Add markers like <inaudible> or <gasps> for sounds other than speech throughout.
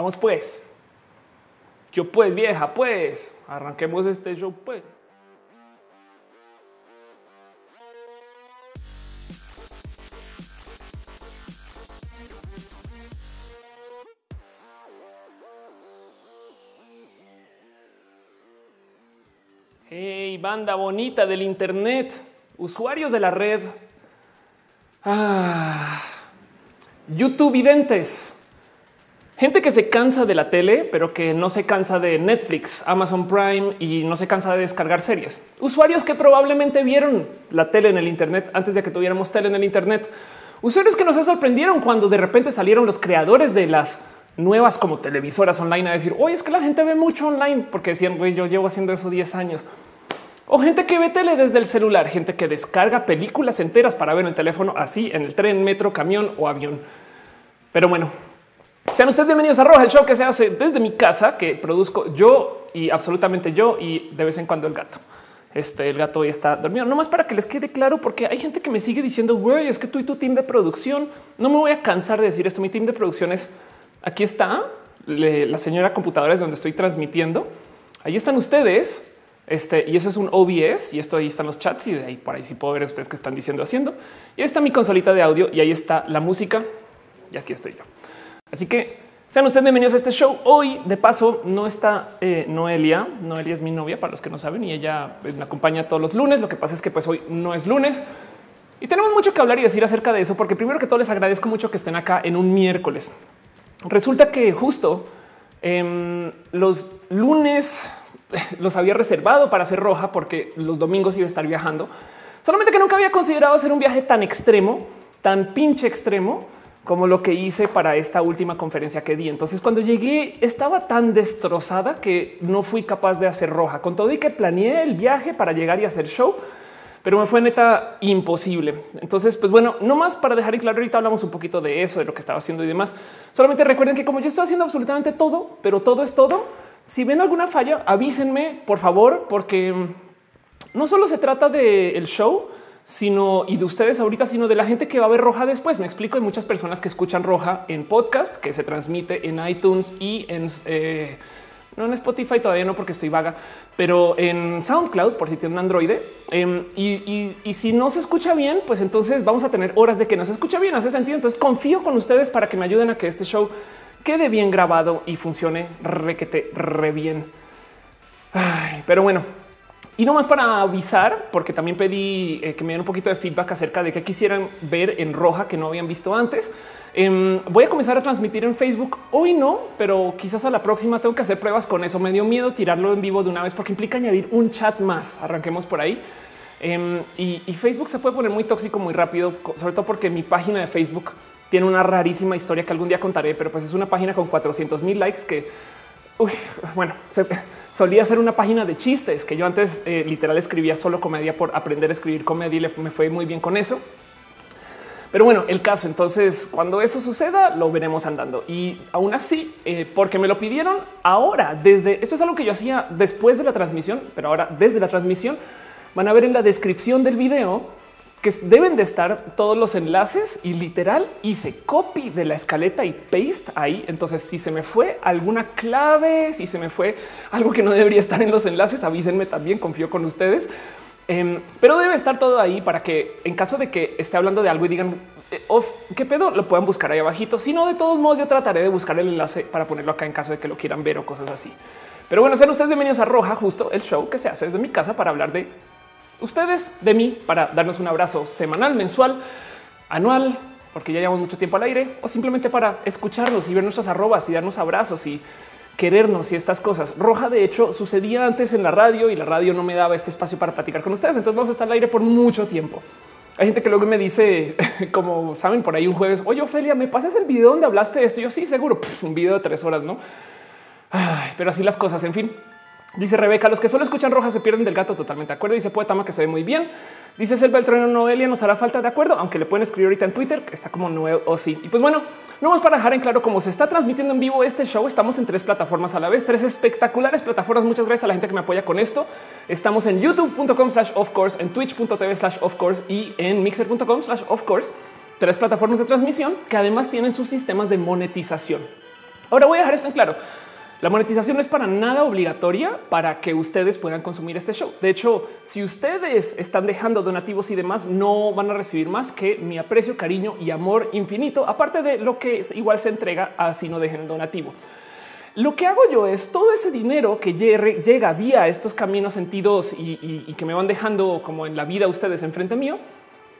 Vamos pues. Yo pues vieja, pues. Arranquemos este show pues. Hey, banda bonita del Internet, usuarios de la red, ah, YouTube videntes, gente que se cansa de la tele, pero que no se cansa de Netflix, Amazon Prime y no se cansa de descargar series. Usuarios que probablemente vieron la tele en el Internet antes de que tuviéramos tele en el Internet. Usuarios que nos sorprendieron cuando de repente salieron los creadores de las nuevas como televisoras online a decir, oye, es que la gente ve mucho online porque decían, güey, yo llevo haciendo eso 10 años. O gente que ve tele desde el celular, gente que descarga películas enteras para ver en el teléfono, así en el tren, metro, camión o avión. Pero bueno, sean ustedes bienvenidos a Roja, el show que se hace desde mi casa, que produzco yo y absolutamente yo y de vez en cuando el gato. Este el gato hoy está dormido. No más para que les quede claro, porque hay gente que me sigue diciendo, güey, es que tú y tu team de producción no me voy a cansar de decir esto. Mi team de producción es Aquí está la señora computadora es donde estoy transmitiendo. Ahí están ustedes. Este y eso es un OBS y esto ahí están los chats y de ahí por ahí sí puedo ver ustedes que están diciendo haciendo. Y ahí está mi consolita de audio y ahí está la música y aquí estoy yo. Así que sean ustedes bienvenidos a este show. Hoy, de paso, no está eh, Noelia. Noelia es mi novia, para los que no saben, y ella me acompaña todos los lunes. Lo que pasa es que pues hoy no es lunes y tenemos mucho que hablar y decir acerca de eso, porque primero que todo les agradezco mucho que estén acá en un miércoles. Resulta que justo em, los lunes <laughs> los había reservado para hacer roja porque los domingos iba a estar viajando. Solamente que nunca había considerado hacer un viaje tan extremo, tan pinche extremo como lo que hice para esta última conferencia que di. Entonces, cuando llegué, estaba tan destrozada que no fui capaz de hacer roja con todo y que planeé el viaje para llegar y hacer show pero me fue neta imposible. Entonces, pues bueno, no más para dejar en claro, ahorita hablamos un poquito de eso, de lo que estaba haciendo y demás. Solamente recuerden que como yo estoy haciendo absolutamente todo, pero todo es todo. Si ven alguna falla, avísenme, por favor, porque no solo se trata del show, sino y de ustedes ahorita, sino de la gente que va a ver Roja después. Me explico. Hay muchas personas que escuchan Roja en podcast que se transmite en iTunes y en eh, no en Spotify todavía no porque estoy vaga, pero en SoundCloud por si tiene un Android. Em, y, si no se escucha bien, pues entonces vamos a tener horas de que no se escucha bien. Hace sentido. Entonces confío con ustedes para que me ayuden a que este show quede bien grabado y funcione requete re bien. pero bueno, y no más para avisar, porque también pedí eh, que me den un poquito de feedback acerca de qué quisieran ver en roja que no habían visto antes. Em, voy a comenzar a transmitir en Facebook. Hoy no, pero quizás a la próxima tengo que hacer pruebas con eso. Me dio miedo tirarlo en vivo de una vez porque implica añadir un chat más. Arranquemos por ahí. Em, y, Facebook se puede poner muy tóxico muy rápido, sobre todo porque mi página de Facebook tiene una rarísima historia que algún día contaré, pero pues es una página con 400 mil likes que bueno, solía ser una página de chistes que yo antes eh, literal escribía solo comedia por aprender a escribir comedia y me fue muy bien con eso. Pero bueno, el caso entonces, cuando eso suceda, lo veremos andando. Y aún así, eh, porque me lo pidieron ahora, desde eso es algo que yo hacía después de la transmisión, pero ahora desde la transmisión van a ver en la descripción del video que deben de estar todos los enlaces y literal hice copy de la escaleta y paste ahí. Entonces, si se me fue alguna clave, si se me fue algo que no debería estar en los enlaces, avísenme también, confío con ustedes. Em, pero debe estar todo ahí para que en caso de que esté hablando de algo y digan eh, qué pedo, lo puedan buscar ahí abajito. Si no, de todos modos, yo trataré de buscar el enlace para ponerlo acá en caso de que lo quieran ver o cosas así. Pero bueno, sean ustedes bienvenidos a Roja, justo el show que se hace desde mi casa para hablar de ustedes, de mí, para darnos un abrazo semanal, mensual, anual, porque ya llevamos mucho tiempo al aire o simplemente para escucharnos y ver nuestras arrobas y darnos abrazos y querernos y estas cosas. Roja, de hecho, sucedía antes en la radio y la radio no me daba este espacio para platicar con ustedes. Entonces vamos a estar al aire por mucho tiempo. Hay gente que luego me dice, <laughs> como saben, por ahí un jueves, oye, Ofelia, ¿me pasas el video donde hablaste de esto? Yo sí, seguro, un video de tres horas, ¿no? pero así las cosas, en fin. Dice Rebeca, los que solo escuchan roja se pierden del gato totalmente de acuerdo. Dice Poetama que se ve muy bien. Dice Selva el trueno Noelia nos hará falta de acuerdo, aunque le pueden escribir ahorita en Twitter que está como Noel o sí. Y pues bueno, no más para dejar en claro cómo se está transmitiendo en vivo este show. Estamos en tres plataformas a la vez, tres espectaculares plataformas. Muchas gracias a la gente que me apoya con esto. Estamos en youtube.com slash of course, en twitch.tv slash of course y en mixer.com slash of course. Tres plataformas de transmisión que además tienen sus sistemas de monetización. Ahora voy a dejar esto en claro. La monetización no es para nada obligatoria para que ustedes puedan consumir este show. De hecho, si ustedes están dejando donativos y demás, no van a recibir más que mi aprecio, cariño y amor infinito, aparte de lo que igual se entrega así no dejen el donativo. Lo que hago yo es todo ese dinero que llega vía estos caminos sentidos y, y que me van dejando como en la vida ustedes enfrente mío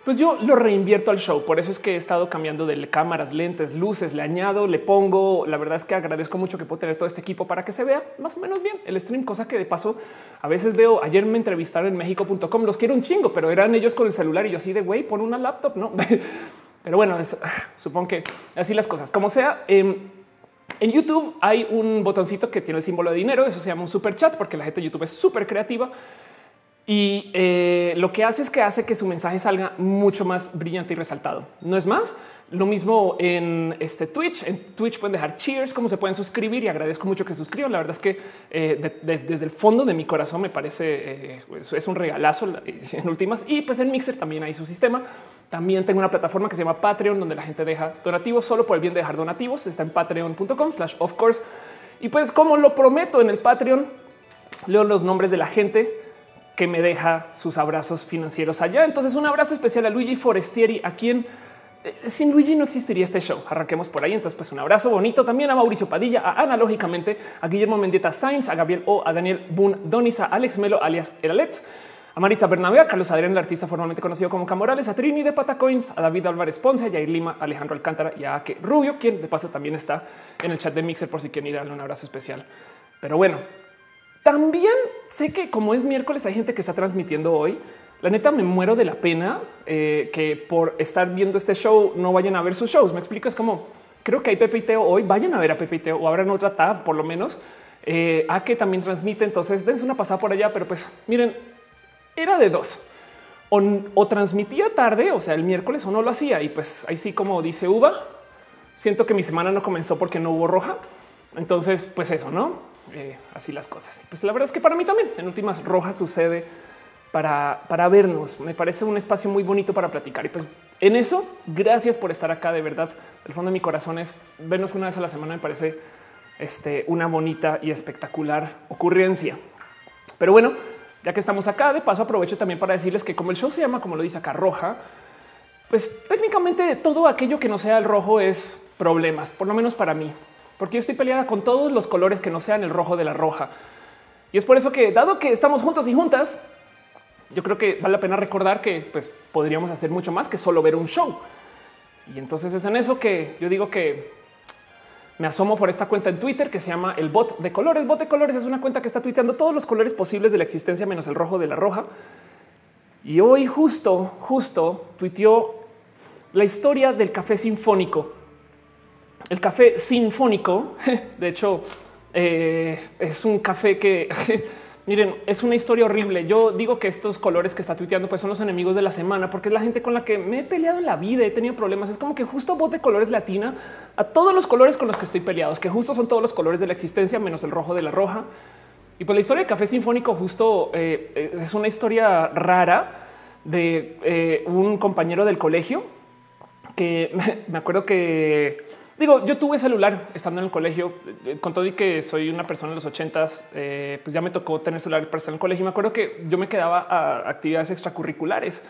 pues yo lo reinvierto al show. Por eso es que he estado cambiando de cámaras, lentes, luces, le añado, le pongo. La verdad es que agradezco mucho que puedo tener todo este equipo para que se vea más o menos bien el stream, cosa que de paso a veces veo. Ayer me entrevistaron en México.com, los quiero un chingo, pero eran ellos con el celular y yo así de güey, pon una laptop, no? <laughs> pero bueno, <sighs> supongo que así las cosas. Como sea, em, en YouTube hay un botoncito que tiene el símbolo de dinero. Eso se llama un super chat porque la gente de YouTube es súper creativa y eh, lo que hace es que hace que su mensaje salga mucho más brillante y resaltado. No es más. Lo mismo en este Twitch. En Twitch pueden dejar cheers, cómo se pueden suscribir y agradezco mucho que suscriban. La verdad es que eh, desde el fondo de mi corazón me parece eh, es un regalazo <laughs> en últimas. Y pues en Mixer también hay su sistema. También tengo una plataforma que se llama Patreon, donde la gente deja donativos solo por el bien de dejar donativos. Está en patreon.com slash of course. Y pues como lo prometo en el Patreon, leo los nombres de la gente que me deja sus abrazos financieros allá. Entonces, un abrazo especial a Luigi Forestieri, a quien eh, sin Luigi no existiría este show. Arranquemos por ahí. Entonces, pues un abrazo bonito también a Mauricio Padilla, a analógicamente, a Guillermo Mendieta Sainz, a Gabriel O, a Daniel Boone Donis, a Alex Melo, alias El Alex, a Maritza Bernabé, a Carlos Adrián, el artista formalmente conocido como Camorales, a Trini de Patacoins, a David Álvarez Ponce, a Jair Lima, a Alejandro Alcántara y a Ake Rubio, quien de paso también está en el chat de Mixer por si quieren ir a darle un abrazo especial. Pero bueno, también sé que como es miércoles hay gente que está transmitiendo hoy. La neta me muero de la pena eh, que por estar viendo este show no vayan a ver sus shows. Me explico, es como creo que hay Pepe y Teo hoy, vayan a ver a Pepe y Teo o abran otra tab por lo menos. Eh, a que también transmite, entonces dense una pasada por allá, pero pues miren, era de dos. O, o, transmitía tarde, o sea, el miércoles o no lo hacía. Y pues ahí sí, como dice Uva, siento que mi semana no comenzó porque no hubo roja. Entonces, pues eso, ¿no? Eh, así las cosas. Pues la verdad es que para mí también en últimas rojas sucede para, para vernos. Me parece un espacio muy bonito para platicar. Y pues en eso, gracias por estar acá. De verdad, el fondo de mi corazón es vernos una vez a la semana. Me parece este, una bonita y espectacular ocurrencia. Pero bueno, ya que estamos acá, de paso aprovecho también para decirles que como el show se llama, como lo dice acá, roja, pues técnicamente todo aquello que no sea el rojo es problemas, por lo menos para mí porque yo estoy peleada con todos los colores que no sean el rojo de la roja. Y es por eso que, dado que estamos juntos y juntas, yo creo que vale la pena recordar que pues, podríamos hacer mucho más que solo ver un show. Y entonces es en eso que yo digo que me asomo por esta cuenta en Twitter que se llama el bot de colores. Bot de colores es una cuenta que está tuiteando todos los colores posibles de la existencia menos el rojo de la roja. Y hoy justo, justo tuiteó la historia del café sinfónico el café sinfónico, <laughs> de hecho, eh, es un café que <laughs> miren, es una historia horrible. Yo digo que estos colores que está tuiteando pues son los enemigos de la semana, porque es la gente con la que me he peleado en la vida, he tenido problemas. Es como que justo voz de colores latina a todos los colores con los que estoy peleados, que justo son todos los colores de la existencia, menos el rojo de la roja. Y pues la historia de café sinfónico justo eh, es una historia rara de eh, un compañero del colegio que <laughs> me acuerdo que Digo, yo tuve celular estando en el colegio, eh, con todo y que soy una persona en los ochentas, eh, pues ya me tocó tener celular para estar en el colegio. Y me acuerdo que yo me quedaba a actividades extracurriculares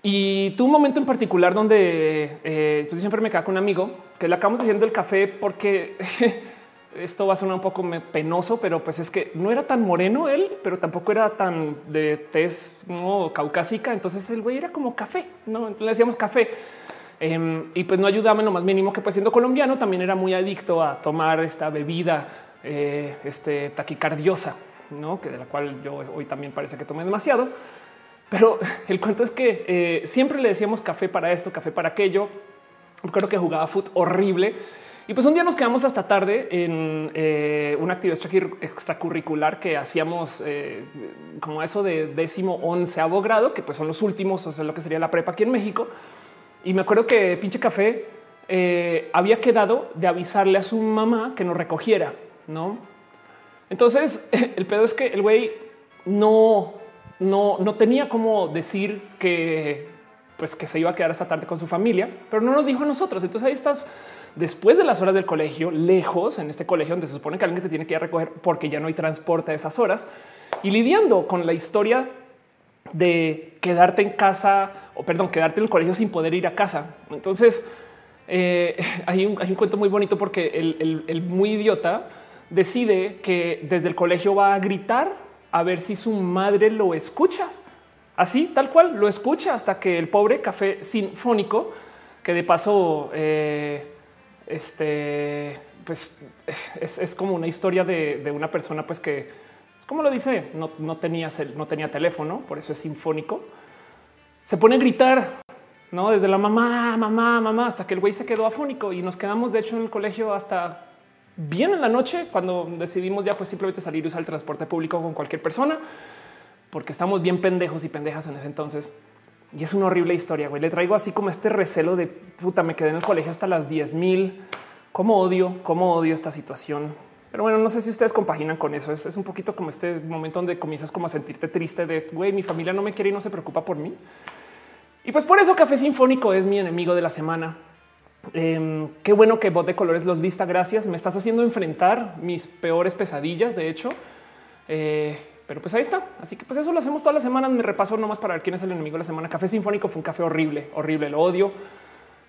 y tuve un momento en particular donde eh, pues siempre me quedaba con un amigo que le acabamos diciendo el café porque <laughs> esto va a sonar un poco penoso, pero pues es que no era tan moreno él, pero tampoco era tan de tez no, caucásica. Entonces el güey era como café, no le decíamos café. Em, y pues no ayudaba en lo más mínimo que pues siendo colombiano también era muy adicto a tomar esta bebida eh, este, taquicardiosa, ¿no? que de la cual yo hoy también parece que tomé demasiado. Pero <laughs> el cuento es que eh, siempre le decíamos café para esto, café para aquello. Creo que jugaba foot horrible. Y pues un día nos quedamos hasta tarde en eh, una actividad extracurricular que hacíamos como eso de décimo onceavo grado, que pues son los últimos, o sea, lo que sería la prepa aquí en México. Y me acuerdo que pinche café eh, había quedado de avisarle a su mamá que nos recogiera, no? Entonces <laughs> el pedo es que el güey no, no, no tenía cómo decir que pues que se iba a quedar esa tarde con su familia, pero no nos dijo a nosotros. Entonces ahí estás después de las horas del colegio, lejos en este colegio donde se supone que alguien te tiene que ir a recoger porque ya no hay transporte a esas horas y lidiando con la historia de quedarte en casa o perdón, quedarte en el colegio sin poder ir a casa. Entonces eh, <laughs> hay, un, cuento muy bonito porque el muy idiota decide que desde el colegio va a gritar a ver si su madre lo escucha. Así, tal cual, lo escucha hasta que el pobre café sinfónico, que de paso, eh, este, pues <laughs> es, como una historia de, una persona, pues que, como lo dice, no, tenía, no tenía teléfono, por eso es sinfónico. Se pone a gritar, no desde la mamá, mamá, mamá, hasta que el güey se quedó afónico y nos quedamos, de hecho, en el colegio hasta bien en la noche cuando decidimos ya pues simplemente salir y usar el transporte público con cualquier persona, porque estamos bien pendejos y pendejas en ese entonces. Y es una horrible historia, güey. Le traigo así como este recelo de puta, me quedé en el colegio hasta las 10 mil. Cómo odio, cómo odio esta situación. Pero bueno, no sé si ustedes compaginan con eso. Es, es un poquito como este momento donde comienzas como a sentirte triste de güey, mi familia no me quiere y no se preocupa por mí. Y pues por eso Café Sinfónico es mi enemigo de la semana Em, qué bueno que Bot de Colores los lista. Gracias. Me estás haciendo enfrentar mis peores pesadillas, de hecho. Eh, pero pues ahí está. Así que pues eso lo hacemos todas las semanas. Me repaso nomás para ver quién es el enemigo de la semana. Café Sinfónico fue un café horrible, horrible. Lo odio,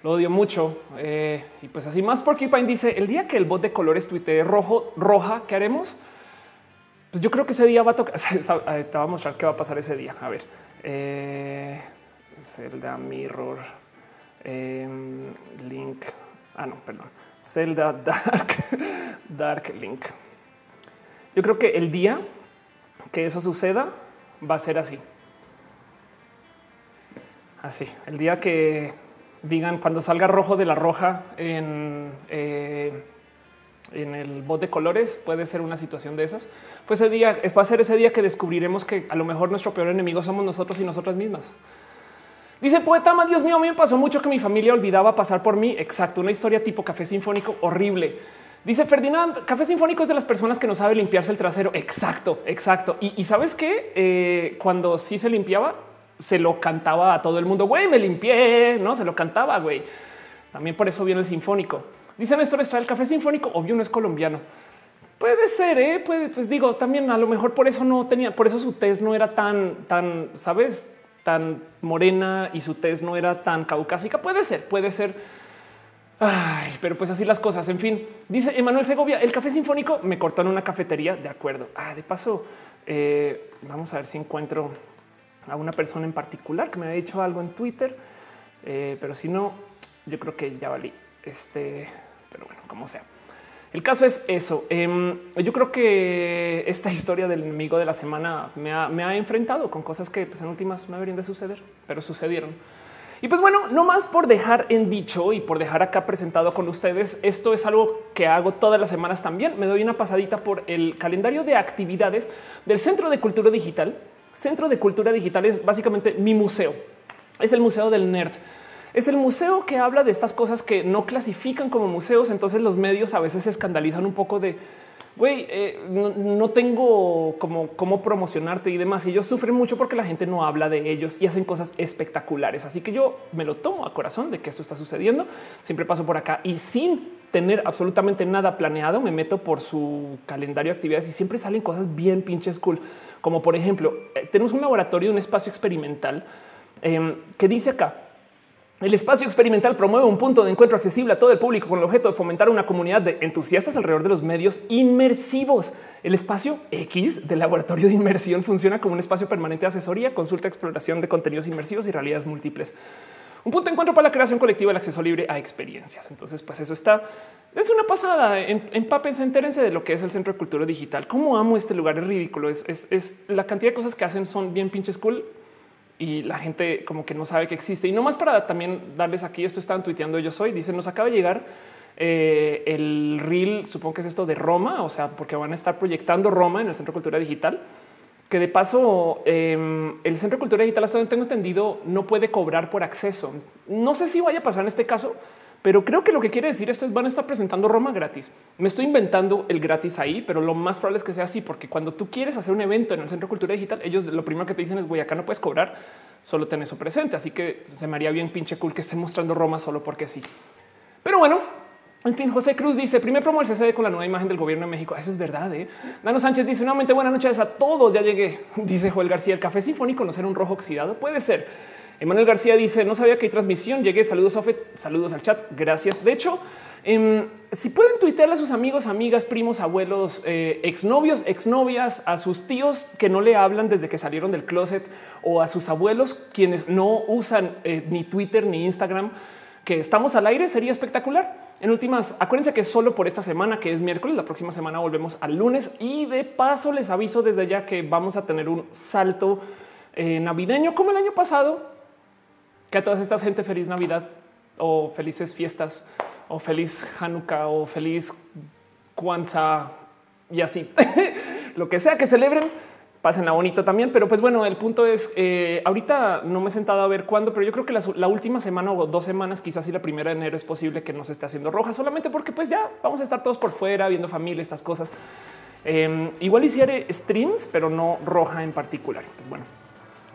lo odio mucho. Eh, y pues así más Porcupine dice el día que el bot de colores tuitee rojo, roja, ¿qué haremos? Pues yo creo que ese día va a tocar. <laughs> Te voy a mostrar qué va a pasar ese día. A ver, eh, Zelda Mirror. Em, link. Ah, no, perdón. Zelda Dark, <laughs> Dark Link. Yo creo que el día que eso suceda va a ser así. Así, el día que digan cuando salga rojo de la roja en, eh, en el bot de colores, puede ser una situación de esas. Pues ese día va a ser ese día que descubriremos que a lo mejor nuestro peor enemigo somos nosotros y nosotras mismas. Dice poeta, Dios mío, a mí me pasó mucho que mi familia olvidaba pasar por mí. Exacto, una historia tipo café sinfónico horrible. Dice Ferdinand, café sinfónico es de las personas que no sabe limpiarse el trasero. Exacto, exacto. Y, sabes que eh, cuando sí se limpiaba, se lo cantaba a todo el mundo. Güey, me limpié, no se lo cantaba. Güey, también por eso viene el sinfónico. Dice Néstor está el café sinfónico, obvio no es colombiano. Puede ser, ¿eh? Puede, pues digo, también a lo mejor por eso no tenía, por eso su test no era tan, tan, sabes, tan morena y su tez no era tan caucásica. Puede ser, puede ser. Ay, pero pues así las cosas. En fin, dice Emanuel Segovia, el café sinfónico me cortó en una cafetería. De acuerdo. Ah, de paso, eh, vamos a ver si encuentro a una persona en particular que me había dicho algo en Twitter, eh, pero si no, yo creo que ya valí. Este, pero bueno, como sea. El caso es eso. Em, yo creo que esta historia del enemigo de la semana me ha, enfrentado con cosas que pues, en últimas no deberían de suceder, pero sucedieron. Y pues bueno, no más por dejar en dicho y por dejar acá presentado con ustedes, esto es algo que hago todas las semanas también. Me doy una pasadita por el calendario de actividades del Centro de Cultura Digital. Centro de Cultura Digital es básicamente mi museo. Es el Museo del Nerd. Es el museo que habla de estas cosas que no clasifican como museos. Entonces los medios a veces se escandalizan un poco de güey, eh, no, tengo como cómo promocionarte y demás. Y ellos sufren mucho porque la gente no habla de ellos y hacen cosas espectaculares. Así que yo me lo tomo a corazón de que esto está sucediendo. Siempre paso por acá y sin tener absolutamente nada planeado, me meto por su calendario de actividades y siempre salen cosas bien pinches cool. Como por ejemplo, eh, tenemos un laboratorio, un espacio experimental em, que dice acá el espacio experimental promueve un punto de encuentro accesible a todo el público con el objeto de fomentar una comunidad de entusiastas alrededor de los medios inmersivos. El espacio X del laboratorio de inmersión funciona como un espacio permanente de asesoría, consulta, exploración de contenidos inmersivos y realidades múltiples. Un punto de encuentro para la creación colectiva el acceso libre a experiencias. Entonces, pues eso está. Es una pasada. Empápense, entérense de lo que es el Centro de Cultura Digital. Cómo amo este lugar. Es ridículo. Es, es la cantidad de cosas que hacen son bien pinches cool y la gente como que no sabe que existe. Y no más para también darles aquí, esto están tuiteando yo soy, dicen, nos acaba de llegar eh, el reel, supongo que es esto de Roma, o sea, porque van a estar proyectando Roma en el Centro de Cultura Digital, que de paso em, el Centro de Cultura Digital, hasta donde tengo entendido, no puede cobrar por acceso. No sé si vaya a pasar en este caso, pero creo que lo que quiere decir esto es van a estar presentando Roma gratis. Me estoy inventando el gratis ahí, pero lo más probable es que sea así, porque cuando tú quieres hacer un evento en el Centro de Cultura Digital, ellos lo primero que te dicen es, güey, acá no puedes cobrar, solo ten eso presente. Así que se me haría bien pinche cool que esté mostrando Roma solo porque sí. Pero bueno, En fin, José Cruz dice primer promo del CCD con la nueva imagen del gobierno de México. Eso es verdad. ¿eh? Sánchez dice nuevamente buenas noches a todos. Ya llegué. <laughs> Dice Joel García, el café sinfónico no ser un rojo oxidado. Puede ser. Emanuel García dice no sabía que hay transmisión. Llegué. Saludos, Sofe. Saludos al chat. Gracias. De hecho, em, si pueden tuitearle a sus amigos, amigas, primos, abuelos, eh, exnovios, exnovias, a sus tíos que no le hablan desde que salieron del closet o a sus abuelos quienes no usan eh, ni Twitter ni Instagram, que estamos al aire, sería espectacular. En últimas, acuérdense que solo por esta semana, que es miércoles, la próxima semana volvemos al lunes y de paso les aviso desde ya que vamos a tener un salto eh, navideño como el año pasado. Que a toda esta gente feliz Navidad o felices fiestas o feliz Hanukkah o feliz Kwanzaa y así. <laughs> Lo que sea que celebren pásenla bonito también. Pero pues bueno, el punto es eh, ahorita no me he sentado a ver cuándo, pero yo creo que la, última semana o dos semanas, quizás si la primera de enero es posible que no se esté haciendo roja solamente porque pues ya vamos a estar todos por fuera viendo familia, estas cosas. Em, igual hiciera streams, pero no roja en particular. Pues bueno,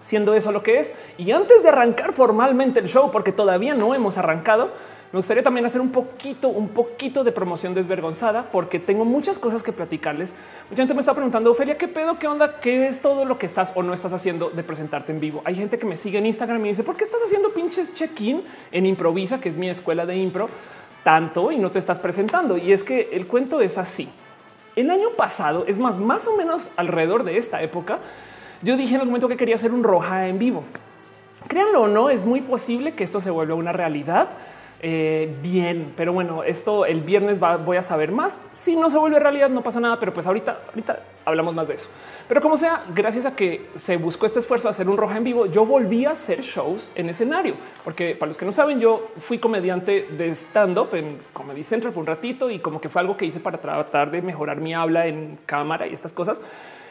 siendo eso lo que es. Y antes de arrancar formalmente el show, porque todavía no hemos arrancado, me gustaría también hacer un poquito, un poquito de promoción desvergonzada, porque tengo muchas cosas que platicarles. Mucha gente me está preguntando, Ophelia, ¿qué pedo? ¿Qué onda? ¿Qué es todo lo que estás o no estás haciendo de presentarte en vivo? Hay gente que me sigue en Instagram y dice, ¿por qué estás haciendo pinches check-in en Improvisa, que es mi escuela de impro, tanto y no te estás presentando? Y es que el cuento es así. El año pasado, es más, más o menos alrededor de esta época, yo dije en el momento que quería hacer un roja en vivo. Créanlo o no, es muy posible que esto se vuelva una realidad eh, bien, pero bueno, esto el viernes voy a saber más. Si no se vuelve realidad, no pasa nada, pero pues ahorita, ahorita hablamos más de eso. Pero como sea, gracias a que se buscó este esfuerzo de hacer un roja en vivo, yo volví a hacer shows en escenario, porque para los que no saben, yo fui comediante de stand up en Comedy Central por un ratito y como que fue algo que hice para tratar de mejorar mi habla en cámara y estas cosas.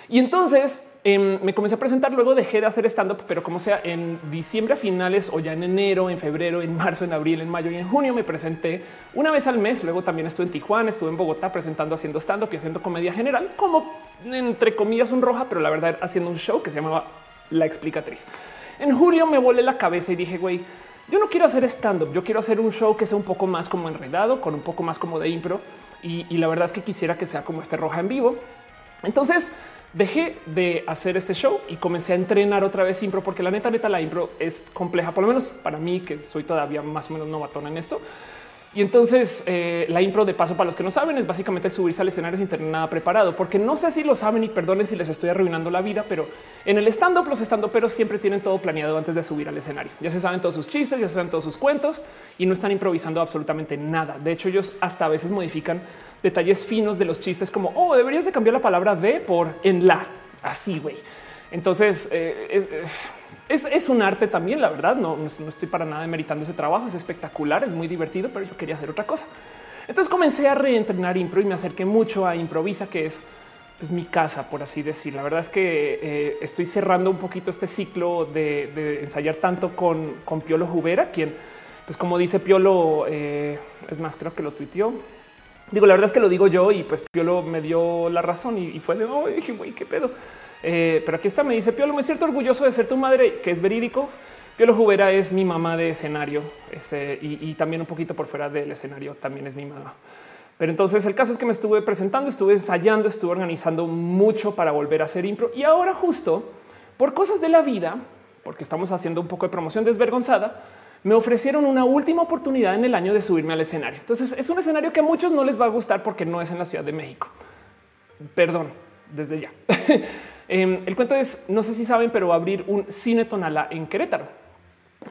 Y entonces em, me comencé a presentar, luego dejé de hacer stand up, pero como sea en diciembre a finales o ya en enero, en febrero, en marzo, en abril, en mayo y en junio me presenté una vez al mes. Luego también estuve en Tijuana, estuve en Bogotá presentando, haciendo stand up y haciendo comedia general, como entre comillas un roja, pero la verdad haciendo un show que se llamaba La Explicatriz. En julio me volé la cabeza y dije, güey, yo no quiero hacer stand up, yo quiero hacer un show que sea un poco más como enredado, con un poco más como de impro. Y, y la verdad es que quisiera que sea como este roja en vivo. Entonces, dejé de hacer este show y comencé a entrenar otra vez impro, porque la neta, neta, la impro es compleja, por lo menos para mí, que soy todavía más o menos novatón en esto. Y entonces eh, la impro de paso para los que no saben es básicamente el subirse al escenario sin tener nada preparado, porque no sé si lo saben y perdonen si les estoy arruinando la vida, pero en el stand up los stand pero siempre tienen todo planeado antes de subir al escenario. Ya se saben todos sus chistes, ya se saben todos sus cuentos y no están improvisando absolutamente nada. De hecho, ellos hasta a veces modifican detalles finos de los chistes como, oh, deberías de cambiar la palabra de por en la. Así, güey. Entonces, eh, es, un arte también, la verdad. No, no, estoy para nada demeritando ese trabajo. Es espectacular, es muy divertido, pero yo quería hacer otra cosa. Entonces comencé a reentrenar impro y me acerqué mucho a Improvisa, que es pues, mi casa, por así decir. La verdad es que eh, estoy cerrando un poquito este ciclo de, ensayar tanto con, con Piolo Jubera, quien, pues como dice Piolo, eh, es más, creo que lo tuiteó Digo, la verdad es que lo digo yo y pues Piolo me dio la razón y, fue de oh, dije, güey, qué pedo. Eh, pero aquí está, me dice Piolo, me siento orgulloso de ser tu madre, que es verídico. Piolo Jubera es mi mamá de escenario este, y, también un poquito por fuera del escenario también es mi mamá. Pero entonces el caso es que me estuve presentando, estuve ensayando, estuve organizando mucho para volver a hacer impro y ahora justo por cosas de la vida, porque estamos haciendo un poco de promoción desvergonzada, me ofrecieron una última oportunidad en el año de subirme al escenario. Entonces es un escenario que a muchos no les va a gustar porque no es en la Ciudad de México. Perdón, desde ya. <laughs> Em, el cuento es, no sé si saben, pero va a abrir un cine Tonala en Querétaro,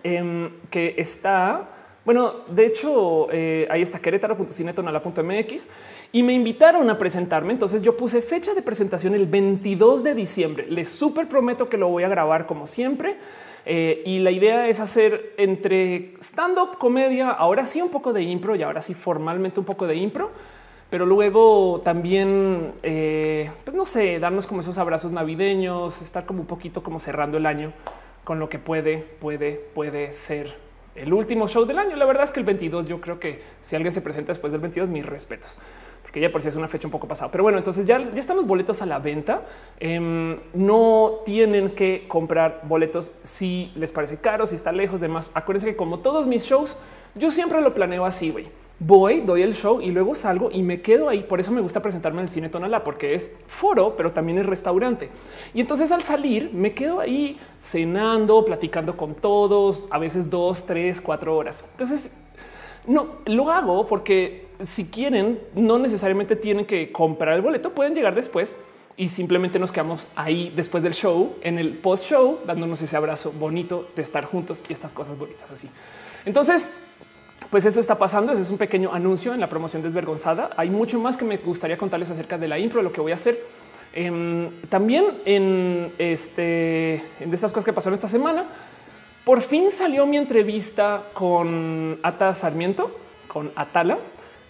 em, que está, bueno, de hecho, eh, ahí está querétaro.cinetonala.mx y me invitaron a presentarme. Entonces yo puse fecha de presentación el 22 de diciembre. Les súper prometo que lo voy a grabar como siempre eh, y la idea es hacer entre stand up, comedia, ahora sí un poco de impro y ahora sí formalmente un poco de impro, pero luego también, eh, pues no sé, darnos como esos abrazos navideños, estar como un poquito como cerrando el año con lo que puede, puede, puede ser el último show del año. La verdad es que el 22, yo creo que si alguien se presenta después del 22, mis respetos que ya por si es una fecha un poco pasada. Pero bueno, entonces ya, ya están los boletos a la venta. Em, no tienen que comprar boletos si les parece caro, si está lejos, demás. Acuérdense que como todos mis shows, yo siempre lo planeo así, güey. voy, doy el show y luego salgo y me quedo ahí. Por eso me gusta presentarme en el cine Tonalá, porque es foro, pero también es restaurante. Y entonces al salir me quedo ahí cenando, platicando con todos, a veces dos, tres, cuatro horas. Entonces no lo hago porque si quieren, no necesariamente tienen que comprar el boleto, pueden llegar después y simplemente nos quedamos ahí después del show, en el post show, dándonos ese abrazo bonito de estar juntos y estas cosas bonitas así. Entonces, pues eso está pasando. Ese es un pequeño anuncio en la promoción desvergonzada. Hay mucho más que me gustaría contarles acerca de la impro, lo que voy a hacer. Em, también en este, en estas cosas que pasaron esta semana, por fin salió mi entrevista con Ata Sarmiento, con Atala,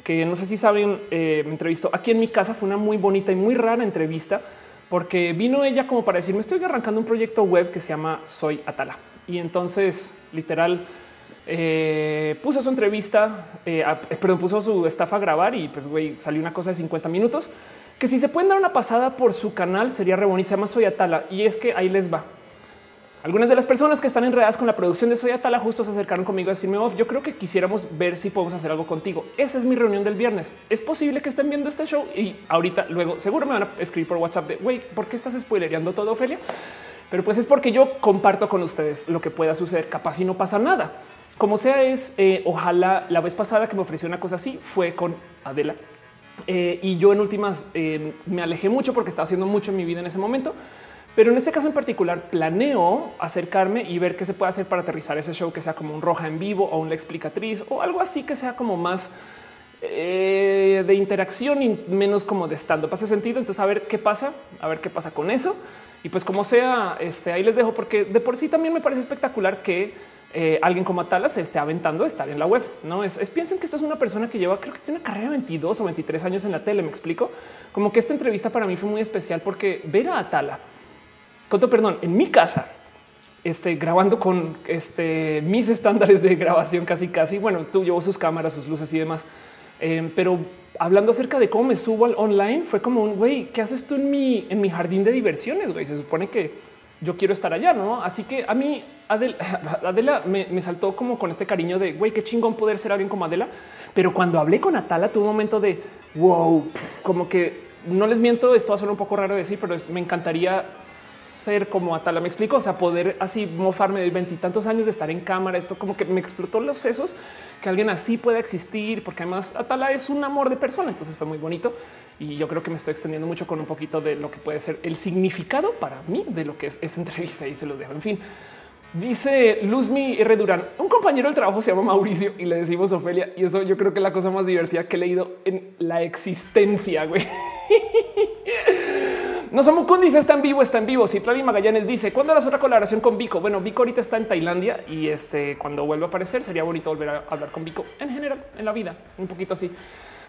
que no sé si saben, eh, me entrevistó aquí en mi casa. Fue una muy bonita y muy rara entrevista porque vino ella como para decirme estoy arrancando un proyecto web que se llama Soy Atala. Y entonces literal eh, puso su entrevista, eh, perdón, puso su staff a grabar y pues güey, salió una cosa de 50 minutos que si se pueden dar una pasada por su canal sería re bonito. Se llama Soy Atala y es que ahí les va. Algunas de las personas que están enredadas con la producción de Soy Atala justo se acercaron conmigo a decirme, yo creo que quisiéramos ver si podemos hacer algo contigo. Esa es mi reunión del viernes. Es posible que estén viendo este show y ahorita luego seguro me van a escribir por WhatsApp de, güey, ¿por qué estás spoilereando todo, Ophelia? Pero pues es porque yo comparto con ustedes lo que pueda suceder. Capaz y no pasa nada. Como sea es, eh, ojalá la vez pasada que me ofreció una cosa así fue con Adela. Eh, y yo en últimas eh, me alejé mucho porque estaba haciendo mucho en mi vida en ese momento. Pero en este caso en particular planeo acercarme y ver qué se puede hacer para aterrizar ese show que sea como un roja en vivo o una explicatriz o algo así que sea como más de interacción y menos como de stand-up. Hace sentido. Entonces, a ver qué pasa, a ver qué pasa con eso. Y pues como sea, este, ahí les dejo porque de por sí también me parece espectacular que eh, alguien como Atala se esté aventando a estar en la web. No es, piensen que esto es una persona que lleva, creo que tiene una carrera de 22 o 23 años en la tele. Me explico como que esta entrevista para mí fue muy especial porque ver a Atala, con perdón, en mi casa, este, grabando con este, mis estándares de grabación casi casi. Bueno, tú llevo sus cámaras, sus luces y demás, eh, pero hablando acerca de cómo me subo al online, fue como un güey, ¿qué haces tú en mi, en mi jardín de diversiones? Güey, se supone que yo quiero estar allá, ¿no? Así que a mí <laughs> Adela, me, saltó como con este cariño de, güey, qué chingón poder ser alguien como Adela. Pero cuando hablé con Atala, tuve un momento de, wow, como que no les miento, esto va a ser un poco raro de decir, pero me encantaría ser como Atala. Me explico, o sea, poder así mofarme de veintitantos años de estar en cámara. Esto como que me explotó los sesos que alguien así pueda existir, porque además Atala es un amor de persona. Entonces fue muy bonito y yo creo que me estoy extendiendo mucho con un poquito de lo que puede ser el significado para mí de lo que es esa <laughs> entrevista y se los dejo. En fin, dice Luzmi R. Durán, un compañero del trabajo se llama Mauricio y le decimos Ofelia. Y eso yo creo que es la cosa más divertida que he leído en la existencia. Güey. <laughs> No somos dice está en vivo, está en vivo. Citlali Magallanes dice cuándo harás otra colaboración con Vico. Bueno, Vico ahorita está en Tailandia y este cuando vuelva a aparecer sería bonito volver a hablar con Vico en general en la vida, un poquito así.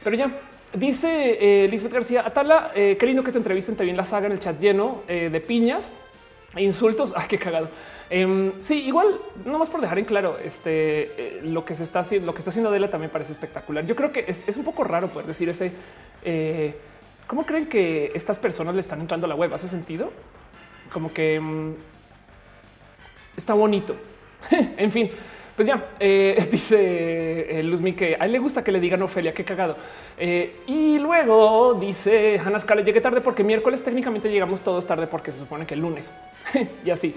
Pero ya Dice eh, Lisbeth García Atala, eh, qué lindo que te entrevisten, te en la saga en el chat lleno eh, de piñas e insultos. <laughs> Ay, qué cagado. Em, sí, igual, no más por dejar en claro, este eh, lo que se está haciendo, lo que está haciendo Adela también parece espectacular. Yo creo que es, un poco raro poder decir ese. ¿Cómo creen que estas personas le están entrando a la web? ¿Hace sentido? Como que mm, está bonito. <laughs> en fin, pues ya eh, <laughs> dice eh, Luzmi que a él le gusta que le digan Ofelia, qué cagado. Eh, y luego dice Hannah Scala, llegué tarde porque miércoles técnicamente llegamos todos tarde porque se supone que el lunes <laughs> y así.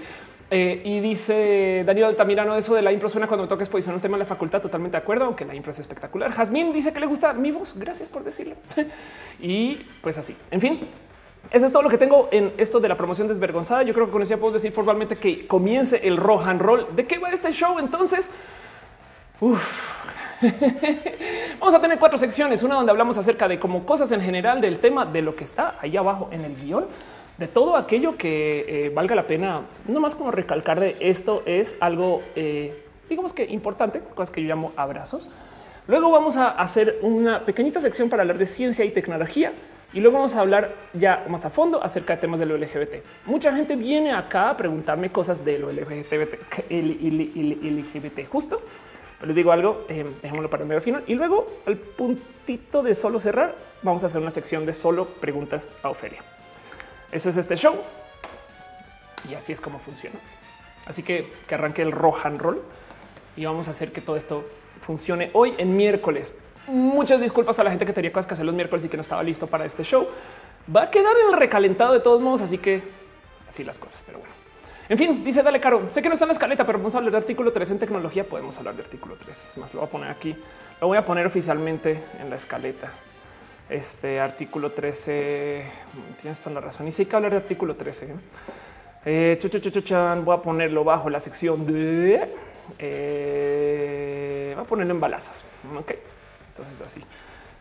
Y dice Daniel Altamirano, eso de la impro suena cuando me toca exposición un tema de la facultad, totalmente de acuerdo, aunque la impro es espectacular. Jazmín dice que le gusta mi voz, gracias por decirlo. <laughs> y pues así, en fin, eso es todo lo que tengo en esto de la promoción desvergonzada. Yo creo que con eso ya puedo decir formalmente que comience el rock and roll. ¿De qué va este show? Entonces, <laughs> vamos a tener cuatro secciones. Una donde hablamos acerca de como cosas en general del tema de lo que está ahí abajo en el guion, de todo aquello que eh, valga la pena, no más como recalcar de esto es algo, eh, digamos que importante, cosas que yo llamo abrazos. Luego vamos a hacer una pequeñita sección para hablar de ciencia y tecnología y luego vamos a hablar ya más a fondo acerca de temas de lo LGBT. Mucha gente viene acá a preguntarme cosas de lo LGBT, LGBT justo. Pero les digo algo, eh, dejémoslo para el medio final. Y luego al puntito de solo cerrar, vamos a hacer una sección de solo preguntas a Ofelia. Eso es este show. Y así es como funciona. Así que que arranque el rock and roll y vamos a hacer que todo esto funcione hoy en miércoles. Muchas disculpas a la gente que tenía cosas que hacer los miércoles y que no estaba listo para este show. Va a quedar en el recalentado de todos modos, así que así las cosas, pero bueno. En fin, dice Dale Caro. Sé que no está en la escaleta, pero vamos a hablar de artículo 3 en tecnología. Podemos hablar de artículo 3. Es más, lo voy a poner aquí. Lo voy a poner oficialmente en la escaleta. Este artículo 13. Tienes toda la razón. Y sí hay que hablar de artículo 13. ¿eh? Eh, voy a ponerlo bajo la sección de. Eh, a ponerlo en balazos. Ok. Entonces así.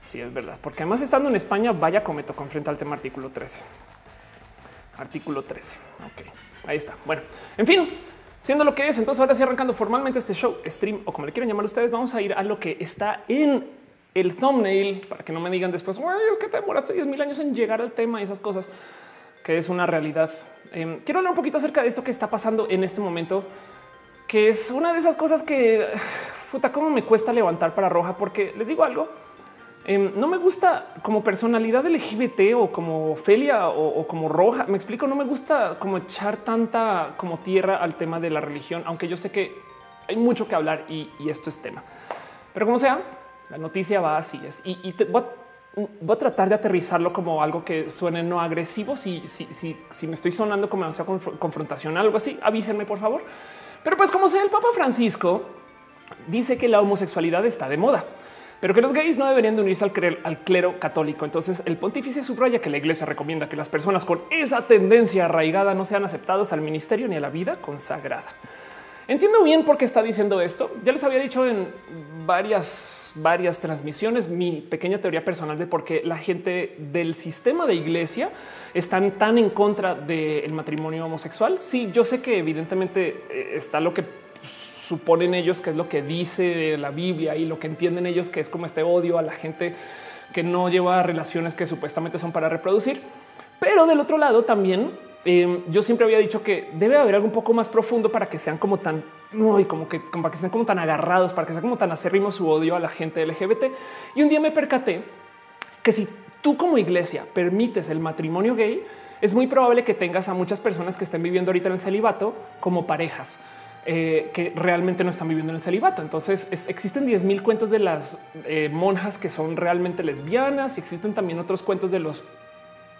Sí, es verdad. Porque además estando en España, vaya cometo con frente al tema artículo 13. Artículo 13. Ok. Ahí está. Bueno, en fin, siendo lo que es, entonces ahora sí arrancando formalmente este show, stream o como le quieran llamar ustedes, vamos a ir a lo que está en el thumbnail para que no me digan después, es que te demoraste 10 mil años en llegar al tema y esas cosas, que es una realidad. Em, quiero hablar un poquito acerca de esto que está pasando en este momento, que es una de esas cosas que, puta, cómo me cuesta levantar para roja, porque les digo algo, Em, no me gusta como personalidad LGBT o como Felia o, como Roja. Me explico, no me gusta como echar tanta como tierra al tema de la religión, aunque yo sé que hay mucho que hablar y, esto es tema. Pero como sea, la noticia va así es y, voy, a, tratar de aterrizarlo como algo que suene no agresivo. Si, si, me estoy sonando como demasiado confrontación, algo así, avísenme por favor. Pero pues como sea, el Papa Francisco dice que la homosexualidad está de moda pero que los gays no deberían de unirse al, clero católico. Entonces el pontífice subraya que la iglesia recomienda que las personas con esa tendencia arraigada no sean aceptados al ministerio ni a la vida consagrada. Entiendo bien por qué está diciendo esto. Ya les había dicho en varias, varias transmisiones mi pequeña teoría personal de por qué la gente del sistema de iglesia están tan en contra del matrimonio homosexual. Sí, yo sé que evidentemente eh, está lo que suponen ellos que es lo que dice la Biblia y lo que entienden ellos que es como este odio a la gente que no lleva relaciones que supuestamente son para reproducir. Pero del otro lado también em, yo siempre había dicho que debe haber algo un poco más profundo para que sean como tan no, como que para que sean como tan agarrados, para que sean como tan acérrimos su odio a la gente LGBT. Y un día me percaté que si tú como iglesia permites el matrimonio gay, es muy probable que tengas a muchas personas que estén viviendo ahorita en el celibato como parejas eh, que realmente no están viviendo en el celibato. Entonces existen 10 mil cuentos de las eh, monjas que son realmente lesbianas y existen también otros cuentos de los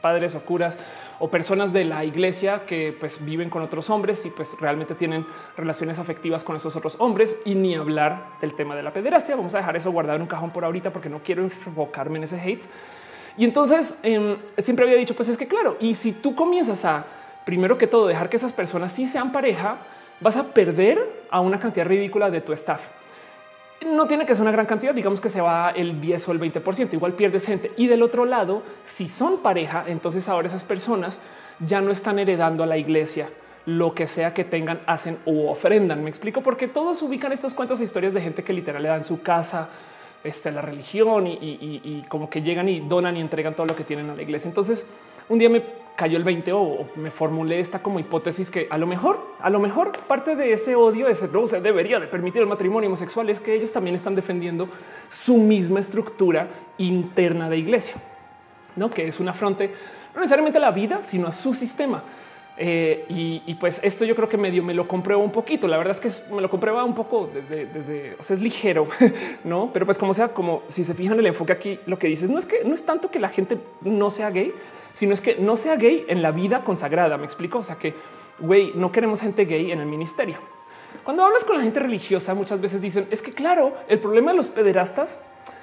padres o curas o personas de la iglesia que pues viven con otros hombres y pues realmente tienen relaciones afectivas con esos otros hombres y ni hablar del tema de la pederastia. Vamos a dejar eso guardado en un cajón por ahorita porque no quiero enfocarme en ese hate. Y entonces em, siempre había dicho pues es que claro, y si tú comienzas a primero que todo dejar que esas personas sí sean pareja, vas a perder a una cantidad ridícula de tu staff. No tiene que ser una gran cantidad, digamos que se va el 10 o el 20%, igual pierdes gente. Y del otro lado, si son pareja, entonces ahora esas personas ya no están heredando a la iglesia lo que sea que tengan, hacen o ofrendan. Me explico porque todos ubican estos cuentos e historias de gente que literal le dan su casa, este, la religión y, y, como que llegan y donan y entregan todo lo que tienen a la iglesia. Entonces, un día me cayó el 20 o, me formulé esta como hipótesis que a lo mejor, a lo mejor parte de ese odio, ese no se debería de permitir el matrimonio homosexual es que ellos también están defendiendo su misma estructura interna de iglesia, no que es una fronte no necesariamente a la vida, sino a su sistema. Eh, y, pues esto yo creo que medio me lo comprueba un poquito. La verdad es que me lo comprueba un poco desde, desde o sea, es ligero, <laughs> no? Pero pues como sea, como si se fijan el enfoque aquí, lo que dices no es que no es tanto que la gente no sea gay, sino es que no sea gay en la vida consagrada. Me explico. O sea que güey, no queremos gente gay en el ministerio. Cuando hablas con la gente religiosa, muchas veces dicen es que claro, el problema de los pederastas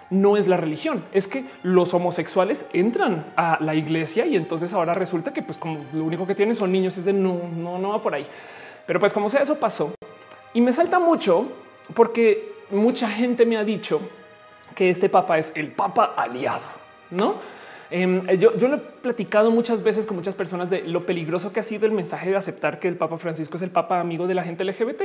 no es la religión, es que los homosexuales entran a la iglesia y entonces ahora resulta que pues como lo único que tienen son niños es de no, no, no va por ahí. Pero pues como sea, eso pasó y me salta mucho porque mucha gente me ha dicho que este papa es el papa aliado, no? Em, yo, yo, lo he platicado muchas veces con muchas personas de lo peligroso que ha sido el mensaje de aceptar que el Papa Francisco es el Papa amigo de la gente LGBT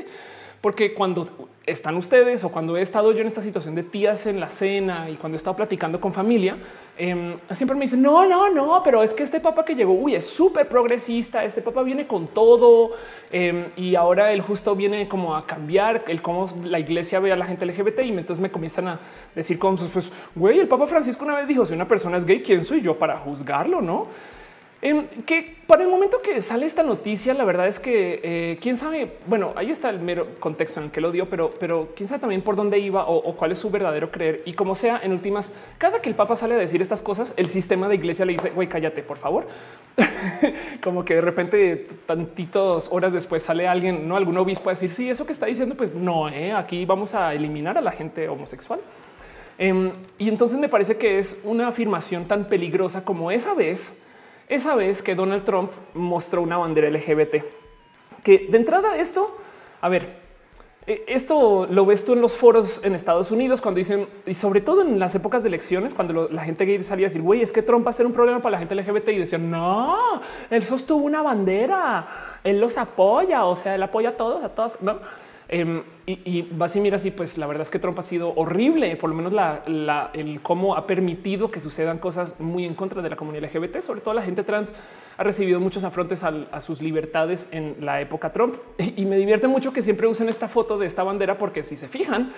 porque cuando están ustedes o cuando he estado yo en esta situación de tías en la cena y cuando he estado platicando con familia, em, siempre me dicen no, no, no, pero es que este papa que llegó, uy, es súper progresista. Este papa viene con todo em, y ahora él justo viene como a cambiar el cómo la iglesia ve a la gente LGBT. Y entonces me comienzan a decir como pues, güey, el papa Francisco una vez dijo: Si una persona es gay, quién soy yo para juzgarlo? Em, que para el momento que sale esta noticia, la verdad es que eh, quién sabe, bueno, ahí está el mero contexto en el que lo dio, pero, pero quién sabe también por dónde iba o, cuál es su verdadero creer. Y como sea, en últimas, cada que el Papa sale a decir estas cosas, el sistema de iglesia le dice, güey, cállate, por favor. <laughs> como que de repente, tantitos horas después sale alguien, no algún obispo a decir, sí, eso que está diciendo, pues no, eh, aquí vamos a eliminar a la gente homosexual. Em, y entonces me parece que es una afirmación tan peligrosa como esa vez esa vez que Donald Trump mostró una bandera LGBT, que de entrada esto, a ver, eh, esto lo ves tú en los foros en Estados Unidos cuando dicen, y sobre todo en las épocas de elecciones, cuando la gente gay salía a decir, güey, es que Trump va a ser un problema para la gente LGBT y decían, no, él sostuvo una bandera, él los apoya, o sea, él apoya a todos, a todos, ¿no? Em, y, vas y miras y pues la verdad es que Trump ha sido horrible, por lo menos la, el cómo ha permitido que sucedan cosas muy en contra de la comunidad LGBT, sobre todo la gente trans ha recibido muchos afrontes a, sus libertades en la época Trump. <laughs> Y, me divierte mucho que siempre usen esta foto de esta bandera porque si se fijan,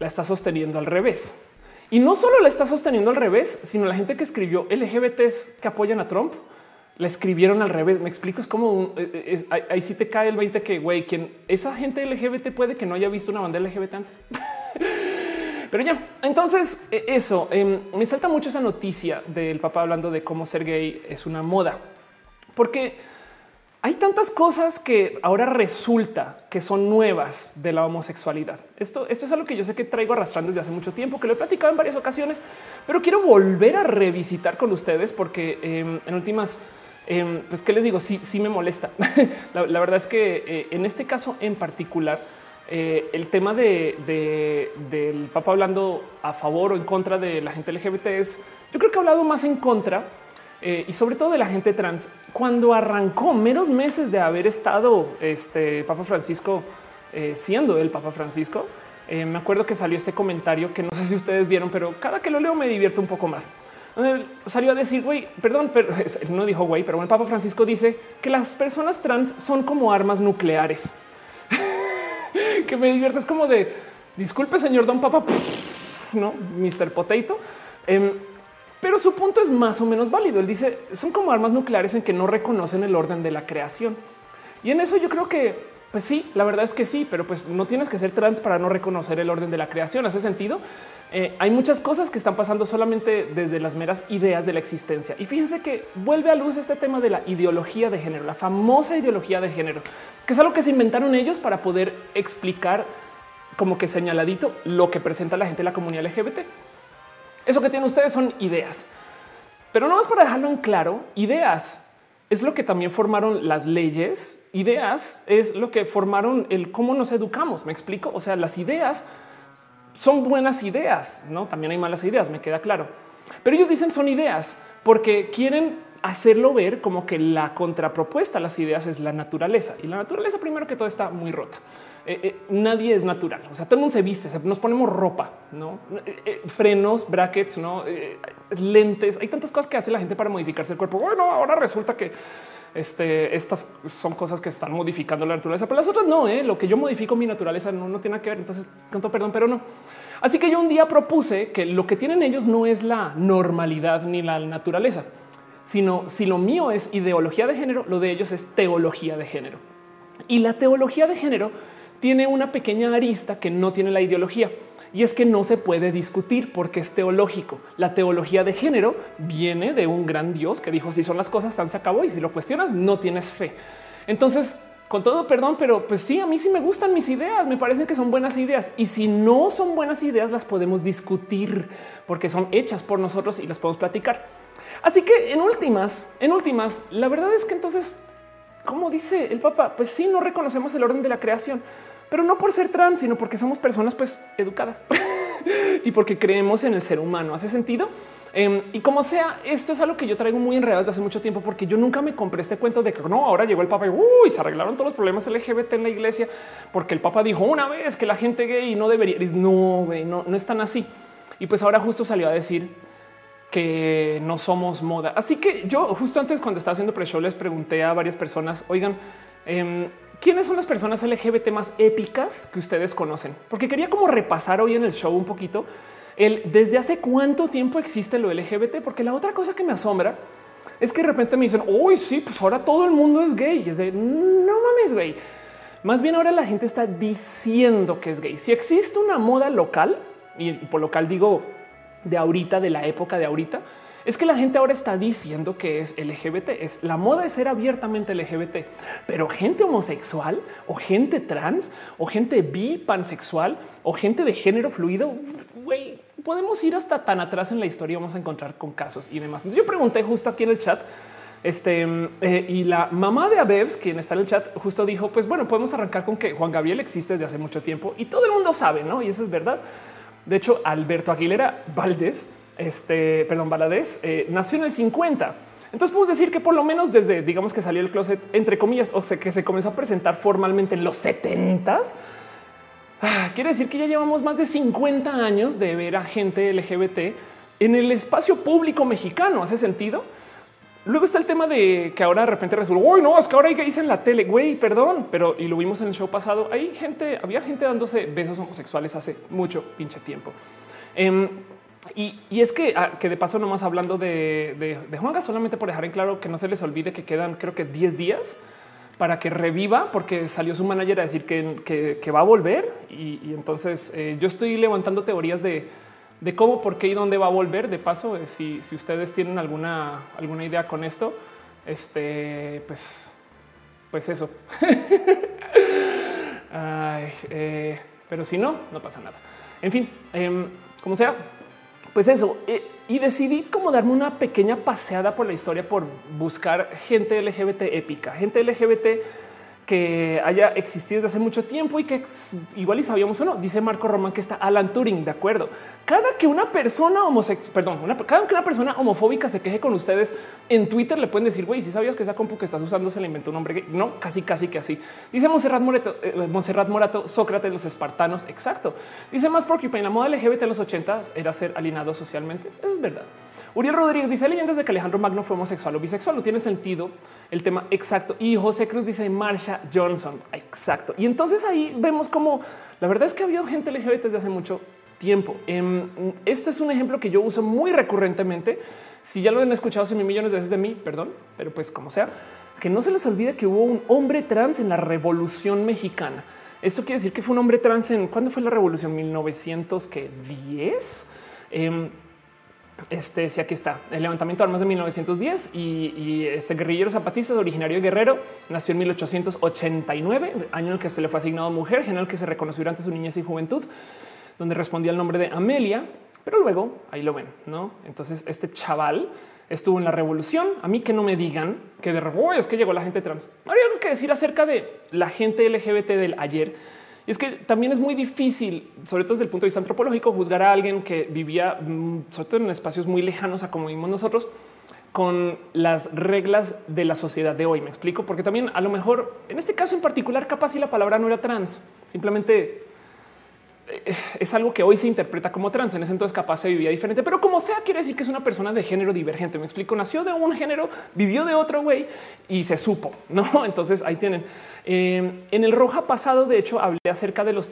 la está sosteniendo al revés. Y no solo la está sosteniendo al revés, sino la gente que escribió LGBTs que apoyan a Trump la escribieron al revés. Me explico, es como eh, eh, ahí sí te cae el 20 que güey, quien esa gente LGBT puede que no haya visto una bandera LGBT antes. <laughs> Pero ya, entonces eh, eso em, me salta mucho esa noticia del papá hablando de cómo ser gay es una moda, porque hay tantas cosas que ahora resulta que son nuevas de la homosexualidad. Esto, esto es algo que yo sé que traigo arrastrando desde hace mucho tiempo, que lo he platicado en varias ocasiones, pero quiero volver a revisitar con ustedes porque em, en últimas Em, pues qué les digo, sí, sí me molesta. <laughs> la, verdad es que eh, en este caso en particular, eh, el tema de, del Papa hablando a favor o en contra de la gente LGBT es, yo creo que ha hablado más en contra eh, y sobre todo de la gente trans. Cuando arrancó menos meses de haber estado este Papa Francisco siendo el Papa Francisco, me acuerdo que salió este comentario que no sé si ustedes vieron, pero cada que lo leo me divierto un poco más salió a decir, güey, perdón, pero <laughs> no dijo güey, pero el Papa Francisco dice que las personas trans son como armas nucleares. <laughs> que me diviertes como de disculpe, señor Don Papa, <laughs> no, Mr. Potato. Em, pero su punto es más o menos válido. Él dice son como armas nucleares en que no reconocen el orden de la creación. Y en eso yo creo que pues sí, la verdad es que sí, pero pues no tienes que ser trans para no reconocer el orden de la creación. ¿Hace sentido? Eh, hay muchas cosas que están pasando solamente desde las meras ideas de la existencia. Y fíjense que vuelve a luz este tema de la ideología de género, la famosa ideología de género, que es algo que se inventaron ellos para poder explicar como que señaladito lo que presenta la gente de la comunidad LGBT. Eso que tienen ustedes son ideas, pero no más para dejarlo en claro, ideas es lo que también formaron las leyes. Ideas es lo que formaron el cómo nos educamos. Me explico. O sea, las ideas son buenas ideas, no? También hay malas ideas, me queda claro. Pero ellos dicen son ideas porque quieren hacerlo ver como que la contrapropuesta a las ideas es la naturaleza y la naturaleza primero que todo está muy rota. Eh, eh, nadie es natural. O sea, todo el mundo se viste, nos ponemos ropa, no eh, frenos, brackets, no lentes. Hay tantas cosas que hace la gente para modificarse el cuerpo. Bueno, ahora resulta que este, estas son cosas que están modificando la naturaleza, pero las otras no. Lo que yo modifico mi naturaleza no, no tiene que ver. Entonces, canto perdón, pero no. Así que yo un día propuse que lo que tienen ellos no es la normalidad ni la naturaleza, sino si lo mío es ideología de género, lo de ellos es teología de género. Y la teología de género tiene una pequeña arista que no tiene la ideología. Y es que no se puede discutir porque es teológico. La teología de género viene de un gran Dios que dijo si son las cosas, tan se acabó y si lo cuestionas no tienes fe. Entonces, con todo perdón, pero pues sí, a mí sí me gustan mis ideas, me parecen que son buenas ideas y si no son buenas ideas las podemos discutir porque son hechas por nosotros y las podemos platicar. Así que en últimas, en últimas, la verdad es que entonces, como dice el Papa, pues sí, no reconocemos el orden de la creación pero no por ser trans, sino porque somos personas pues educadas <laughs> y porque creemos en el ser humano. ¿Hace sentido? Em, y como sea, esto es algo que yo traigo muy enredado desde hace mucho tiempo porque yo nunca me compré este cuento de que no, ahora llegó el Papa y se arreglaron todos los problemas LGBT en la iglesia porque el Papa dijo una vez que la gente gay no debería. No, no, no es tan así. Y pues ahora justo salió a decir que no somos moda. Así que yo justo antes cuando estaba haciendo pre-show les pregunté a varias personas, oigan, eh, quiénes son las personas LGBT más épicas que ustedes conocen, porque quería como repasar hoy en el show un poquito el desde hace cuánto tiempo existe lo LGBT, porque la otra cosa que me asombra es que de repente me dicen, uy, sí, pues ahora todo el mundo es gay. Y es de no mames, güey. Más bien ahora la gente está diciendo que es gay. Si existe una moda local, y por local digo de ahorita, de la época de ahorita, es que la gente ahora está diciendo que es LGBT. Es la moda de ser abiertamente LGBT, pero gente homosexual o gente trans o gente bi pansexual o gente de género fluido. Podemos ir hasta tan atrás en la historia. Vamos a encontrar con casos y demás. yo pregunté justo aquí en el chat. Este eh, y la mamá de Abebs, quien está en el chat, justo dijo: Pues bueno, podemos arrancar con que Juan Gabriel existe desde hace mucho tiempo y todo el mundo sabe, no? Y eso es verdad. De hecho, Alberto Aguilera Valdés este, perdón, Valadez, eh, nació en el 50. Entonces podemos decir que por lo menos desde, digamos que salió el closet, entre comillas, o sea, que se comenzó a presentar formalmente en los 70s. Ah, quiere decir que ya llevamos más de 50 años de ver a gente LGBT en el espacio público mexicano. ¿Hace sentido? Luego está el tema de que ahora de repente resulta, uy, no, es que ahora hay gays en la tele, güey, perdón, pero y lo vimos en el show pasado. Hay gente, había gente dándose besos homosexuales hace mucho pinche tiempo. Em, y, es que, ah, que de paso, nomás hablando de, de, Juanga, solamente por dejar en claro que no se les olvide que quedan, creo que 10 días para que reviva, porque salió su manager a decir que, que, va a volver. Y, entonces eh, yo estoy levantando teorías de, de, cómo, por qué y dónde va a volver. De paso, eh, si, si, ustedes tienen alguna, alguna idea con esto, este, pues, pues eso. <laughs> Eh, pero si no, no pasa nada. En fin, em, como sea, pues eso. Eh, y decidí como darme una pequeña paseada por la historia por buscar gente LGBT épica, gente LGBT que haya existido desde hace mucho tiempo y que igual y sabíamos o no. Dice Marco Román que está Alan Turing, de acuerdo. Cada que una persona homosexual, perdón, cada que una persona homofóbica se queje con ustedes en Twitter, le pueden decir, güey, si sabías que esa compu que estás usando se le inventó un hombre. No, casi, casi que así. Dice Monserrat Morato, eh, Monserrat Morato, Sócrates, los espartanos. Exacto. Dice más porque la moda LGBT en los 80 era ser alienado socialmente. Eso es verdad. Uriel Rodríguez dice leyendas de que Alejandro Magno fue homosexual o bisexual. No tiene sentido el tema exacto. Y José Cruz dice Marsha Johnson. Exacto. Y entonces ahí vemos como la verdad es que había gente LGBT desde hace mucho tiempo. Em, esto es un ejemplo que yo uso muy recurrentemente. Si ya lo han escuchado mil millones de veces de mí, perdón, pero pues como sea, que no se les olvide que hubo un hombre trans en la Revolución Mexicana. Esto quiere decir que fue un hombre trans en cuándo fue la revolución 1910. Este, sí, aquí está el levantamiento de armas de 1910 y, este guerrillero zapatista originario de Guerrero nació en 1889, año en el que se le fue asignado mujer, general que se reconoció durante su niñez y juventud, donde respondía al nombre de Amelia, pero luego ahí lo ven, no? Entonces, este chaval estuvo en la revolución. A mí que no me digan que de repente es que llegó la gente trans. Habría algo que decir acerca de la gente LGBT del ayer y es que también es muy difícil, sobre todo desde el punto de vista antropológico, juzgar a alguien que vivía, mm, sobre todo en espacios muy lejanos a como vivimos nosotros, con las reglas de la sociedad de hoy. Me explico, porque también a lo mejor en este caso en particular, capaz si la palabra no era trans, simplemente es algo que hoy se interpreta como trans. En ese entonces capaz se vivía diferente, pero como sea, quiere decir que es una persona de género divergente. Me explico, nació de un género, vivió de otro güey y se supo, <laughs> no? Entonces ahí tienen. Eh, en el Roja pasado, de hecho, hablé acerca de los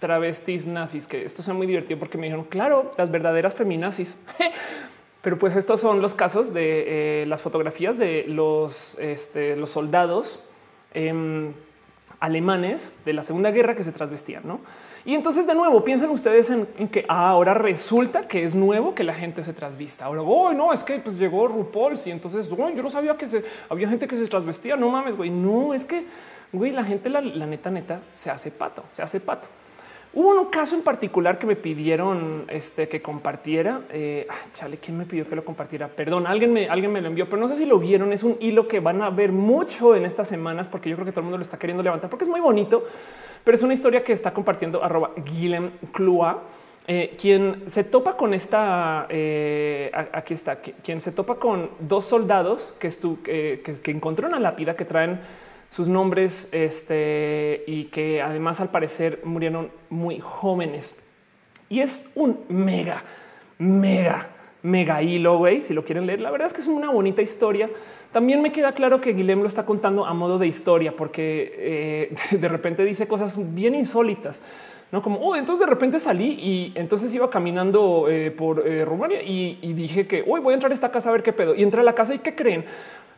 travestis nazis, que esto es muy divertido porque me dijeron, claro, las verdaderas feminazis. <laughs> Pero pues estos son los casos de eh, las fotografías de los, este, soldados em, alemanes de la Segunda Guerra que se trasvestían, ¿no? Y entonces de nuevo piensen ustedes en, que ahora resulta que es nuevo que la gente se trasvista. Ahora, oh, no, es que pues llegó RuPaul y entonces yo no sabía que se, había gente que se trasvestía. No mames, güey. No es que güey, la gente, la, neta, neta, se hace pato, se hace pato. Hubo un caso en particular que me pidieron este, que compartiera. Eh, chale, ¿quién me pidió que lo compartiera? Perdón, alguien me, alguien me lo envió, pero no sé si lo vieron. Es un hilo que van a ver mucho en estas semanas porque yo creo que todo el mundo lo está queriendo levantar porque es muy bonito, pero es una historia que está compartiendo arroba Guillem Clua. Eh, quien se topa con esta, eh, aquí está, quien se topa con dos soldados que, que, que encontró una lápida que traen sus nombres este, y que además al parecer murieron muy jóvenes. Y es un mega, mega, mega hilo, güey. Si lo quieren leer, la verdad es que es una bonita historia. También me queda claro que Guilhem lo está contando a modo de historia, porque eh, <laughs> de repente dice cosas bien insólitas. no como oh, entonces de repente salí y entonces iba caminando eh, por eh, Rumania y, y, dije que hoy voy a entrar a esta casa a ver qué pedo y entré a la casa y qué creen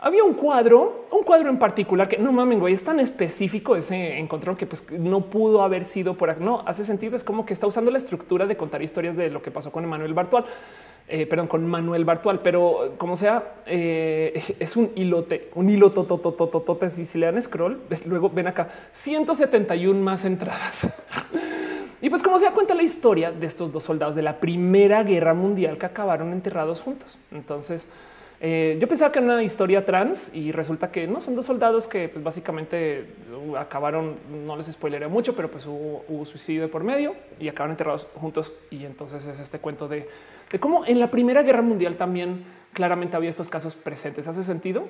había un cuadro, un cuadro en particular que no mames, güey, es tan específico ese encontrón que pues no pudo haber sido por aquí. No hace sentido. Es como que está usando la estructura de contar historias de lo que pasó con Emanuel Bartual, eh, perdón, con Manuel Bartual, pero como sea, eh, <laughs> es un hilote, un hilo tototototote. Y si le dan scroll, <laughs> luego ven acá 171 más entradas. <laughs> Y pues como se da cuenta la historia de estos dos soldados de la Primera Guerra Mundial que acabaron enterrados juntos. Entonces, eh, yo pensaba que era una historia trans y resulta que no son dos soldados que pues, básicamente uh, acabaron, no les spoileré mucho, pero pues hubo, suicidio por medio y acabaron enterrados juntos. Y entonces es este cuento de, de cómo en la Primera Guerra Mundial también claramente había estos casos presentes. ¿Hace sentido?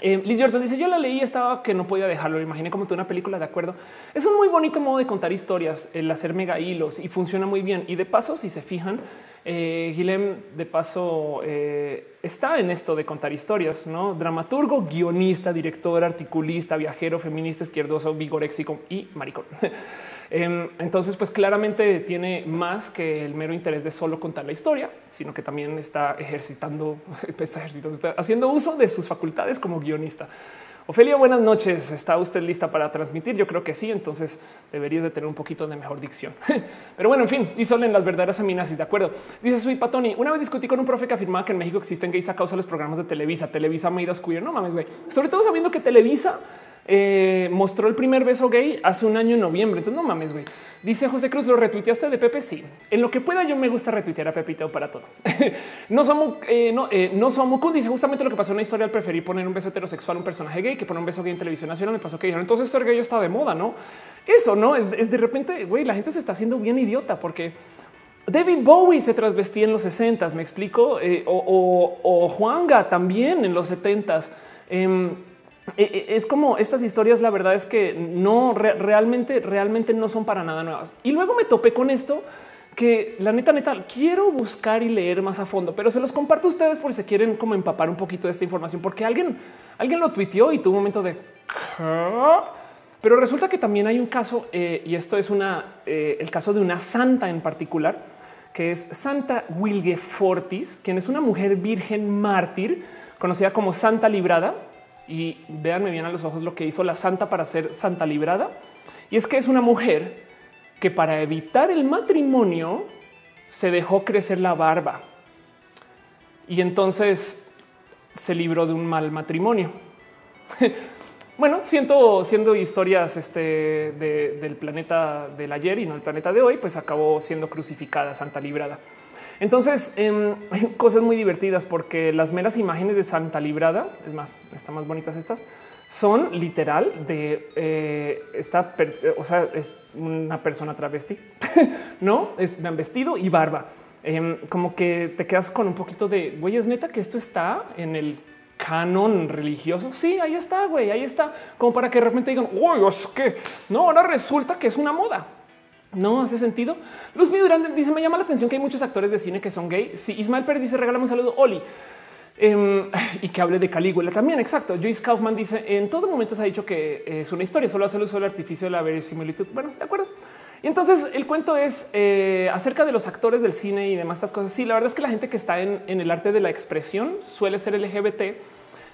Eh, Liz Jordan dice: Yo la leí, estaba que no podía dejarlo. Lo imaginé como una película. De acuerdo. Es un muy bonito modo de contar historias, el hacer mega hilos y funciona muy bien. Y de paso, si se fijan, eh, de paso eh, está en esto de contar historias, no dramaturgo, guionista, director, articulista, viajero, feminista, izquierdoso, vigoréxico y maricón. <laughs> Em, entonces, pues claramente tiene más que el mero interés de solo contar la historia, sino que también está ejercitando, <laughs> está ejercitando, está haciendo uso de sus facultades como guionista. Ofelia, buenas noches. ¿Está usted lista para transmitir? Yo creo que sí, entonces deberías de tener un poquito de mejor dicción. <laughs> Pero bueno, en fin, y solo en las verdaderas feminazis, de acuerdo. Dice Soy Patoni. Una vez discutí con un profe que afirmaba que en México existen gays a causa de los programas de Televisa. Televisa me queer. No mames, güey. Sobre todo sabiendo que Televisa eh, mostró el primer beso gay hace un año en noviembre. Entonces no mames, güey. Dice José Cruz, lo retuiteaste de Pepe. Sí, en lo que pueda, yo me gusta retuitear a Pepito para todo. <laughs> no somos, eh, no, eh, no somos Dice justamente lo que pasó en la historia. Al preferir poner un beso heterosexual a un personaje gay que poner un beso gay en televisión nacional. Me pasó que dijeron entonces ser gay está de moda, no? Eso no es, de repente, güey, la gente se está haciendo bien idiota porque David Bowie se trasvestía en los 60 me explico, o, o, Juanga también en los 70 eh, eh, es como estas historias, la verdad es que no realmente, realmente no son para nada nuevas. Y luego me topé con esto que la neta, neta, quiero buscar y leer más a fondo, pero se los comparto a ustedes por si quieren como empapar un poquito de esta información, porque alguien, alguien lo tuiteó y tuvo un momento de pero resulta que también hay un caso eh, y esto es una, el caso de una santa en particular, que es Santa Wilgefortis, quien es una mujer virgen mártir conocida como Santa Librada y véanme bien a los ojos lo que hizo la santa para ser santa librada. Y es que es una mujer que para evitar el matrimonio se dejó crecer la barba y entonces se libró de un mal matrimonio. <laughs> bueno, siento siendo historias este, del planeta del ayer y no el planeta de hoy, pues acabó siendo crucificada Santa Librada. Entonces, em, <laughs> hay cosas muy divertidas porque las meras imágenes de Santa Librada, es más, están más bonitas estas, son literal de eh, esta, o sea, es una persona travesti, <laughs> no es vestido y barba. Em, como que te quedas con un poquito de güey, es neta que esto está en el canon religioso. Sí, ahí está, güey, ahí está, como para que de repente digan, uy, es que no, ahora resulta que es una moda. No hace sentido. Luz Durán dice: Me llama la atención que hay muchos actores de cine que son gay. Si Ismael Pérez dice: Regálame un saludo, Oli. Em, <laughs> y que hable de Calígula también. Exacto. Joyce Kaufman dice: En todo momento se ha dicho que es una historia, solo hace el uso del artificio de la verisimilitud. Bueno, de acuerdo. Y entonces el cuento es eh, acerca de los actores del cine y demás estas cosas. Sí, la verdad es que la gente que está en, el arte de la expresión suele ser LGBT,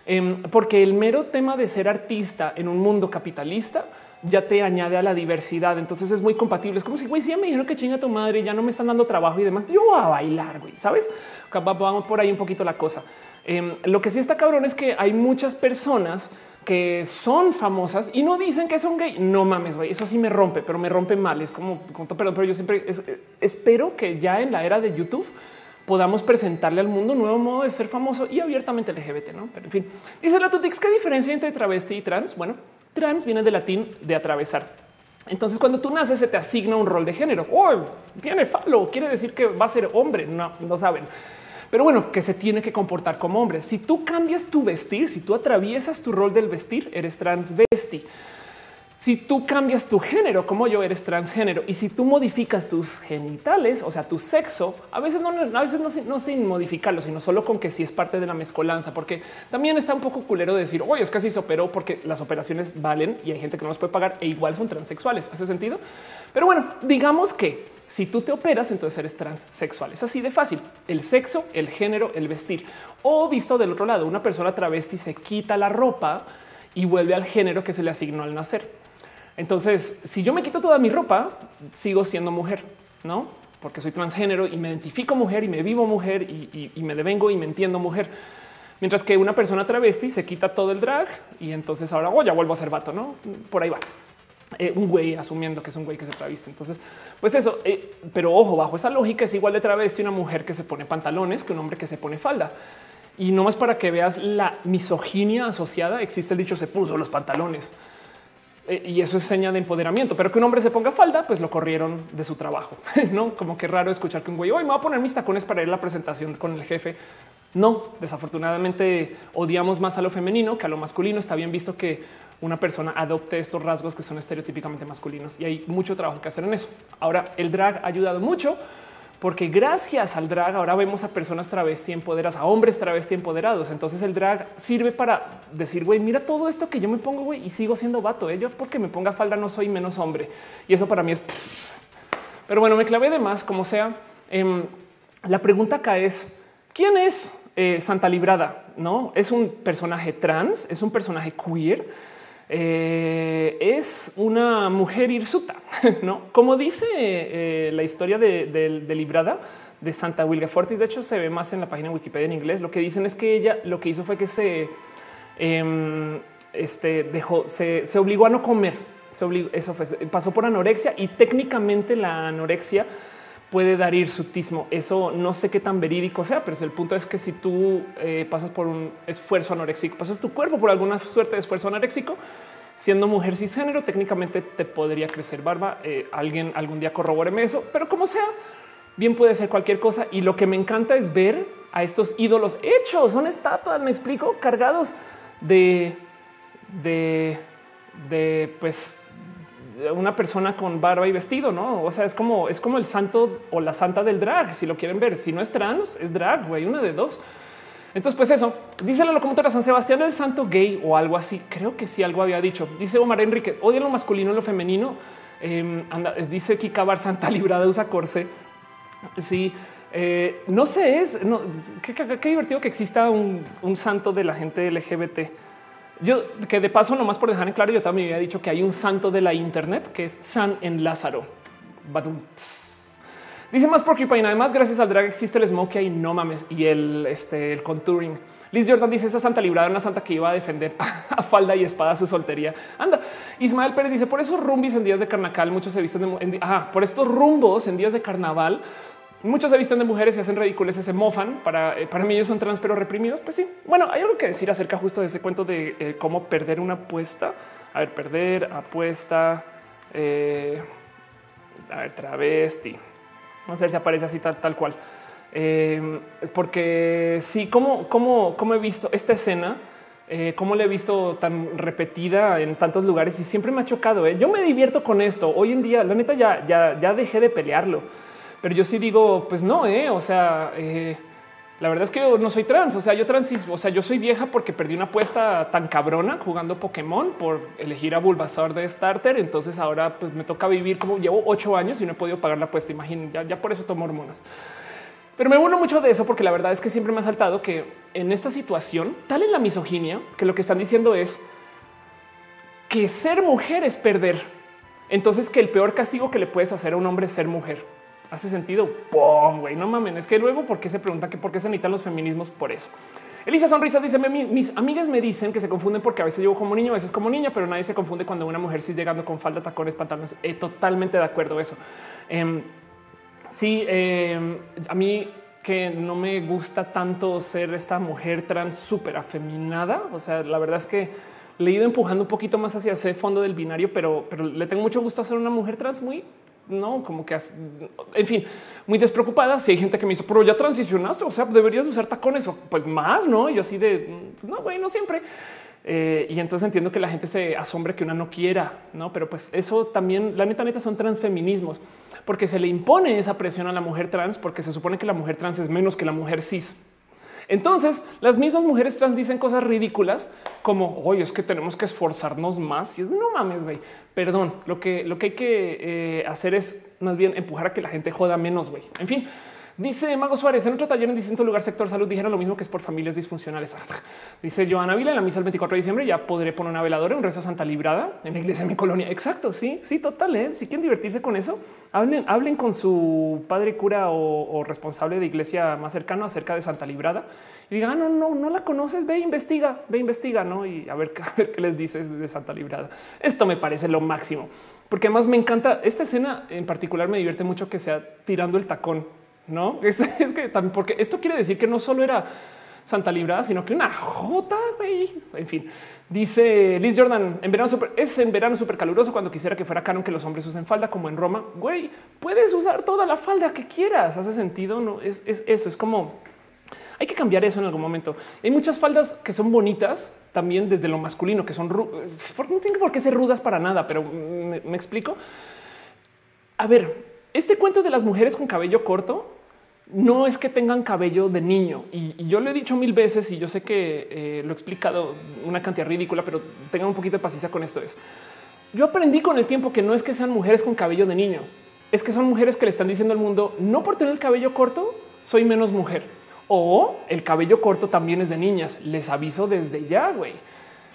em, porque el mero tema de ser artista en un mundo capitalista ya te añade a la diversidad. Entonces es muy compatible. Es como si güey, si ya me dijeron que chinga tu madre, ya no me están dando trabajo y demás. Yo voy a bailar, güey, sabes? Vamos por ahí un poquito la cosa. Em, lo que sí está cabrón es que hay muchas personas que son famosas y no dicen que son gay. No mames, güey. Eso sí me rompe, pero me rompe mal. Es como, pero, pero yo siempre espero que ya en la era de YouTube podamos presentarle al mundo un nuevo modo de ser famoso y abiertamente LGBT, no? Pero en fin, dice la Tutix, ¿qué diferencia entre travesti y trans? Bueno, Trans viene del latín de atravesar. Entonces, cuando tú naces, se te asigna un rol de género. Oh, tiene falo, quiere decir que va a ser hombre. No, no saben. Pero bueno, que se tiene que comportar como hombre. Si tú cambias tu vestir, si tú atraviesas tu rol del vestir, eres transvesti. Si tú cambias tu género, como yo eres transgénero, y si tú modificas tus genitales, o sea, tu sexo, a veces no, a veces no, sin modificarlo, sino solo con que si es parte de la mezcolanza, porque también está un poco culero decir, oye, es que así se operó porque las operaciones valen y hay gente que no los puede pagar e igual son transexuales. ¿Hace sentido? Pero bueno, digamos que si tú te operas, entonces eres transexual. Es así de fácil. El sexo, el género, el vestir. O visto del otro lado, una persona travesti se quita la ropa y vuelve al género que se le asignó al nacer. Entonces, si yo me quito toda mi ropa, sigo siendo mujer, no? Porque soy transgénero y me identifico mujer y me vivo mujer y, me devengo y me entiendo mujer. Mientras que una persona travesti se quita todo el drag y entonces ahora oh, ya vuelvo a ser vato, no? Por ahí va. Eh, un güey asumiendo que es un güey que se traviste. Entonces, pues eso, eh, pero ojo, bajo esa lógica es igual de travesti una mujer que se pone pantalones que un hombre que se pone falda. Y no más para que veas la misoginia asociada, existe el dicho se puso los pantalones. Eh, y eso es seña de empoderamiento, pero que un hombre se ponga falda, pues lo corrieron de su trabajo. <laughs> No como que raro escuchar que un güey hoy me va a poner mis tacones para ir a la presentación con el jefe. No, desafortunadamente odiamos más a lo femenino que a lo masculino. Está bien visto que una persona adopte estos rasgos que son estereotípicamente masculinos y hay mucho trabajo que hacer en eso. Ahora, el drag ha ayudado mucho porque gracias al drag ahora vemos a personas travesti empoderadas, a hombres travesti empoderados. Entonces el drag sirve para decir, güey, mira todo esto que yo me pongo, güey, y sigo siendo vato. ¿eh? Yo porque me ponga falda no soy menos hombre. Y eso para mí es... Pero bueno, me clavé de más, como sea. Em, la pregunta acá es, ¿quién es eh, Santa Librada? ¿No? ¿Es un personaje trans? ¿Es un personaje queer? Eh, es una mujer hirsuta, <laughs> no como dice eh, la historia de, Librada de Santa Wilgefortis. De hecho, se ve más en la página de Wikipedia en inglés. Lo que dicen es que ella lo que hizo fue que se em, este, dejó, se, obligó a no comer. Se obligó, eso pasó por anorexia y técnicamente la anorexia puede dar hirsutismo. Eso no sé qué tan verídico sea, pero el punto es que si tú eh, pasas por un esfuerzo anoréxico, pasas tu cuerpo por alguna suerte de esfuerzo anoréxico, siendo mujer cisgénero, técnicamente te podría crecer barba. Eh, alguien algún día corrobóreme eso, pero como sea, bien puede ser cualquier cosa. Y lo que me encanta es ver a estos ídolos hechos, son estatuas, me explico, cargados de, de, de pues una persona con barba y vestido, no? O sea, es como es como el santo o la santa del drag. Si lo quieren ver, si no es trans, es drag, güey, una de dos. Entonces, pues eso dice la locomotora San Sebastián el santo gay o algo así. Creo que sí, algo había dicho. Dice Omar Enrique, odia lo masculino y lo femenino. Em, dice Kika Bar Santa Librada usa corse. Sí, eh, no sé, es no, qué, divertido que exista un, un santo de la gente LGBT. Yo que de paso, nomás por dejar en claro, yo también había dicho que hay un santo de la Internet que es San en Lázaro. Dice más por y además gracias al drag existe el smoke y no mames y el, este, el contouring. Liz Jordan dice esa santa librada, una santa que iba a defender <laughs> a falda y espada su soltería. Anda. Ismael Pérez dice por esos rumbis en días de carnaval, muchos se visten de, por estos rumbos en días de carnaval, Muchos se visten de mujeres y hacen ridículos, se mofan. Para, eh, para mí ellos son trans pero reprimidos. Pues sí. Bueno, hay algo que decir acerca justo de ese cuento de eh, cómo perder una apuesta. A ver, perder apuesta. Eh, a ver, travesti. A ver si aparece así tal, tal cual. porque sí, como, como, como he visto esta escena, cómo la he visto tan repetida en tantos lugares y siempre me ha chocado. Yo me divierto con esto. Hoy en día, la neta, ya, ya dejé de pelearlo pero yo sí digo, pues no, eh, o sea, eh, la verdad es que yo no soy trans. O sea, yo trans, o sea, yo soy vieja porque perdí una apuesta tan cabrona jugando Pokémon por elegir a Bulbasaur de starter. Entonces ahora pues me toca vivir como llevo ocho años y no he podido pagar la apuesta. Imaginen, ya, por eso tomo hormonas. Pero me burlo mucho de eso porque la verdad es que siempre me ha saltado que en esta situación, tal es la misoginia, que lo que están diciendo es que ser mujer es perder. Entonces que el peor castigo que le puedes hacer a un hombre es ser mujer. Hace sentido. ¡Pum! Güey, no mamen. Es que luego, ¿por qué se pregunta que por qué se necesitan los feminismos por eso? Elisa Sonrisas dice: Mis amigas me dicen que se confunden porque a veces llevo como niño, a veces como niña, pero nadie se confunde cuando una mujer sigue llegando con falda, tacones, pantalones. Eh, totalmente de acuerdo. Eso em, sí, em, a mí que no me gusta tanto ser esta mujer trans súper afeminada. O sea, la verdad es que le he ido empujando un poquito más hacia ese fondo del binario, pero, pero le tengo mucho gusto a ser una mujer trans muy no como que, en fin, muy despreocupada. Si hay gente que me dice, pero ya transicionaste, o sea, deberías usar tacones, o pues más, no? Y yo así de no, güey, no siempre. Eh, y entonces entiendo que la gente se asombre que una no quiera, no? Pero pues eso también, la neta, neta son transfeminismos porque se le impone esa presión a la mujer trans, porque se supone que la mujer trans es menos que la mujer cis. Entonces, las mismas mujeres trans dicen cosas ridículas como hoy es que tenemos que esforzarnos más y es no mames, güey. Perdón, lo que, lo que hay que eh, hacer es más bien empujar a que la gente joda menos, güey. En fin, Dice Mago Suárez, en otro taller en distinto lugar sector salud dijeron lo mismo que es por familias disfuncionales. <laughs> Dice Joana Vila en la misa el 24 de diciembre ya podré poner una veladora, un rezo Santa Librada en la iglesia de mi colonia. Exacto, sí, sí, total. ¿eh? Si quieren divertirse con eso, hablen, hablen con su padre cura o, responsable de iglesia más cercano acerca de Santa Librada y digan, ah, no, no, no la conoces, ve, investiga, ve, investiga, ¿no? Y a ver, a ver qué les dices de Santa Librada. Esto me parece lo máximo, porque además me encanta, esta escena en particular me divierte mucho que sea tirando el tacón no <laughs> es, que también, porque esto quiere decir que no solo era Santa Librada, sino que una jota. En fin, dice Liz Jordan en verano super, es en verano súper caluroso cuando quisiera que fuera canon que los hombres usen falda como en Roma. Güey, puedes usar toda la falda que quieras. Hace sentido. No es, eso. Es como hay que cambiar eso en algún momento. Hay muchas faldas que son bonitas también desde lo masculino, que son no tienen por qué ser rudas para nada, pero me explico. A ver, este cuento de las mujeres con cabello corto no es que tengan cabello de niño. Y, yo lo he dicho mil veces y yo sé que eh, lo he explicado una cantidad ridícula, pero tengan un poquito de paciencia con esto. Es yo aprendí con el tiempo que no es que sean mujeres con cabello de niño, es que son mujeres que le están diciendo al mundo no por tener el cabello corto soy menos mujer o el cabello corto también es de niñas. Les aviso desde ya, güey.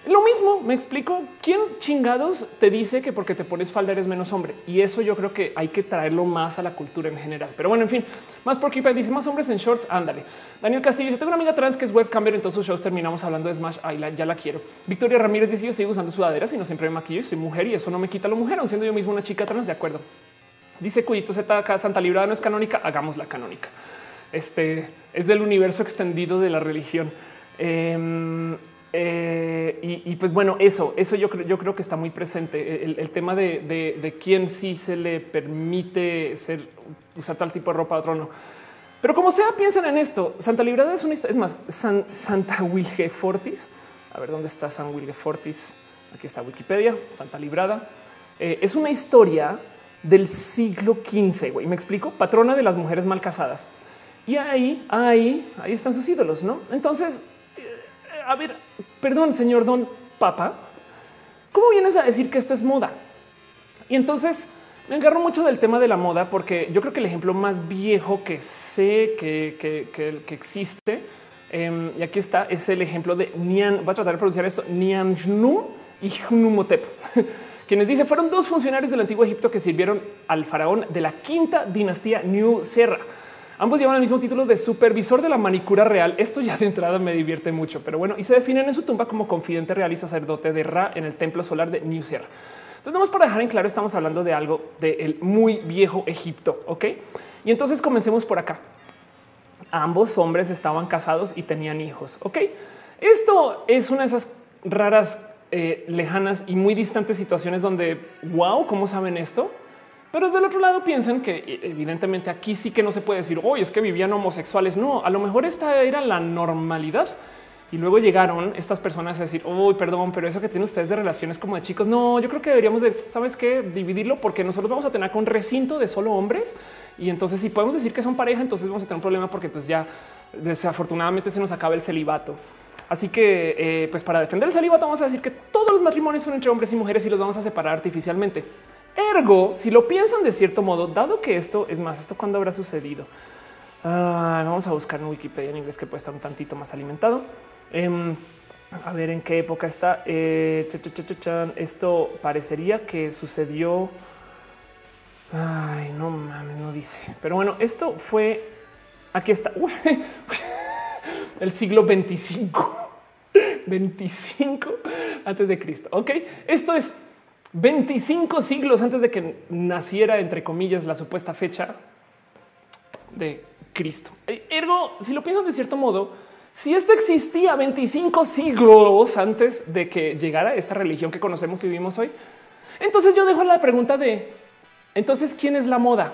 Lo mismo, me explico. ¿Quién chingados te dice que porque te pones falda eres menos hombre? Y eso yo creo que hay que traerlo más a la cultura en general. Pero bueno, en fin, más por aquí dice más hombres en shorts. Ándale. Daniel Castillo, yo tengo una amiga trans que es webcamer. En todos sus shows terminamos hablando de Smash. Ay, ya la quiero. Victoria Ramírez dice: Yo sigo usando sudaderas y no siempre me maquillo soy mujer y eso no me quita lo mujer, aun siendo yo mismo una chica trans. De acuerdo. Dice Cuyito Z Santa Librada no es canónica. Hagamos la canónica. Este es del universo extendido de la religión. Em, eh, y, pues bueno, eso, eso yo creo, yo creo que está muy presente. El, tema de, quién sí se le permite usar tal tipo de ropa, otro no. Pero como sea, piensen en esto. Santa Librada es una historia. Es más, Santa Wilgefortis. A ver dónde está San Wilgefortis. Aquí está Wikipedia. Santa Librada eh, es una historia del siglo XV. Güey, me explico. Patrona de las mujeres mal casadas. Y ahí, ahí, ahí están sus ídolos, no? Entonces, a ver, perdón, señor Don Papa, ¿cómo vienes a decir que esto es moda? Y entonces me agarro mucho del tema de la moda porque yo creo que el ejemplo más viejo que sé que, existe, em, y aquí está, es el ejemplo de Nian, voy a tratar de pronunciar esto, Nianjnu y Hnumotep, <laughs> quienes dicen fueron dos funcionarios del antiguo Egipto que sirvieron al faraón de la quinta dinastía New Serra Ambos llevan el mismo título de supervisor de la manicura real. Esto ya de entrada me divierte mucho, pero bueno, y se definen en su tumba como confidente real y sacerdote de Ra en el templo solar de New Sierra. Entonces, vamos para dejar en claro, estamos hablando de algo del muy viejo Egipto. Ok, y entonces comencemos por acá. Ambos hombres estaban casados y tenían hijos. Ok, esto es una de esas raras, eh, lejanas y muy distantes situaciones donde wow, cómo saben esto? Pero del otro lado piensan que e, evidentemente aquí sí que no se puede decir hoy es que vivían homosexuales. No, a lo mejor esta era la normalidad. Y luego llegaron estas personas a decir, uy, perdón, pero eso que tienen ustedes de relaciones como de chicos, no, yo creo que deberíamos de, ¿sabes qué? Dividirlo porque nosotros vamos a tener un recinto de solo hombres. Y entonces si podemos decir que son pareja, entonces vamos a tener un problema porque pues ya desafortunadamente se nos acaba el celibato. Así que, eh, pues para defender el celibato vamos a decir que todos los matrimonios son entre hombres y mujeres y los vamos a separar artificialmente. Ergo, si lo piensan de cierto modo, dado que esto es más, esto cuando habrá sucedido. Ah, vamos a buscar en Wikipedia en inglés que puede estar un tantito más alimentado. Em, a ver en qué época está. Eh, esto parecería que sucedió. Ay, no mames, no dice. Pero bueno, esto fue. Aquí está. <laughs> el siglo 25. 25 <laughs> antes de Cristo. Ok, esto es 25 siglos antes de que naciera, entre comillas, la supuesta fecha de Cristo. Eh, ergo, si lo piensan de cierto modo, si esto existía 25 siglos antes de que llegara esta religión que conocemos y vivimos hoy, entonces yo dejo la pregunta de entonces quién es la moda?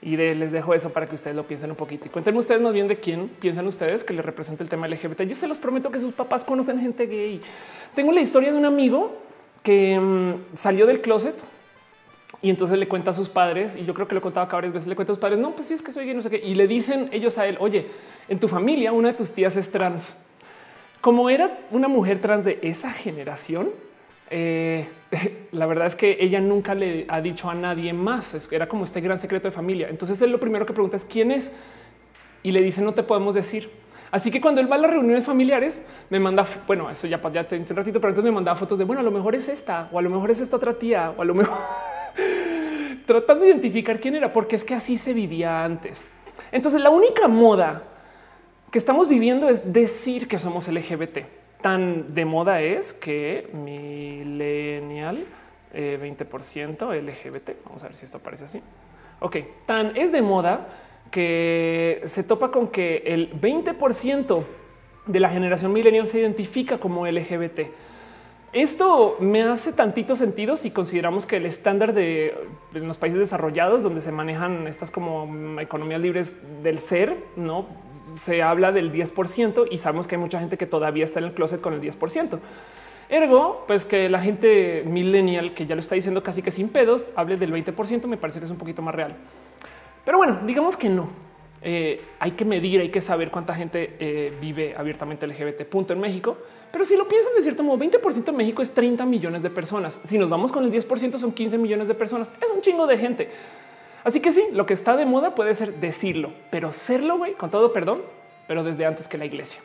Y les dejo eso para que ustedes lo piensen un poquito y cuéntenme ustedes más bien de quién piensan ustedes que les representa el tema LGBT. Yo se los prometo que sus papás conocen gente gay. Tengo la historia de un amigo que mm, salió del closet y entonces le cuenta a sus padres, y yo creo que lo contaba varias veces, le cuenta a sus padres, no, pues sí, es que soy gay, no sé qué. Y le dicen ellos a él, oye, en tu familia una de tus tías es trans. Como era una mujer trans de esa generación, eh, <laughs> la verdad es que ella nunca le ha dicho a nadie más. Era como este gran secreto de familia. Entonces él lo primero que pregunta es quién es y le dice no te podemos decir. Así que cuando él va a las reuniones familiares, me manda, bueno, eso ya, ya te un ratito, pero entonces me mandaba fotos de, bueno, a lo mejor es esta, o a lo mejor es esta otra tía, o a lo mejor <laughs> tratando de identificar quién era, porque es que así se vivía antes. Entonces la única moda que estamos viviendo es decir que somos LGBT tan de moda es que millennial 20% eh, LGBT. Vamos a ver si esto aparece así. Ok, tan es de moda que se topa con que el 20% de la generación millennial se identifica como LGBT. Esto me hace tantito sentido si consideramos que el estándar de en los países desarrollados donde se manejan estas como economías libres del ser, no se habla del 10% y sabemos que hay mucha gente que todavía está en el closet con el 10%. Ergo, pues que la gente millennial que ya lo está diciendo casi que sin pedos hable del 20%, me parece que es un poquito más real. Pero bueno, digamos que no. Eh, hay que medir, hay que saber cuánta gente eh, vive abiertamente LGBT punto en México. Pero si lo piensan de cierto modo, 20% en México es 30 millones de personas. Si nos vamos con el 10% son 15 millones de personas. Es un chingo de gente. Así que sí, lo que está de moda puede ser decirlo, pero serlo, güey, con todo perdón, pero desde antes que la iglesia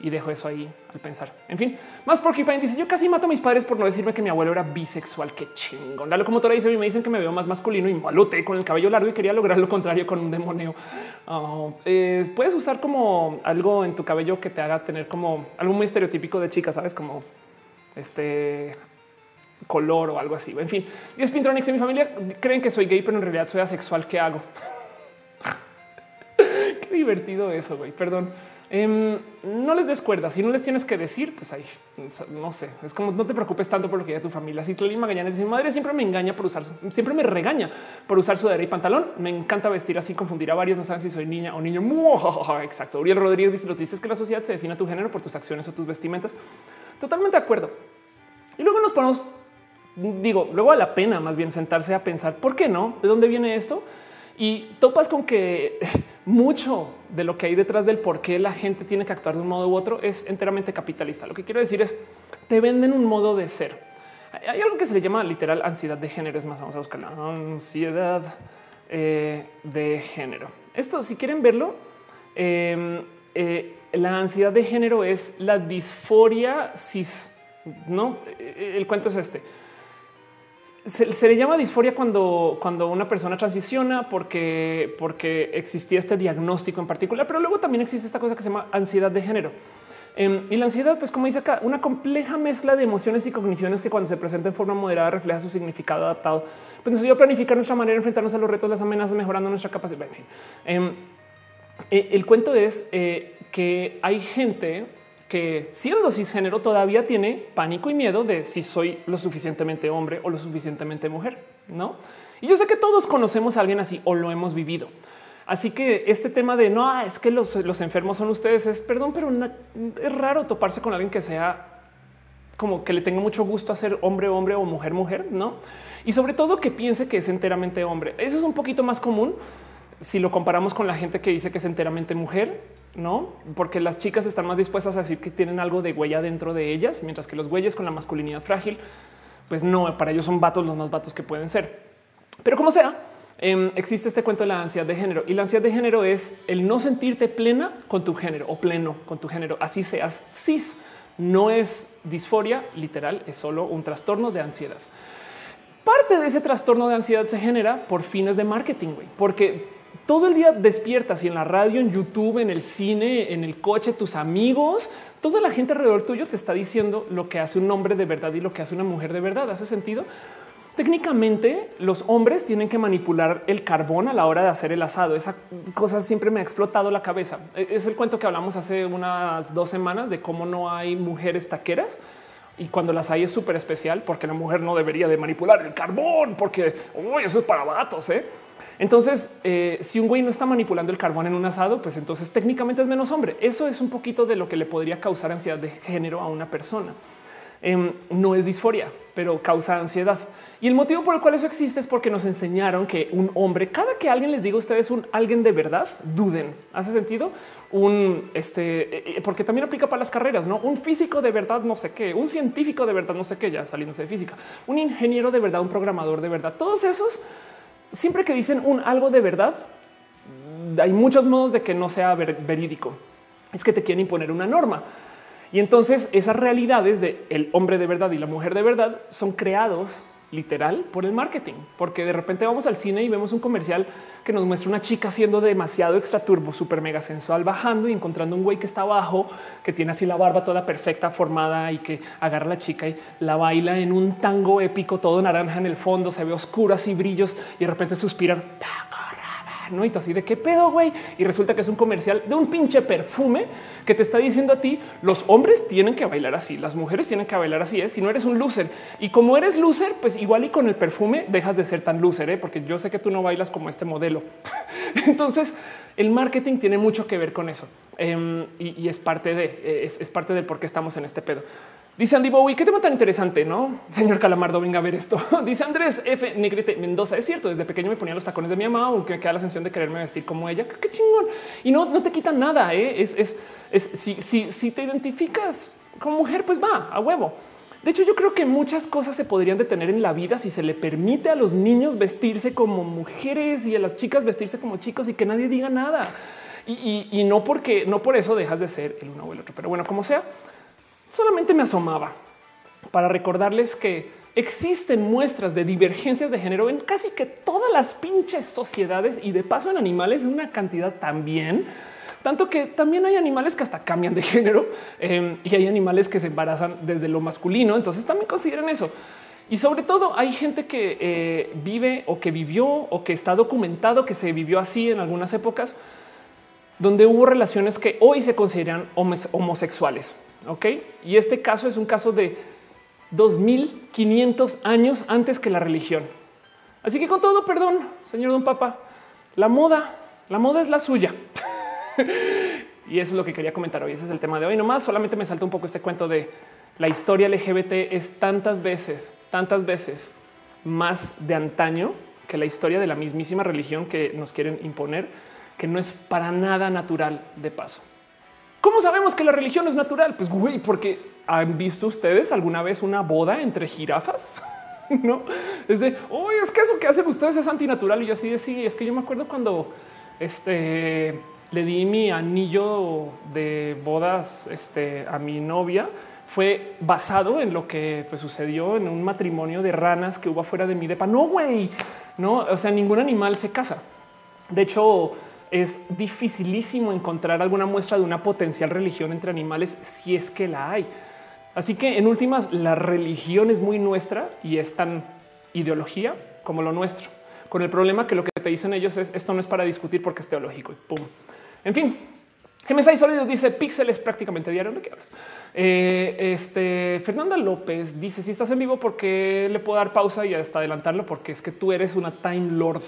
y dejo eso ahí al pensar. En fin, más Porcupine dice: Yo casi mato a mis padres por no decirme que mi abuelo era bisexual. Qué chingón. La locomotora dice: Me dicen que me veo más masculino y malute con el cabello largo y quería lograr lo contrario con un demonio. Oh, eh, puedes usar como algo en tu cabello que te haga tener como algo muy estereotípico de chica, sabes, como este color o algo así. En fin, y es Pintronics en mi familia creen que soy gay, pero en realidad soy asexual. ¿Qué hago? <laughs> Qué divertido eso, güey. Perdón. Em, no les des cuerda. Si no les tienes que decir, pues ahí no sé. Es como no te preocupes tanto por lo que diga tu familia. Si Tlali Magallanes dice madre siempre me engaña por usar, siempre me regaña por usar sudadera y pantalón. Me encanta vestir así, confundir a varios. No saben si soy niña o niño. <laughs> Exacto. Uriel Rodríguez dice: Lo dices que la sociedad se define tu género por tus acciones o tus vestimentas. Totalmente de acuerdo. Y luego nos ponemos, digo, luego a la pena más bien sentarse a pensar por qué no, de dónde viene esto y topas con que <laughs> mucho de lo que hay detrás del por qué la gente tiene que actuar de un modo u otro es enteramente capitalista. Lo que quiero decir es te venden un modo de ser. Hay algo que se le llama literal ansiedad de género. Es más, vamos a buscar la ansiedad eh, de género. Esto, si quieren verlo, em, eh, la ansiedad de género es la disforia cis. No, el cuento es este se, le llama disforia cuando, cuando una persona transiciona porque, porque existía este diagnóstico en particular, pero luego también existe esta cosa que se llama ansiedad de género. Em, y la ansiedad, pues como dice acá, una compleja mezcla de emociones y cogniciones que cuando se presenta en forma moderada refleja su significado adaptado. Pues nos ayuda a planificar nuestra manera de enfrentarnos a los retos, las amenazas, mejorando nuestra capacidad. En fin, em, eh, el cuento es eh, que hay gente que siendo cisgénero todavía tiene pánico y miedo de si soy lo suficientemente hombre o lo suficientemente mujer, ¿no? Y yo sé que todos conocemos a alguien así o lo hemos vivido. Así que este tema de no es que los, enfermos son ustedes es perdón, pero es raro toparse con alguien que sea como que le tenga mucho gusto a ser hombre, hombre o mujer, mujer, no? Y sobre todo que piense que es enteramente hombre. Eso es un poquito más común si lo comparamos con la gente que dice que es enteramente mujer no, porque las chicas están más dispuestas a decir que tienen algo de huella dentro de ellas, mientras que los güeyes con la masculinidad frágil, pues no, para ellos son vatos los más vatos que pueden ser. Pero como sea, em, existe este cuento de la ansiedad de género y la ansiedad de género es el no sentirte plena con tu género o pleno con tu género, así seas cis. No es disforia literal, es solo un trastorno de ansiedad. Parte de ese trastorno de ansiedad se genera por fines de marketing, porque todo el día despiertas y en la radio, en YouTube, en el cine, en el coche, tus amigos, toda la gente alrededor tuyo te está diciendo lo que hace un hombre de verdad y lo que hace una mujer de verdad. ¿Hace sentido? Técnicamente, los hombres tienen que manipular el carbón a la hora de hacer el asado. Esa cosa siempre me ha explotado la cabeza. E-, es el cuento que hablamos hace unas dos semanas de cómo no hay mujeres taqueras y cuando las hay es súper especial porque la mujer no debería de manipular el carbón porque eso es para vatos. ¿eh? Entonces, eh, si un güey no está manipulando el carbón en un asado, pues entonces técnicamente es menos hombre. Eso es un poquito de lo que le podría causar ansiedad de género a una persona. Em, no es disforia, pero causa ansiedad. Y el motivo por el cual eso existe es porque nos enseñaron que un hombre, cada que alguien les diga a ustedes un alguien de verdad, duden. ¿Hace sentido? Un este, eh, eh, porque también aplica para las carreras, no un físico de verdad, no sé qué, un científico de verdad, no sé qué, ya saliéndose de física, un ingeniero de verdad, un programador de verdad. Todos esos, siempre que dicen algo de verdad, hay muchos modos de que no sea verídico. Es que te quieren imponer una norma. Y entonces esas realidades de el hombre de verdad y la mujer de verdad son creados literal por el marketing, porque de repente vamos al cine y vemos un comercial que nos muestra una chica siendo demasiado extra turbo, súper mega sensual, bajando y encontrando un güey que está abajo, que tiene así la barba toda perfecta, formada y que agarra a la chica y la baila en un tango épico, todo naranja en el fondo, se ve oscuras y brillos y de repente suspiran no? Y así de qué pedo, güey. Y resulta que es un comercial de un pinche perfume que te está diciendo a ti los hombres tienen que bailar así, las mujeres tienen que bailar así. ¿eh? Si no eres un loser y como eres loser, pues igual y con el perfume dejas de ser tan loser, ¿eh? porque yo sé que tú no bailas como este modelo. <laughs> Entonces, el marketing tiene mucho que ver con eso em, y, es parte de es, parte del por qué estamos en este pedo. Dice Andy Bowie, qué tema tan interesante, ¿no? Señor Calamardo, venga a ver esto. <laughs> Dice Andrés F. Negrete Mendoza, es cierto, desde pequeño me ponía los tacones de mi mamá, aunque me queda la sensación de quererme vestir como ella. Qué chingón. Y no, no te quitan nada, ¿eh? es, es, es si, si, si te identificas como mujer, pues va, a huevo. De hecho, yo creo que muchas cosas se podrían detener en la vida si se le permite a los niños vestirse como mujeres y a las chicas vestirse como chicos y que nadie diga nada. Y, no porque no por eso dejas de ser el uno o el otro. Pero bueno, como sea, solamente me asomaba para recordarles que existen muestras de divergencias de género en casi que todas las pinches sociedades y de paso en animales en una cantidad también. Tanto que también hay animales que hasta cambian de género em, y hay animales que se embarazan desde lo masculino. Entonces también consideran eso. Y sobre todo hay gente que eh, vive o que vivió o que está documentado que se vivió así en algunas épocas donde hubo relaciones que hoy se consideran homosexuales. Ok, y este caso es un caso de 2500 años antes que la religión. Así que con todo perdón, señor Don Papa, la moda, la moda es la suya. <laughs> <laughs> y eso es lo que quería comentar hoy. Ese es el tema de hoy. Nomás solamente me salta un poco este cuento de la historia LGBT es tantas veces, tantas veces más de antaño que la historia de la mismísima religión que nos quieren imponer, que no es para nada natural de paso. ¿Cómo sabemos que la religión es natural? Pues güey, porque han visto ustedes alguna vez una boda entre jirafas? <laughs> no es de hoy es que eso que hacen ustedes es antinatural. Y yo así de sí, es que yo me acuerdo cuando este le di mi anillo de bodas este, a mi novia fue basado en lo que pues, sucedió en un matrimonio de ranas que hubo afuera de mi depa. No, güey, no, o sea, ningún animal se casa. De hecho, es dificilísimo encontrar alguna muestra de una potencial religión entre animales si es que la hay. Así que en últimas, la religión es muy nuestra y es tan ideología como lo nuestro, con el problema que lo que te dicen ellos es esto no es para discutir porque es teológico y pum. En fin, GMSI Sólidos dice Pixel es prácticamente diario. ¿De qué hablas? Eh, este Fernanda López dice si estás en vivo, porque le puedo dar pausa y hasta adelantarlo? Porque es que tú eres una Time Lord.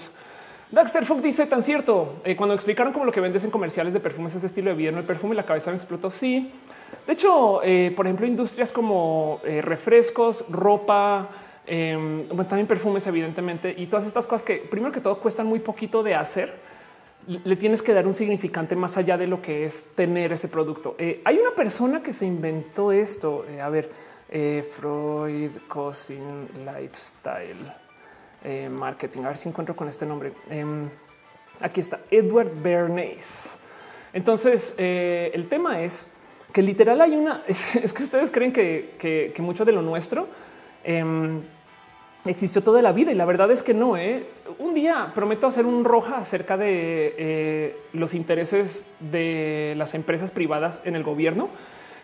Daxter Fogg dice tan cierto. Eh, cuando explicaron cómo lo que vendes en comerciales de perfumes ese estilo de vida, el perfume y la cabeza me explotó. Sí. De hecho, eh, por ejemplo, industrias como refrescos, ropa, em, también perfumes, evidentemente, y todas estas cosas que primero que todo cuestan muy poquito de hacer. Le tienes que dar un significante más allá de lo que es tener ese producto. hay una persona que se inventó esto. a ver, Freud Cousin Lifestyle. Eh, marketing. A ver si encuentro con este nombre. Em, aquí está Edward Bernays. Entonces, eh, el tema es que literal hay una. <laughs> Es, que ustedes creen que, mucho de lo nuestro em, existió toda la vida y la verdad es que no. ¿eh? Un día prometo hacer un roja acerca de los intereses de las empresas privadas en el gobierno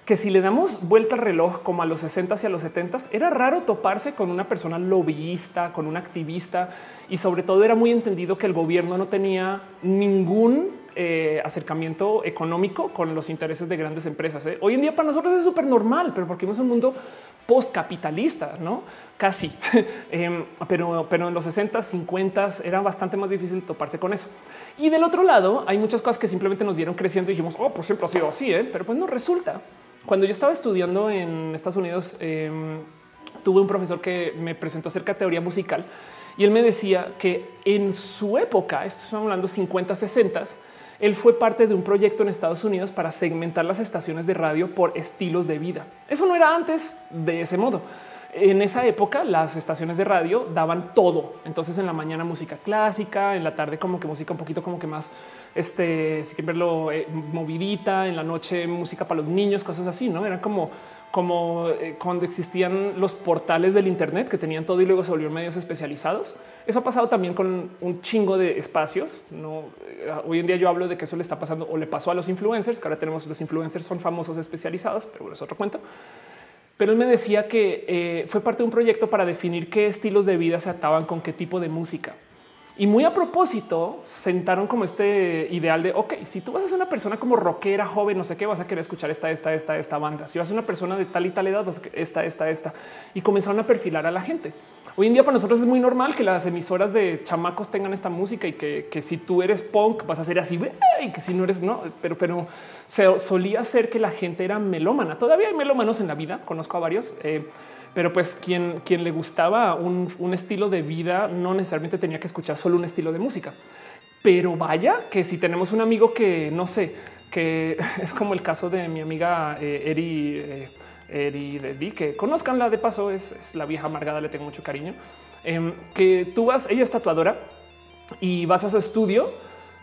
que si le damos vuelta al reloj como a los 60 y a los 70 era raro toparse con una persona lobbyista, con un activista y sobre todo era muy entendido que el gobierno no tenía ningún eh, acercamiento económico con los intereses de grandes empresas. ¿eh? Hoy en día para nosotros es súper normal, pero porque vivimos un mundo postcapitalista, no casi, <laughs> em, pero, pero en los 60, 50 era bastante más difícil toparse con eso. Y del otro lado, hay muchas cosas que simplemente nos dieron creciendo y dijimos, oh, por siempre ha sido así, ¿eh? pero pues no resulta. Cuando yo estaba estudiando en Estados Unidos, em, tuve un profesor que me presentó acerca de teoría musical y él me decía que en su época, esto estamos hablando 50, 60, él fue parte de un proyecto en Estados Unidos para segmentar las estaciones de radio por estilos de vida. Eso no era antes de ese modo. En esa época las estaciones de radio daban todo. Entonces en la mañana música clásica, en la tarde como que música un poquito como que más, este, si quieren verlo, eh, movidita, en la noche música para los niños, cosas así, ¿no? Eran como como eh, cuando existían los portales del Internet que tenían todo y luego se volvieron medios especializados. Eso ha pasado también con un chingo de espacios. Eh, hoy en día yo hablo de que eso le está pasando o le pasó a los influencers, que ahora tenemos los influencers son famosos especializados, pero bueno, es otro cuento. Pero él me decía que eh, fue parte de un proyecto para definir qué estilos de vida se ataban con qué tipo de música. Y muy a propósito, sentaron como este ideal de, ok, si tú vas a ser una persona como rockera, joven, no sé qué, vas a querer escuchar esta, esta, esta, esta banda. Si vas a ser una persona de tal y tal edad, vas a esta, esta, esta. Y comenzaron a perfilar a la gente. Hoy en día para nosotros es muy normal que las emisoras de chamacos tengan esta música y que, que si tú eres punk vas a ser así y que si no eres no, pero, pero se solía ser que la gente era melómana. Todavía hay melómanos en la vida. Conozco a varios. Eh, pero pues quien, quien le gustaba un, un estilo de vida no necesariamente tenía que escuchar solo un estilo de música. Pero vaya que si tenemos un amigo que no sé, que <laughs> es como el caso de mi amiga eh, Eri, eh, Eri de que conozcanla de paso, es, la vieja amargada, le tengo mucho cariño. Em, que tú vas, ella es tatuadora y vas a su estudio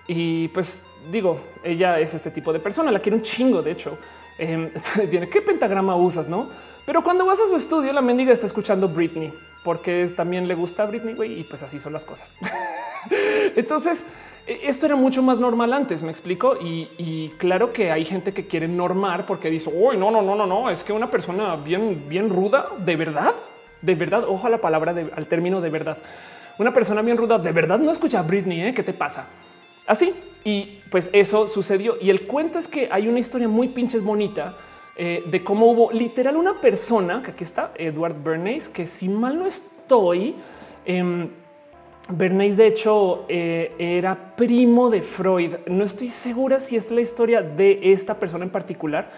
y pues digo, ella es este tipo de persona, la quiere un chingo, de hecho. Em, <laughs> tiene qué pentagrama usas, no? Pero cuando vas a su estudio, la mendiga está escuchando Britney porque también le gusta Britney y pues así son las cosas. <laughs> Entonces, e, esto era mucho más normal antes, me explico. Y, claro que hay gente que quiere normar porque dice, uy, no, no, no, no, no, es que una persona bien, bien ruda, de verdad, de verdad, ojo a la palabra, al término de verdad. Una persona bien ruda, de verdad no escucha a Britney, ¿eh? ¿qué te pasa? Así. Y pues eso sucedió. Y el cuento es que hay una historia muy pinches bonita eh, de cómo hubo literal una persona que aquí está, Edward Bernays, que si mal no estoy, eh, Bernays de hecho eh, era primo de Freud. No estoy segura si es la historia de esta persona en particular.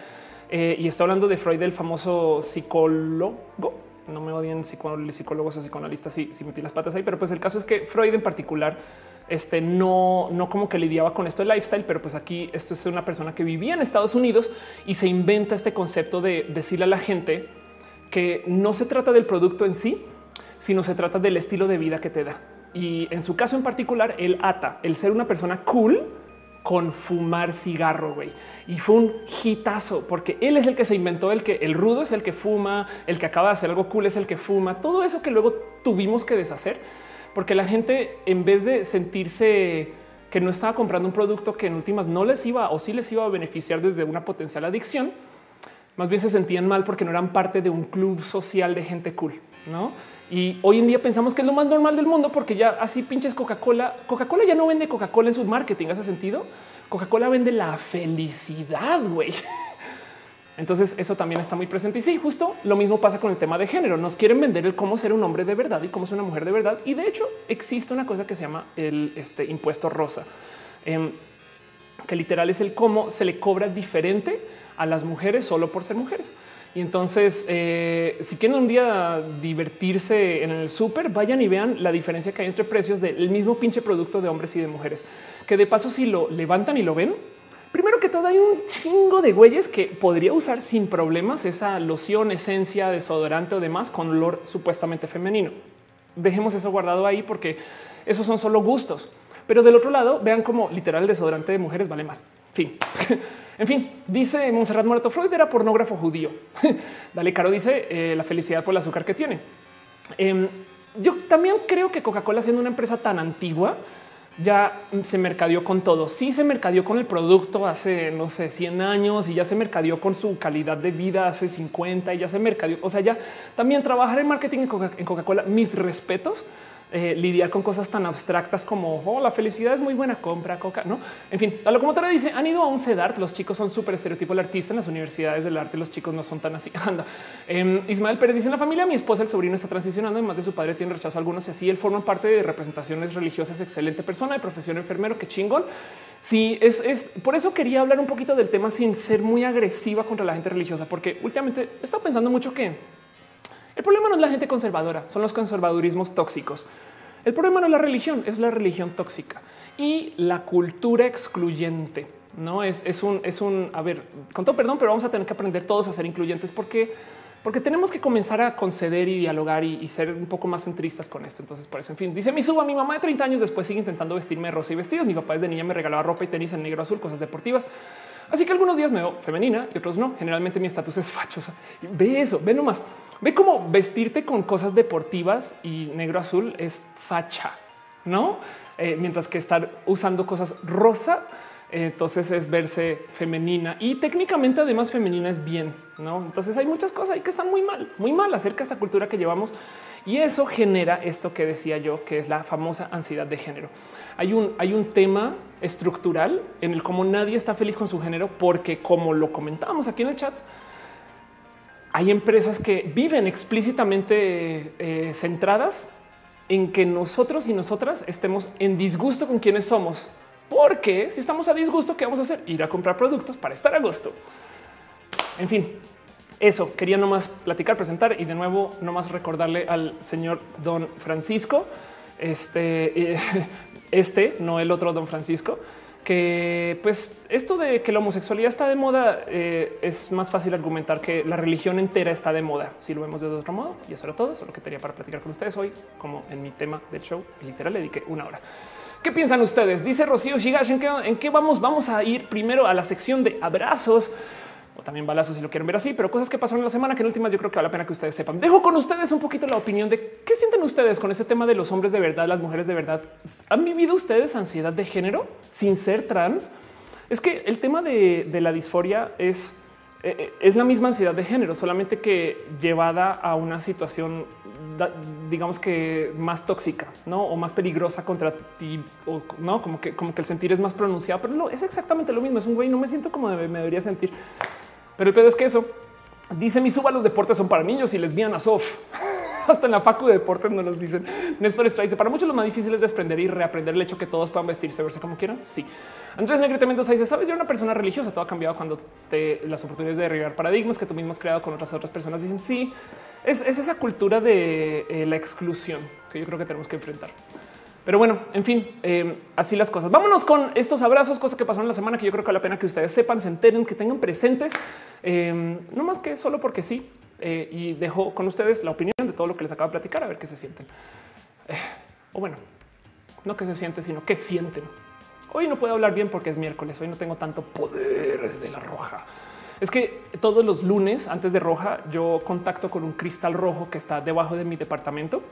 Eh, y estoy hablando de Freud, el famoso psicólogo. No me odien psicólogos o psicoanalistas si, si metí las patas ahí, pero pues el caso es que Freud en particular este no, no como que lidiaba con esto de lifestyle, pero pues aquí esto es una persona que vivía en Estados Unidos y se inventa este concepto de decirle a la gente que no se trata del producto en sí, sino se trata del estilo de vida que te da. Y en su caso en particular, él ata el ser una persona cool con fumar cigarro, güey. Y fue un hitazo porque él es el que se inventó el que el rudo es el que fuma, el que acaba de hacer algo cool es el que fuma, todo eso que luego tuvimos que deshacer porque la gente en vez de sentirse que no estaba comprando un producto que en últimas no les iba o sí les iba a beneficiar desde una potencial adicción, más bien se sentían mal porque no eran parte de un club social de gente cool, ¿no? Y hoy en día pensamos que es lo más normal del mundo porque ya así pinches Coca-Cola, Coca-Cola ya no vende Coca-Cola en su marketing, hace sentido. Coca-Cola vende la felicidad, güey. Entonces eso también está muy presente. Y sí, justo lo mismo pasa con el tema de género. Nos quieren vender el cómo ser un hombre de verdad y cómo ser una mujer de verdad. Y de hecho existe una cosa que se llama el este, impuesto rosa, em, que literal es el cómo se le cobra diferente a las mujeres solo por ser mujeres. Y entonces, eh, si quieren un día divertirse en el súper, vayan y vean la diferencia que hay entre precios del mismo pinche producto de hombres y de mujeres. Que de paso, si lo levantan y lo ven, Primero que todo, hay un chingo de güeyes que podría usar sin problemas esa loción, esencia, desodorante o demás con olor supuestamente femenino. Dejemos eso guardado ahí porque esos son solo gustos. Pero del otro lado, vean cómo literal el desodorante de mujeres vale más. Fin. <laughs> en fin, dice Monserrat Muerto Freud era pornógrafo judío. <laughs> Dale Caro dice eh, la felicidad por el azúcar que tiene. Em, yo también creo que Coca-Cola siendo una empresa tan antigua, ya se mercadeó con todo. Sí se mercadeó con el producto hace, no sé, 100 años y ya se mercadeó con su calidad de vida hace 50 y ya se mercadeó. O sea, ya también trabajar en marketing en Coca-Cola, mis respetos, eh, lidiar con cosas tan abstractas como oh, la felicidad es muy buena, compra coca, no? En fin, a lo como te dice, han ido a un CEDART. Los chicos son súper estereotipo del artista en las universidades del arte. Los chicos no son tan así. <laughs> Anda. Eh, Ismael Pérez dice en la familia, mi esposa, el sobrino está transicionando. Además de su padre, tiene rechazo a algunos y así él forma parte de representaciones religiosas. Excelente persona de profesión enfermero. Qué chingón. Sí, es, es, por eso quería hablar un poquito del tema sin ser muy agresiva contra la gente religiosa, porque últimamente he estado pensando mucho que el problema no es la gente conservadora, son los conservadurismos tóxicos. El problema no es la religión, es la religión tóxica y la cultura excluyente. No es, un, es un, a ver, con todo perdón, pero vamos a tener que aprender todos a ser incluyentes porque, porque tenemos que comenzar a conceder y dialogar y, ser un poco más centristas con esto. Entonces, por eso, en fin, dice mi suba, mi mamá de 30 años después sigue intentando vestirme rosa y vestidos. Mi papá desde niña me regalaba ropa y tenis en negro azul, cosas deportivas. Así que algunos días me veo femenina y otros no. Generalmente mi estatus es fachosa. Ve eso, ve nomás. Ve cómo vestirte con cosas deportivas y negro azul es facha, no? Eh, mientras que estar usando cosas rosa, entonces es verse femenina y técnicamente además femenina es bien, no? Entonces hay muchas cosas ahí que están muy mal, muy mal acerca de esta cultura que llevamos y eso genera esto que decía yo, que es la famosa ansiedad de género. Hay un, hay un tema estructural en el cómo nadie está feliz con su género, porque como lo comentábamos aquí en el chat, hay empresas que viven explícitamente eh, centradas en que nosotros y nosotras estemos en disgusto con quienes somos. Porque si estamos a disgusto, ¿qué vamos a hacer? Ir a comprar productos para estar a gusto. En fin, eso quería nomás platicar, presentar y de nuevo nomás recordarle al señor don Francisco, este, este, no el otro don Francisco, que pues esto de que la homosexualidad está de moda eh, es más fácil argumentar que la religión entera está de moda. Si lo vemos de otro modo, y eso era todo. Solo que tenía para platicar con ustedes hoy, como en mi tema del show. Literal, le dediqué una hora. ¿Qué piensan ustedes? Dice Rocío Shigash, ¿en qué, ¿en qué vamos? Vamos a ir primero a la sección de abrazos o también balazos si lo quieren ver así, pero cosas que pasaron en la semana que en últimas yo creo que vale la pena que ustedes sepan. Dejo con ustedes un poquito la opinión de qué sienten ustedes con ese tema de los hombres de verdad, las mujeres de verdad. ¿Han vivido ustedes ansiedad de género sin ser trans? Es que el tema de, la disforia es, eh, eh, es la misma ansiedad de género, solamente que llevada a una situación, digamos que más tóxica, no o más peligrosa contra ti, o no como que, como que el sentir es más pronunciado, pero no es exactamente lo mismo. Es un güey, no me siento como me debería sentir. Pero el pedo es que eso dice mi suba. Los deportes son para niños y lesbianas. Sof. <laughs> Hasta en la facu de deportes no los dicen. Néstor Estrada dice para muchos lo más difícil es desprender y reaprender el hecho que todos puedan vestirse, verse como quieran. Sí. Andrés Negrete Mendoza dice: Sabes, yo una persona religiosa. Todo ha cambiado cuando te las oportunidades de derribar paradigmas que tú mismo has creado con otras otras personas. Dicen sí, es, esa cultura de eh, la exclusión que yo creo que tenemos que enfrentar. Pero bueno, en fin, eh, así las cosas. Vámonos con estos abrazos, cosas que pasaron la semana que yo creo que vale la pena que ustedes sepan, se enteren, que tengan presentes, eh, no más que solo porque sí. Eh, y dejo con ustedes la opinión de todo lo que les acabo de platicar, a ver qué se sienten. o bueno, no que se sienten, sino que sienten. Hoy no puedo hablar bien porque es miércoles, hoy no tengo tanto poder de la roja. Es que todos los lunes antes de roja yo contacto con un cristal rojo que está debajo de mi departamento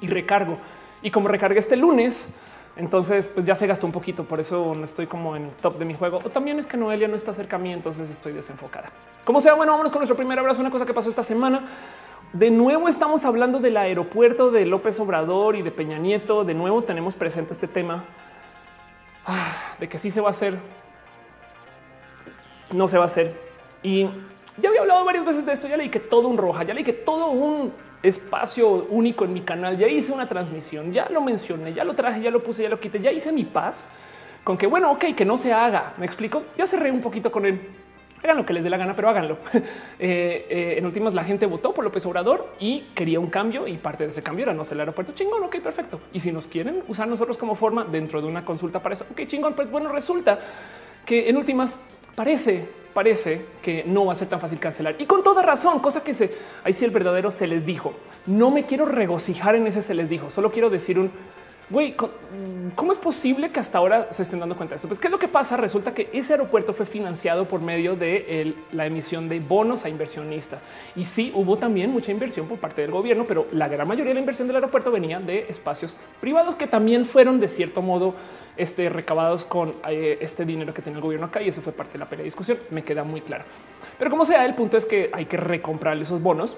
y recargo y como recargué este lunes, entonces pues ya se gastó un poquito. Por eso no estoy como en el top de mi juego. O también es que Noelia no está cerca a mí, entonces estoy desenfocada. Como sea, bueno, vámonos con nuestro primer abrazo. Una cosa que pasó esta semana. De nuevo estamos hablando del aeropuerto de López Obrador y de Peña Nieto. De nuevo tenemos presente este tema ah, de que sí se va a hacer. No se va a hacer. Y ya había hablado varias veces de esto. Ya leí que todo un roja, ya leí que todo un espacio único en mi canal. Ya hice una transmisión, ya lo mencioné, ya lo traje, ya lo puse, ya lo quité, ya hice mi paz con que bueno, ok, que no se haga. Me explico. Ya cerré un poquito con él. Hagan lo que les dé la gana, pero háganlo. <laughs> Eh, eh, en últimas, la gente votó por López Obrador y quería un cambio y parte de ese cambio era no ser el aeropuerto chingón. Ok, perfecto. Y si nos quieren usar nosotros como forma dentro de una consulta para eso, ok, chingón. Pues bueno, resulta que en últimas parece parece que no va a ser tan fácil cancelar y con toda razón, cosa que se ahí sí el verdadero se les dijo. No me quiero regocijar en ese se les dijo, solo quiero decir un güey, ¿cómo es posible que hasta ahora se estén dando cuenta de eso? Pues qué es lo que pasa? Resulta que ese aeropuerto fue financiado por medio de la emisión de bonos a inversionistas y sí hubo también mucha inversión por parte del gobierno, pero la gran mayoría de la inversión del aeropuerto venía de espacios privados que también fueron de cierto modo este, recabados con eh, este dinero que tiene el gobierno acá y eso fue parte de la pelea de discusión. Me queda muy claro. Pero como sea, el punto es que hay que recomprar esos bonos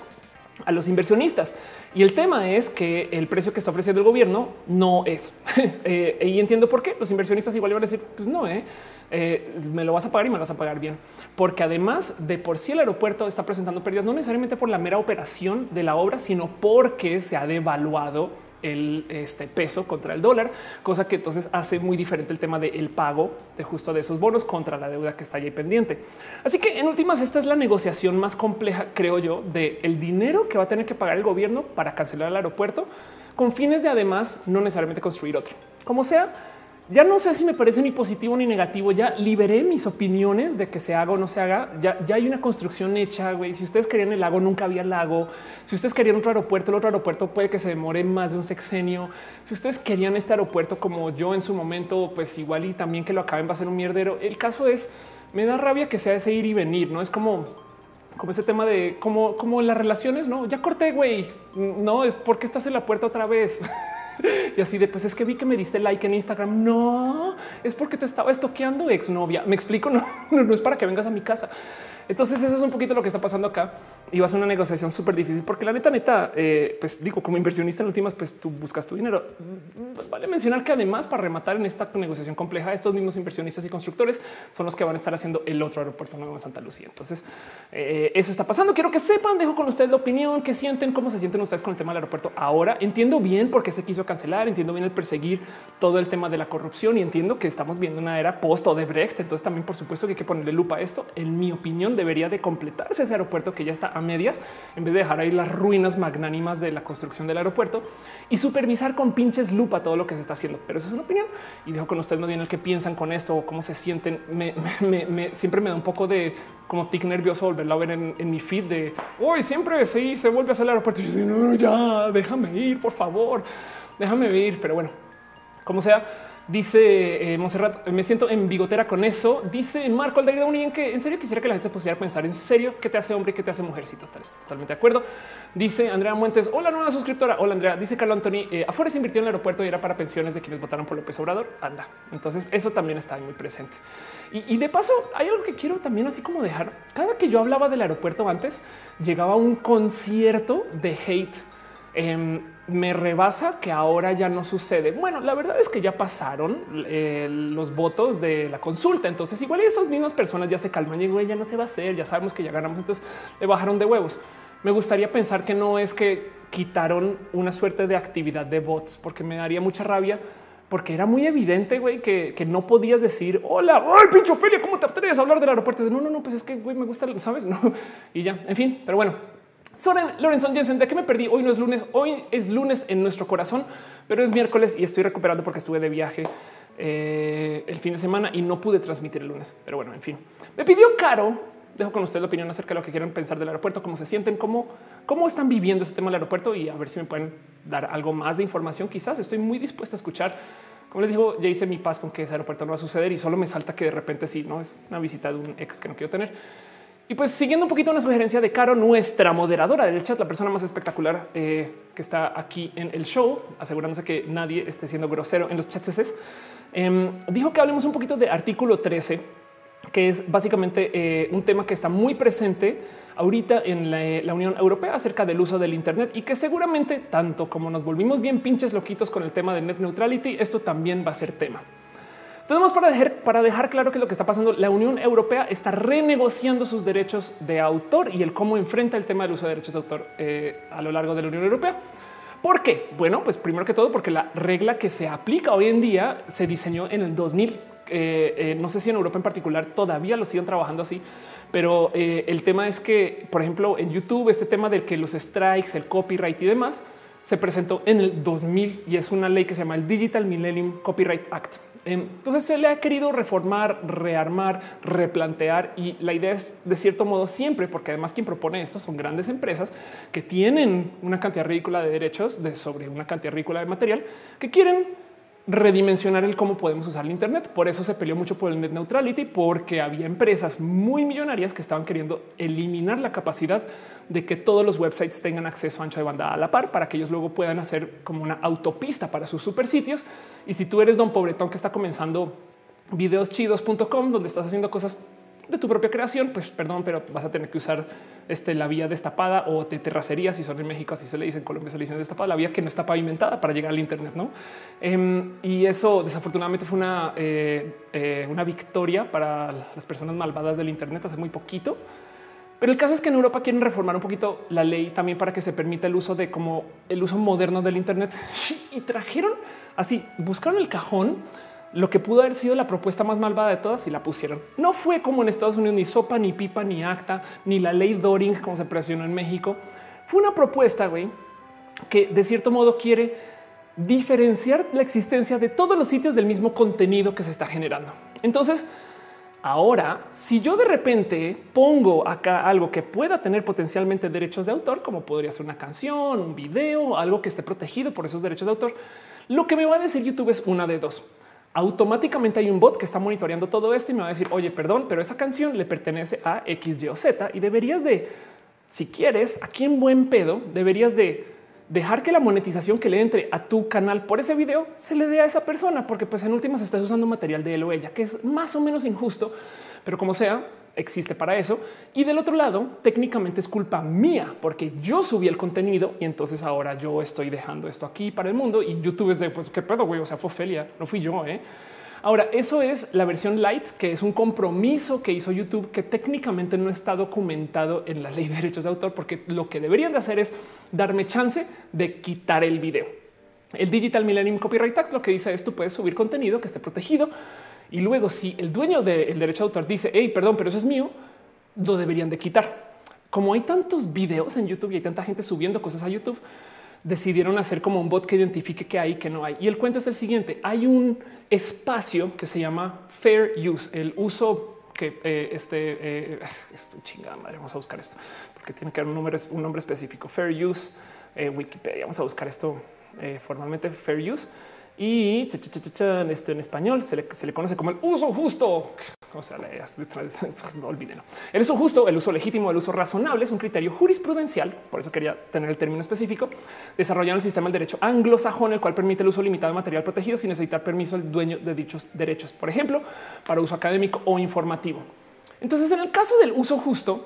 a los inversionistas. Y el tema es que el precio que está ofreciendo el gobierno no es. <laughs> Eh, y entiendo por qué los inversionistas igual iban a decir, pues no, eh, eh, me lo vas a pagar y me lo vas a pagar bien. Porque además de por sí el aeropuerto está presentando pérdidas, no necesariamente por la mera operación de la obra, sino porque se ha devaluado el este peso contra el dólar, cosa que entonces hace muy diferente el tema del pago de justo de esos bonos contra la deuda que está ahí pendiente. Así que en últimas, esta es la negociación más compleja, creo yo, de dinero que va a tener que pagar el gobierno para cancelar el aeropuerto con fines de además no necesariamente construir otro. Como sea, ya no sé si me parece ni positivo ni negativo. Ya liberé mis opiniones de que se haga o no se haga. Ya, ya hay una construcción hecha. güey. Si ustedes querían el lago, nunca había lago. Si ustedes querían otro aeropuerto, el otro aeropuerto puede que se demore más de un sexenio. Si ustedes querían este aeropuerto como yo en su momento, pues igual y también que lo acaben va a ser un mierdero. El caso es, me da rabia que sea ese ir y venir. No es como como ese tema de cómo, cómo las relaciones. No, ya corté, güey. No es porque estás en la puerta otra vez. <laughs> <laughs> y así de pues es que vi que me diste like en Instagram. No es porque te estaba estoqueando exnovia. Me explico. <laughs> No, no, no es para que vengas a mi casa. Entonces eso es un poquito lo que está pasando acá va a ser una negociación súper difícil porque la neta, neta, eh, pues digo, como inversionista en últimas, pues tú buscas tu dinero. Vale mencionar que además para rematar en esta negociación compleja, estos mismos inversionistas y constructores son los que van a estar haciendo el otro aeropuerto nuevo de Santa Lucía. Entonces eh, eso está pasando. Quiero que sepan, dejo con ustedes la opinión, que sienten, cómo se sienten ustedes con el tema del aeropuerto ahora. Entiendo bien por qué se quiso cancelar, entiendo bien el perseguir todo el tema de la corrupción y entiendo que estamos viendo una era post o de Brecht. Entonces también por supuesto que hay que ponerle lupa a esto. En mi opinión debería de completarse ese aeropuerto que ya está medias en vez de dejar ahí las ruinas magnánimas de la construcción del aeropuerto y supervisar con pinches lupa todo lo que se está haciendo. Pero eso es una opinión y dejo con ustedes no bien el que piensan con esto o cómo se sienten. <laughs> Me, siempre me da un poco de como tic nervioso volverlo a ver en, mi feed de hoy siempre sí se vuelve a hacer el aeropuerto. Yo digo, no, ya déjame ir, por favor, déjame ir. Pero bueno, como sea, Dice eh, Monserrat, me siento en bigotera con eso. Dice Marco Aldair en que en serio quisiera que la gente se pusiera a pensar en serio qué te hace hombre qué te hace mujer. totalmente de acuerdo. Dice Andrea Muentes, hola nueva suscriptora. Hola Andrea. Dice Carlos Anthony, eh, afuera se invirtió en el aeropuerto y era para pensiones de quienes votaron por López Obrador. Anda. Entonces eso también está muy presente. Y, y de paso hay algo que quiero también así como dejar. Cada que yo hablaba del aeropuerto antes, llegaba un concierto de hate. Em, me rebasa que ahora ya no sucede. Bueno, la verdad es que ya pasaron eh, los votos de la consulta. Entonces, igual esas mismas personas ya se calman y ya no se va a hacer. Ya sabemos que ya ganamos. Entonces le bajaron de huevos. Me gustaría pensar que no es que quitaron una suerte de actividad de bots, porque me daría mucha rabia, porque era muy evidente güey, que, no podías decir hola, ay, pincho Ophelia, ¿cómo te atreves a hablar del aeropuerto? No, no, no, pues es que güey, me gusta, sabes? <laughs> No, y ya, en fin, pero bueno, Soren Lorenzo Jensen, ¿de qué me perdí? Hoy no es lunes, hoy es lunes en nuestro corazón, pero es miércoles y estoy recuperando porque estuve de viaje eh, el fin de semana y no pude transmitir el lunes. Pero bueno, en fin, me pidió Caro. Dejo con ustedes la opinión acerca de lo que quieren pensar del aeropuerto, cómo se sienten, cómo, cómo están viviendo este tema del aeropuerto y a ver si me pueden dar algo más de información. Quizás estoy muy dispuesta a escuchar. Como les digo, ya hice mi paz con que ese aeropuerto no va a suceder y solo me salta que de repente sí, no es una visita de un ex que no quiero tener y pues siguiendo un poquito una sugerencia de Caro, nuestra moderadora del chat, la persona más espectacular eh, que está aquí en el show, asegurándose que nadie esté siendo grosero en los chats, eh, dijo que hablemos un poquito de artículo 13, que es básicamente eh, un tema que está muy presente ahorita en la, la, Unión Europea acerca del uso del Internet y que seguramente tanto como nos volvimos bien pinches loquitos con el tema de net neutrality, esto también va a ser tema. Tenemos para dejar, para dejar claro que lo que está pasando, la Unión Europea está renegociando sus derechos de autor y el cómo enfrenta el tema del uso de derechos de autor eh, a lo largo de la Unión Europea. ¿Por qué? Bueno, pues primero que todo porque la regla que se aplica hoy en día se diseñó en el 2000. Eh, eh, no sé si en Europa en particular todavía lo siguen trabajando así, pero el tema es que, por ejemplo, en YouTube este tema de que los strikes, el copyright y demás se presentó en el 2000 y es una ley que se llama el Digital Millennium Copyright Act. Entonces se le ha querido reformar, rearmar, replantear y la idea es de cierto modo siempre, porque además quien propone esto son grandes empresas que tienen una cantidad ridícula de derechos de sobre una cantidad ridícula de material que quieren redimensionar el cómo podemos usar el Internet. Por eso se peleó mucho por el net neutrality, porque había empresas muy millonarias que estaban queriendo eliminar la capacidad de que todos los websites tengan acceso a ancho de banda a la par para que ellos luego puedan hacer como una autopista para sus super sitios. Y si tú eres don pobretón que está comenzando videoschidos.com, donde estás haciendo cosas de tu propia creación, pues perdón, pero vas a tener que usar este, la vía destapada o de terracería, si son en México, así se le dice, en Colombia se le dice destapada, la vía que no está pavimentada para llegar al Internet. ¿no? Em, y eso desafortunadamente fue una, eh, eh, una victoria para las personas malvadas del Internet hace muy poquito. Pero el caso es que en Europa quieren reformar un poquito la ley también para que se permita el uso de como el uso moderno del Internet <laughs> y trajeron así, buscaron el cajón lo que pudo haber sido la propuesta más malvada de todas y la pusieron. No fue como en Estados Unidos ni sopa, ni pipa, ni acta, ni la ley Doring como se presionó en México. Fue una propuesta que de cierto modo quiere diferenciar la existencia de todos los sitios del mismo contenido que se está generando. Entonces, ahora, si yo de repente pongo acá algo que pueda tener potencialmente derechos de autor, como podría ser una canción, un video, algo que esté protegido por esos derechos de autor, lo que me va a decir YouTube es una de dos. Automáticamente hay un bot que está monitoreando todo esto y me va a decir, oye, perdón, pero esa canción le pertenece a X, Y o Z y deberías de, si quieres, aquí en buen pedo, deberías de dejar que la monetización que le entre a tu canal por ese video se le dé a esa persona, porque pues en últimas estás usando material de él o ella, que es más o menos injusto, pero como sea, existe para eso. Y del otro lado, técnicamente es culpa mía porque yo subí el contenido y entonces ahora yo estoy dejando esto aquí para el mundo y YouTube es de pues qué pedo, güey. O sea, fue no fui yo. ¿eh? Ahora, eso es la versión light, que es un compromiso que hizo YouTube que técnicamente no está documentado en la ley de derechos de autor, porque lo que deberían de hacer es darme chance de quitar el video. El Digital Millennium Copyright Act lo que dice es tú puedes subir contenido que esté protegido y luego, si el dueño del derecho de autor dice, hey, perdón, pero eso es mío, lo deberían de quitar. Como hay tantos videos en YouTube y hay tanta gente subiendo cosas a YouTube, decidieron hacer como un bot que identifique qué hay y qué no hay. Y el cuento es el siguiente. Hay un espacio que se llama Fair Use, el uso que eh, este eh, <laughs> chingada madre. Vamos a buscar esto porque tiene que haber un nombre, un nombre específico. Fair Use eh, Wikipedia. Vamos a buscar esto formalmente. Fair Use y esto en español se le, conoce como el uso justo. O sea, no <laughs> olvídenlo. El uso justo, el uso legítimo, el uso razonable es un criterio jurisprudencial. Por eso quería tener el término específico. Desarrollando el sistema del derecho anglosajón, el cual permite el uso limitado de material protegido sin necesitar permiso del dueño de dichos derechos, por ejemplo, para uso académico o informativo. Entonces, en el caso del uso justo,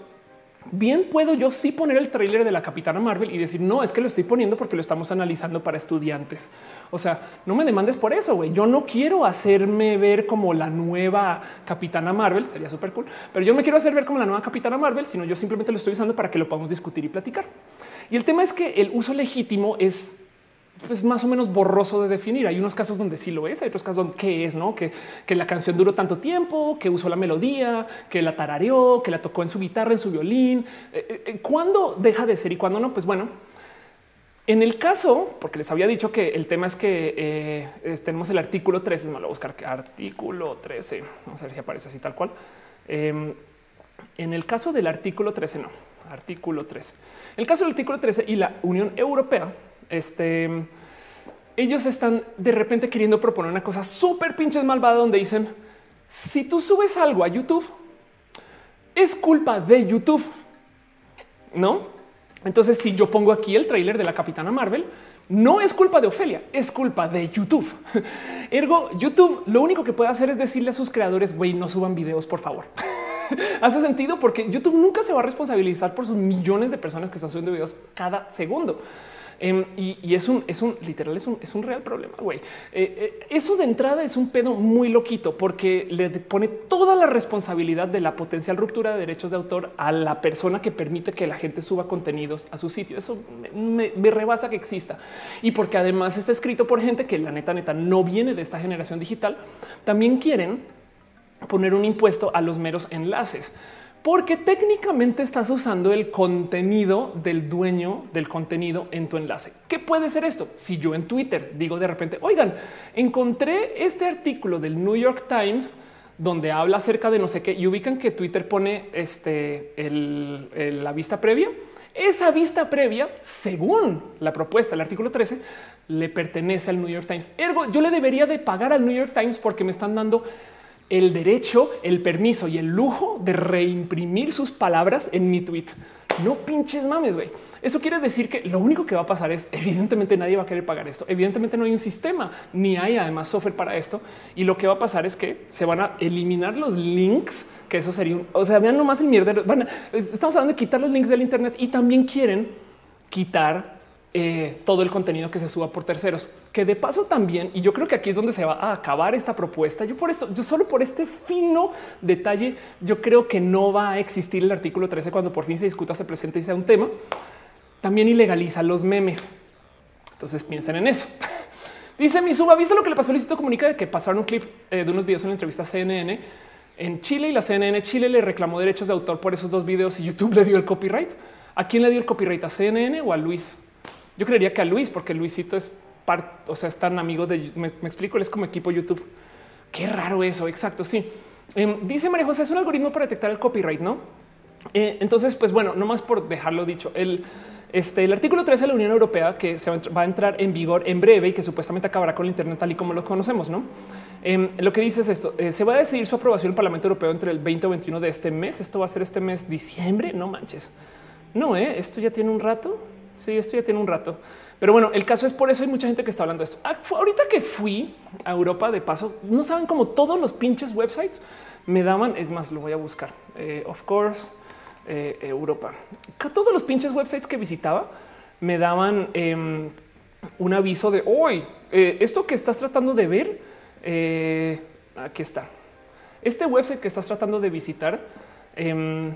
bien puedo yo sí poner el tráiler de la Capitana Marvel y decir no es que lo estoy poniendo porque lo estamos analizando para estudiantes. O sea, no me demandes por eso. güey. Yo no quiero hacerme ver como la nueva Capitana Marvel. Sería súper cool, pero yo me quiero hacer ver como la nueva Capitana Marvel, sino yo simplemente lo estoy usando para que lo podamos discutir y platicar. Y el tema es que el uso legítimo es pues más o menos borroso de definir. Hay unos casos donde sí lo es, hay otros casos donde qué es, no que, que la canción duró tanto tiempo, que usó la melodía, que la tarareó, que la tocó en su guitarra, en su violín. Eh, eh, eh, ¿Cuándo deja de ser y cuándo no? Pues bueno, en el caso, porque les había dicho que el tema es que tenemos el artículo 13, me lo voy a buscar artículo 13. Vamos a ver si aparece así tal cual. Em, en el caso del artículo 13, no, artículo 13. En el caso del artículo 13 y la Unión Europea este, ellos están de repente queriendo proponer una cosa súper pinches malvada donde dicen si tú subes algo a YouTube es culpa de YouTube, no? Entonces, si yo pongo aquí el tráiler de la Capitana Marvel, no es culpa de Ofelia, es culpa de YouTube. <laughs> Ergo, YouTube lo único que puede hacer es decirle a sus creadores, güey, no suban videos, por favor. <laughs> Hace sentido porque YouTube nunca se va a responsabilizar por sus millones de personas que están subiendo videos cada segundo. Em, y, es un, es un literal, es un, es un real problema. Güey, eh, eh, eso de entrada es un pedo muy loquito porque le pone toda la responsabilidad de la potencial ruptura de derechos de autor a la persona que permite que la gente suba contenidos a su sitio. Eso me, me rebasa que exista y porque además está escrito por gente que la neta, neta no viene de esta generación digital. También quieren poner un impuesto a los meros enlaces porque técnicamente estás usando el contenido del dueño del contenido en tu enlace. ¿Qué puede ser esto? Si yo en Twitter digo de repente, oigan, encontré este artículo del New York Times donde habla acerca de no sé qué y ubican que Twitter pone este la vista previa. Esa vista previa, según la propuesta del artículo 13, le pertenece al New York Times. Ergo, yo le debería de pagar al New York Times porque me están dando el derecho, el permiso y el lujo de reimprimir sus palabras en mi tweet. No pinches mames, güey. Eso quiere decir que lo único que va a pasar es, evidentemente nadie va a querer pagar esto. Evidentemente no hay un sistema, ni hay además software para esto. Y lo que va a pasar es que se van a eliminar los links, que eso sería un, o sea, vean nomás el mierdero. Estamos hablando de quitar los links del Internet y también quieren quitar eh, todo el contenido que se suba por terceros, que de paso también, y yo creo que aquí es donde se va a acabar esta propuesta. Yo por esto, yo solo por este fino detalle, yo creo que no va a existir el artículo 13 cuando por fin se discuta, se presente y sea un tema. También ilegaliza los memes. Entonces piensen en eso. <laughs> Dice mi suba, ¿viste lo que le pasó a Luisito Comunica de que pasaron un clip eh, de unos videos en la entrevista CNN en Chile y la CNN Chile le reclamó derechos de autor por esos dos videos y YouTube le dio el copyright? ¿A quién le dio el copyright? ¿A CNN o a Luis? Yo creería que a Luis, porque Luisito es parte, o sea, es tan amigo de, me, explico, él es como equipo YouTube. Qué raro eso, exacto, sí. Em, dice María José, es un algoritmo para detectar el copyright, ¿no? Eh, entonces, pues bueno, no más por dejarlo dicho, el, este, el artículo 13 de la Unión Europea que se va a entrar en vigor en breve y que supuestamente acabará con el Internet tal y como lo conocemos, ¿no? Em, lo que dice es esto, eh, se va a decidir su aprobación en el Parlamento Europeo entre el 20 o 21 de este mes. Esto va a ser este mes diciembre, no manches. No, ¿eh? esto ya tiene un rato. Sí, esto ya tiene un rato. Pero bueno, el caso es por eso hay mucha gente que está hablando de esto. Ah, ahorita que fui a Europa de paso, no saben cómo todos los pinches websites me daban. Es más, lo voy a buscar. Eh, of course, eh, Europa. Todos los pinches websites que visitaba me daban em, un aviso de hoy. Eh, esto que estás tratando de ver, aquí está. Este website que estás tratando de visitar em,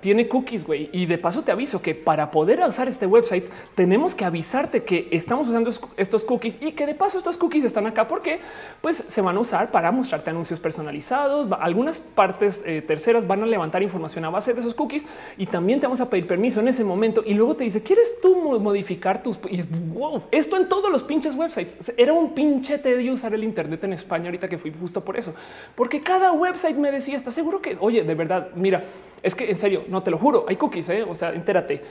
tiene cookies, güey. Y de paso te aviso que para poder usar este website tenemos que avisarte que estamos usando estos cookies y que de paso estos cookies están acá porque pues se van a usar para mostrarte anuncios personalizados. Algunas partes eh, terceras van a levantar información a base de esos cookies y también te vamos a pedir permiso en ese momento. Y luego te dice, ¿quieres tú modificar tus... Y, wow, esto en todos los pinches websites. Era un pinche tedio usar el Internet en España ahorita que fui justo por eso. Porque cada website me decía, ¿estás seguro que, oye, de verdad, mira, es que en serio, no te lo juro, hay cookies, ¿eh? o sea, entérate,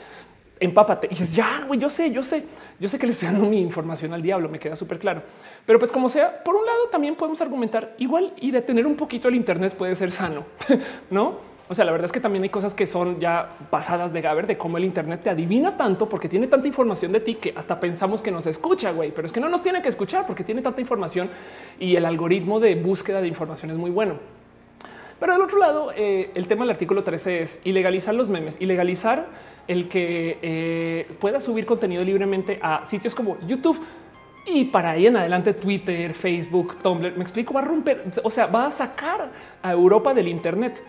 empápate. Y dices, ya, güey, yo sé, yo sé, yo sé que le estoy dando mi información al diablo, me queda súper claro. Pero pues como sea, por un lado también podemos argumentar igual y detener un poquito el Internet puede ser sano, <laughs> ¿no? O sea, la verdad es que también hay cosas que son ya pasadas de Gaber de cómo el Internet te adivina tanto porque tiene tanta información de ti que hasta pensamos que nos escucha, güey, pero es que no nos tiene que escuchar porque tiene tanta información y el algoritmo de búsqueda de información es muy bueno. Pero del otro lado, eh, el tema del artículo 13 es ilegalizar los memes, ilegalizar el que eh, pueda subir contenido libremente a sitios como YouTube. Y para ahí en adelante Twitter, Facebook, Tumblr, me explico, va a romper, o sea, va a sacar a Europa del Internet.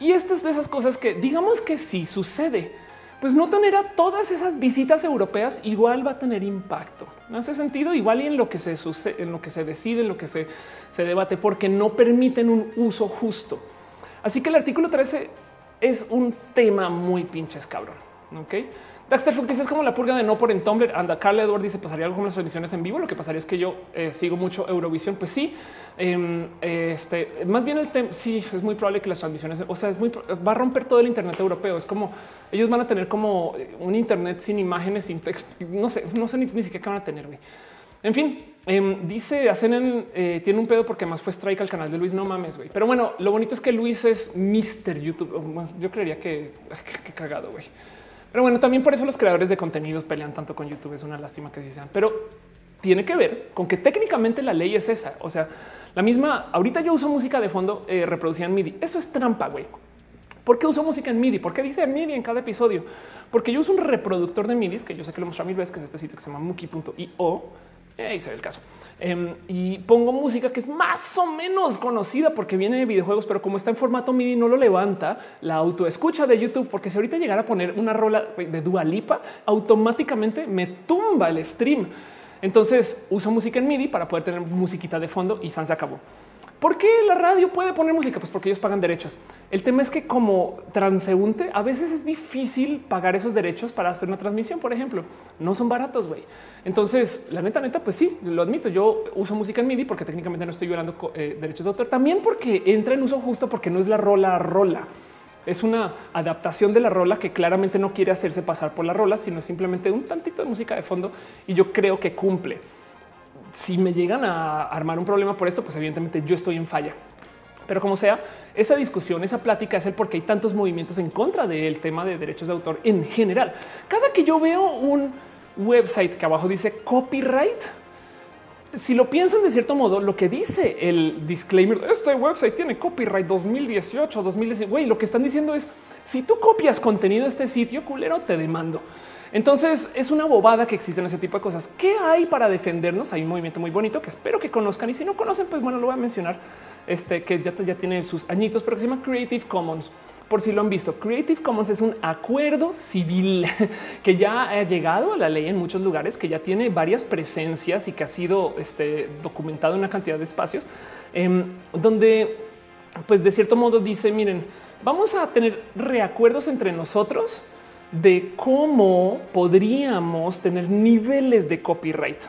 Y estas de esas cosas que digamos que si sucede, pues no tener a todas esas visitas europeas igual va a tener impacto. En ese sentido, igual y en lo que se sucede, en lo que se decide, en lo que se, se debate, porque no permiten un uso justo. Así que el artículo 13 es un tema muy pinches cabrón. Ok. Daxter Fook dice es como la purga de no por en Tumblr. Anda, Carl Edward dice pasaría algo con las transmisiones en vivo. Lo que pasaría es que yo eh, sigo mucho Eurovisión. Pues sí, em, este más bien el tema. Sí, es muy probable que las transmisiones, o sea, es muy va a romper todo el Internet europeo. Es como ellos van a tener como un Internet sin imágenes, sin texto. No sé, no sé ni, siquiera qué van a tener. En fin, em, dice hacen eh, tiene un pedo porque más fue strike al canal de Luis. No mames, güey. Pero bueno, lo bonito es que Luis es Mr. YouTube. yo creería que qué cagado, güey. Pero bueno, también por eso los creadores de contenidos pelean tanto con YouTube. Es una lástima que sí sean, pero tiene que ver con que técnicamente la ley es esa. O sea, la misma. Ahorita yo uso música de fondo eh, reproducida en MIDI. Eso es trampa, güey. ¿Por qué uso música en MIDI? ¿Por qué dice MIDI en cada episodio? Porque yo uso un reproductor de MIDI que yo sé que lo mostré mil veces, que es este sitio que se llama muki.io ahí se ve el caso. Em, y pongo música que es más o menos conocida porque viene de videojuegos, pero como está en formato MIDI no lo levanta la autoescucha de YouTube, porque si ahorita llegara a poner una rola de Dualipa, automáticamente me tumba el stream. Entonces uso música en MIDI para poder tener musiquita de fondo y San se acabó. ¿Por qué la radio puede poner música? Pues porque ellos pagan derechos. El tema es que como transeúnte a veces es difícil pagar esos derechos para hacer una transmisión, por ejemplo. No son baratos, güey. Entonces, la neta, neta, pues sí, lo admito. Yo uso música en MIDI porque técnicamente no estoy violando eh, derechos de autor. También porque entra en uso justo porque no es la rola rola. Es una adaptación de la rola que claramente no quiere hacerse pasar por la rola, sino simplemente un tantito de música de fondo y yo creo que cumple si me llegan a armar un problema por esto, pues evidentemente yo estoy en falla. Pero como sea, esa discusión, esa plática es el por qué hay tantos movimientos en contra del tema de derechos de autor en general. Cada que yo veo un website que abajo dice copyright, si lo piensan de cierto modo, lo que dice el disclaimer, este website tiene copyright 2018, 2019, güey, lo que están diciendo es, si tú copias contenido de este sitio, culero, te demando. Entonces es una bobada que existen ese tipo de cosas. ¿Qué hay para defendernos? Hay un movimiento muy bonito que espero que conozcan y si no conocen, pues bueno, lo voy a mencionar, este que ya, ya tiene sus añitos, pero que se llama Creative Commons por si lo han visto, Creative Commons es un acuerdo civil <laughs> que ya ha llegado a la ley en muchos lugares, que ya tiene varias presencias y que ha sido este, documentado en una cantidad de espacios, em, donde pues de cierto modo dice, miren, vamos a tener reacuerdos entre nosotros de cómo podríamos tener niveles de copyright.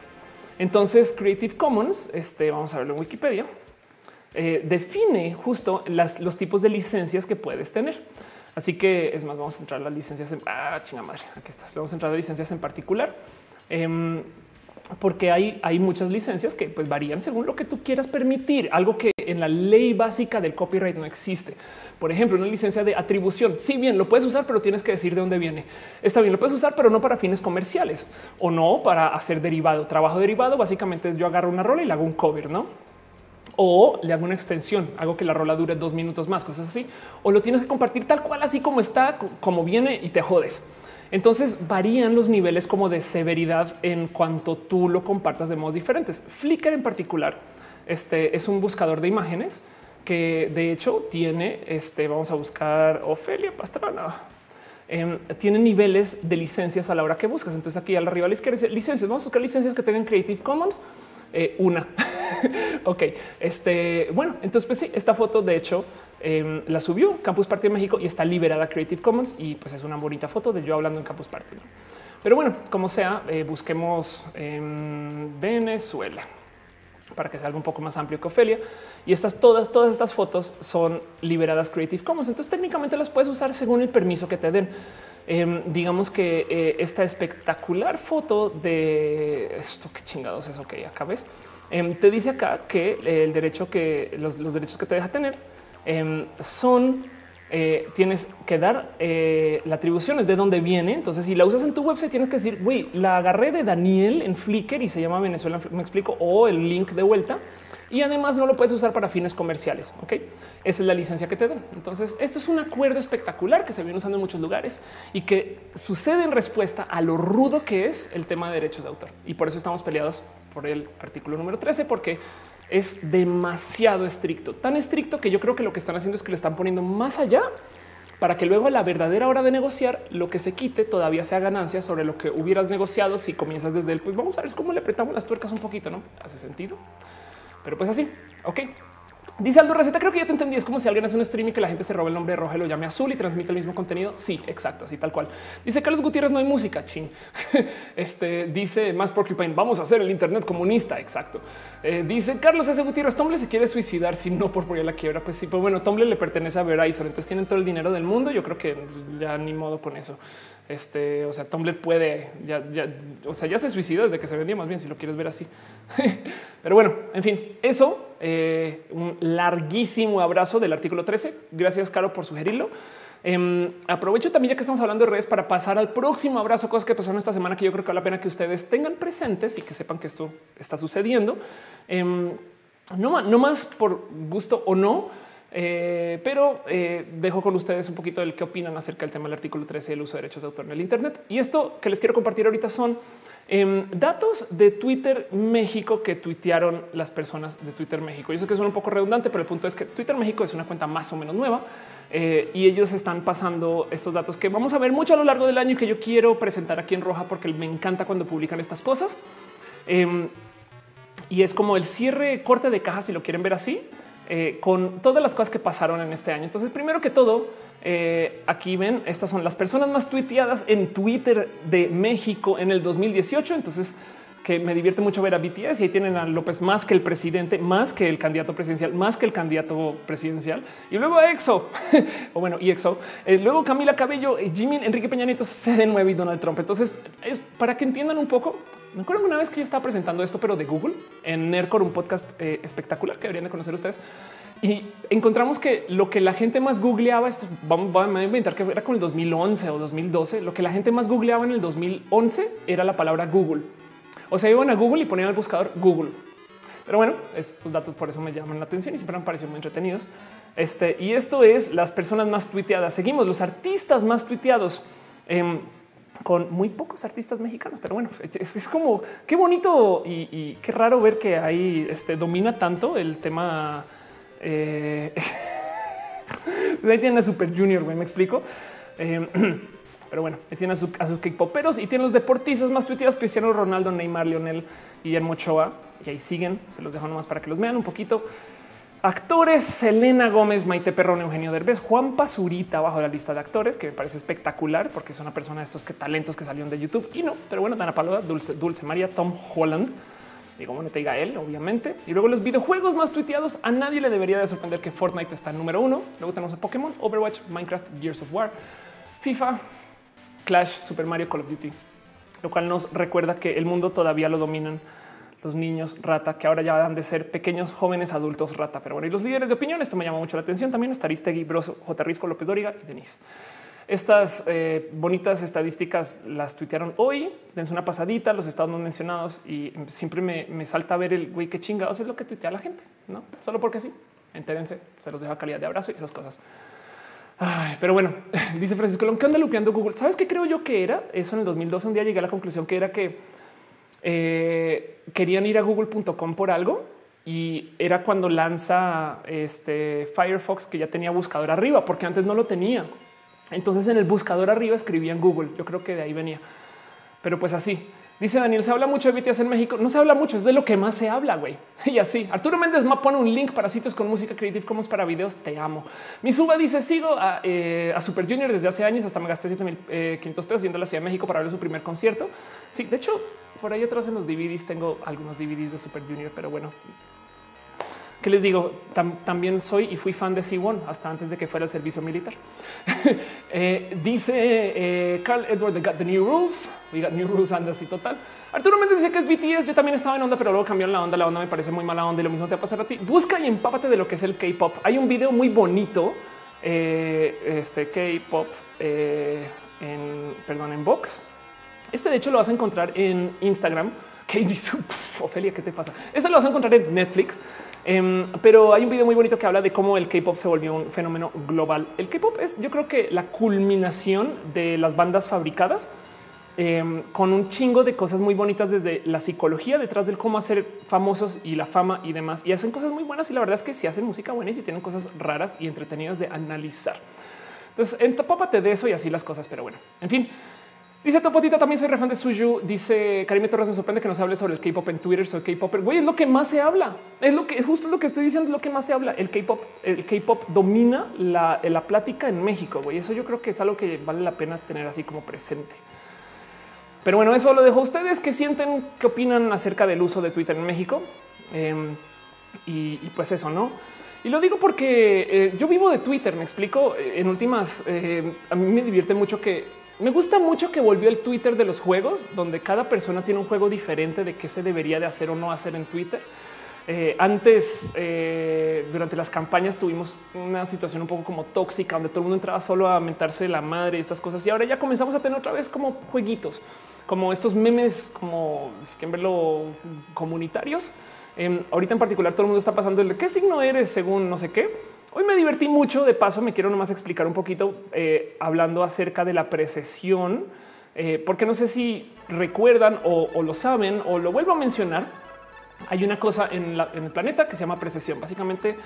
Entonces, Creative Commons, este, vamos a verlo en Wikipedia eh, define justo los tipos de licencias que puedes tener. Así que es más, vamos a entrar a las licencias en ah, chinga madre. Aquí estás. Vamos a entrar a licencias en particular. Em, porque hay, hay muchas licencias que pues, varían según lo que tú quieras permitir, algo que en la ley básica del copyright no existe. Por ejemplo, una licencia de atribución. Sí, bien lo puedes usar, pero tienes que decir de dónde viene. Está bien, lo puedes usar, pero no para fines comerciales o no para hacer derivado. Trabajo derivado básicamente es yo agarro una rola y le hago un cover, no? o le hago una extensión, hago que la rola dure dos minutos más, cosas así, o lo tienes que compartir tal cual, así como está, como viene y te jodes. Entonces varían los niveles como de severidad en cuanto tú lo compartas de modos diferentes. Flickr en particular este es un buscador de imágenes que de hecho tiene este. Vamos a buscar Ofelia Pastrana. Em, tiene niveles de licencias a la hora que buscas. Entonces aquí arriba a la izquierda licencias. Vamos a buscar licencias que tengan Creative Commons. Eh, una. <laughs> ok, este bueno, entonces pues sí, esta foto de hecho em, la subió Campus Party de México y está liberada Creative Commons y pues es una bonita foto de yo hablando en Campus Party. Pero bueno, como sea, eh, busquemos en Venezuela para que sea algo un poco más amplio que Ofelia. Y estas todas, todas estas fotos son liberadas Creative Commons. Entonces técnicamente las puedes usar según el permiso que te den. Em, digamos que eh, esta espectacular foto de esto que chingados es. Ok, acá ves Em, te dice acá que el derecho que los, derechos que te deja tener em, son eh, tienes que dar eh, la atribución es de dónde viene. Entonces, si la usas en tu website, tienes que decir, güey, la agarré de Daniel en Flickr y se llama Venezuela. Me explico o el link de vuelta. Y además no lo puedes usar para fines comerciales. Ok, esa es la licencia que te dan. Entonces, esto es un acuerdo espectacular que se viene usando en muchos lugares y que sucede en respuesta a lo rudo que es el tema de derechos de autor. Y por eso estamos peleados por el artículo número 13, porque es demasiado estricto, tan estricto que yo creo que lo que están haciendo es que lo están poniendo más allá para que luego a la verdadera hora de negociar lo que se quite todavía sea ganancia sobre lo que hubieras negociado si comienzas desde el pues vamos a ver cómo le apretamos las tuercas un poquito, no hace sentido, pero pues así. Ok, Dice Aldo Receta, creo que ya te entendí. Es como si alguien hace un stream y que la gente se robe el nombre rojo y lo llame azul y transmite el mismo contenido. Sí, exacto, así tal cual. Dice Carlos Gutiérrez, no hay música. Ching. <laughs> Este dice más Porcupine, vamos a hacer el Internet comunista. Exacto. Eh, dice Carlos S. Gutiérrez, Tumblr se quiere suicidar si no por poner la quiebra. Pues sí, pues bueno, Tumblr le pertenece a Verizon, entonces tienen todo el dinero del mundo. Yo creo que ya ni modo con eso. Este, o sea, Tumblr puede ya, ya, o sea, ya se suicidó desde que se vendía más bien, si lo quieres ver así. <laughs> Pero bueno, en fin, eso, eh, un larguísimo abrazo del artículo 13. Gracias, Caro, por sugerirlo. Em, aprovecho también ya que estamos hablando de redes para pasar al próximo abrazo, cosas que pasaron esta semana que yo creo que vale la pena que ustedes tengan presentes y que sepan que esto está sucediendo. Em, no más por gusto o no, eh, pero eh, dejo con ustedes un poquito del qué opinan acerca del tema del artículo 13 del uso de derechos de autor en el Internet. Y esto que les quiero compartir ahorita son em, datos de Twitter México que tuitearon las personas de Twitter México. Yo sé que es un poco redundante, pero el punto es que Twitter México es una cuenta más o menos nueva. Eh, y ellos están pasando estos datos que vamos a ver mucho a lo largo del año y que yo quiero presentar aquí en roja porque me encanta cuando publican estas cosas. Em, y es como el cierre corte de caja, si lo quieren ver así, eh, con todas las cosas que pasaron en este año. Entonces, primero que todo, eh, aquí ven, estas son las personas más tuiteadas en Twitter de México en el 2018. Entonces, que me divierte mucho ver a BTS y ahí tienen a López más que el presidente, más que el candidato presidencial, más que el candidato presidencial y luego a EXO <laughs> o bueno, y EXO, eh, luego Camila Cabello, Jimmy, Enrique Peña Nieto, CD9 y Donald Trump. Entonces es para que entiendan un poco. Me acuerdo una vez que yo estaba presentando esto, pero de Google en Nerdcore, un podcast eh, espectacular que deberían de conocer ustedes. y encontramos que lo que la gente más googleaba, esto vamos a inventar que era con el 2011 o 2012, lo que la gente más googleaba en el 2011 era la palabra Google. O sea, iban a Google y ponían el buscador Google. Pero bueno, estos datos por eso me llaman la atención y siempre han parecido muy entretenidos. Este y esto es las personas más tuiteadas. Seguimos los artistas más tuiteados. Em, con muy pocos artistas mexicanos, pero bueno, es, como qué bonito y, qué raro ver que ahí este, domina tanto el tema. Eh, <laughs> ahí tiene a Super Junior, me explico. Em, <clears throat> pero bueno, tiene a, sus K-poperos y tiene los deportistas más tuiteados: Cristiano Ronaldo, Neymar, Lionel, y Mochoa. Y ahí siguen. Se los dejo nomás para que los vean un poquito. Actores, Selena Gómez, Maite Perrón, Eugenio Derbez, Juan Pazurita bajo la lista de actores, que me parece espectacular porque es una persona de estos que talentos que salieron de YouTube. Y no, pero bueno, Dana Paloma, Dulce, Dulce María, Tom Holland. Digo, bueno, te diga él, obviamente. Y luego los videojuegos más tuiteados. A nadie le debería de sorprender que Fortnite está en número uno. Luego tenemos a Pokémon, Overwatch, Minecraft, Gears of War, FIFA, Clash, Super Mario, Call of Duty, lo cual nos recuerda que el mundo todavía lo dominan los niños rata, que ahora ya van de ser pequeños jóvenes adultos rata. Pero bueno, y los líderes de opinión, esto me llama mucho la atención. También Aristegui, Broso, J. Risco, López Dóriga y Denise. Estas eh, bonitas estadísticas las tuitearon hoy. Dense una pasadita, los estados mencionados y siempre me, salta ver el güey que chingados es lo que tuitea la gente, no solo porque sí. Entérense, se los dejo a calidad de abrazo y esas cosas. Pero bueno, <laughs> dice Francisco, ¿qué onda lupeando Google? ¿Sabes qué creo yo que era? Eso en el 2012, un día llegué a la conclusión que era que eh, querían ir a google.com por algo y era cuando lanza este Firefox que ya tenía buscador arriba, porque antes no lo tenía. Entonces en el buscador arriba escribían Google. Yo creo que de ahí venía. Pero pues así. Dice Daniel, se habla mucho de BTS en México. No se habla mucho, es de lo que más se habla, güey. <laughs> Y así. Arturo Méndez me pone un link para sitios con música Creative Commons para videos. Te amo. Mi suba dice, sigo a, eh, Super Junior desde hace años, hasta me gasté 7500 eh, pesos yendo a la Ciudad de México para ver su primer concierto. Sí, de hecho, por ahí atrás en los DVDs tengo algunos DVDs de Super Junior, pero bueno, ¿Qué les digo? también soy y fui fan de C1 hasta antes de que fuera el servicio militar. <laughs> Eh, dice eh, Carl Edward, the, got the new rules. We got new rules and así total. Arturo Méndez dice que es BTS. Yo también estaba en onda, pero luego cambiaron la onda. La onda me parece muy mala onda y lo mismo te va a pasar a ti. Busca y empápate de lo que es el K-pop. Hay un video muy bonito. Eh, este K-pop en perdón, en box. Este de hecho lo vas a encontrar en Instagram. <laughs> Que dice Ofelia, ¿qué te pasa? Este lo vas a encontrar en Netflix. Em, pero hay un video muy bonito que habla de cómo el K-pop se volvió un fenómeno global. El K-pop es, yo creo que la culminación de las bandas fabricadas em, con un chingo de cosas muy bonitas desde la psicología detrás del cómo hacer famosos y la fama y demás. Y hacen cosas muy buenas. Y la verdad es que si hacen música buena y si tienen cosas raras y entretenidas de analizar. Entonces, empápate de eso y así las cosas. Pero bueno, en fin, Dice Topotita, también soy refan de Suyu. Dice Karime Torres, me sorprende que nos hable sobre el K-pop en Twitter. Soy K-popper. Güey, es lo que más se habla. Es lo que justo lo que estoy diciendo, es lo que más se habla. El K-pop, el K-pop domina la, la plática en México. Güey, eso yo creo que es algo que vale la pena tener así como presente. Pero bueno, eso lo dejo a ustedes. que sienten? ¿Qué opinan acerca del uso de Twitter en México? Em, y, pues eso, no? Y lo digo porque eh, yo vivo de Twitter. Me explico. En últimas, eh, a mí me divierte mucho que me gusta mucho que volvió el Twitter de los juegos, donde cada persona tiene un juego diferente de qué se debería de hacer o no hacer en Twitter. Eh, antes, eh, durante las campañas, tuvimos una situación un poco como tóxica, donde todo el mundo entraba solo a mentarse la madre y estas cosas. Y ahora ya comenzamos a tener otra vez como jueguitos, como estos memes, como si quieren verlo, comunitarios. Em, ahorita en particular, todo el mundo está pasando el de qué signo eres según no sé qué. Hoy me divertí mucho. De paso, me quiero nomás explicar un poquito eh, hablando acerca de la precesión, eh, porque no sé si recuerdan o, lo saben o lo vuelvo a mencionar. Hay una cosa en, el planeta que se llama precesión. Básicamente,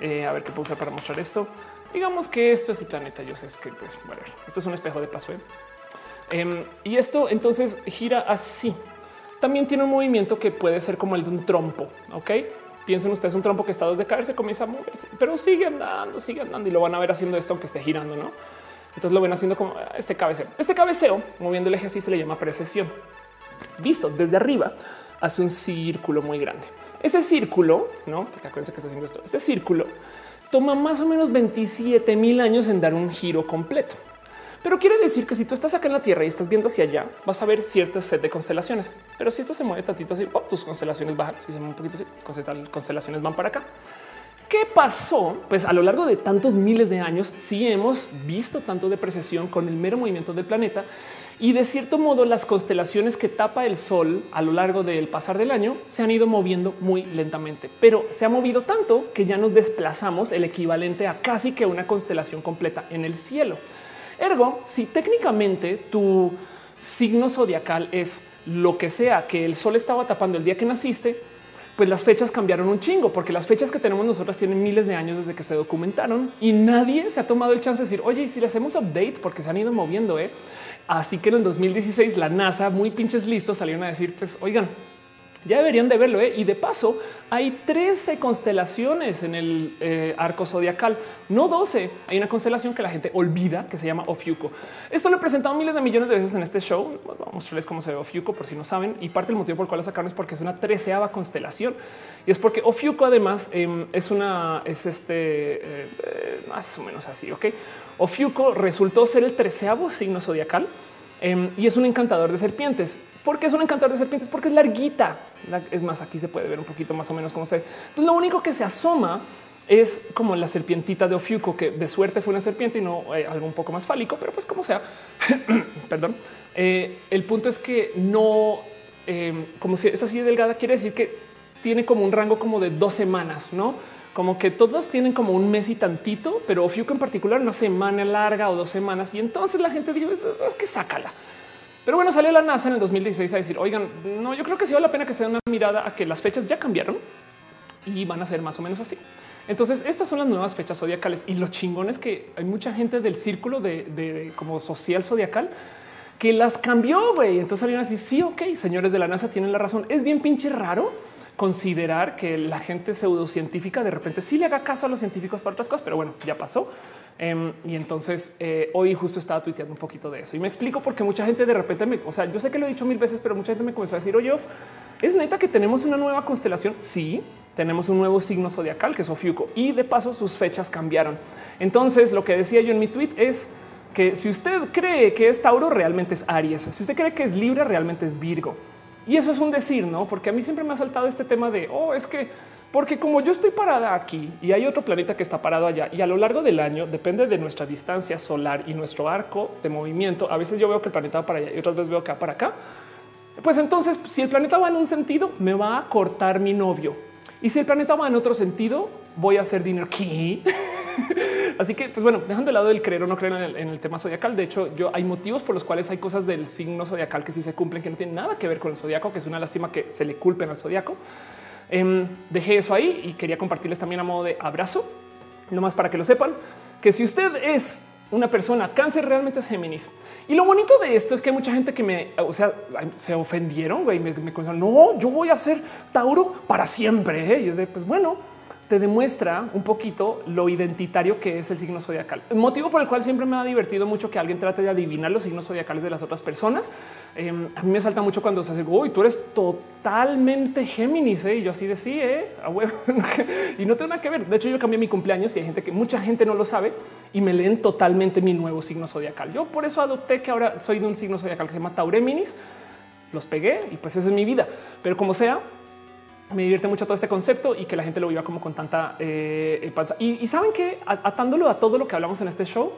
eh, a ver qué puedo usar para mostrar esto. Digamos que esto es el planeta. Yo sé que pues, bueno, esto es un espejo de paso. Em, y esto entonces gira así. También tiene un movimiento que puede ser como el de un trompo. Ok, piensen ustedes un trompo que está dos de caer, se comienza a moverse, pero sigue andando, sigue andando y lo van a ver haciendo esto aunque esté girando, ¿no? Entonces lo ven haciendo como este cabeceo. Este cabeceo, moviendo el eje así, se le llama precesión. Visto desde arriba, hace un círculo muy grande. Ese círculo, no, porque acuérdense que está haciendo esto. Este círculo toma más o menos 27 mil años en dar un giro completo. Pero quiere decir que si tú estás acá en la Tierra y estás viendo hacia allá, vas a ver cierto set de constelaciones. Pero si esto se mueve tantito así, oh, tus constelaciones bajan. Si se mueve un poquito así, constelaciones van para acá. ¿Qué pasó? Pues a lo largo de tantos miles de años, sí hemos visto tanto de precesión con el mero movimiento del planeta y de cierto modo las constelaciones que tapa el sol a lo largo del pasar del año se han ido moviendo muy lentamente, pero se ha movido tanto que ya nos desplazamos el equivalente a casi que una constelación completa en el cielo. Ergo, si técnicamente tu signo zodiacal es lo que sea que el sol estaba tapando el día que naciste, pues las fechas cambiaron un chingo, porque las fechas que tenemos nosotras tienen miles de años desde que se documentaron y nadie se ha tomado el chance de decir, oye, si le hacemos update, porque se han ido moviendo, ¿eh? Así que en el 2016 la NASA, muy pinches listos, salieron a decir, pues oigan, ya deberían de verlo. ¿eh? Y de paso, hay 13 constelaciones en el eh, arco zodiacal, no 12. Hay una constelación que la gente olvida que se llama Ofiuco. Esto lo he presentado miles de millones de veces en este show. Vamos a mostrarles cómo se ve Ofiuco por si no saben. Y parte del motivo por el cual la sacaron es porque es una treceava constelación. Y es porque Ofiuco además em, es una, es este, eh, más o menos así, ¿ok? Ofiuco resultó ser el treceavo signo zodiacal em, y es un encantador de serpientes. ¿Por qué es un encantador de serpientes? Porque es larguita. Es más, aquí se puede ver un poquito más o menos cómo se ve. Entonces, lo único que se asoma es como la serpientita de Ofiuco, que de suerte fue una serpiente y no eh, algo un poco más fálico, pero pues como sea, <clears throat> perdón. Eh, el punto es que no, em, como si es así delgada, quiere decir que tiene como un rango como de dos semanas, no? Como que todas tienen como un mes y tantito, pero Ofiuco en particular una semana larga o dos semanas. Y entonces la gente dijo es que sácala. Pero bueno, salió la NASA en el 2016 a decir, oigan, no, yo creo que sí vale la pena que se den una mirada a que las fechas ya cambiaron y van a ser más o menos así. Entonces, estas son las nuevas fechas zodiacales y lo chingón es que hay mucha gente del círculo de, como social zodiacal que las cambió. güey. Entonces salieron así. Sí, ok, señores de la NASA tienen la razón. Es bien pinche raro considerar que la gente pseudocientífica de repente sí le haga caso a los científicos para otras cosas, pero bueno, ya pasó. Em, y entonces eh, hoy justo estaba tuiteando un poquito de eso y me explico porque mucha gente de repente me, o sea, yo sé que lo he dicho mil veces, pero mucha gente me comenzó a decir, oye, es neta que tenemos una nueva constelación. Sí, tenemos un nuevo signo zodiacal que es Ofiuco y de paso sus fechas cambiaron. Entonces, lo que decía yo en mi tweet es que si usted cree que es Tauro, realmente es Aries. Si usted cree que es Libra, realmente es Virgo. Y eso es un decir, no? Porque a mí siempre me ha saltado este tema de oh, es que porque como yo estoy parada aquí y hay otro planeta que está parado allá y a lo largo del año depende de nuestra distancia solar y nuestro arco de movimiento. A veces yo veo que el planeta va para allá y otras veces veo que va para acá. Pues entonces, si el planeta va en un sentido, me va a cortar mi novio. Y si el planeta va en otro sentido, voy a hacer dinero. <laughs> Así que, pues bueno, dejando de lado el creer o no creer en el, tema zodiacal. De hecho, yo hay motivos por los cuales hay cosas del signo zodiacal que sí se cumplen, que no tienen nada que ver con el zodiaco, que es una lástima que se le culpen al zodiaco. Em, dejé eso ahí y quería compartirles también a modo de abrazo, nomás para que lo sepan, que si usted es una persona cáncer, realmente es Géminis. Y lo bonito de esto es que hay mucha gente que me, o sea, se ofendieron y me, me no, yo voy a ser Tauro para siempre. ¿eh? Y es de, pues bueno, te demuestra un poquito lo identitario que es el signo zodiacal. Motivo por el cual siempre me ha divertido mucho que alguien trate de adivinar los signos zodiacales de las otras personas. Em, a mí me salta mucho cuando se hace, uy, tú eres totalmente Géminis. ¿eh? Y yo así de sí, ¿eh? <laughs> y no tengo nada que ver. De hecho, yo cambié mi cumpleaños y hay gente que mucha gente no lo sabe y me leen totalmente mi nuevo signo zodiacal. Yo por eso adopté que ahora soy de un signo zodiacal que se llama Taureminis. Los pegué y pues esa es mi vida. Pero como sea, me divierte mucho todo este concepto y que la gente lo viva como con tanta eh, eh panza. Y, saben que atándolo a todo lo que hablamos en este show,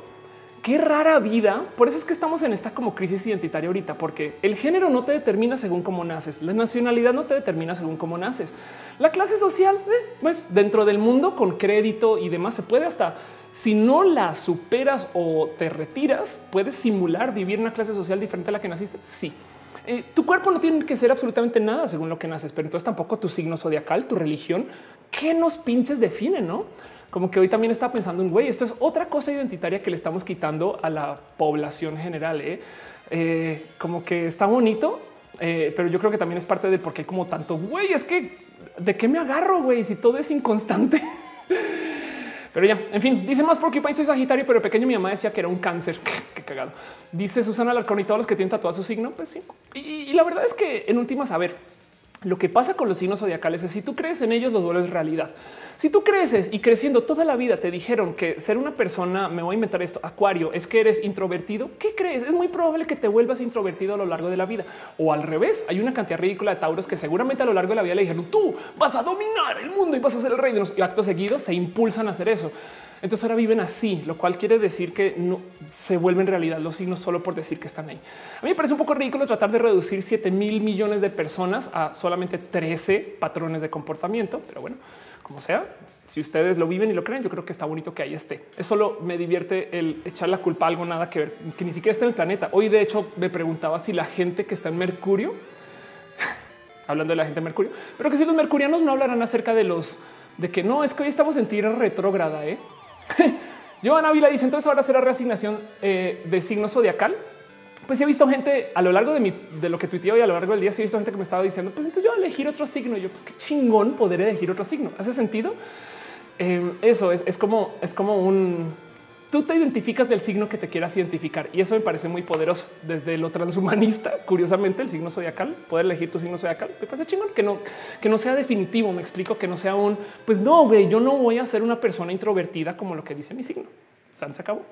qué rara vida. Por eso es que estamos en esta como crisis identitaria ahorita, porque el género no te determina según cómo naces, la nacionalidad no te determina según cómo naces, la clase social, eh, pues dentro del mundo con crédito y demás se puede hasta si no la superas o te retiras, puedes simular vivir una clase social diferente a la que naciste. Sí, eh, tu cuerpo no tiene que ser absolutamente nada según lo que naces, pero entonces tampoco tu signo zodiacal, tu religión, que nos pinches define, no? Como que hoy también está pensando en güey, esto es otra cosa identitaria que le estamos quitando a la población general. ¿eh? Eh, como que está bonito, pero yo creo que también es parte de por qué como tanto güey. Es que de qué me agarro, güey, si todo es inconstante. <laughs> Pero ya, en fin, dice más porque soy Sagitario, pero pequeño mi mamá decía que era un cáncer. <laughs> Qué cagado. Dice Susana Alarcón y todos los que tienen tatuado su signo. Pues sí. Y, la verdad es que en últimas, a ver, Lo que pasa con los signos zodiacales es si tú crees en ellos, los vuelves realidad. Si tú creces y creciendo toda la vida te dijeron que ser una persona, me voy a inventar esto, acuario, es que eres introvertido, ¿qué crees? Es muy probable que te vuelvas introvertido a lo largo de la vida. O al revés, hay una cantidad ridícula de tauros que seguramente a lo largo de la vida le dijeron, tú vas a dominar el mundo y vas a ser el rey de los actos seguidos se impulsan a hacer eso. Entonces ahora viven así, lo cual quiere decir que no se vuelven realidad los signos solo por decir que están ahí. A mí me parece un poco ridículo tratar de reducir 7 mil millones de personas a solamente 13 patrones de comportamiento, pero bueno, como sea, si ustedes lo viven y lo creen, yo creo que está bonito que ahí esté. Es solo me divierte el echar la culpa a algo nada que ver, que ni siquiera está en el planeta. Hoy, de hecho, me preguntaba si la gente que está en Mercurio, <laughs> hablando de la gente de Mercurio, pero que si los mercurianos no hablarán acerca de los de que no es que hoy estamos en tierra retrógrada. ¿eh? <laughs> Joana Ávila dice entonces ahora será reasignación eh, de signo zodiacal. Pues he visto gente a lo largo de, mi, de lo que tuiteo y a lo largo del día, sí he visto gente que me estaba diciendo, pues entonces yo elegir otro signo. Y yo, pues qué chingón poder elegir otro signo. ¿Hace sentido? Eh, eso es, es, como, es como un tú te identificas del signo que te quieras identificar y eso me parece muy poderoso desde lo transhumanista. <laughs> Curiosamente, el signo zodiacal, poder elegir tu signo zodiacal, me parece chingón que no, que no sea definitivo. Me explico que no sea un pues no, güey, yo no voy a ser una persona introvertida como lo que dice mi signo. San se acabó.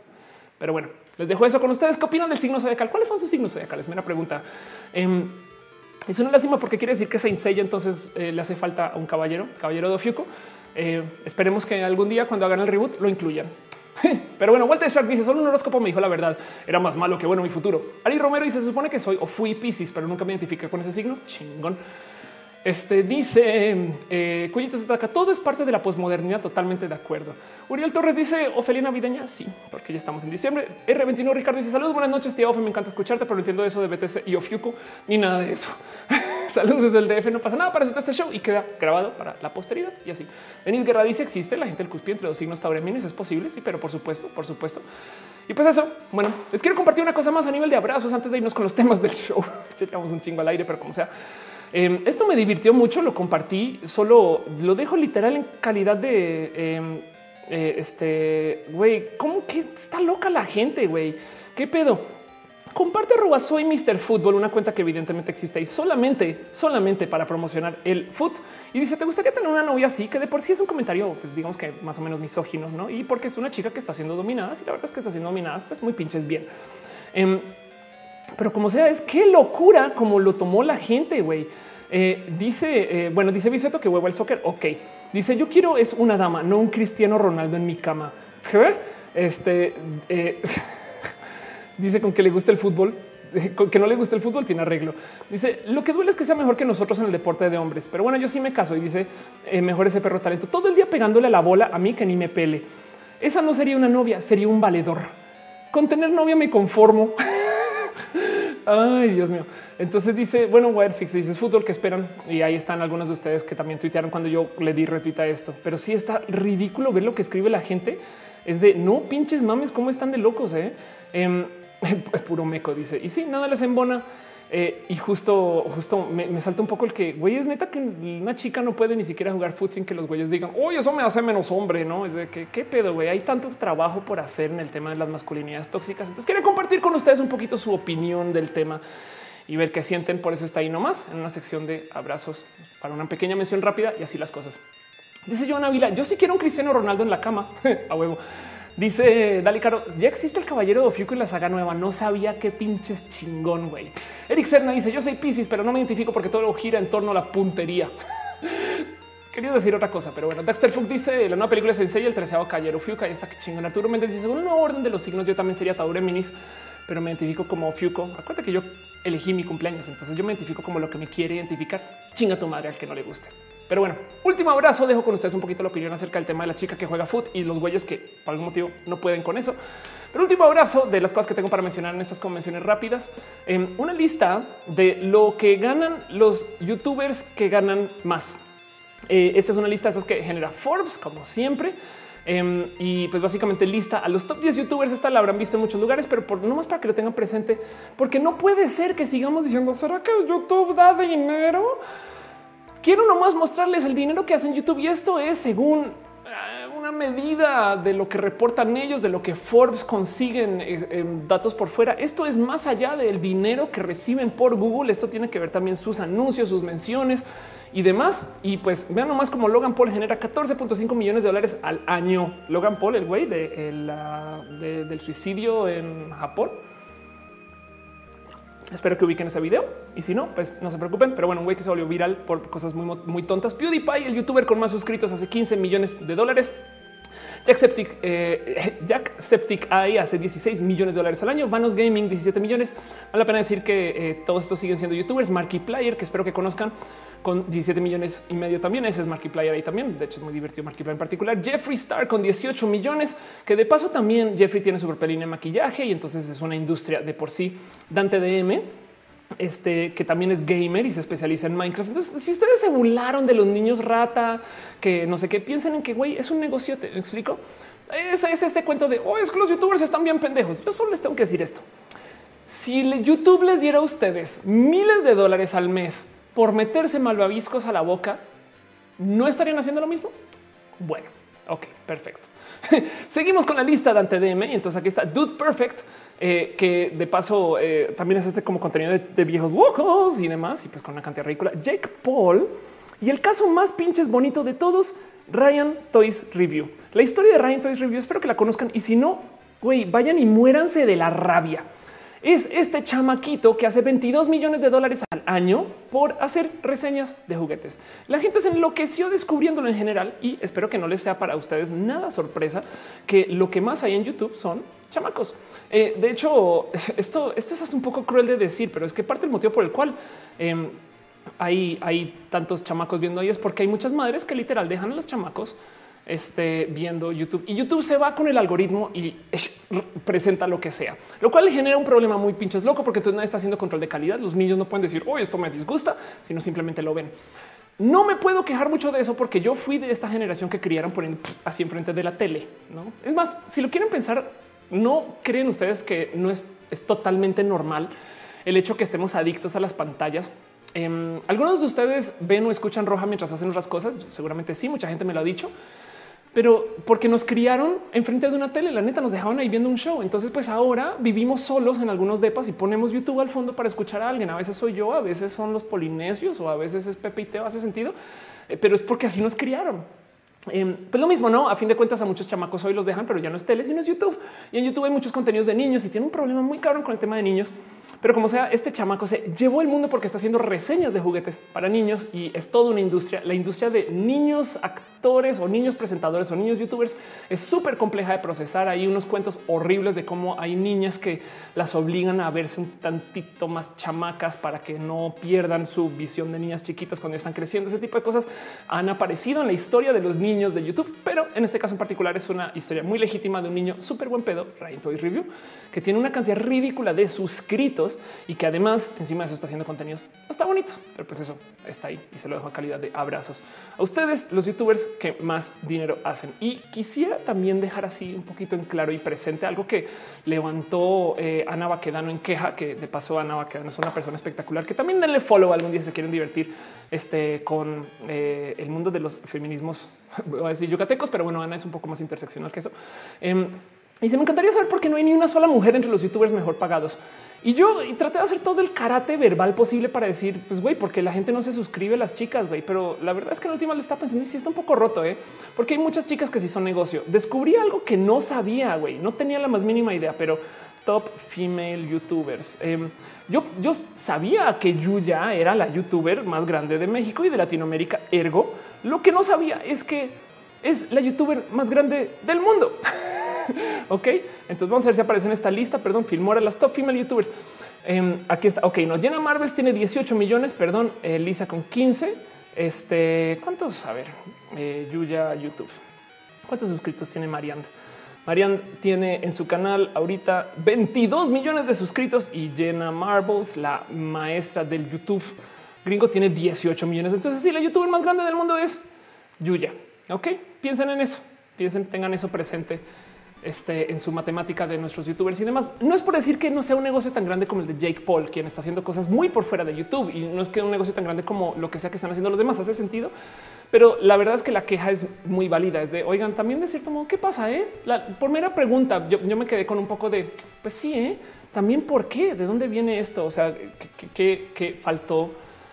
Pero bueno, les dejo eso con ustedes. ¿Qué opinan del signo zodiacal? ¿Cuáles son sus signos zodiacales? Mira pregunta. Eh, es una lástima porque quiere decir que Saint Seiya entonces eh, le hace falta a un caballero, caballero de Ofiuco. Eh, esperemos que algún día cuando hagan el reboot lo incluyan. <laughs> Pero bueno, Walter Shark dice solo un horóscopo me dijo la verdad. Era más malo que bueno mi futuro. Ari Romero dice se supone que soy o fui Pisces, pero nunca me identifiqué con ese signo. Chingón. Este dice eh, Cuyitos ataca. Todo es parte de la posmodernidad. Totalmente de acuerdo. Uriel Torres dice Ofelia navideña. Sí, porque ya estamos en diciembre. R21 Ricardo dice saludos, buenas noches, tía Ofe. Me encanta escucharte, pero no entiendo eso de BTC y Ofiuco ni nada de eso. <laughs> saludos desde el DF. No pasa nada para este show y queda grabado para la posteridad y así. Denis Guerra dice existe la gente del cuspí entre los signos taureminos. Es posible. Sí, pero por supuesto, por supuesto. Y pues eso, bueno, les quiero compartir una cosa más a nivel de abrazos antes de irnos con los temas del show. <laughs> Llevamos un chingo al aire, pero como sea. Eh, esto me divirtió mucho, lo compartí, solo lo dejo literal en calidad de eh, eh, este güey. ¿Cómo que está loca la gente? Güey, qué pedo. Comparte arroba soy Mr. Fútbol, una cuenta que evidentemente existe y solamente, solamente para promocionar el foot. Y dice: ¿Te gustaría tener una novia así? Que de por sí es un comentario, pues digamos que más o menos misógino, no? Y porque es una chica que está siendo dominada. Y la verdad es que está siendo dominada, pues muy pinches bien. Eh, pero como sea, es qué locura como lo tomó la gente, güey. Eh, dice, eh, bueno, dice Biseto que huevo el soccer. Ok, dice yo quiero es una dama, no un Cristiano Ronaldo en mi cama. Este eh, <laughs> dice con que le gusta el fútbol, con que no le gusta el fútbol tiene arreglo. Dice lo que duele es que sea mejor que nosotros en el deporte de hombres, pero bueno, yo sí me caso y dice mejor ese perro talento todo el día pegándole a la bola a mí que ni me pele. Esa no sería una novia, sería un valedor. Con tener novia me conformo. <laughs> Ay, Dios mío. Entonces dice, bueno, Wirefix dice fútbol que esperan. Y ahí están algunos de ustedes que también tuitearon cuando yo le di retuita esto. Pero sí está ridículo ver lo que escribe la gente. Es de no pinches mames, cómo están de locos. Eh? Eh, <laughs> puro meco dice. Y sí, nada les embona. Eh, y justo, justo me, salta un poco el que güey es neta que una chica no puede ni siquiera jugar fútbol sin que los güeyes digan, oye, eso me hace menos hombre, no es de que qué pedo, güey. Hay tanto trabajo por hacer en el tema de las masculinidades tóxicas. Entonces, quiero compartir con ustedes un poquito su opinión del tema y ver qué sienten. Por eso está ahí nomás en una sección de abrazos para una pequeña mención rápida y así las cosas. Dice Joana Vila, yo sí quiero un Cristiano Ronaldo en la cama <laughs> a huevo. Dice Dali Caro, ya existe el caballero de Ofiuco y la saga nueva. No sabía qué pinches chingón, güey. Eric Serna dice: Yo soy Pisces, pero no me identifico porque todo gira en torno a la puntería. <laughs> Quería decir otra cosa, pero bueno, Dexter Funk dice la nueva película se enseña el treceavo caballero Fiuca y está que chingón. Arturo Méndez dice según una orden de los signos, yo también sería Taure Minis, pero me identifico como Fiuco. Acuérdate que yo elegí mi cumpleaños, entonces yo me identifico como lo que me quiere identificar. Chinga tu madre al que no le guste. Pero bueno, último abrazo. Dejo con ustedes un poquito la opinión acerca del tema de la chica que juega foot y los güeyes que por algún motivo no pueden con eso. Pero último abrazo de las cosas que tengo para mencionar en estas convenciones rápidas. Eh, una lista de lo que ganan los youtubers que ganan más. Eh, esta es una lista de esas que genera Forbes, como siempre. Eh, y pues básicamente lista a los top 10 youtubers. Esta la habrán visto en muchos lugares, pero por no más para que lo tengan presente, porque no puede ser que sigamos diciendo será que YouTube da dinero. Quiero nomás mostrarles el dinero que hacen YouTube y esto es según una una medida de lo que reportan ellos, de lo que Forbes consiguen eh, datos por fuera. Esto es más allá del dinero que reciben por Google. Esto tiene que ver también sus anuncios, sus menciones y demás. Y pues vean nomás como Logan Paul genera 14.5 millones de dólares al año. Logan Paul, el güey del suicidio en Japón. Espero que ubiquen ese video y si no, pues no se preocupen. Pero bueno, un güey que se volvió viral por cosas muy, muy tontas. PewDiePie, el youtuber con más suscritos, hace 15 millones de dólares. Jack Septic, eh, Jack Septic AI hace 16 millones de dólares al año. Vanos Gaming 17 millones. Vale la pena decir que eh, todos estos siguen siendo youtubers. Markiplier, que espero que conozcan con 17 millones y medio también. Ese es Markiplier ahí también. De hecho, es muy divertido Markiplier en particular. Jeffree Star con 18 millones, que de paso también Jeffrey tiene su propia línea de maquillaje y entonces es una industria de por sí. Dante DM, este que también es gamer y se especializa en Minecraft. Entonces, si ustedes se burlaron de los niños rata, que no sé qué piensen en que güey es un negocio, te explico. Ese es este cuento de oh, es que los youtubers están bien pendejos. Yo solo les tengo que decir esto. Si YouTube les diera a ustedes miles de dólares al mes por meterse malvaviscos a la boca, ¿no estarían haciendo lo mismo? Bueno, ok, perfecto. <laughs> Seguimos con la lista de AnteDM y entonces aquí está Dude Perfect, eh, que de paso eh, también es este como contenido de, viejos huecos y demás, y pues con una cantidad ridícula. Jake Paul y el caso más pinches bonito de todos, Ryan Toys Review. La historia de Ryan Toys Review, espero que la conozcan y si no, güey, vayan y muéranse de la rabia es este chamaquito que hace 22 millones de dólares al año por hacer reseñas de juguetes. La gente se enloqueció descubriéndolo en general y espero que no les sea para ustedes nada sorpresa que lo que más hay en YouTube son chamacos. Eh, de hecho, <laughs> esto, esto es un poco cruel de decir, pero es que parte del motivo por el cual em, hay, hay tantos chamacos viendo ahí es porque hay muchas madres que literal dejan a los chamacos esté viendo YouTube y YouTube se va con el algoritmo y <laughs> presenta lo que sea, lo cual le genera un problema muy pinches loco porque entonces nadie está haciendo control de calidad. Los niños no pueden decir, hoy esto me disgusta, sino simplemente lo ven. No me puedo quejar mucho de eso porque yo fui de esta generación que criaron poniendo así enfrente de la tele. No es más, si lo quieren pensar, no creen ustedes que no es, es totalmente normal el hecho que estemos adictos a las pantallas. Em, algunos de ustedes ven o escuchan roja mientras hacen otras cosas. Seguramente sí, mucha gente me lo ha dicho pero porque nos criaron enfrente de una tele, la neta nos dejaban ahí viendo un show. Entonces, pues ahora vivimos solos en algunos depas y ponemos YouTube al fondo para escuchar a alguien. A veces soy yo, a veces son los polinesios o a veces es Pepe y Teo. Hace sentido, eh, pero es porque así nos criaron. Em, pues lo mismo, no? A fin de cuentas, a muchos chamacos hoy los dejan, pero ya no es tele, sino es YouTube. Y en YouTube hay muchos contenidos de niños y tiene un problema muy cabrón con el tema de niños. Pero como sea, este chamaco se llevó el mundo porque está haciendo reseñas de juguetes para niños y es toda una industria. La industria de niños actores o niños presentadores o niños youtubers es súper compleja de procesar. Hay unos cuentos horribles de cómo hay niñas que las obligan a verse un tantito más chamacas para que no pierdan su visión de niñas chiquitas cuando están creciendo. Ese tipo de cosas han aparecido en la historia de los niños de YouTube, pero en este caso en particular es una historia muy legítima de un niño súper buen pedo, Ryan Toys Review, que tiene una cantidad ridícula de suscritos y que además encima de eso está haciendo contenidos. Está bonito, pero pues eso está ahí y se lo dejo a calidad de abrazos a ustedes, los youtubers que más dinero hacen. Y quisiera también dejar así un poquito en claro y presente algo que levantó eh, Ana Baquedano en queja, que de paso Ana Baquedano es una persona espectacular, que también denle follow algún día se quieren divertir este, con eh, el mundo de los feminismos, <laughs> voy a decir yucatecos, pero bueno, Ana es un poco más interseccional que eso. Em, y se me encantaría saber por qué no hay ni una sola mujer entre los youtubers mejor pagados. Y yo traté de hacer todo el karate verbal posible para decir, pues güey, porque la gente no se suscribe a las chicas, güey. Pero la verdad es que en última lo está pensando y sí está un poco roto, ¿eh? porque hay muchas chicas que sí son negocio. Descubrí algo que no sabía, güey. No tenía la más mínima idea, pero top female youtubers. Em, yo, yo sabía que Yuya era la youtuber más grande de México y de Latinoamérica. Ergo, lo que no sabía es que es la youtuber más grande del mundo. <laughs> <laughs> ok, entonces vamos a ver si aparece en esta lista. Perdón, Filmora, las top female youtubers. Em, aquí está. Ok, no llena Marvels tiene 18 millones. Perdón, Lisa con 15. Este cuántos? A ver, eh, YouTube. ¿Cuántos suscritos tiene Marianne? Marianne tiene en su canal ahorita 22 millones de suscritos y Jenna Marbles, la maestra del YouTube gringo, tiene 18 millones. Entonces, sí, la youtuber más grande del mundo es Yuya. Ok, piensen en eso, piensen, tengan eso presente este, en su matemática de nuestros youtubers y demás. No es por decir que no sea un negocio tan grande como el de Jake Paul, quien está haciendo cosas muy por fuera de YouTube y no es que un negocio tan grande como lo que sea que están haciendo los demás. Hace sentido, Pero la verdad es que la queja es muy válida. Es de oigan, también de cierto modo, ¿qué pasa? Eh? La primera pregunta, yo, me quedé con un poco de pues sí, ¿eh? también por qué, de dónde viene esto? O sea, qué, faltó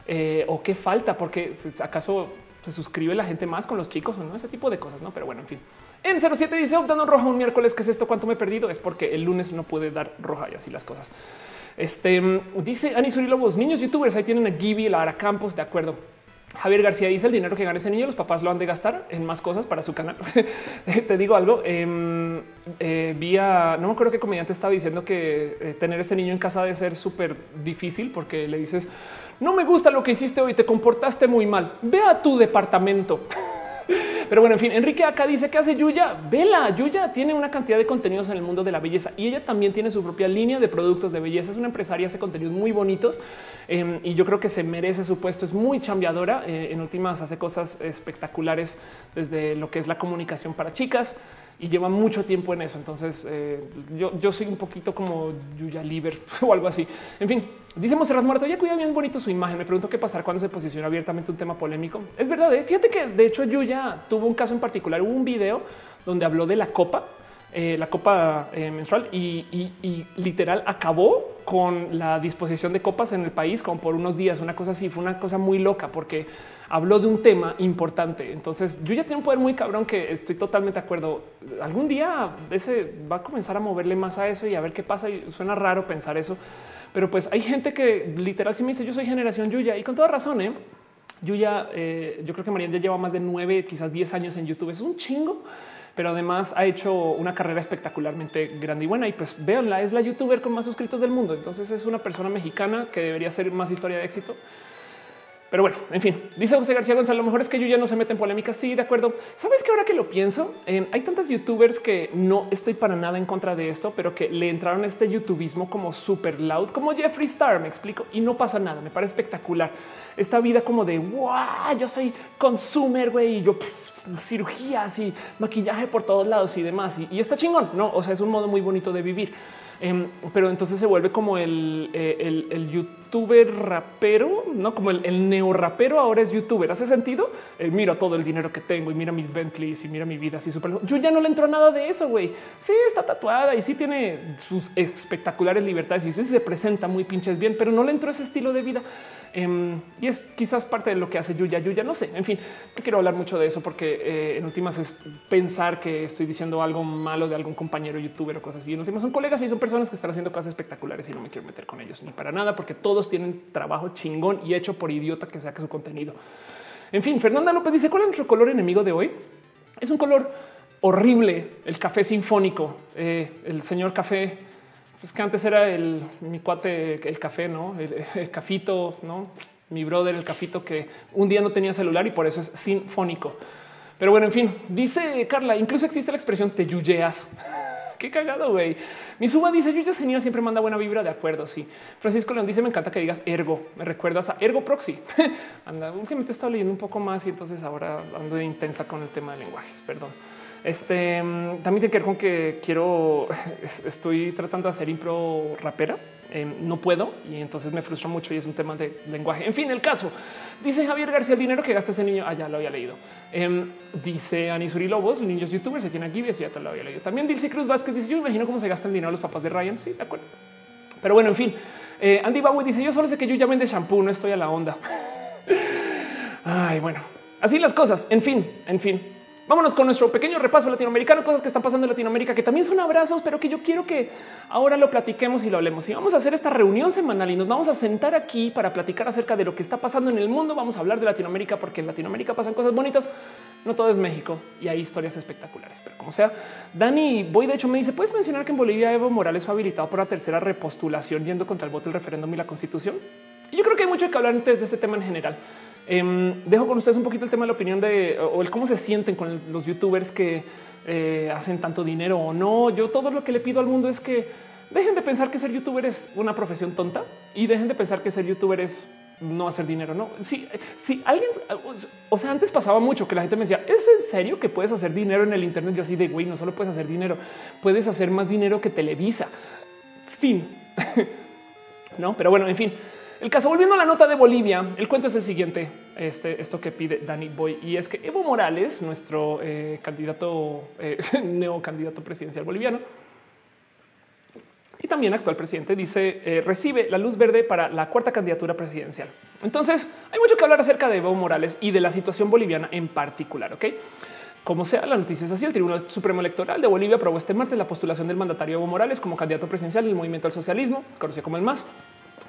eh, o qué falta? Porque acaso se suscribe la gente más con los chicos o no, ese tipo de cosas, no? Pero bueno, en fin. En 07 dice dando roja un miércoles. ¿Qué es esto? ¿Cuánto me he perdido? Es porque el lunes no puede dar roja y así las cosas. Este dice Anisuri Lobos, niños youtubers. Ahí tienen a Gibby, la Ara Campos. De acuerdo. Javier García dice el dinero que gana ese niño, los papás lo han de gastar en más cosas para su canal. <laughs> Te digo algo. Eh, eh, vía, no me acuerdo qué comediante estaba diciendo que eh, tener ese niño en casa debe ser súper difícil porque le dices no me gusta lo que hiciste hoy, te comportaste muy mal. Ve a tu departamento. <laughs> Pero bueno, en fin, Enrique acá dice que hace Yuya. Vela, Yuya tiene una cantidad de contenidos en el mundo de la belleza y ella también tiene su propia línea de productos de belleza. Es una empresaria, hace contenidos muy bonitos em, y yo creo que se merece su puesto. Es muy chambeadora. Eh, en últimas hace cosas espectaculares desde lo que es la comunicación para chicas y lleva mucho tiempo en eso. Entonces eh, yo, yo soy un poquito como Yuya Liber <laughs> o algo así. En fin, dice Monserrat Muerto, ya cuida bien bonito su imagen. Me pregunto qué pasar cuando se posiciona abiertamente un tema polémico. Es verdad. ¿eh? Fíjate que de hecho Yuya tuvo un caso en particular. Hubo un video donde habló de la copa, eh, la copa menstrual y, y, literal acabó con la disposición de copas en el país como por unos días. Una cosa así fue una cosa muy loca porque habló de un tema importante. Entonces yo ya un poder muy cabrón que estoy totalmente de acuerdo. Algún día ese va a comenzar a moverle más a eso y a ver qué pasa. Y suena raro pensar eso, pero pues hay gente que literal si me dice yo soy generación Yuya y con toda razón. ¿eh? Yuya, eh, yo creo que María ya lleva más de nueve, quizás diez años en YouTube. Es un chingo pero además ha hecho una carrera espectacularmente grande y buena. Y pues véanla, es la youtuber con más suscritos del mundo. Entonces es una persona mexicana que debería ser más historia de éxito. Pero bueno, en fin, dice José García González, lo mejor es que yo ya no se mete en polémicas. Sí, de acuerdo. Sabes que ahora que lo pienso, hay tantas youtubers que no estoy para nada en contra de esto, pero que le entraron a este youtubismo como super loud, como Jeffree Star, me explico, y no pasa nada. Me parece espectacular esta vida como de wow, yo soy consumer, güey, y yo cirugías y maquillaje por todos lados y demás. Y, y está chingón, no? O sea, es un modo muy bonito de vivir. Em, pero entonces se vuelve como el, eh, el, youtuber rapero, no como el, neo rapero ahora es youtuber. Hace sentido. Eh, mira todo el dinero que tengo y mira mis Bentleys y mira mi vida así súper. Yo ya no le entro a nada de eso. Güey, sí está tatuada y sí tiene sus espectaculares libertades y sí se presenta muy pinches bien, pero no le entro ese estilo de vida. Em, y es quizás parte de lo que hace Yuya. Yuya no sé. En fin, no quiero hablar mucho de eso porque eh, en últimas es pensar que estoy diciendo algo malo de algún compañero youtuber o cosas así. En últimas son colegas y son personas que están haciendo cosas espectaculares y no me quiero meter con ellos ni para nada porque todos tienen trabajo chingón y hecho por idiota que saque su contenido. En fin, Fernanda López dice cuál es nuestro color enemigo de hoy. Es un color horrible, el café sinfónico, eh, el señor café pues que antes era el mi cuate, el café, no el, <laughs> cafito, no mi brother, el cafito que un día no tenía celular y por eso es sinfónico. Pero bueno, en fin, dice Carla, incluso existe la expresión te yuyeas. Qué cagado, güey. Mi suba dice Yuya genial, siempre manda buena vibra. De acuerdo. Sí. Francisco León dice me encanta que digas ergo. Me recuerdas a ergo proxy. <laughs> Anda, últimamente he estado leyendo un poco más y entonces ahora ando intensa con el tema de lenguajes. Perdón. Este mm, también tiene que ver con que quiero, <laughs> estoy tratando de hacer impro rapera. Em, no puedo y entonces me frustra mucho y es un tema de lenguaje. En fin, el caso dice Javier García, el dinero que gasta ese niño. Ah, ya lo había leído. Em, dice Anisuri Lobos, niños youtubers se tiene aquí. Eso ya te lo había leído. También dice Cruz Vázquez dice: Yo imagino cómo se gasta el dinero los papás de Ryan. Sí, de acuerdo. Pero bueno, en fin, eh, Andy Bowie dice: Yo solo sé que yo ya vende shampoo, no estoy a la onda. <laughs> Ay, bueno, así las cosas. En fin, en fin. Vámonos con nuestro pequeño repaso latinoamericano, cosas que están pasando en Latinoamérica, que también son abrazos, pero que yo quiero que ahora lo platiquemos y lo hablemos. Y vamos a hacer esta reunión semanal y nos vamos a sentar aquí para platicar acerca de lo que está pasando en el mundo. Vamos a hablar de Latinoamérica porque en Latinoamérica pasan cosas bonitas. No todo es México y hay historias espectaculares, pero como sea, Dani Boy de hecho me dice, ¿puedes mencionar que en Bolivia Evo Morales fue habilitado por la tercera repostulación yendo contra el voto del referéndum y la constitución? Y yo creo que hay mucho que hablar de este tema en general. Em, dejo con ustedes un poquito el tema de la opinión de o el cómo se sienten con los youtubers que eh, hacen tanto dinero o no. Yo todo lo que le pido al mundo es que dejen de pensar que ser youtuber es una profesión tonta y dejen de pensar que ser youtuber es no hacer dinero. No, si, si alguien, o sea, antes pasaba mucho que la gente me decía, ¿es en serio que puedes hacer dinero en el Internet? Yo así de güey, no solo puedes hacer dinero, puedes hacer más dinero que Televisa. Fin. <laughs> no, pero bueno, en fin, el caso, volviendo a la nota de Bolivia, el cuento es el siguiente. este, esto que pide Danny Boy y es que Evo Morales, nuestro eh, candidato, eh, <laughs> neo candidato presidencial boliviano, y también actual presidente, dice eh, recibe la luz verde para la cuarta candidatura presidencial. Entonces hay mucho que hablar acerca de Evo Morales y de la situación boliviana en particular. Ok, como sea, la noticia es así. El Tribunal Supremo Electoral de Bolivia aprobó este martes la postulación del mandatario Evo Morales como candidato presidencial del movimiento al socialismo, conocido como el MAS,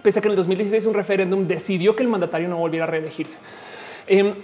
pese a que en el 2016 un referéndum decidió que el mandatario no volviera a reelegirse. Em,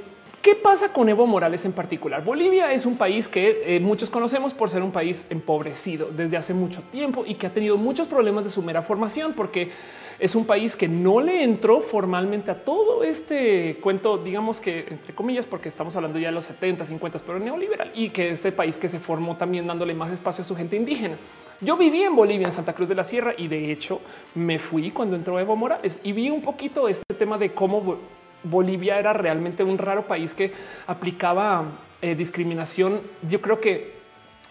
¿Qué pasa con Evo Morales en particular? Bolivia es un país que eh, muchos conocemos por ser un país empobrecido desde hace mucho tiempo y que ha tenido muchos problemas de su mera formación porque es un país que no le entró formalmente a todo este cuento, digamos que entre comillas, porque estamos hablando ya de los 70, 50, pero neoliberal y que este país que se formó también dándole más espacio a su gente indígena. Yo viví en Bolivia, en Santa Cruz de la Sierra, y de hecho me fui cuando entró Evo Morales y vi un poquito este tema de cómo Bolivia era realmente un raro país que aplicaba eh, discriminación. Yo creo que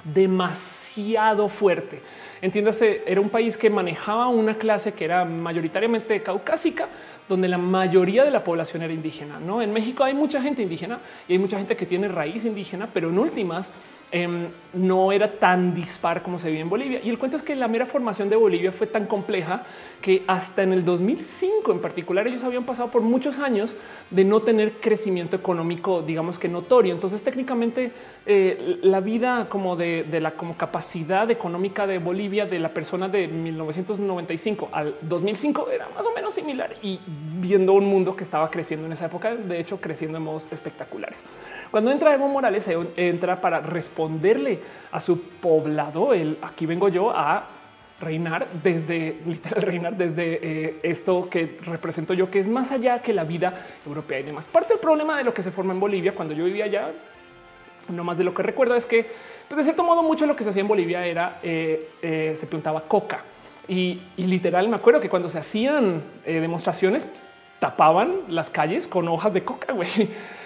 demasiado fuerte. Entiéndase, era un país que manejaba una clase que era mayoritariamente caucásica, donde la mayoría de la población era indígena. No en México hay mucha gente indígena y hay mucha gente que tiene raíz indígena, pero en últimas Em, no era tan dispar como se vive en Bolivia. Y el cuento es que la mera formación de Bolivia fue tan compleja que hasta en el 2005 en particular ellos habían pasado por muchos años de no tener crecimiento económico, digamos que notorio. Entonces técnicamente eh, la vida como de, de, la como capacidad económica de Bolivia de la persona de 1995 al 2005 era más o menos similar y viendo un mundo que estaba creciendo en esa época, de hecho creciendo en modos espectaculares. Cuando entra Evo Morales, entra para responderle a su poblado. El aquí vengo yo a reinar desde <laughs> literal reinar desde eh, esto que represento yo, que es más allá que la vida europea y demás. Parte del problema de lo que se forma en Bolivia cuando yo vivía allá, no más de lo que recuerdo es que pues, de cierto modo mucho lo que se hacía en Bolivia era eh, eh, se plantaba coca y, literal me acuerdo que cuando se hacían demostraciones tapaban las calles con hojas de coca, güey.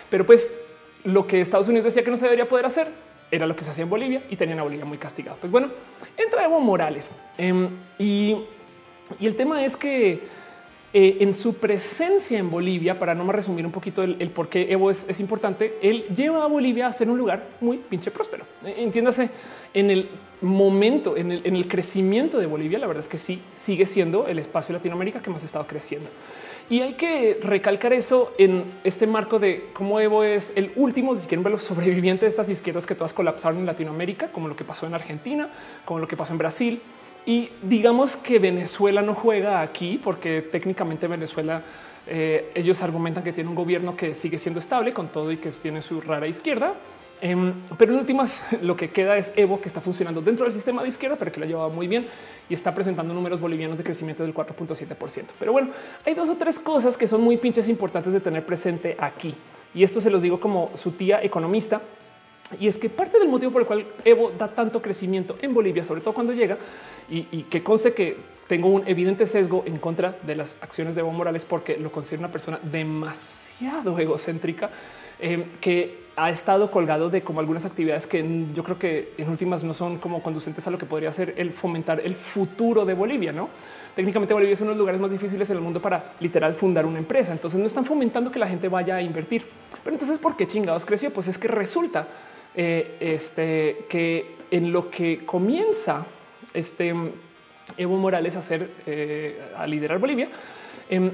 Pero pues lo que Estados Unidos decía que no se debería poder hacer era lo que se hacía en Bolivia y tenían a Bolivia muy castigado. Pues bueno, entra Evo Morales em, y, el tema es que eh, en su presencia en Bolivia, para no más resumir un poquito el, por qué Evo es, importante, él lleva a Bolivia a ser un lugar muy pinche próspero. E, entiéndase en el momento, en el, en el crecimiento de Bolivia, la verdad es que sí sigue siendo el espacio de Latinoamérica que más ha estado creciendo. Y hay que recalcar eso en este marco de cómo Evo es el último, si quieren ver, los <laughs> sobrevivientes de estas izquierdas que todas colapsaron en Latinoamérica, como lo que pasó en Argentina, como lo que pasó en Brasil. Y digamos que Venezuela no juega aquí porque técnicamente Venezuela eh, ellos argumentan que tiene un gobierno que sigue siendo estable con todo y que tiene su rara izquierda, Em, pero en últimas, <laughs> lo que queda es Evo, que está funcionando dentro del sistema de izquierda, pero que lo ha llevado muy bien y está presentando números bolivianos de crecimiento del 4.7%. Pero bueno, hay dos o tres cosas que son muy pinches importantes de tener presente aquí. Y esto se los digo como su tía economista. Y es que parte del motivo por el cual Evo da tanto crecimiento en Bolivia, sobre todo cuando llega, y, y que conste que tengo un evidente sesgo en contra de las acciones de Evo Morales porque lo considero una persona demasiado egocéntrica Em, que ha estado colgado de como algunas actividades que yo creo que en últimas no son como conducentes a lo que podría ser el fomentar el futuro de Bolivia, ¿no? Técnicamente Bolivia es uno de los lugares más difíciles en el mundo para literal fundar una empresa. Entonces no están fomentando que la gente vaya a invertir. Pero entonces, ¿por qué chingados creció? Pues es que resulta eh, este, que en lo que comienza este Evo Morales a hacer, eh, a liderar Bolivia, em,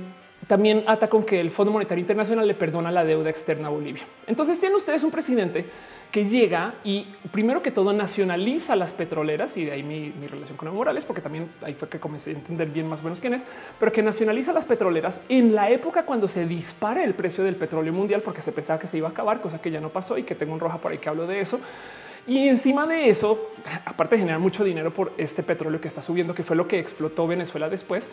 también ata con que el Fondo Monetario Internacional le perdona la deuda externa a Bolivia. Entonces tienen ustedes un presidente que llega y primero que todo nacionaliza las petroleras y de ahí mi, relación con Evo Morales, porque también ahí fue que comencé a entender bien más o menos quién es, pero que nacionaliza las petroleras en la época cuando se dispara el precio del petróleo mundial, porque se pensaba que se iba a acabar, cosa que ya no pasó y que tengo un roja por ahí que hablo de eso. Y encima de eso, aparte de generar mucho dinero por este petróleo que está subiendo, que fue lo que explotó Venezuela después,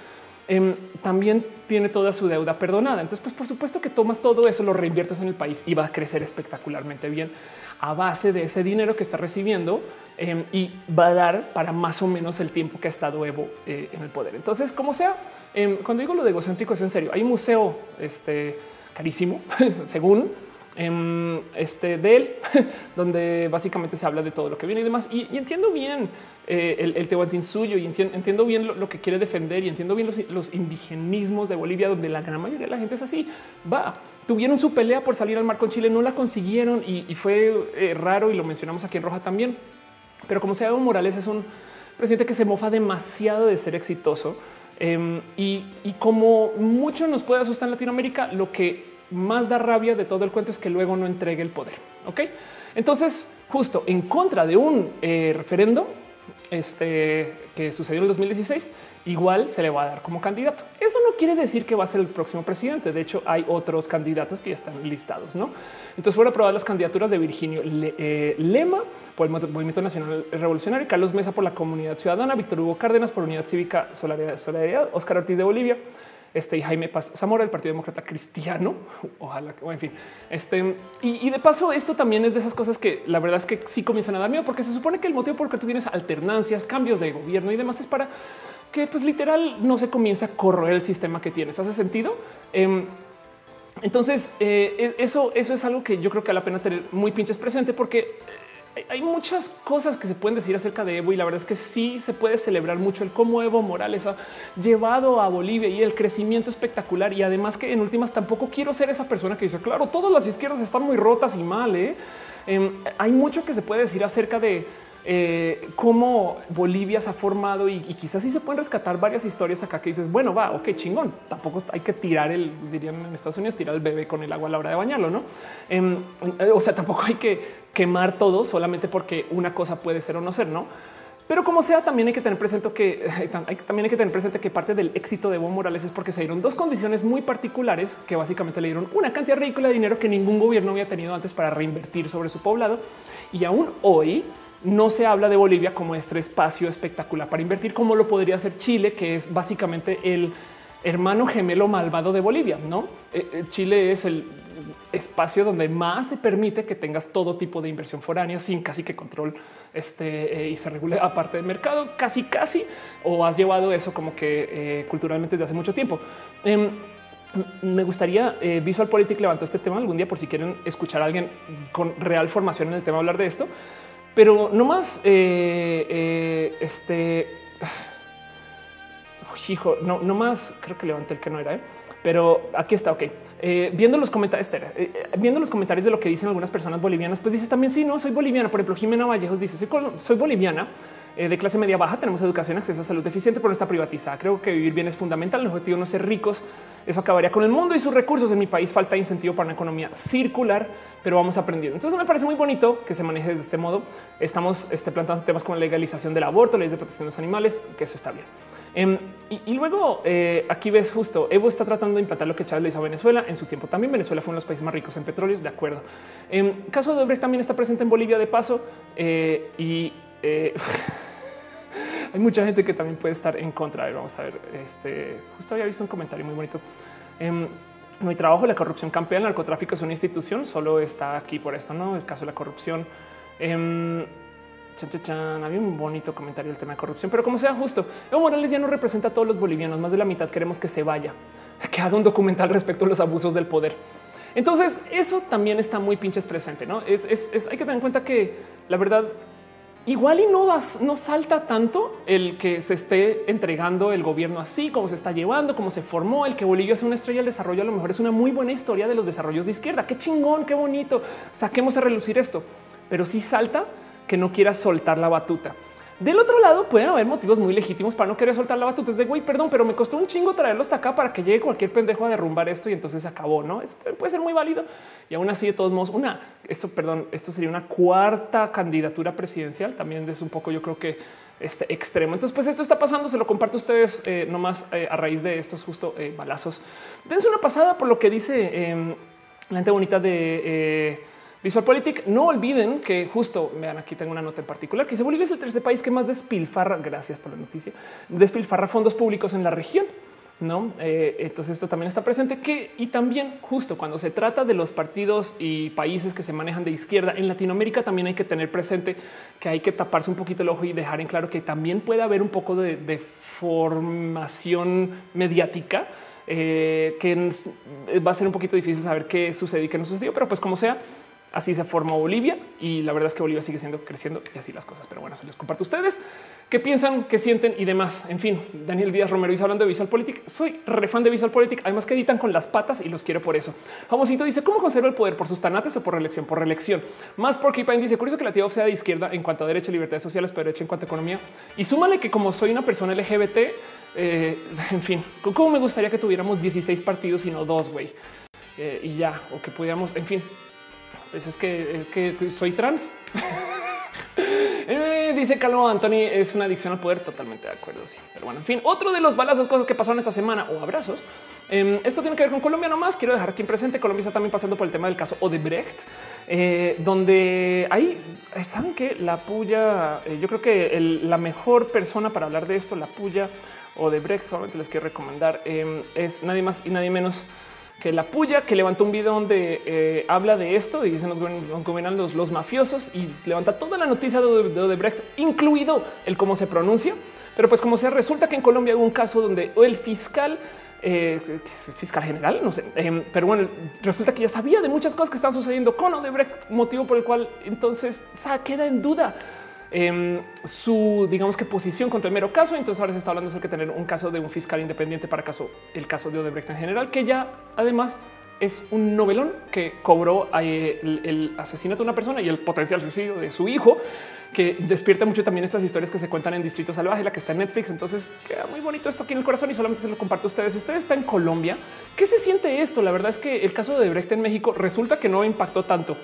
Em, también tiene toda su deuda perdonada. Entonces, pues por supuesto que tomas todo eso, lo reinviertes en el país y va a crecer espectacularmente bien a base de ese dinero que está recibiendo em, y va a dar para más o menos el tiempo que ha estado Evo eh, en el poder. Entonces, como sea, em, cuando digo lo de egocéntrico es en serio. Hay un museo este, carísimo, <laughs> según este de él, <laughs> donde básicamente se habla de todo lo que viene y demás. Y, entiendo bien eh, el, Tehuantín suyo y entiendo, bien lo, que quiere defender y entiendo bien los, indigenismos de Bolivia, donde la gran mayoría de la gente es así. Va, tuvieron su pelea por salir al mar con Chile, no la consiguieron y, fue eh, raro y lo mencionamos aquí en Roja también. Pero como sea, Evo Morales es un presidente que se mofa demasiado de ser exitoso em, y, como mucho nos puede asustar en Latinoamérica, lo que más da rabia de todo el cuento es que luego no entregue el poder. Ok, entonces justo en contra de un eh, referendo este, que sucedió en el 2016, igual se le va a dar como candidato. Eso no quiere decir que va a ser el próximo presidente. De hecho, hay otros candidatos que ya están listados. ¿no? Entonces fueron aprobadas las candidaturas de Virginio eh, Lema por el Movimiento Nacional Revolucionario, Carlos Mesa por la Comunidad Ciudadana, Víctor Hugo Cárdenas por Unidad Cívica Solidaridad, Oscar Ortiz de Bolivia, este y Jaime Paz Zamora, el Partido Demócrata Cristiano. Ojalá que, en fin, este y, de paso, esto también es de esas cosas que la verdad es que sí comienzan a dar miedo, porque se supone que el motivo por el que tú tienes alternancias, cambios de gobierno y demás es para que pues literal no se comienza a corroer el sistema que tienes. ¿Hace sentido? Em, entonces, eh, e, eso, eso es algo que yo creo que vale la pena tener muy pinches presente porque hay muchas cosas que se pueden decir acerca de Evo y la verdad es que sí se puede celebrar mucho el cómo Evo Morales ha llevado a Bolivia y el crecimiento espectacular. Y además que en últimas tampoco quiero ser esa persona que dice, claro, todas las izquierdas están muy rotas y mal. ¿eh? Em, hay mucho que se puede decir acerca de eh, cómo Bolivia se ha formado y, quizás sí se pueden rescatar varias historias acá que dices, bueno, va, ok, chingón. Tampoco hay que tirar el, dirían en Estados Unidos, tirar el bebé con el agua a la hora de bañarlo, no? Em, eh, o sea, tampoco hay que quemar todo solamente porque una cosa puede ser o no ser, no? Pero como sea, también hay que tener presente <laughs> que también hay que tener presente que parte del éxito de Evo Morales es porque se dieron dos condiciones muy particulares que básicamente le dieron una cantidad ridícula de dinero que ningún gobierno había tenido antes para reinvertir sobre su poblado. Y aún hoy no se habla de Bolivia como este espacio espectacular para invertir, como lo podría hacer Chile, que es básicamente el hermano gemelo malvado de Bolivia. No eh, eh, Chile es el espacio donde más se permite que tengas todo tipo de inversión foránea sin casi que control este, eh, y se regule <laughs> aparte del mercado, casi, casi, o has llevado eso como que culturalmente desde hace mucho tiempo. Em, me gustaría Visual Politic levantó este tema algún día por si quieren escuchar a alguien con real formación en el tema hablar de esto pero no más eh, eh, este <sighs> hijo, no, no más creo que levanté el que no era, ¿eh? pero aquí está. Ok, viendo los comentarios, viendo los comentarios de lo que dicen algunas personas bolivianas, pues dices también sí, no soy boliviana. Por ejemplo, Jimena Vallejos dice soy, soy boliviana de clase media baja, tenemos educación, acceso a salud deficiente, pero no está privatizada. Creo que vivir bien es fundamental. El objetivo no es ser ricos. Eso acabaría con el mundo y sus recursos. En mi país falta incentivo para una economía circular pero vamos aprendiendo. Entonces me parece muy bonito que se maneje de este modo. Estamos este, plantando temas como la legalización del aborto, leyes de protección de los animales, que eso está bien. Em, y, luego eh, aquí ves justo Evo está tratando de implantar lo que Chávez le hizo a Venezuela en su tiempo. También Venezuela fue uno de los países más ricos en petróleos. De acuerdo. En em, caso de Obrecht también está presente en Bolivia de paso eh, y eh, <laughs> hay mucha gente que también puede estar en contra. vamos a ver. Este justo había visto un comentario muy bonito. Em, no trabajo, la corrupción campea, el narcotráfico es una institución, solo está aquí por esto, ¿no? El caso de la corrupción. Había un bonito comentario del tema de corrupción, pero como sea justo, Evo Morales ya no representa a todos los bolivianos, más de la mitad queremos que se vaya, <laughs> que haga un documental respecto a los abusos del poder. Entonces, eso también está muy pinches presente, ¿no? es, hay que tener en cuenta que la verdad igual y no, no salta tanto el que se esté entregando el gobierno así, como se está llevando, cómo se formó, el que Bolivia es una estrella del desarrollo. A lo mejor es una muy buena historia de los desarrollos de izquierda. Qué chingón, qué bonito. Saquemos a relucir esto, pero sí salta que no quiera soltar la batuta. Del otro lado pueden haber motivos muy legítimos para no querer soltar la batuta. Es de güey, perdón, pero me costó un chingo traerlo hasta acá para que llegue cualquier pendejo a derrumbar esto y entonces acabó. No puede ser muy válido. Y aún así, de todos modos, una esto, perdón, esto sería una cuarta candidatura presidencial. También es un poco, yo creo que este extremo. Entonces, pues esto está pasando. Se lo comparto a ustedes eh, nomás eh, a raíz de estos justo eh, balazos. Dense una pasada por lo que dice em, la gente bonita de Visual Politic. No olviden que justo vean aquí tengo una nota en particular que dice Bolivia es el tercer país que más despilfarra. Gracias por la noticia. Despilfarra fondos públicos en la región. No, eh, entonces esto también está presente que y también justo cuando se trata de los partidos y países que se manejan de izquierda en Latinoamérica, también hay que tener presente que hay que taparse un poquito el ojo y dejar en claro que también puede haber un poco de, formación mediática eh, que va a ser un poquito difícil saber qué sucedió y qué no sucedió, pero pues como sea, Así se formó Bolivia y la verdad es que Bolivia sigue siendo creciendo y así las cosas. Pero bueno, se les comparto a ustedes qué piensan, qué sienten y demás. En fin, Daniel Díaz Romero dice hablando de Visual Politic. Soy refan de Visual Politic, además que editan con las patas y los quiero por eso. Famosito dice cómo conserva el poder por sus tanates o por reelección, por reelección. Más Porcupine dice curioso que la tía sea de izquierda en cuanto a derecho, libertades sociales, pero derecho en cuanto a economía. Y súmale que como soy una persona LGBT, eh, <laughs> en fin, cómo me gustaría que tuviéramos 16 partidos y no dos, güey. Eh, y ya, o que pudiéramos, en fin, pues es que es que soy trans. <laughs> Eh, dice Calvo Anthony es una adicción al poder. Totalmente de acuerdo. Sí, pero bueno, en fin, otro de los balazos, cosas que pasaron esta semana o abrazos. Em, esto tiene que ver con Colombia nomás. Quiero dejar aquí presente. Colombia está también pasando por el tema del caso Odebrecht, eh, donde hay, saben que la puya, eh, yo creo que la mejor persona para hablar de esto, la puya Odebrecht, solamente les quiero recomendar, em, es nadie más y nadie menos que la puya que levantó un video donde eh, habla de esto y dice nos, gobiernan los, mafiosos y levanta toda la noticia de, Odebrecht, incluido el cómo se pronuncia. Pero pues como se resulta que en Colombia hubo un caso donde el fiscal eh, fiscal general, no sé, em, pero bueno, resulta que ya sabía de muchas cosas que están sucediendo con Odebrecht, motivo por el cual entonces queda en duda Em, su, digamos que posición contra el mero caso. Entonces ahora se está hablando de que tener un caso de un fiscal independiente para caso, el caso de Odebrecht en general, que ya además es un novelón que cobró eh, el, asesinato de una persona y el potencial suicidio de su hijo, que despierta mucho también estas historias que se cuentan en Distrito Salvaje, la que está en Netflix. Entonces queda muy bonito esto aquí en el corazón y solamente se lo comparto a ustedes. Si usted está en Colombia, ¿qué se siente esto? La verdad es que el caso de Odebrecht en México resulta que no impactó tanto.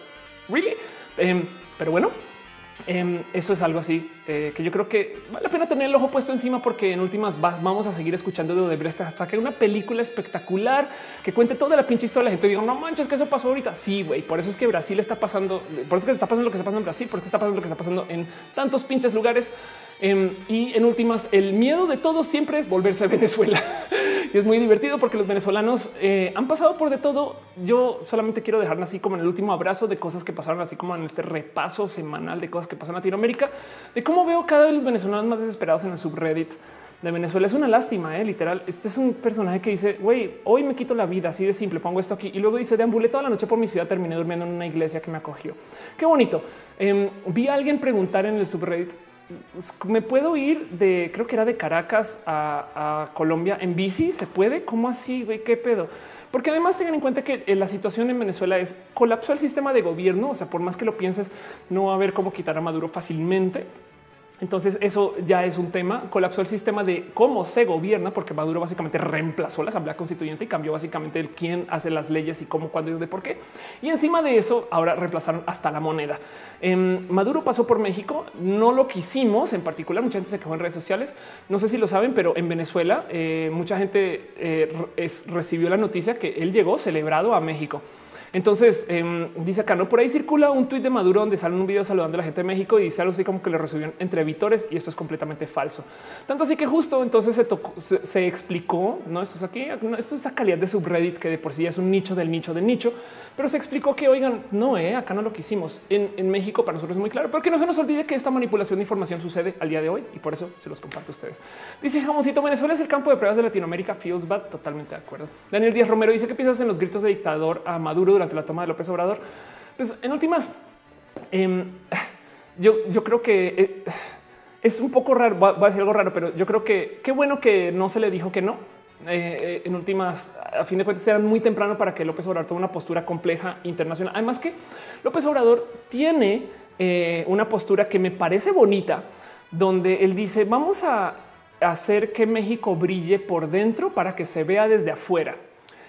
Really? Em, pero bueno, Em, eso es algo así eh, que yo creo que vale la pena tener el ojo puesto encima porque en últimas vamos a seguir escuchando de Odebrecht hasta que una película espectacular que cuente toda la pinche historia. La gente diga no manches que eso pasó ahorita. Sí, güey. Por eso es que Brasil está pasando, por eso es que está pasando lo que está pasando en Brasil, porque está pasando lo que está pasando en tantos pinches lugares. Em, y en últimas, el miedo de todos siempre es volverse a Venezuela. <laughs> y es muy divertido porque los venezolanos eh, han pasado por de todo. Yo solamente quiero dejar así como en el último abrazo de cosas que pasaron, así como en este repaso semanal de cosas que pasan en Latinoamérica, de cómo veo cada vez los venezolanos más desesperados en el subreddit de Venezuela. Es una lástima, eh, literal. Este es un personaje que dice, güey, hoy me quito la vida, así de simple, pongo esto aquí. Y luego dice, deambulé toda la noche por mi ciudad, terminé durmiendo en una iglesia que me acogió. Qué bonito. Em, vi a alguien preguntar en el subreddit, me puedo ir de, creo que era de Caracas a, Colombia en bici. Se puede? ¿Cómo así? Güey, qué pedo? Porque además tengan en cuenta que eh, la situación en Venezuela es colapsó el sistema de gobierno. O sea, por más que lo pienses, no va a haber cómo quitar a Maduro fácilmente. Entonces eso ya es un tema. Colapsó el sistema de cómo se gobierna, porque Maduro básicamente reemplazó la Asamblea Constituyente y cambió básicamente el quién hace las leyes y cómo, cuándo y de por qué. Y encima de eso, ahora reemplazaron hasta la moneda. Em, Maduro pasó por México, no lo quisimos en particular. Mucha gente se quejó en redes sociales. No sé si lo saben, pero en Venezuela eh, mucha gente eh, recibió la noticia que él llegó celebrado a México. Entonces em, dice acá, no por ahí circula un tuit de Maduro donde sale un video saludando a la gente de México y dice algo así como que le recibieron entre vitores y esto es completamente falso. Tanto así que justo entonces se, tocó, se, explicó, no esto es aquí, esto es la calidad de subreddit que de por sí es un nicho del nicho del nicho, pero se explicó que oigan, no, eh, acá no lo quisimos en, en México. Para nosotros es muy claro, porque no se nos olvide que esta manipulación de información sucede al día de hoy y por eso se los comparto a ustedes. Dice Jamoncito, Venezuela es el campo de pruebas de Latinoamérica. Feels bad. Totalmente de acuerdo. Daniel Díaz Romero dice que piensas en los gritos de dictador a Maduro durante la toma de López Obrador. Pues en últimas, em, yo, yo creo que eh, es un poco raro. Voy a decir algo raro, pero yo creo que qué bueno que no se le dijo que no. Eh, en últimas, a fin de cuentas, eran muy temprano para que López Obrador tome una postura compleja internacional. Además que López Obrador tiene eh, una postura que me parece bonita, donde él dice vamos a hacer que México brille por dentro para que se vea desde afuera.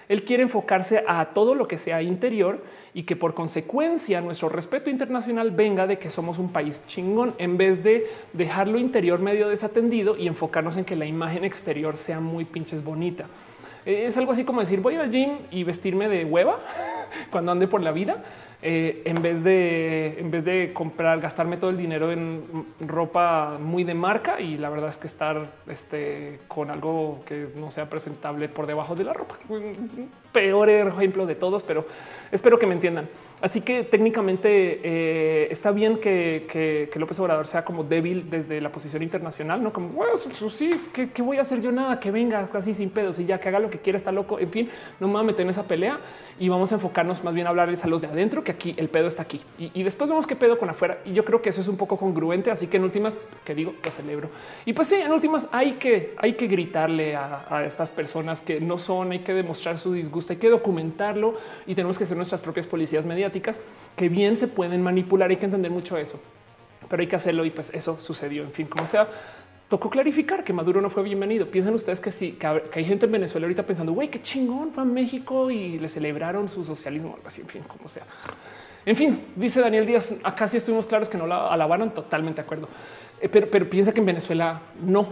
Él quiere enfocarse a todo lo que sea interior y que por consecuencia nuestro respeto internacional venga de que somos un país chingón en vez de dejar lo interior medio desatendido y enfocarnos en que la imagen exterior sea muy pinches bonita. Es algo así como decir voy al gym y vestirme de hueva <laughs> cuando ande por la vida eh, en vez de en vez de comprar, gastarme todo el dinero en ropa muy de marca y la verdad es que estar este, con algo que no sea presentable por debajo de la ropa. Peor ejemplo de todos, pero espero que me entiendan. Así que técnicamente eh, está bien que, López Obrador sea como débil desde la posición internacional, no como bueno, sí, ¿qué, voy a hacer yo nada que venga casi sin pedos y ya que haga lo que quiera, está loco. En fin, no me voy a meter en esa pelea y vamos a enfocar enfocarnos más bien a hablarles a los de adentro, que aquí el pedo está aquí y, después vemos qué pedo con afuera. Y yo creo que eso es un poco congruente. Así que en últimas, pues que digo, lo celebro. Y pues sí, en últimas hay que, hay que gritarle a, a estas personas que no son, hay que demostrar su disgusto, hay que documentarlo y tenemos que ser nuestras propias policías que bien se pueden manipular. Hay que entender mucho eso, pero hay que hacerlo y pues eso sucedió. En fin, como sea, tocó clarificar que Maduro no fue bienvenido. Piensen ustedes que sí, que hay gente en Venezuela ahorita pensando, güey, qué chingón fue a México y le celebraron su socialismo, algo así, en fin, como sea. En fin, dice Daniel Díaz, acá sí estuvimos claros que no la alabaron, totalmente de acuerdo. Eh, pero, piensa que en Venezuela no,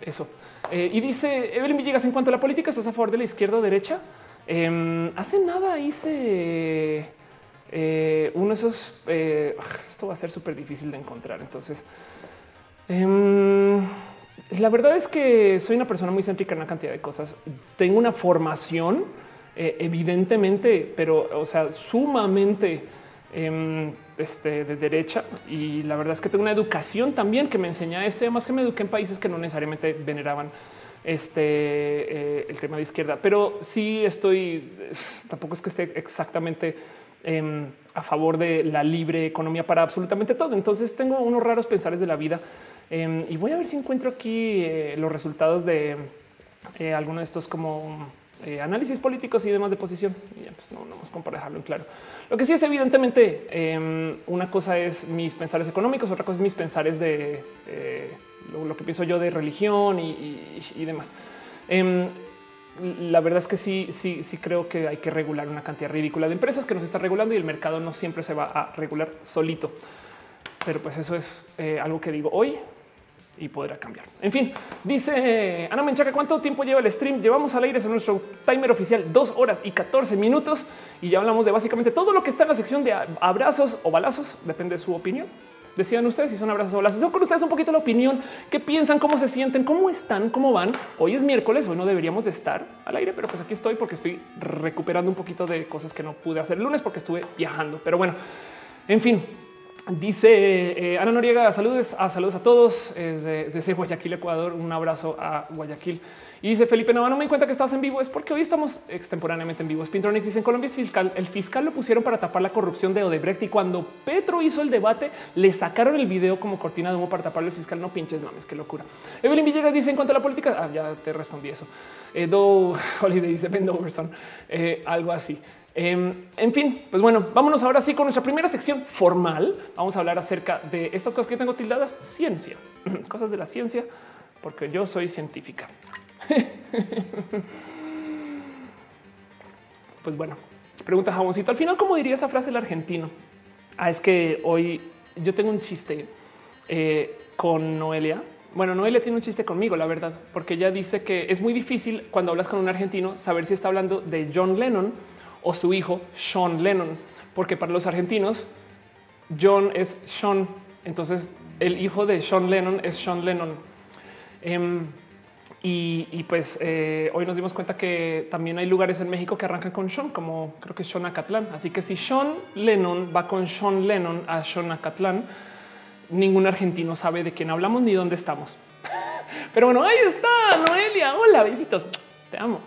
eso. Eh, y dice Evelyn Villegas, en cuanto a la política, ¿estás a favor de la izquierda o derecha? Em, hace nada hice eh, uno de esos, esto va a ser súper difícil de encontrar, entonces... Em, la verdad es que soy una persona muy céntrica en una cantidad de cosas. Tengo una formación, eh, evidentemente, pero o sea, sumamente em, este, de derecha. Y la verdad es que tengo una educación también que me enseña esto. Además que me eduqué en países que no necesariamente veneraban este eh, el tema de izquierda, pero sí estoy. Tampoco es que esté exactamente em, a favor de la libre economía para absolutamente todo. Entonces tengo unos raros pensares de la vida Em, y voy a ver si encuentro aquí eh, los resultados de eh, alguno de estos como eh, análisis políticos y demás de posición. Y ya, pues no, no más comparejarlo en claro. Lo que sí es evidentemente em, una cosa es mis pensares económicos, otra cosa es mis pensares de lo, que pienso yo de religión y demás. La verdad es que sí, sí, sí creo que hay que regular una cantidad ridícula de empresas que nos está regulando y el mercado no siempre se va a regular solito. Pero pues eso es algo que digo hoy y podrá cambiar. En fin, dice Ana Menchaca, ¿cuánto tiempo lleva el stream? Llevamos al aire en nuestro timer oficial dos horas y 14 minutos y ya hablamos de básicamente todo lo que está en la sección de abrazos o balazos, depende de su opinión. Decían ustedes si son abrazos o balazos. Yo con ustedes un poquito la opinión, qué piensan, cómo se sienten, cómo están, cómo van. Hoy es miércoles, hoy no deberíamos de estar al aire, pero pues aquí estoy porque estoy recuperando un poquito de cosas que no pude hacer el lunes porque estuve viajando. Pero bueno, en fin, Dice eh, Ana Noriega, saludos a saludos a todos desde, Guayaquil, Ecuador. Un abrazo a Guayaquil. Y dice Felipe no me cuenta que estás en vivo. Es porque hoy estamos extemporáneamente en vivo. Spintronics dice en Colombia es fiscal. El fiscal lo pusieron para tapar la corrupción de Odebrecht y cuando Petro hizo el debate le sacaron el video como cortina de humo para taparle el fiscal. No pinches mames, qué locura. Evelyn Villegas dice en cuanto a la política. Ah, ya te respondí eso. Eh, Holiday dice Ben eh, algo así. Em, en fin, pues bueno, vámonos ahora sí con nuestra primera sección formal. Vamos a hablar acerca de estas cosas que tengo tildadas ciencia, <clears throat> cosas de la ciencia, porque yo soy científica. Pues bueno, pregunta jaboncito. Al final, ¿cómo diría esa frase el argentino? Ah, es que hoy yo tengo un chiste eh, con Noelia. Bueno, Noelia tiene un chiste conmigo, la verdad, porque ella dice que es muy difícil cuando hablas con un argentino saber si está hablando de John Lennon o su hijo Sean Lennon, porque para los argentinos John es Sean, entonces el hijo de Sean Lennon es Sean Lennon. Em, y, pues eh, hoy nos dimos cuenta que también hay lugares en México que arrancan con Sean, como creo que es Sean Acatlán. Así que si Sean Lennon va con Sean Lennon a Sean Acatlán, ningún argentino sabe de quién hablamos ni dónde estamos. <laughs> Pero bueno, ahí está Noelia. Hola, besitos. Te amo.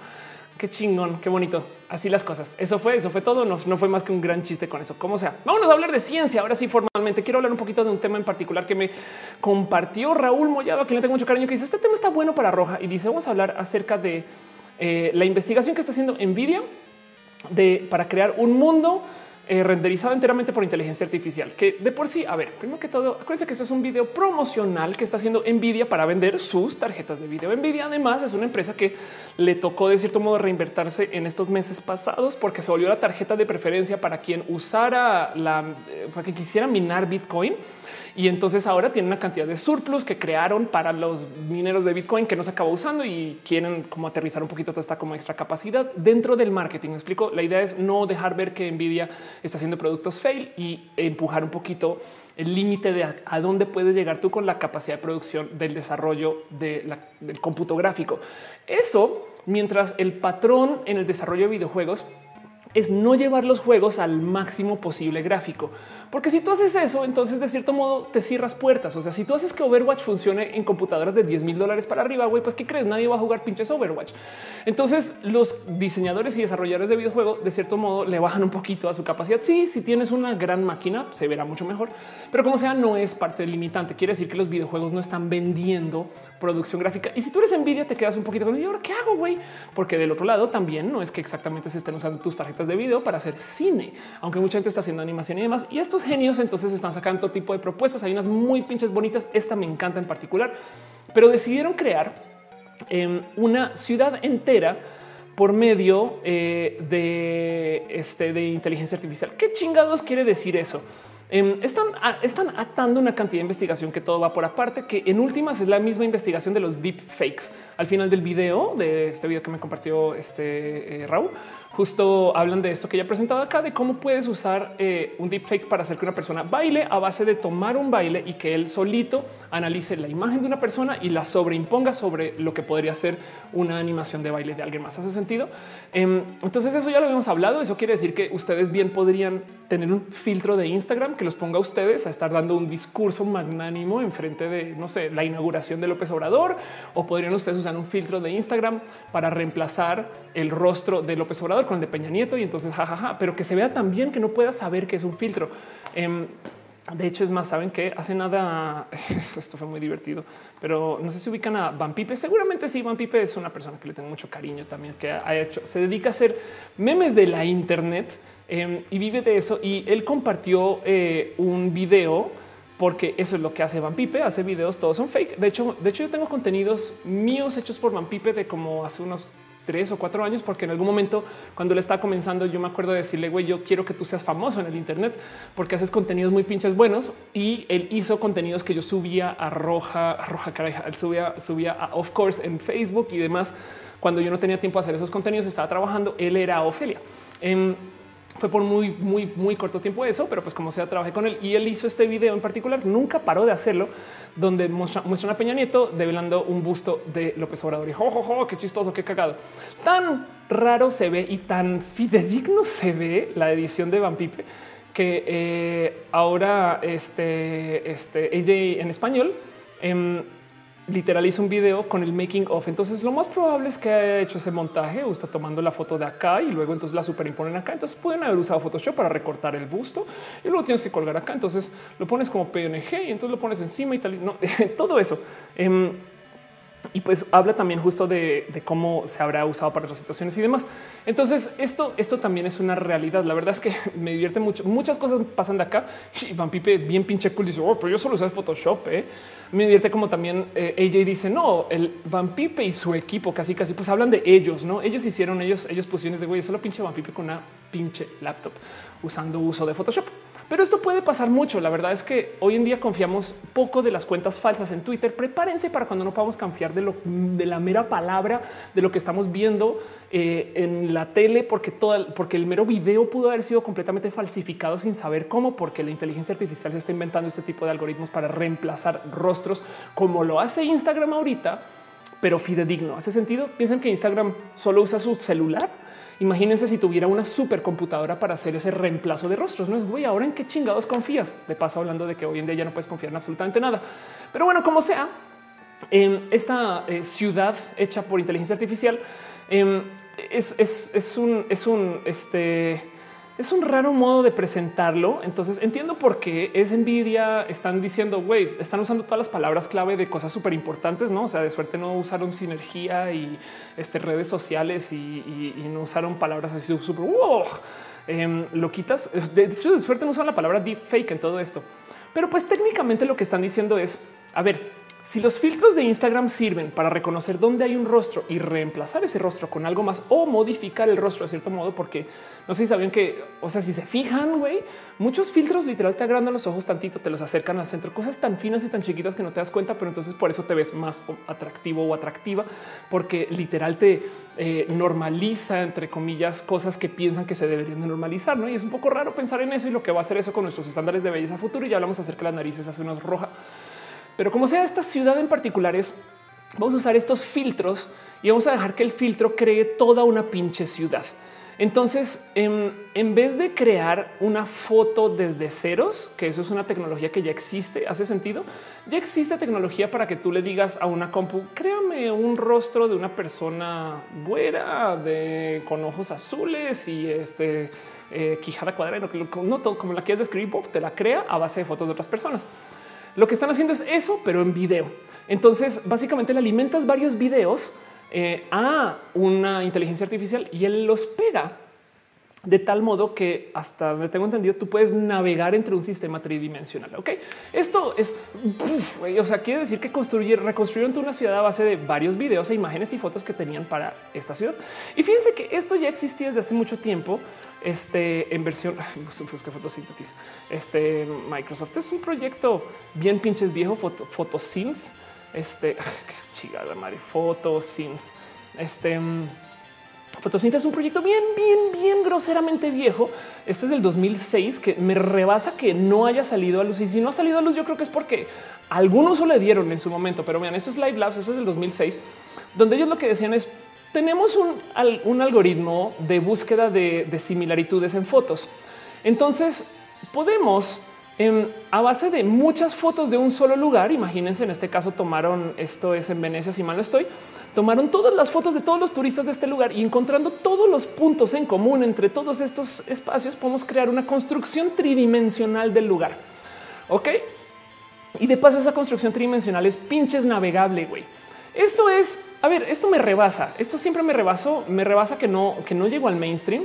Qué chingón, qué bonito. Así las cosas. Eso fue, eso fue todo. No, no fue más que un gran chiste con eso. Como sea, vámonos a hablar de ciencia. Ahora sí, formalmente quiero hablar un poquito de un tema en particular que me compartió Raúl Mollado, a quien le tengo mucho cariño, que dice este tema está bueno para Roja y dice vamos a hablar acerca de eh, la investigación que está haciendo Nvidia de para crear un mundo eh, renderizado enteramente por inteligencia artificial, que de por sí, a ver, primero que todo, acuérdense que eso es un video promocional que está haciendo Nvidia para vender sus tarjetas de video. Nvidia además es una empresa que le tocó de cierto modo reinvertirse en estos meses pasados porque se volvió la tarjeta de preferencia para quien usara la, eh, para que quisiera minar Bitcoin y entonces ahora tiene una cantidad de surplus que crearon para los mineros de Bitcoin que no se acabó usando y quieren como aterrizar un poquito toda esta como extra capacidad dentro del marketing. Me explico. La idea es no dejar ver que Nvidia está haciendo productos fail y empujar un poquito el límite de a, dónde puedes llegar tú con la capacidad de producción del desarrollo del cómputo gráfico. Eso mientras el patrón en el desarrollo de videojuegos es no llevar los juegos al máximo posible gráfico. Porque si tú haces eso, entonces de cierto modo te cierras puertas. O sea, si tú haces que Overwatch funcione en computadoras de 10 mil dólares para arriba, güey, pues ¿qué crees? Nadie va a jugar pinches Overwatch. Entonces los diseñadores y desarrolladores de videojuegos de cierto modo le bajan un poquito a su capacidad. Sí, si tienes una gran máquina se verá mucho mejor, pero como sea no es parte del limitante. Quiere decir que los videojuegos no están vendiendo producción gráfica. Y si tú eres Nvidia, te quedas un poquito con, ¿y ahora qué hago, güey? Porque del otro lado también no es que exactamente se estén usando tus tarjetas de video para hacer cine, aunque mucha gente está haciendo animación y demás. Y estos genios entonces están sacando todo tipo de propuestas. Hay unas muy pinches bonitas. Esta me encanta en particular, pero decidieron crear em, una ciudad entera por medio eh, de, este, de inteligencia artificial. ¿Qué chingados quiere decir eso? Em, están, están atando una cantidad de investigación que todo va por aparte, que en últimas es la misma investigación de los deep fakes. Al final del video, de este video que me compartió este eh, Raúl, justo hablan de esto que ya he presentado acá, de cómo puedes usar eh, un deepfake para hacer que una persona baile a base de tomar un baile y que él solito analice la imagen de una persona y la sobreimponga sobre lo que podría ser una animación de baile de alguien más. ¿Hace sentido? Em, entonces eso ya lo hemos hablado. Eso quiere decir que ustedes bien podrían tener un filtro de Instagram que los ponga a ustedes a estar dando un discurso magnánimo en frente de, no sé, la inauguración de López Obrador o podrían ustedes usar un filtro de Instagram para reemplazar el rostro de López Obrador con el de Peña Nieto y entonces jajaja, pero que se vea también que no pueda saber que es un filtro. Em, de hecho, es más, saben que hace nada. <laughs> Esto fue muy divertido, pero no sé si ubican a Van Pipe. Seguramente sí. Van Pipe es una persona que le tengo mucho cariño también, que ha hecho, se dedica a hacer memes de la Internet em, y vive de eso. Y él compartió eh, un video porque eso es lo que hace Van Pipe. Hace videos, todos son fake. De hecho, de hecho, yo tengo contenidos míos hechos por Van Pipe de como hace unos tres o cuatro años, porque en algún momento cuando le estaba comenzando, yo me acuerdo de decirle, güey, yo quiero que tú seas famoso en el Internet porque haces contenidos muy pinches buenos. Y él hizo contenidos que yo subía a Roja, a Roja Caraja, él subía, subía a Of Course en Facebook y demás. Cuando yo no tenía tiempo de hacer esos contenidos, estaba trabajando, él era Ofelia. Em, fue por muy, muy, muy corto tiempo eso, pero pues como sea, trabajé con él y él hizo este video en particular, nunca paró de hacerlo donde muestra, muestra a Peña Nieto develando un busto de López Obrador. Y jo, qué chistoso, qué cagado. Tan raro se ve y tan fidedigno se ve la edición de Van Pipe que eh, ahora este, este AJ en español em, literal hizo un video con el making of. Entonces lo más probable es que haya hecho ese montaje o está tomando la foto de acá y luego entonces la superimponen acá. Entonces pueden haber usado Photoshop para recortar el busto y luego tienes que colgar acá. Entonces lo pones como PNG y entonces lo pones encima y tal. No, <laughs> todo eso. Em, y pues habla también justo de, cómo se habrá usado para otras situaciones y demás. Entonces esto, esto también es una realidad. La verdad es que <laughs> me divierte mucho. Muchas cosas pasan de acá. <laughs> Y Van Pipe bien pinche cool dice, oh, pero yo solo usé Photoshop. ¿eh? Me divierte como también eh, AJ dice, no, el Van Pipe y su equipo casi casi pues hablan de ellos, ¿no? Ellos hicieron, ellos, ellos pusieron de güey, solo pinche Van Pipe con una pinche laptop usando uso de Photoshop. Pero esto puede pasar mucho. La verdad es que hoy en día confiamos poco de las cuentas falsas en Twitter. Prepárense para cuando no podamos confiar de, lo, de la mera palabra de lo que estamos viendo eh, en la tele, porque, toda, porque el mero video pudo haber sido completamente falsificado sin saber cómo, porque la inteligencia artificial se está inventando este tipo de algoritmos para reemplazar rostros como lo hace Instagram ahorita, pero fidedigno. ¿Hace sentido? Piensan que Instagram solo usa su celular Imagínense si tuviera una supercomputadora para hacer ese reemplazo de rostros. No es güey, ahora en qué chingados confías. De paso, hablando de que hoy en día ya no puedes confiar en absolutamente nada. Pero bueno, como sea, en esta eh, ciudad hecha por inteligencia artificial em, es, es, un, es un este es un raro modo de presentarlo. Entonces entiendo por qué es envidia. Están diciendo, güey, están usando todas las palabras clave de cosas súper importantes, no? O sea, de suerte no usaron sinergia y este, redes sociales y, no usaron palabras así súper em, lo quitas. De hecho, de suerte no usan la palabra deep fake en todo esto. Pero pues técnicamente lo que están diciendo es, a ver, si los filtros de Instagram sirven para reconocer dónde hay un rostro y reemplazar ese rostro con algo más o modificar el rostro de cierto modo, porque no sé si sabían que, o sea, si se fijan, güey, muchos filtros literal te agrandan los ojos tantito, te los acercan al centro, cosas tan finas y tan chiquitas que no te das cuenta, pero entonces por eso te ves más atractivo o atractiva, porque literal te eh, normaliza, entre comillas, cosas que piensan que se deberían de normalizar, ¿no? Y es un poco raro pensar en eso y lo que va a hacer eso con nuestros estándares de belleza futuro. Y ya hablamos acerca de las narices hace unos roja. Pero como sea esta ciudad en particular es, vamos a usar estos filtros y vamos a dejar que el filtro cree toda una pinche ciudad. Entonces, en, en, vez de crear una foto desde ceros, que eso es una tecnología que ya existe, hace sentido, ya existe tecnología para que tú le digas a una compu, créame un rostro de una persona buena, de, con ojos azules y este eh, quijada cuadrada, no todo como la quieres describir, te la crea a base de fotos de otras personas. Lo que están haciendo es eso, pero en video. Entonces, básicamente le alimentas varios videos eh, a una inteligencia artificial y él los pega de tal modo que hasta donde tengo entendido, tú puedes navegar entre un sistema tridimensional. Ok, esto es, o sea, quiere decir que construir, reconstruyeron una ciudad a base de varios videos e imágenes y fotos que tenían para esta ciudad. Y fíjense que esto ya existía desde hace mucho tiempo. Este en versión <laughs> que fotosíntesis. Este Microsoft es un proyecto bien pinches viejo, fotosynth. Este <laughs> chingada madre, fotosynth. Este Fotosíntesis es un proyecto bien, bien, bien groseramente viejo. Este es del 2006 que me rebasa que no haya salido a luz. Y si no ha salido a luz, yo creo que es porque algunos le dieron en su momento. Pero vean, esto es Live Labs, esto es del 2006, donde ellos lo que decían es tenemos un, un algoritmo de búsqueda de, de, similaritudes en fotos. Entonces podemos em, a base de muchas fotos de un solo lugar. Imagínense, en este caso tomaron esto es en Venecia, si mal no estoy tomaron todas las fotos de todos los turistas de este lugar y encontrando todos los puntos en común entre todos estos espacios, podemos crear una construcción tridimensional del lugar. Ok. Y de paso, esa construcción tridimensional es pinches navegable. Güey, esto es a ver, esto me rebasa. Esto siempre me rebasó, me rebasa que no, que no llegó al mainstream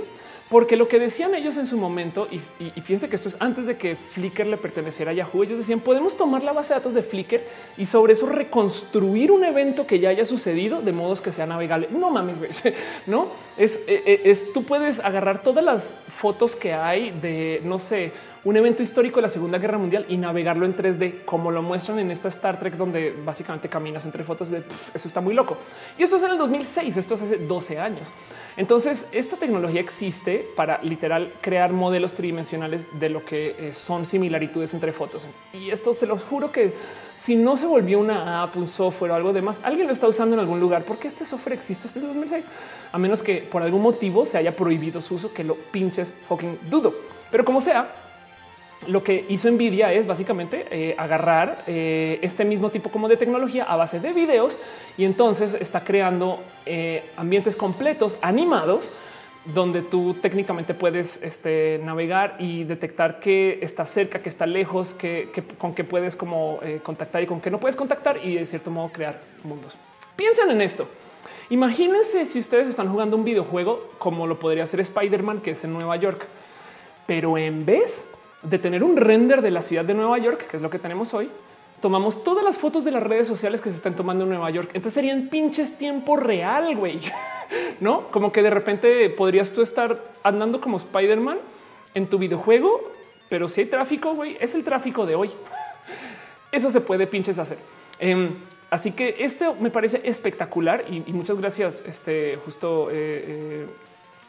porque lo que decían ellos en su momento, y, fíjense que esto es antes de que Flickr le perteneciera a Yahoo, ellos decían podemos tomar la base de datos de Flickr y sobre eso reconstruir un evento que ya haya sucedido de modos que sea navegable. No mames, <laughs> no es, e, e, es, tú puedes agarrar todas las fotos que hay de no sé, un evento histórico de la Segunda Guerra Mundial y navegarlo en 3D, como lo muestran en esta Star Trek, donde básicamente caminas entre fotos de eso está muy loco. Y esto es en el 2006, esto es hace 12 años. Entonces, esta tecnología existe para literal crear modelos tridimensionales de lo que eh, son similaritudes entre fotos. Y esto se los juro que si no se volvió una app, un software o algo demás, alguien lo está usando en algún lugar porque este software existe desde 2006, a menos que por algún motivo se haya prohibido su uso, que lo pinches fucking dudo. Pero como sea, lo que hizo Nvidia es básicamente eh, agarrar eh, este mismo tipo como de tecnología a base de videos y entonces está creando eh, ambientes completos animados donde tú técnicamente puedes este, navegar y detectar que está cerca, que está lejos, que, con qué puedes como contactar y con qué no puedes contactar y de cierto modo crear mundos. Piensen en esto. Imagínense si ustedes están jugando un videojuego como lo podría hacer Spider-Man, que es en Nueva York, pero en vez de tener un render de la ciudad de Nueva York, que es lo que tenemos hoy, tomamos todas las fotos de las redes sociales que se están tomando en Nueva York. Entonces serían pinches tiempo real, güey. <laughs> No como que de repente podrías tú estar andando como Spider-Man en tu videojuego, pero si hay tráfico, güey, es el tráfico de hoy. <laughs> Eso se puede pinches hacer. Em, así que esto me parece espectacular y, muchas gracias, este justo eh, eh,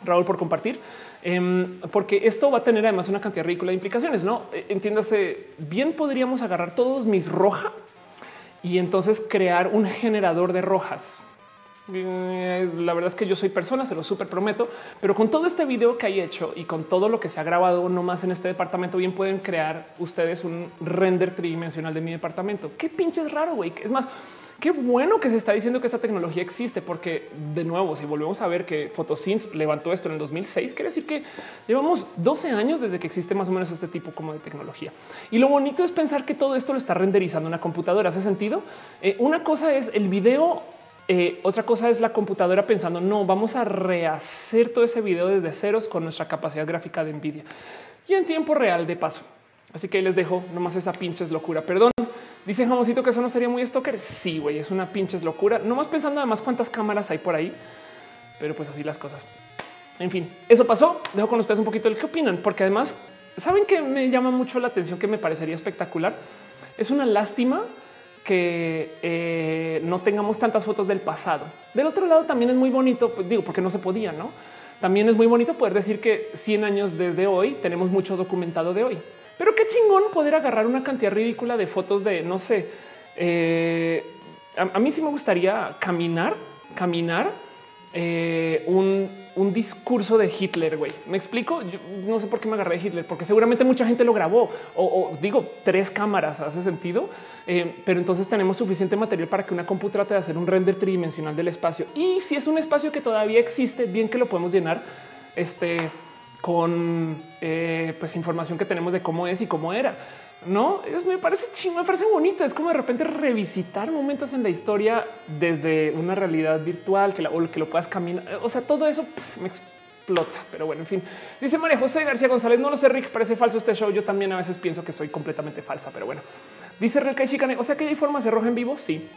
Raúl, por compartir. Em, porque esto va a tener además una cantidad ridícula de implicaciones. No e, entiéndase bien, podríamos agarrar todos mis roja y entonces crear un generador de rojas. Eh, la verdad es que yo soy persona, se lo súper prometo, pero con todo este video que hay hecho y con todo lo que se ha grabado no más en este departamento, bien pueden crear ustedes un render tridimensional de mi departamento. Qué pinches raro, güey. Es más, Qué bueno que se está diciendo que esta tecnología existe, porque de nuevo, si volvemos a ver que Photosynth levantó esto en el 2006, quiere decir que llevamos 12 años desde que existe más o menos este tipo como de tecnología. Y lo bonito es pensar que todo esto lo está renderizando una computadora. ¿Hace sentido? Eh, una cosa es el video eh, otra cosa es la computadora pensando, no, vamos a rehacer todo ese video desde ceros con nuestra capacidad gráfica de Nvidia y en tiempo real de paso. Así que les dejo nomás esa pinches locura. Perdón. Dice Jamosito que eso no sería muy stalker. Sí, güey, es una pinches locura. No más pensando además cuántas cámaras hay por ahí, pero pues así las cosas. En fin, eso pasó. Dejo con ustedes un poquito el que opinan, porque además saben que me llama mucho la atención, que me parecería espectacular. Es una lástima que eh, no tengamos tantas fotos del pasado. Del otro lado también es muy bonito, pues digo, porque no se podía, ¿no? También es muy bonito poder decir que 100 años desde hoy tenemos mucho documentado de hoy. Pero qué chingón poder agarrar una cantidad ridícula de fotos de no sé. Eh, a, mí sí me gustaría caminar, caminar eh, un, un discurso de Hitler, güey. ¿Me explico? Yo no sé por qué me agarré de Hitler, porque seguramente mucha gente lo grabó. O, digo, tres cámaras, hace sentido. Eh, pero entonces tenemos suficiente material para que una compu trate de hacer un render tridimensional del espacio. Y si es un espacio que todavía existe, bien que lo podemos llenar este, con eh, pues información que tenemos de cómo es y cómo era. No es, me parece chingón, me parece bonito. Es como de repente revisitar momentos en la historia desde una realidad virtual que, la, o que lo puedas caminar. O sea, todo eso me explota. Pero bueno, en fin, dice María José García González. No lo sé, Rick, parece falso este show. Yo también a veces pienso que soy completamente falsa, pero bueno, dice Real Chicane. O sea que hay formas de rojo en vivo. Sí,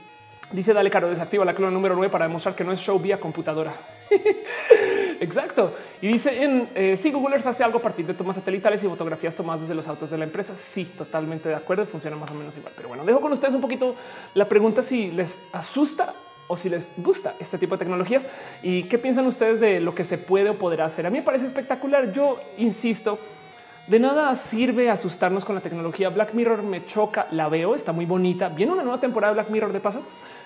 dice Dale Caro, desactiva la clona número 9 para demostrar que no es show vía computadora. <laughs> Exacto. Y dice en eh, si Google Earth hace algo a partir de tomas satelitales y fotografías tomadas desde los autos de la empresa. Sí, totalmente de acuerdo. Funciona más o menos igual. Pero bueno, dejo con ustedes un poquito la pregunta si les asusta o si les gusta este tipo de tecnologías y qué piensan ustedes de lo que se puede o podrá hacer. A mí me parece espectacular. Yo insisto, de nada sirve asustarnos con la tecnología. Black Mirror me choca, la veo, está muy bonita. Viene una nueva temporada de Black Mirror de paso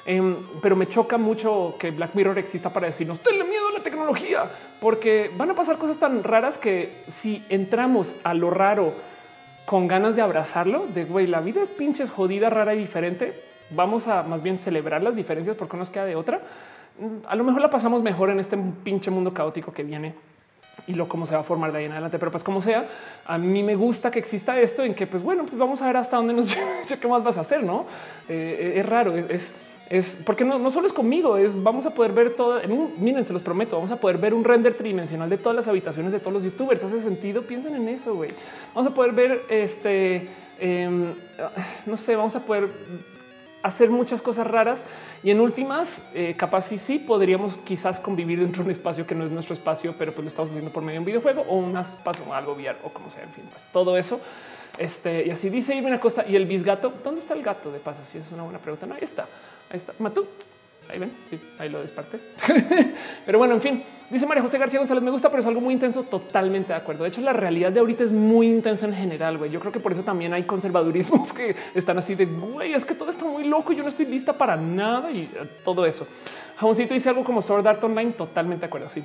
Em, pero me choca mucho que Black Mirror exista para decirnos tenle miedo a la tecnología, porque van a pasar cosas tan raras que si entramos a lo raro con ganas de abrazarlo, de güey, la vida es pinches jodida, rara y diferente. Vamos a más bien celebrar las diferencias porque nos queda de otra. Mm, a lo mejor la pasamos mejor en este pinche mundo caótico que viene y lo cómo se va a formar de ahí en adelante. Pero pues como sea, a mí me gusta que exista esto en que pues bueno, pues vamos a ver hasta dónde nos. <laughs> ¿Qué más vas a hacer? No eh, es raro, es porque no, solo es conmigo, es vamos a poder ver todo. Miren, se los prometo, vamos a poder ver un render tridimensional de todas las habitaciones de todos los youtubers. Hace sentido. Piensen en eso. güey. Vamos a poder ver este, em, no sé, vamos a poder hacer muchas cosas raras y en últimas, eh, capaz y sí podríamos quizás convivir dentro de un espacio que no es nuestro espacio, pero pues lo estamos haciendo por medio de un videojuego o un espacio, algo VR o como sea. En fin, pues todo eso. Este y así dice una Costa y el bisgato. ¿Dónde está el gato de paso? Si es una buena pregunta. No, ahí está. Ahí está. Matú. Ahí ven. Sí, ahí lo desparte. <laughs> pero bueno, en fin, dice María José García González. Me gusta, pero es algo muy intenso. Totalmente de acuerdo. De hecho, la realidad de ahorita es muy intensa en general. Güey. Yo creo que por eso también hay conservadurismos que están así de güey, es que todo está muy loco. Yo no estoy lista para nada y todo eso. Jamoncito dice algo como Sword Art Online. Totalmente de acuerdo. Sí.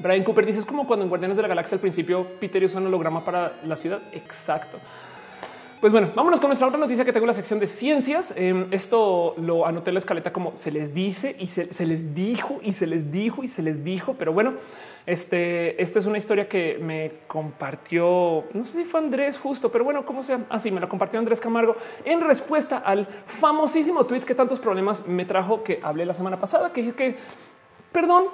Brian Cooper dice es como cuando en Guardianes de la Galaxia al principio Peter usa un holograma para la ciudad. Exacto. Pues bueno, vámonos con nuestra otra noticia que tengo en la sección de ciencias. Em, esto lo anoté en la escaleta como se les dice y se, les dijo y se les dijo y se les dijo. Pero bueno, este, esto es una historia que me compartió, no sé si fue Andrés justo, pero bueno, como sea, así me lo compartió Andrés Camargo en respuesta al famosísimo tweet que tantos problemas me trajo que hablé la semana pasada, que es que, perdón,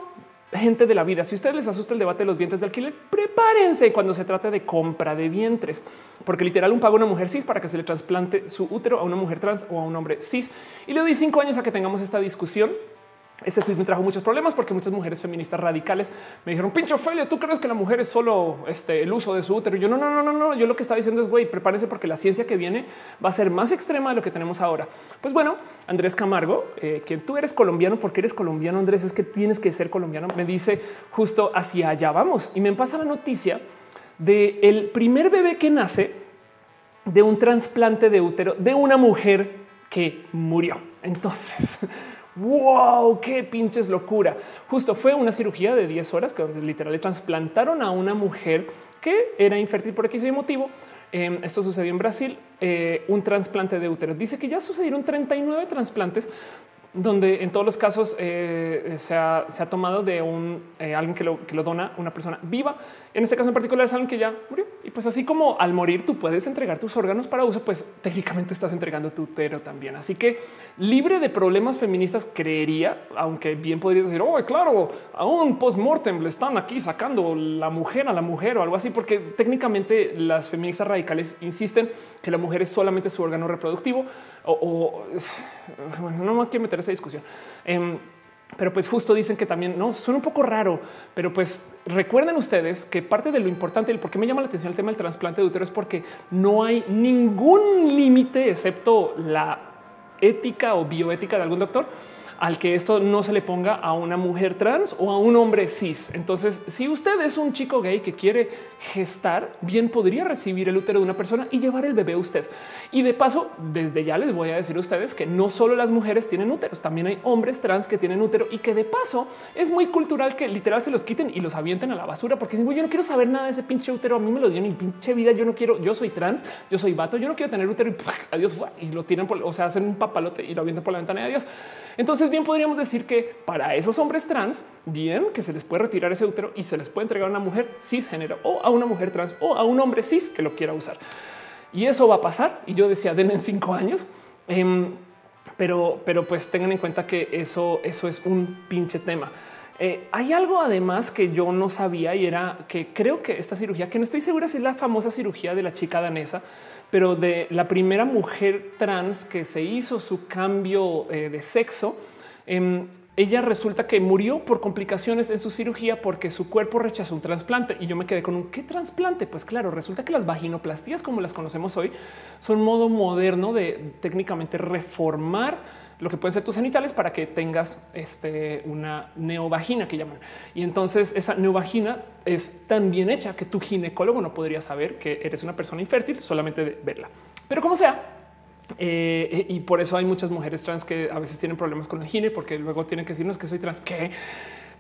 gente de la vida. Si ustedes les asusta el debate de los vientres de alquiler, prepárense cuando se trate de compra de vientres, porque literal un pago a una mujer cis para que se le trasplante su útero a una mujer trans o a un hombre cis. Y le doy cinco años a que tengamos esta discusión este tweet me trajo muchos problemas porque muchas mujeres feministas radicales me dijeron pincho Ophelia, tú crees que la mujer es solo este, el uso de su útero. yo no, no, no, no, no. Yo lo que estaba diciendo es güey, prepárense porque la ciencia que viene va a ser más extrema de lo que tenemos ahora. Pues bueno, Andrés Camargo, eh, que tú eres colombiano, porque eres colombiano, Andrés, es que tienes que ser colombiano. Me dice justo hacia allá vamos y me pasa la noticia de el primer bebé que nace de un trasplante de útero de una mujer que murió. Entonces, <laughs> wow, qué pinches locura. Justo fue una cirugía de 10 horas que literal le trasplantaron a una mujer que era infértil por X motivo. Em, esto sucedió en Brasil, eh, un trasplante de útero. Dice que ya sucedieron 39 trasplantes donde en todos los casos eh, se, ha, tomado de un eh, alguien que lo, que lo dona una persona viva. En este caso en particular es alguien que ya murió. Y pues así como al morir tú puedes entregar tus órganos para uso, pues técnicamente estás entregando tu útero también. Así que libre de problemas feministas, creería, aunque bien podrías decir, oh, claro, a un post-mortem le están aquí sacando la mujer a la mujer o algo así, porque técnicamente las feministas radicales insisten que la mujer es solamente su órgano reproductivo o, <sighs> no me quiero meter esa discusión. Em, pero pues justo dicen que también no suena un poco raro, pero pues recuerden ustedes que parte de lo importante y el por qué me llama la atención el tema del trasplante de útero es porque no hay ningún límite excepto la ética o bioética de algún doctor al que esto no se le ponga a una mujer trans o a un hombre cis. Entonces, si usted es un chico gay que quiere gestar, bien podría recibir el útero de una persona y llevar el bebé a usted. Y de paso, desde ya les voy a decir a ustedes que no solo las mujeres tienen úteros, también hay hombres trans que tienen útero y que de paso es muy cultural que literal se los quiten y los avienten a la basura porque yo no quiero saber nada de ese pinche útero. A mí me lo dio mi pinche vida. Yo no quiero, yo soy trans, yo soy vato, yo no quiero tener útero y <laughs> adiós. Y lo tiran, por, o sea, hacen un papalote y lo avientan por la ventana de adiós. Entonces, bien podríamos decir que para esos hombres trans, bien que se les puede retirar ese útero y se les puede entregar a una mujer cisgénero o a una mujer trans o a un hombre cis que lo quiera usar. Y eso va a pasar. Y yo decía, den en cinco años. Em, pero, pero pues tengan en cuenta que eso, eso es un pinche tema. Eh, hay algo además que yo no sabía y era que creo que esta cirugía, que no estoy segura si es la famosa cirugía de la chica danesa, pero de la primera mujer trans que se hizo su cambio eh, de sexo, em, ella resulta que murió por complicaciones en su cirugía porque su cuerpo rechazó un trasplante. Y yo me quedé con un qué trasplante. Pues claro, resulta que las vaginoplastías, como las conocemos hoy, son modo moderno de técnicamente reformar lo que pueden ser tus genitales para que tengas este, una neovagina que llaman. Y entonces esa neovagina es tan bien hecha que tu ginecólogo no podría saber que eres una persona infértil solamente de verla. Pero como sea, eh, y por eso hay muchas mujeres trans que a veces tienen problemas con el gine porque luego tienen que decirnos que soy trans. ¿Qué?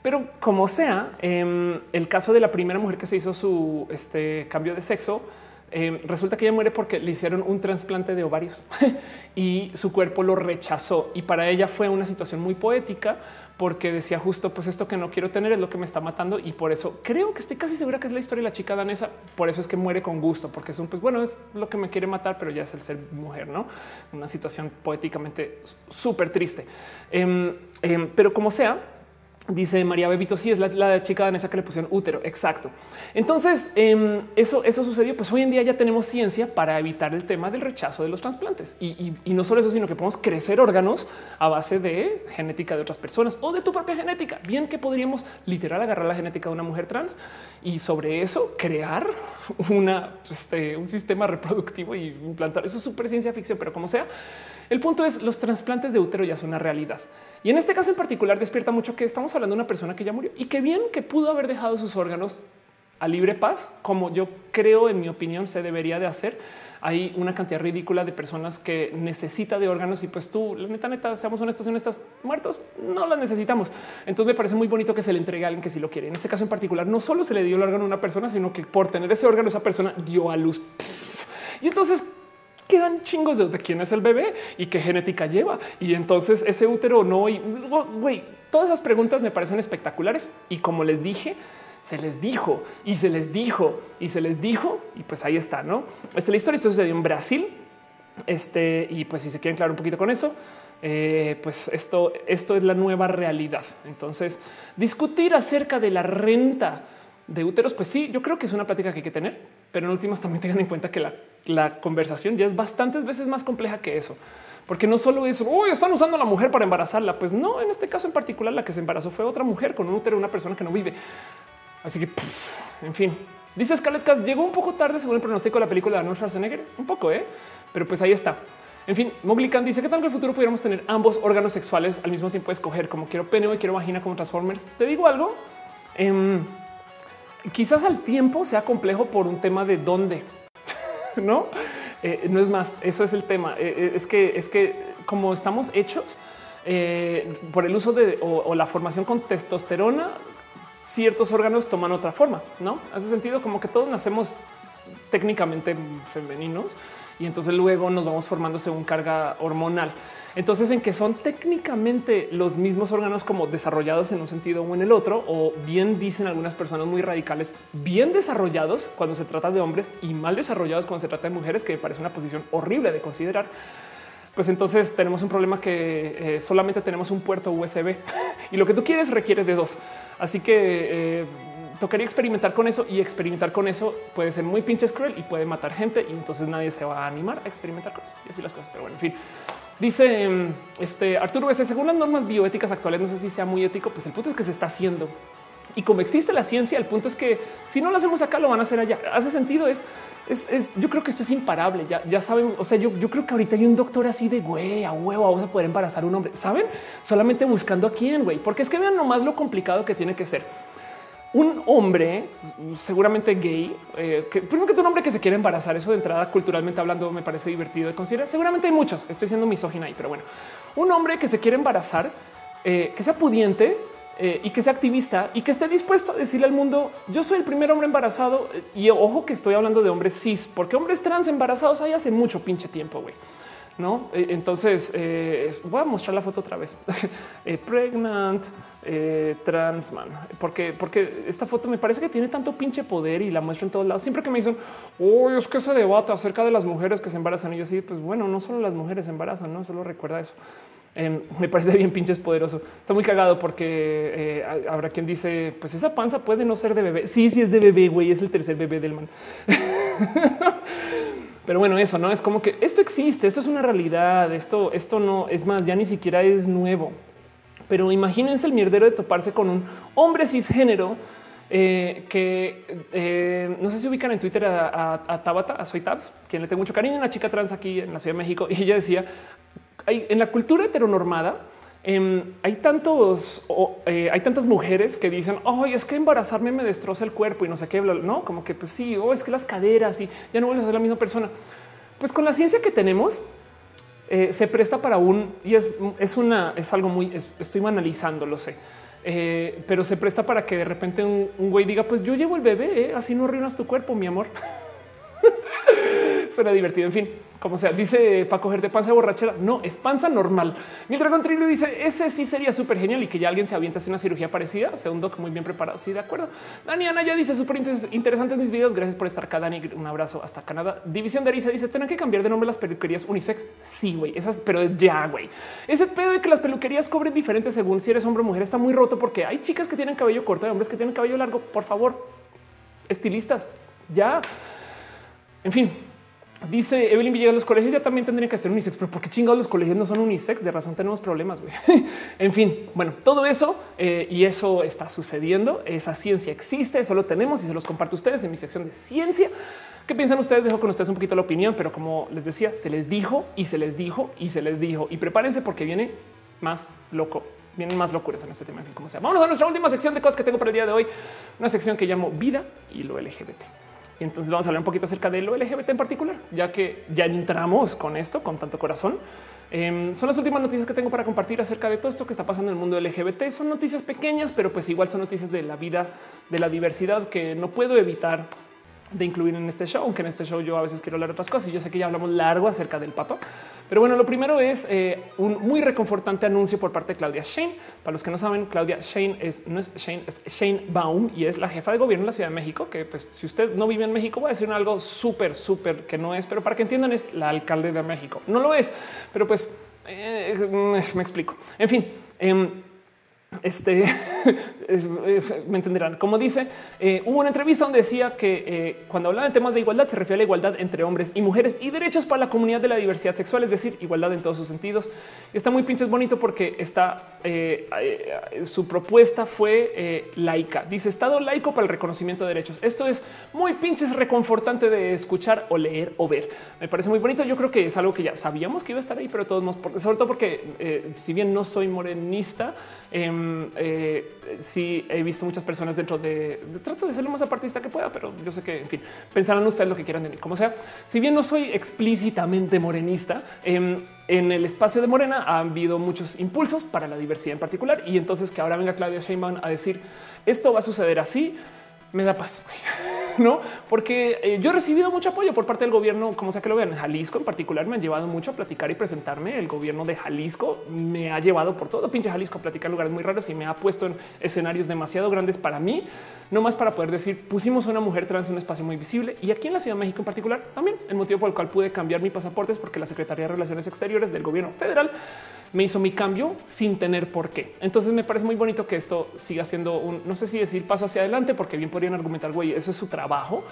Pero como sea, em, el caso de la primera mujer que se hizo su este, cambio de sexo, em, resulta que ella muere porque le hicieron un trasplante de ovarios <laughs> y su cuerpo lo rechazó. Y para ella fue una situación muy poética porque decía justo pues esto que no quiero tener es lo que me está matando y por eso creo que estoy casi segura que es la historia de la chica danesa. Por eso es que muere con gusto, porque es un pues bueno, es lo que me quiere matar, pero ya es el ser mujer, no una situación poéticamente súper triste. Em, em, pero como sea, Dice María Bebito, sí, es la, chica danesa que le pusieron útero. Exacto. Entonces, em, eso, eso sucedió. Pues hoy en día ya tenemos ciencia para evitar el tema del rechazo de los trasplantes. Y, no solo eso, sino que podemos crecer órganos a base de genética de otras personas o de tu propia genética. Bien que podríamos literal agarrar la genética de una mujer trans y sobre eso crear una, este, un sistema reproductivo y implantar. Eso es súper ciencia ficción, pero como sea, el punto es los trasplantes de útero ya son una realidad. Y en este caso en particular despierta mucho que estamos hablando de una persona que ya murió y que bien que pudo haber dejado sus órganos a libre paz, como yo creo, en mi opinión, se debería de hacer. Hay una cantidad ridícula de personas que necesita de órganos y pues tú, la neta, neta, seamos honestos, en estas muertos no las necesitamos. Entonces me parece muy bonito que se le entregue a alguien que sí lo quiere. En este caso en particular, no solo se le dio el órgano a una persona, sino que por tener ese órgano, esa persona dio a luz. Y entonces quedan chingos de, quién es el bebé y qué genética lleva. Y entonces ese útero no. Y güey, todas esas preguntas me parecen espectaculares. Y como les dije, se les dijo y se les dijo y se les dijo. Y pues ahí está, no? Este, la historia sucedió en Brasil. Este, y pues si se quieren claro un poquito con eso, eh, pues esto, esto es la nueva realidad. Entonces, discutir acerca de la renta de úteros, pues sí, yo creo que es una plática que hay que tener, pero en últimas también tengan en cuenta que la, conversación ya es bastantes veces más compleja que eso, porque no solo es hoy están usando a la mujer para embarazarla. Pues no, en este caso en particular, la que se embarazó fue otra mujer con un útero, una persona que no vive. Así que, en fin, dice Scarlett Cat llegó un poco tarde según el pronóstico de la película de Arnold Schwarzenegger, un poco, eh, pero pues ahí está. En fin, Mowgli Khan dice que tal que el futuro pudiéramos tener ambos órganos sexuales al mismo tiempo escoger como quiero pene o quiero vagina como Transformers. Te digo algo. Em, quizás al tiempo sea complejo por un tema de dónde, <laughs> no? Eh, no es más, eso es el tema. Eh, eh, es que es que como estamos hechos por el uso de o, la formación con testosterona, ciertos órganos toman otra forma. No hace sentido como que todos nacemos técnicamente femeninos y entonces luego nos vamos formando según carga hormonal. Entonces, en que son técnicamente los mismos órganos como desarrollados en un sentido o en el otro, o bien dicen algunas personas muy radicales, bien desarrollados cuando se trata de hombres y mal desarrollados cuando se trata de mujeres, que me parece una posición horrible de considerar. Pues entonces tenemos un problema que eh, solamente tenemos un puerto USB <laughs> y lo que tú quieres requiere de dos. Así que eh, tocaría experimentar con eso y experimentar con eso puede ser muy pinches cruel y puede matar gente y entonces nadie se va a animar a experimentar con eso y así las cosas. Pero bueno, en fin, Dice este Arturo según las normas bioéticas actuales, no sé si sea muy ético, pues el punto es que se está haciendo. Y como existe la ciencia, el punto es que si no lo hacemos acá, lo van a hacer allá. Hace sentido, es, es, yo creo que esto es imparable. Ya, ya saben, o sea, yo, yo creo que ahorita hay un doctor así de güey, a huevo, vamos a poder embarazar a un hombre. Saben, solamente buscando a quién, güey, porque es que vean nomás lo complicado que tiene que ser un hombre, seguramente gay, eh, que primero que un hombre que se quiere embarazar, eso de entrada culturalmente hablando me parece divertido de considerar. Seguramente hay muchos, estoy siendo misógina ahí, pero bueno, un hombre que se quiere embarazar, eh, que sea pudiente, eh, y que sea activista y que esté dispuesto a decirle al mundo yo soy el primer hombre embarazado y ojo que estoy hablando de hombres cis, porque hombres trans embarazados hay hace mucho pinche tiempo, güey. No, entonces voy a mostrar la foto otra vez. <laughs> pregnant transman, porque, porque esta foto me parece que tiene tanto pinche poder y la muestro en todos lados. Siempre que me dicen, oh, es que se debate acerca de las mujeres que se embarazan. Y yo sí, pues bueno, no solo las mujeres se embarazan, no solo recuerda eso. Em, me parece bien pinches poderoso. Está muy cagado porque eh, habrá quien dice, pues esa panza puede no ser de bebé. Sí, sí es de bebé, güey, es el tercer bebé del man. <laughs> Pero bueno, eso no es como que esto existe, esto es una realidad, esto, esto no es más, ya ni siquiera es nuevo. Pero imagínense el mierdero de toparse con un hombre cisgénero eh, que eh, no sé si ubican en Twitter a, a Tabata, a Soy Tabs, quien le tengo mucho cariño, una chica trans aquí en la Ciudad de México, y ella decía en la cultura heteronormada em, hay tantos, eh, hay tantas mujeres que dicen, oh, es que embarazarme me destroza el cuerpo y no sé qué, no como que pues sí, o oh, es que las caderas y ya no vuelves a ser la misma persona. Pues con la ciencia que tenemos, eh, se presta para un y es, es una, es algo muy, estoy analizando, lo sé, eh, pero se presta para que de repente un, güey diga, pues yo llevo el bebé, así no arruinas tu cuerpo, mi amor. <laughs> Suena divertido. En fin, como sea, dice para coger de panza borrachera. No es panza normal. Mi dragón Trillo dice ese sí sería súper genial y que ya alguien se avienta una cirugía parecida. Sea un muy bien preparado. Sí, de acuerdo. Daniana ya dice súper interesante en mis videos. Gracias por estar acá, Dani. Un abrazo hasta Canadá. División de Arisa dice: Tienen que cambiar de nombre las peluquerías unisex. Sí, güey, esas, pero ya, güey. Ese pedo de que las peluquerías cobren diferente según si eres hombre o mujer está muy roto porque hay chicas que tienen cabello corto y hombres que tienen cabello largo. Por favor, estilistas, ya. En fin, Dice Evelyn Villegas, los colegios ya también tendrían que ser unisex, pero ¿por qué chingados los colegios no son unisex? De razón tenemos problemas. <laughs> en fin, bueno, todo eso eh, y eso está sucediendo. Esa ciencia existe, eso lo tenemos y se los comparto a ustedes en mi sección de ciencia. ¿Qué piensan ustedes? Dejo con ustedes un poquito la opinión, pero como les decía, se les dijo y se les dijo y se les dijo y prepárense porque viene más loco. Vienen más locuras en este tema. En fin, como sea. Vamos a nuestra última sección de cosas que tengo para el día de hoy. Una sección que llamo vida y lo LGBT. Y entonces vamos a hablar un poquito acerca de lo LGBT en particular, ya que ya entramos con esto con tanto corazón. Em, son las últimas noticias que tengo para compartir acerca de todo esto que está pasando en el mundo LGBT. Son noticias pequeñas, pero pues igual son noticias de la vida, de la diversidad que no puedo evitar de incluir en este show, aunque en este show yo a veces quiero hablar otras cosas y yo sé que ya hablamos largo acerca del Papa. Pero bueno, lo primero es eh, un muy reconfortante anuncio por parte de Claudia Shane. Para los que no saben, Claudia Shane es no es Shane, es Shane Baum y es la jefa de gobierno de la Ciudad de México. Que pues si usted no vive en México, voy a decir algo súper, súper que no es, pero para que entiendan es la alcalde de México. No lo es, pero pues eh, me explico. En fin. Em, este <laughs> me entenderán. Como dice, eh, hubo una entrevista donde decía que eh, cuando hablaba de temas de igualdad se refiere a la igualdad entre hombres y mujeres y derechos para la comunidad de la diversidad sexual, es decir, igualdad en todos sus sentidos. Está muy pinches bonito porque está eh, su propuesta fue laica. Dice Estado laico para el reconocimiento de derechos. Esto es muy pinches reconfortante de escuchar o leer o ver. Me parece muy bonito. Yo creo que es algo que ya sabíamos que iba a estar ahí, pero todos sobre todo porque si bien no soy morenista, Em, eh, sí, he visto muchas personas dentro de, trato de ser lo más apartista que pueda, pero yo sé que, en fin, pensarán ustedes lo que quieran de mí. Como sea, si bien no soy explícitamente morenista, em, en el espacio de Morena ha habido muchos impulsos para la diversidad en particular. Y entonces que ahora venga Claudia Sheinbaum a decir esto va a suceder así, me da paz. <laughs> no? Porque eh, yo he recibido mucho apoyo por parte del gobierno, como sea que lo vean. Jalisco en particular me han llevado mucho a platicar y presentarme. El gobierno de Jalisco me ha llevado por todo pinche Jalisco a platicar lugares muy raros y me ha puesto en escenarios demasiado grandes para mí, no más para poder decir pusimos a una mujer trans en un espacio muy visible. Y aquí en la Ciudad de México en particular también el motivo por el cual pude cambiar mi pasaporte es porque la Secretaría de Relaciones Exteriores del gobierno federal me hizo mi cambio sin tener por qué. Entonces me parece muy bonito que esto siga siendo un, no sé si decir paso hacia adelante, porque bien podrían argumentar, güey, eso es su trabajo,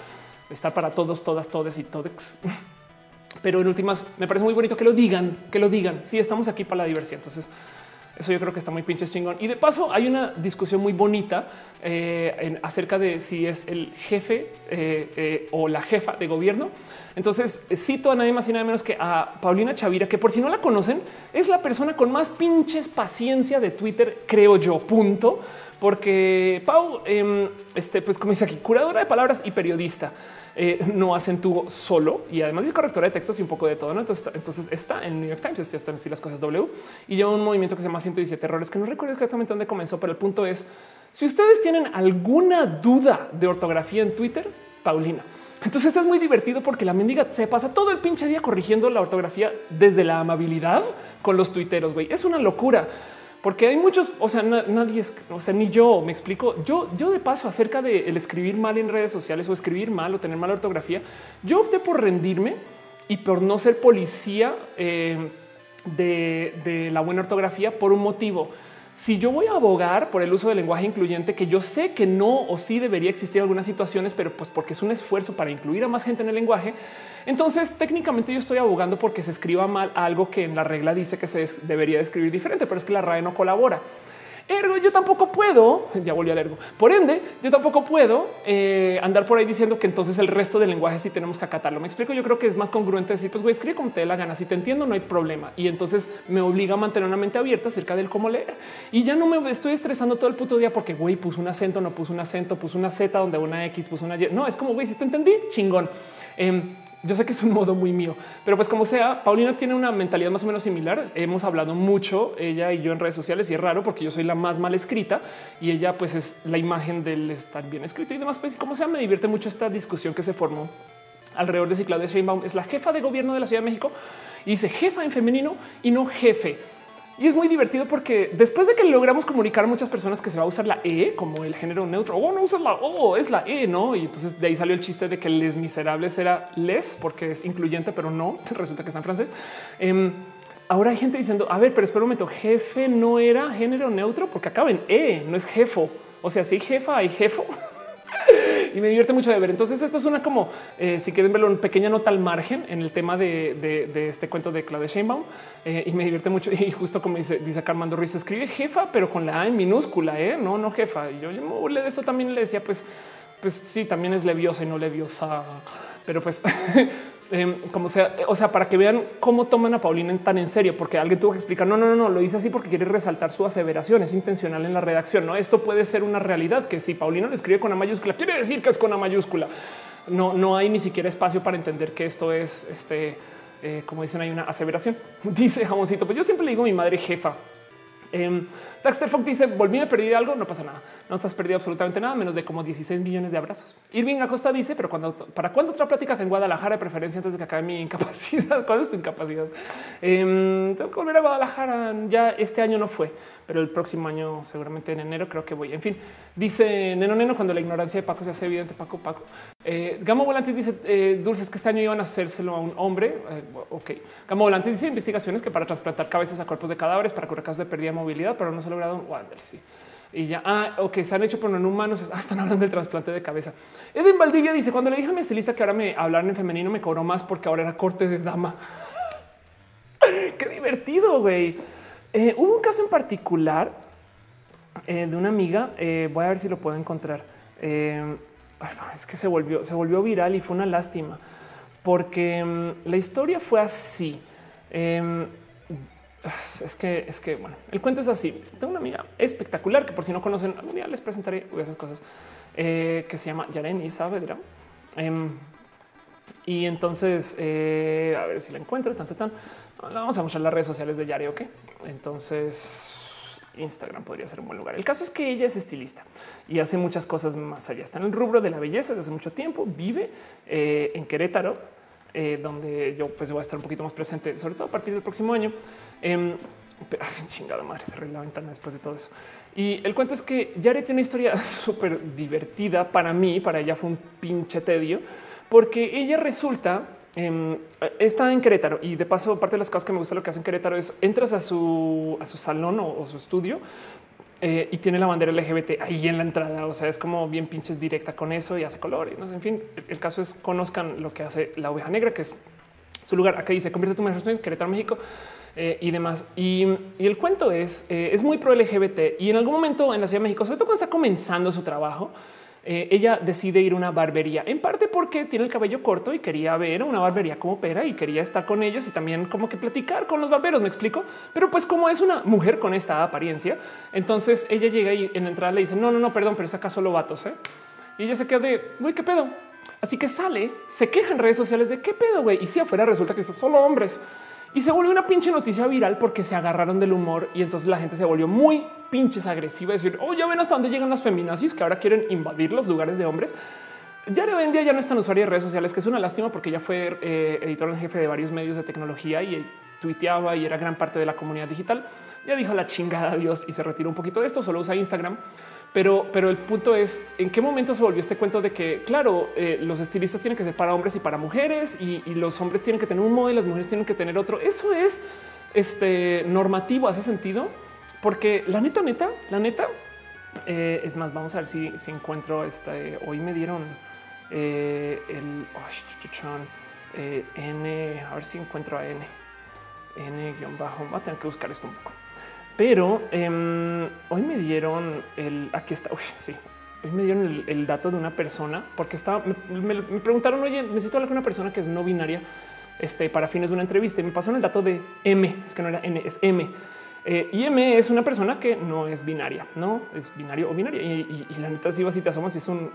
estar para todos, todas, todes y todex. <laughs> Pero en últimas, me parece muy bonito que lo digan, que lo digan. Sí, estamos aquí para la diversión. Entonces, Eso yo creo que está muy pinche chingón. Y de paso hay una discusión muy bonita eh, acerca de si es el jefe eh, eh, o la jefa de gobierno. Entonces cito a nadie más y nada menos que a Paulina Chavira, que por si no la conocen, es la persona con más pinches paciencia de Twitter, creo yo, punto. Porque Pau, em, este, pues como dice aquí, curadora de palabras y periodista. Eh, no acentúo solo y además es correctora de textos y un poco de todo. Entonces, entonces está en New York Times, está en las cosas W y lleva un movimiento que se llama 117 errores, que no recuerdo exactamente dónde comenzó, pero el punto es si ustedes tienen alguna duda de ortografía en Twitter, Paulina. Entonces es muy divertido porque la mendiga se pasa todo el pinche día corrigiendo la ortografía desde la amabilidad con los tuiteros. Es una locura porque hay muchos, o sea, nadie es, o sea, ni yo me explico. Yo, yo de paso acerca de el escribir mal en redes sociales o escribir mal o tener mala ortografía, yo opté por rendirme y por no ser policía eh, de la buena ortografía por un motivo. Si yo voy a abogar por el uso del lenguaje incluyente, que yo sé que no o sí debería existir algunas situaciones, pero pues porque es un esfuerzo para incluir a más gente en el lenguaje, entonces, técnicamente yo estoy abogando porque se escriba mal algo que en la regla dice que se debería escribir diferente, pero es que la RAE no colabora. Ergo, yo tampoco puedo, <laughs> ya volví al ergo. Por ende, yo tampoco puedo eh, andar por ahí diciendo que entonces el resto del lenguaje sí tenemos que acatarlo. Me explico. Yo creo que es más congruente decir, pues güey, escribe como te dé la gana. Si te entiendo, no hay problema. Y entonces me obliga a mantener una mente abierta acerca del cómo leer. Y ya no me estoy estresando todo el puto día porque güey puso un acento, no puso un acento, puso una Z donde una X, puso una Y. No es como güey, si te entendí, chingón. Em, yo sé que es un modo muy mío, pero pues como sea, Paulina tiene una mentalidad más o menos similar. Hemos hablado mucho ella y yo en redes sociales y es raro porque yo soy la más mal escrita y ella pues es la imagen del estar bien escrito y demás. Pues como sea, me divierte mucho esta discusión que se formó alrededor de si Claudia Sheinbaum es la jefa de gobierno de la Ciudad de México y dice jefa en femenino y no jefe. Y es muy divertido porque después de que logramos comunicar a muchas personas que se va a usar la E como el género neutro, o oh, no usa la O, es la E, no? Y entonces de ahí salió el chiste de que les miserables era les porque es incluyente, pero no <laughs> resulta que está en francés. Em, ahora hay gente diciendo, a ver, pero espera un momento, jefe no era género neutro porque acaba E, no es jefo. O sea, si hay jefa, hay jefo. <laughs> <laughs> y me divierte mucho de ver. Entonces, esto es una como eh, si quieren verlo, una pequeña nota al margen en el tema de, este cuento de Claudia Sheinbaum eh, y me divierte mucho. <laughs> Y justo como dice, dice Carmando Ruiz, escribe jefa, pero con la A en minúscula, ¿eh? no, no jefa. Y yo, yo de esto también le decía, pues, pues sí, también es leviosa y no leviosa, pero pues <laughs> Em, como sea, o sea, para que vean cómo toman a Paulina tan en serio, porque alguien tuvo que explicar. No, no, no, no lo dice así porque quiere resaltar su aseveración. Es intencional en la redacción. No, esto puede ser una realidad que si Paulina lo escribe con A mayúscula, quiere decir que es con A mayúscula. No, no hay ni siquiera espacio para entender que esto es este, eh, como dicen, hay una aseveración. <laughs> Dice jamoncito, pues yo siempre le digo a mi madre jefa. Em, Daxter Fox dice volví a perder algo, no pasa nada. No estás perdido absolutamente nada, menos de como 16 millones de abrazos. Irving Acosta dice, pero cuando para cuándo otra plática en Guadalajara de preferencia antes de que acabe mi incapacidad? <laughs> ¿Cuál es tu incapacidad? Eh, tengo que volver a Guadalajara. Ya este año no fue, pero el próximo año, seguramente en enero, creo que voy. En fin, dice Neno Neno cuando la ignorancia de Paco se hace evidente. Paco, Paco. Eh, Gamo Volantes dice eh, dulces que este año iban a hacérselo a un hombre. Eh, ok. Gamo Volantes dice investigaciones que para trasplantar cabezas a cuerpos de cadáveres para curar casos de pérdida de movilidad, pero no se ha logrado. Wander, sí. Y ya, ah, ok, se han hecho, pero no en humanos. Ah, están hablando del trasplante de cabeza. Eden Valdivia dice: Cuando le dije a mi estilista que ahora me hablaron en femenino, me cobró más porque ahora era corte de dama. <laughs> Qué divertido, güey. hubo un caso en particular de una amiga. voy a ver si lo puedo encontrar es que se volvió, se volvió viral y fue una lástima porque mm, la historia fue así. <sighs> Es que, es que, bueno, el cuento es así. Tengo una amiga espectacular que por si no conocen, algún día les presentaré esas cosas, eh, que se llama Yareni Saavedra. Em, y entonces, eh, a ver si la encuentro, tan, tan, Vamos a mostrar las redes sociales de Yare, ¿ok? Entonces, Instagram podría ser un buen lugar. El caso es que ella es estilista y hace muchas cosas más allá. Está en el rubro de la belleza desde hace mucho tiempo. Vive eh, en Querétaro, donde yo pues voy a estar un poquito más presente, sobre todo a partir del próximo año. Eh, <laughs> chingada madre, cerré la ventana después de todo eso. Y el cuento es que Yare tiene una historia <laughs> súper divertida para mí. Para ella fue un pinche tedio porque ella resulta Em, está en Querétaro y de paso, parte de las cosas que me gusta lo que hace en Querétaro es entras a su, a su salón o, su estudio eh, y tiene la bandera LGBT ahí en la entrada. O sea, es como bien pinches directa con eso y hace color. Y, ¿no? En fin, el caso es conozcan lo que hace la oveja negra, que es su lugar. Aquí dice convierte tu mejor en Querétaro, México. Eh, y demás. Y, el cuento es, eh, es muy pro LGBT y en algún momento en la Ciudad de México, sobre todo cuando está comenzando su trabajo, eh, ella decide ir a una barbería, en parte porque tiene el cabello corto y quería ver una barbería como opera y quería estar con ellos y también como que platicar con los barberos, me explico. Pero pues como es una mujer con esta apariencia, entonces ella llega y en la entrada le dice, no, no, no, perdón, pero es que acá solo vatos. ¿eh? Y ella se queda de, güey, ¿qué pedo? Así que sale, se queja en redes sociales de qué pedo, güey. Y si afuera resulta que son solo hombres. Y se volvió una pinche noticia viral porque se agarraron del humor y entonces la gente se volvió muy pinches agresiva. Decir, oh, ya ven hasta dónde llegan las feminazis que ahora quieren invadir los lugares de hombres. Ya hoy en día ya no es tan usuaria de redes sociales, que es una lástima porque ya fue eh, editor en jefe de varios medios de tecnología y tuiteaba y era gran parte de la comunidad digital. Ya dijo la chingada a Dios y se retiró un poquito de esto, solo usa Instagram. Pero, pero el punto es en qué momento se volvió este cuento de que, claro, eh, los estilistas tienen que ser para hombres y para mujeres y, los hombres tienen que tener un modo y las mujeres tienen que tener otro. Eso es este normativo, hace sentido, porque la neta, neta, la neta eh, es más. Vamos a ver si, si encuentro este. Hoy me dieron eh, el N. A ver si encuentro a N. N guion bajo. Va a tener que buscar esto un poco. Pero em, hoy me dieron el aquí está. sí, hoy me dieron el, dato de una persona porque estaba, me, preguntaron, oye, necesito hablar con una persona que es no binaria este, para fines de una entrevista y me pasaron el dato de M. Es que no era N, es M. Eh, y M es una persona que no es binaria, no es binario o binaria. Y, la neta, si vas y te asomas, es un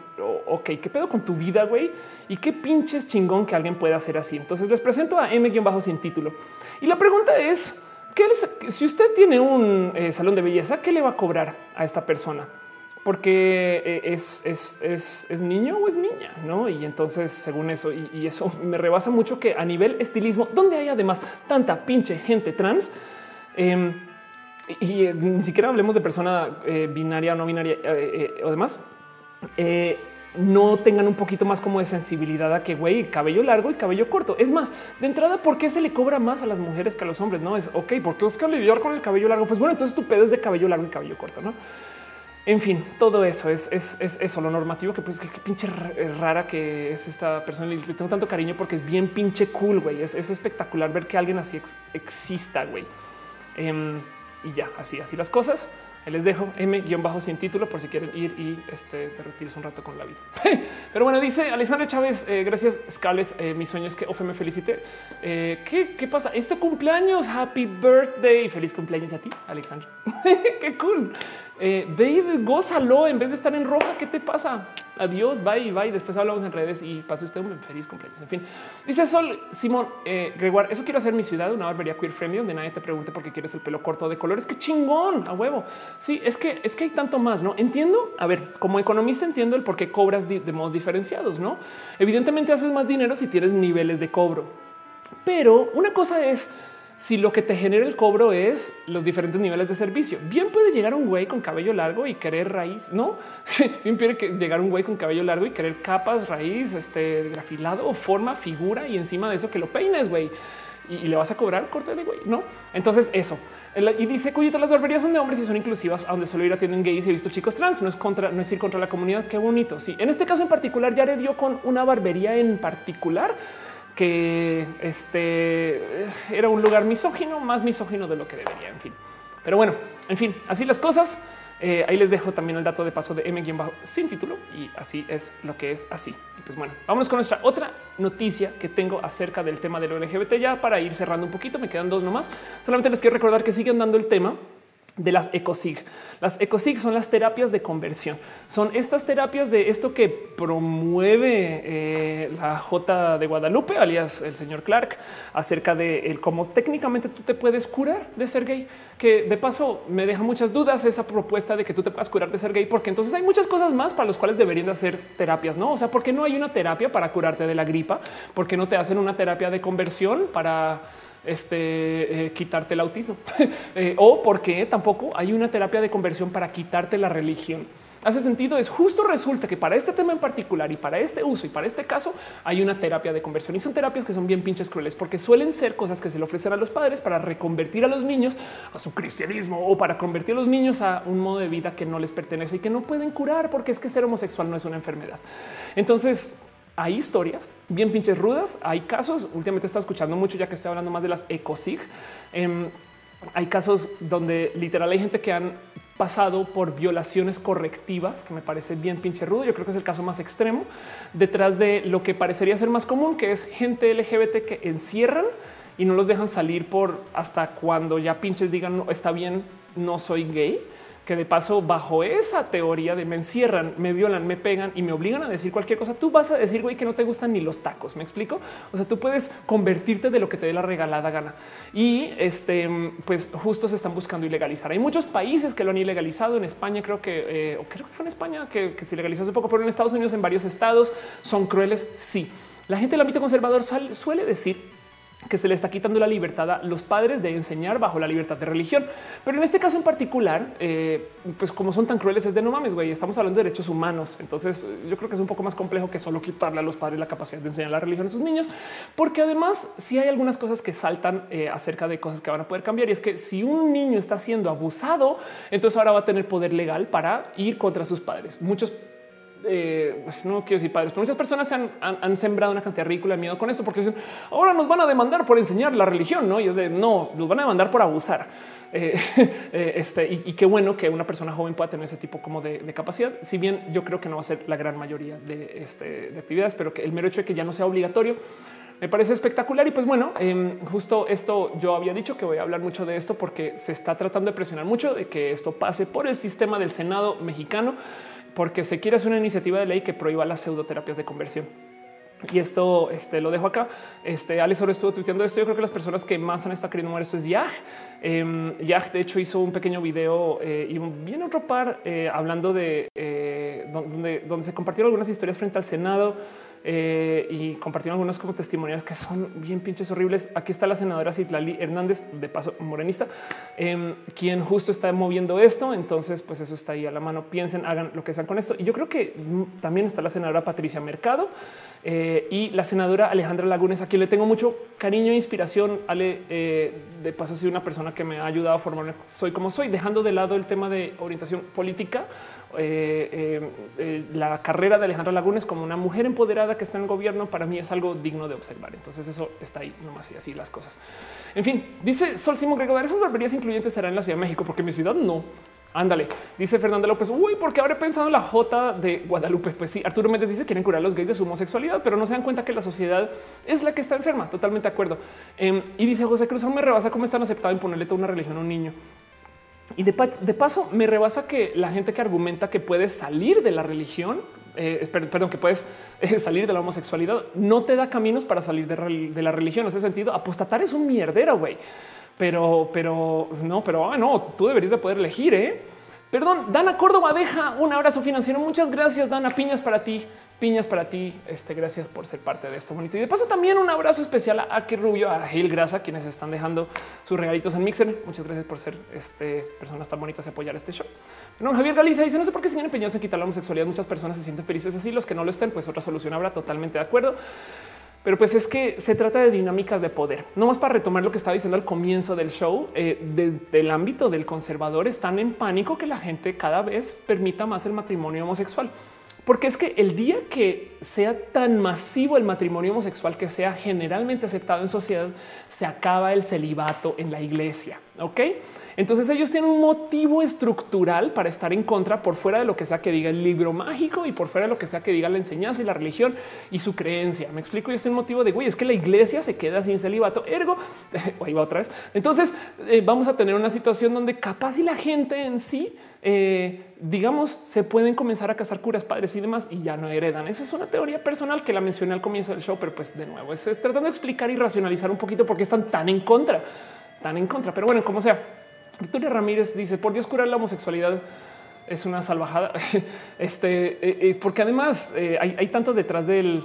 ok, qué pedo con tu vida, güey, y qué pinches chingón que alguien pueda hacer así. Entonces les presento a M bajo sin título. Y la pregunta es, si usted tiene un eh, salón de belleza, ¿qué le va a cobrar a esta persona? Porque eh, es, es, niño o es niña, ¿no? Y entonces, según eso, y, eso me rebasa mucho que a nivel estilismo, donde hay además tanta pinche gente trans, em, y, ni siquiera hablemos de persona eh, binaria o no binaria o demás, no tengan un poquito más como de sensibilidad a que güey, cabello largo y cabello corto. Es más, de entrada, ¿por qué se le cobra más a las mujeres que a los hombres? No es ok, porque Oscar lidiar con el cabello largo. Pues bueno, entonces tu pedo es de cabello largo y cabello corto, no? En fin, todo eso es, es, eso, lo normativo que pues qué pinche rara que es esta persona. Le tengo tanto cariño porque es bien pinche cool, güey. Es, espectacular ver que alguien así exista, güey. Em, y ya, así, así las cosas les dejo M bajo sin título por si quieren ir y este, derretirse un rato con la vida. <laughs> Pero bueno, dice Alexandra Chávez, eh, gracias Scarlett. Eh, mi sueño es que Ofe me felicite. Eh, ¿qué, ¿qué, pasa? Este cumpleaños, happy birthday. Feliz cumpleaños a ti, Alexandra. <laughs> Qué cool. Eh, ve gózalo en vez de estar en roja. ¿Qué te pasa? Adiós, bye, bye. Después hablamos en redes y pase usted un feliz cumpleaños. En fin, dice Sol Simón eh, Gregoire. Eso quiero hacer mi ciudad, una barbería queer friendly donde nadie te pregunte por qué quieres el pelo corto de colores. Qué chingón a huevo. Sí, es que es que hay tanto más. No entiendo. A ver, como economista entiendo el por qué cobras de, de modos diferenciados. No, evidentemente haces más dinero si tienes niveles de cobro, pero una cosa es si lo que te genera el cobro es los diferentes niveles de servicio. Bien puede llegar un güey con cabello largo y querer raíz, no? <laughs> Bien puede llegar un güey con cabello largo y querer capas, raíz, este grafilado, forma, figura y encima de eso que lo peines, güey. Y, le vas a cobrar corte de güey, no? Entonces, eso. Y dice Cuyito, las barberías son de hombres y son inclusivas, donde solo ir atienden gays y he visto chicos trans. No es contra, no es ir contra la comunidad. Qué bonito. Sí, en este caso en particular, ya le dio con una barbería en particular que este era un lugar misógino, más misógino de lo que debería. En fin, pero bueno, en fin, así las cosas. Eh, ahí les dejo también el dato de paso de M bajo sin título y así es lo que es así. Y pues bueno, vamos con nuestra otra noticia que tengo acerca del tema del LGBT ya para ir cerrando un poquito. Me quedan dos nomás. Solamente les quiero recordar que siguen dando el tema de las ECOSIG. Las ECOSIG son las terapias de conversión. Son estas terapias de esto que promueve eh, la J de Guadalupe, alias el señor Clark, acerca de cómo técnicamente tú te puedes curar de ser gay, que de paso me deja muchas dudas esa propuesta de que tú te puedas curar de ser gay, porque entonces hay muchas cosas más para los cuales deberían de hacer terapias, ¿no? O sea, ¿por qué no hay una terapia para curarte de la gripa? ¿Por qué no te hacen una terapia de conversión para este, eh, quitarte el autismo <laughs> eh, o porque tampoco hay una terapia de conversión para quitarte la religión. Hace sentido, es justo resulta que para este tema en particular y para este uso y para este caso hay una terapia de conversión y son terapias que son bien pinches crueles porque suelen ser cosas que se le ofrecen a los padres para reconvertir a los niños a su cristianismo o para convertir a los niños a un modo de vida que no les pertenece y que no pueden curar porque es que ser homosexual no es una enfermedad. Entonces, hay historias bien pinches rudas. Hay casos. Últimamente está escuchando mucho, ya que estoy hablando más de las ecosig. Em, hay casos donde literal hay gente que han pasado por violaciones correctivas, que me parece bien pinche rudo. Yo creo que es el caso más extremo detrás de lo que parecería ser más común, que es gente LGBT que encierran y no los dejan salir por hasta cuando ya pinches digan no está bien, no soy gay que de paso bajo esa teoría de me encierran, me violan, me pegan y me obligan a decir cualquier cosa, tú vas a decir güey que no te gustan ni los tacos. Me explico. O sea, tú puedes convertirte de lo que te dé la regalada gana. Y este, pues justo se están buscando ilegalizar. Hay muchos países que lo han ilegalizado. En España creo que, eh, creo que fue en España que, que se legalizó hace poco, pero en Estados Unidos, en varios estados son crueles. Sí, la gente del ámbito conservador suele decir que se le está quitando la libertad a los padres de enseñar bajo la libertad de religión. Pero en este caso en particular, eh, pues como son tan crueles, es de no mames, güey, estamos hablando de derechos humanos. Entonces yo creo que es un poco más complejo que solo quitarle a los padres la capacidad de enseñar la religión a sus niños, porque además si hay algunas cosas que saltan eh, acerca de cosas que van a poder cambiar. Y es que si un niño está siendo abusado, entonces ahora va a tener poder legal para ir contra sus padres. Muchos eh, pues no quiero decir padres, pero muchas personas han, han, sembrado una cantidad ridícula de miedo con esto porque dicen ahora nos van a demandar por enseñar la religión, no? Y es de no, nos van a demandar por abusar. <laughs> Eh, eh, este, y, qué bueno que una persona joven pueda tener ese tipo como de, capacidad. Si bien yo creo que no va a ser la gran mayoría de, este, de actividades, pero que el mero hecho de que ya no sea obligatorio me parece espectacular. Y pues bueno, em, justo esto yo había dicho que voy a hablar mucho de esto porque se está tratando de presionar mucho de que esto pase por el sistema del Senado mexicano porque se quiere hacer una iniciativa de ley que prohíba las pseudoterapias de conversión. Y esto este, lo dejo acá. Este Alex estuvo tuiteando esto. Yo creo que las personas que más han estado queriendo esto es Yah. Eh, Yah, de hecho, hizo un pequeño video eh, y viene otro par eh, hablando de eh, donde, donde se compartieron algunas historias frente al Senado eh, y compartieron algunos como testimoniales que son bien pinches horribles. Aquí está la senadora Citlali Hernández, de paso morenista, em, quien justo está moviendo esto. Entonces, pues eso está ahí a la mano. Piensen, hagan lo que sean con esto. Y yo creo que también está la senadora Patricia Mercado eh, y la senadora Alejandra Lagunes, a quien le tengo mucho cariño e inspiración. Ale, eh, de paso, soy una persona que me ha ayudado a formar, soy como soy, dejando de lado el tema de orientación política eh, eh, eh, la carrera de Alejandra Lagunes como una mujer empoderada que está en el gobierno para mí es algo digno de observar. Entonces eso está ahí nomás y así las cosas. En fin, dice Sol Simón Gregorio, esas barberías incluyentes serán en la Ciudad de México porque mi ciudad no. Ándale, dice Fernanda López. Uy, porque habré pensado en la J de Guadalupe. Pues sí, Arturo Méndez dice quieren curar a los gays de su homosexualidad, pero no se dan cuenta que la sociedad es la que está enferma. Totalmente de acuerdo. Em, y dice José Cruz, me rebasa cómo están aceptados imponerle toda una religión a un niño. Y de, paso me rebasa que la gente que argumenta que puedes salir de la religión, eh, perdón, que puedes eh, salir de la homosexualidad, no te da caminos para salir de, la religión. En ese sentido, apostatar es un mierdero, güey. Pero, pero no, pero ah, no, tú deberías de poder elegir. ¿eh? Perdón, Dana Córdoba deja un abrazo financiero. Muchas gracias, Dana. Piñas para ti piñas para ti. Este, gracias por ser parte de esto bonito. Y de paso, también un abrazo especial a Aki Rubio, a Gil Grasa, quienes están dejando sus regalitos en Mixer. Muchas gracias por ser este, personas tan bonitas y apoyar este show. No, Javier Galicia dice: No sé por qué siguen empeñados en quitar la homosexualidad. Muchas personas se sienten felices así. Los que no lo estén, pues otra solución habrá. Totalmente de acuerdo. Pero pues es que se trata de dinámicas de poder. No más para retomar lo que estaba diciendo al comienzo del show, eh, desde el ámbito del conservador están en pánico que la gente cada vez permita más el matrimonio homosexual. Porque es que el día que sea tan masivo el matrimonio homosexual que sea generalmente aceptado en sociedad, se acaba el celibato en la iglesia. Ok, entonces ellos tienen un motivo estructural para estar en contra por fuera de lo que sea que diga el libro mágico y por fuera de lo que sea que diga la enseñanza y la religión y su creencia. Me explico. Y este motivo de güey, es que la iglesia se queda sin celibato. Ergo, <laughs> ahí va otra vez. Entonces eh, vamos a tener una situación donde capaz y la gente en sí eh, digamos, se pueden comenzar a casar curas, padres y demás y ya no heredan. Esa es una teoría personal que la mencioné al comienzo del show, pero pues de nuevo es, tratando de explicar y racionalizar un poquito por qué están tan en contra, tan en contra. Pero bueno, como sea, Victoria Ramírez dice por Dios curar la homosexualidad es una salvajada. <laughs> este, eh, eh, porque además hay, hay, tanto detrás del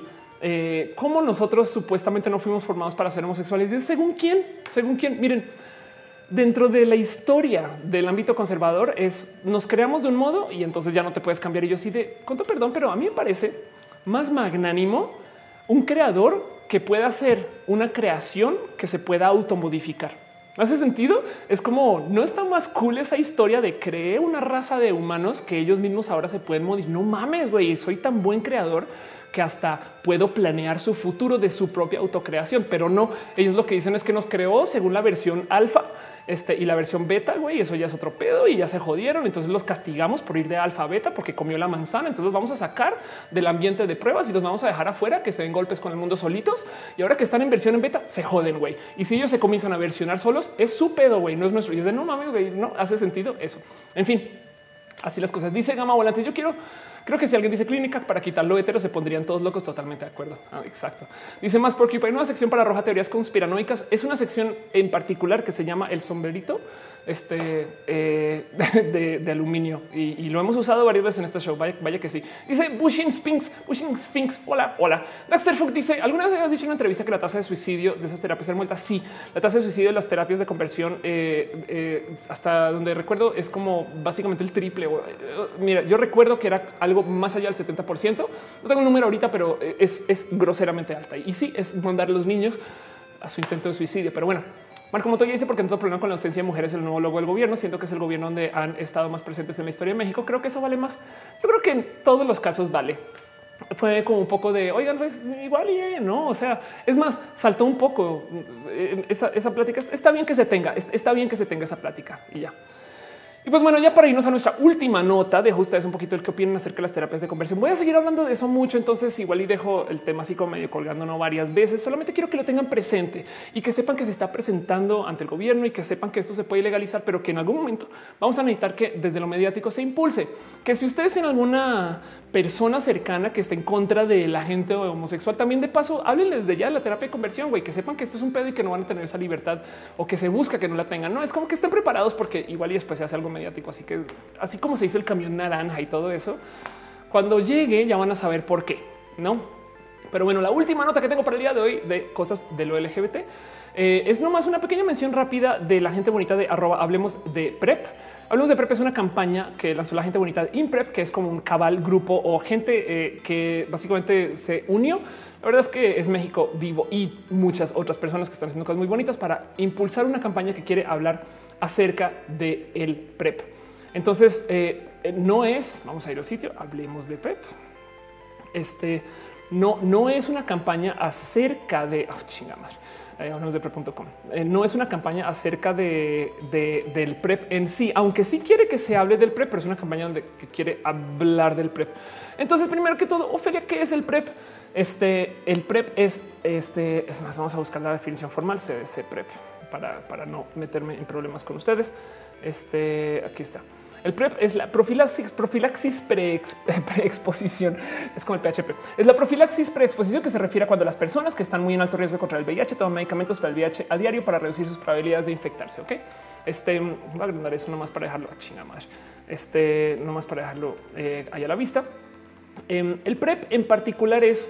cómo nosotros supuestamente no fuimos formados para ser homosexuales. Según quién, según quién. Miren, dentro de la historia del ámbito conservador es nos creamos de un modo y entonces ya no te puedes cambiar. Y yo sí de cuánto perdón, pero a mí me parece más magnánimo un creador que pueda hacer una creación que se pueda automodificar. ¿Hace sentido? Es como no está más cool esa historia de crear una raza de humanos que ellos mismos ahora se pueden modificar. No mames, güey, soy tan buen creador que hasta puedo planear su futuro de su propia autocreación, pero no, ellos lo que dicen es que nos creó según la versión alfa este, y la versión beta, güey, eso ya es otro pedo y ya se jodieron. Entonces los castigamos por ir de alfa a beta porque comió la manzana. Entonces los vamos a sacar del ambiente de pruebas y los vamos a dejar afuera que se den golpes con el mundo solitos. Y ahora que están en versión en beta, se joden, güey. Y si ellos se comienzan a versionar solos, es su pedo, güey, no es nuestro. Y es de no mames, güey, no hace sentido eso. En fin, así las cosas. Dice Gama Volante, yo quiero Creo que si alguien dice clínica para quitarlo hetero, se pondrían todos locos totalmente de acuerdo. Ah, exacto. Dice más porque hay una sección para arroja teorías conspiranoicas. Es una sección en particular que se llama el sombrerito este eh, <laughs> de, aluminio y, lo hemos usado varias veces en este show. Vaya, que sí. Dice Bushing Sphinx, Bushing Sphinx. Hola, hola. Dexter Fuck dice: ¿Alguna vez has dicho en una entrevista que la tasa de suicidio de esas terapias muerta? Sí, la tasa de suicidio de las terapias de conversión, eh, eh, hasta donde recuerdo, es como básicamente el triple. Mira, yo recuerdo que era algo más allá del 70 No tengo un número ahorita, pero es, es groseramente alta. Y sí, es mandar a los niños a su intento de suicidio. Pero bueno, Marco Montoya dice porque no tengo problema con la ausencia de mujeres el nuevo logo del gobierno. Siento que es el gobierno donde han estado más presentes en la historia de México. Creo que eso vale más. Yo creo que en todos los casos vale. Fue como un poco de oigan, pues igual y eh, no. O sea, es más, saltó un poco eh, esa, esa plática. Está bien que se tenga, está bien que se tenga esa plática y ya. Y pues bueno, ya para irnos a nuestra última nota, dejo ustedes un poquito el que opinan acerca de las terapias de conversión. Voy a seguir hablando de eso mucho, entonces igual y dejo el tema así como medio colgando no varias veces. Solamente quiero que lo tengan presente y que sepan que se está presentando ante el gobierno y que sepan que esto se puede legalizar, pero que en algún momento vamos a necesitar que desde lo mediático se impulse. Que si ustedes tienen alguna persona cercana que esté en contra de la gente homosexual, también de paso háblenles de ya la terapia de conversión, güey, que sepan que esto es un pedo y que no van a tener esa libertad o que se busca que no la tengan. No es como que estén preparados porque igual y después se hace algo mediático. Así que así como se hizo el camión naranja y todo eso, cuando llegue ya van a saber por qué, no? Pero bueno, la última nota que tengo para el día de hoy de cosas de lo LGBT eh, es nomás una pequeña mención rápida de la gente bonita de arroba hablemos de prep Hablamos de PrEP es una campaña que lanzó la gente bonita InPrep, que es como un cabal grupo o gente eh, que básicamente se unió. La verdad es que es México vivo y muchas otras personas que están haciendo cosas muy bonitas para impulsar una campaña que quiere hablar acerca de el PrEP. Entonces, eh, no es, vamos a ir al sitio, hablemos de PrEP. Este no, no es una campaña acerca de, oh, chingada eh, de prep.com. Eh, no es una campaña acerca de, del PrEP en sí, aunque sí quiere que se hable del PrEP, pero es una campaña donde que quiere hablar del PrEP. Entonces, primero que todo, Ofelia, ¿qué es el PrEP? Este, el PrEP es, este, es más, vamos a buscar la definición formal, CDC PrEP, para, para no meterme en problemas con ustedes. Este, aquí está. El PrEP es la profilaxis, profilaxis <laughs> preexposición. es como el PHP. Es la profilaxis preexposición que se refiere a cuando las personas que están muy en alto riesgo contra el VIH toman medicamentos para el VIH a diario para reducir sus probabilidades de infectarse. Ok, este voy a agrandar eso nomás para dejarlo a chinga más. Este nomás para dejarlo eh, ahí a la vista. Em, el PrEP en particular es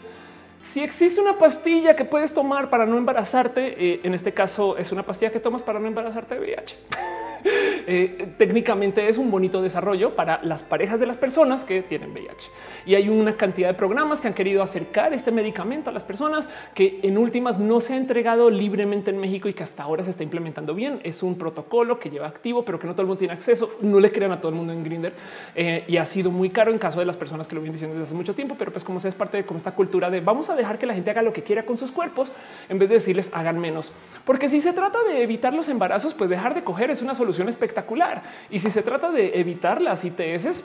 si existe una pastilla que puedes tomar para no embarazarte, eh, en este caso es una pastilla que tomas para no embarazarte de VIH. <laughs> <laughs> Eh, técnicamente es un bonito desarrollo para las parejas de las personas que tienen VIH. Y hay una cantidad de programas que han querido acercar este medicamento a las personas que en últimas no se ha entregado libremente en México y que hasta ahora se está implementando bien. Es un protocolo que lleva activo, pero que no todo el mundo tiene acceso. No le crean a todo el mundo en Grinder eh, y ha sido muy caro en caso de las personas que lo vienen diciendo desde hace mucho tiempo. Pero pues como se es parte de como esta cultura de vamos a dejar que la gente haga lo que quiera con sus cuerpos en vez de decirles hagan menos, porque si se trata de evitar los embarazos, pues dejar de coger es una solución espectacular. Y si se trata de evitar las ITS,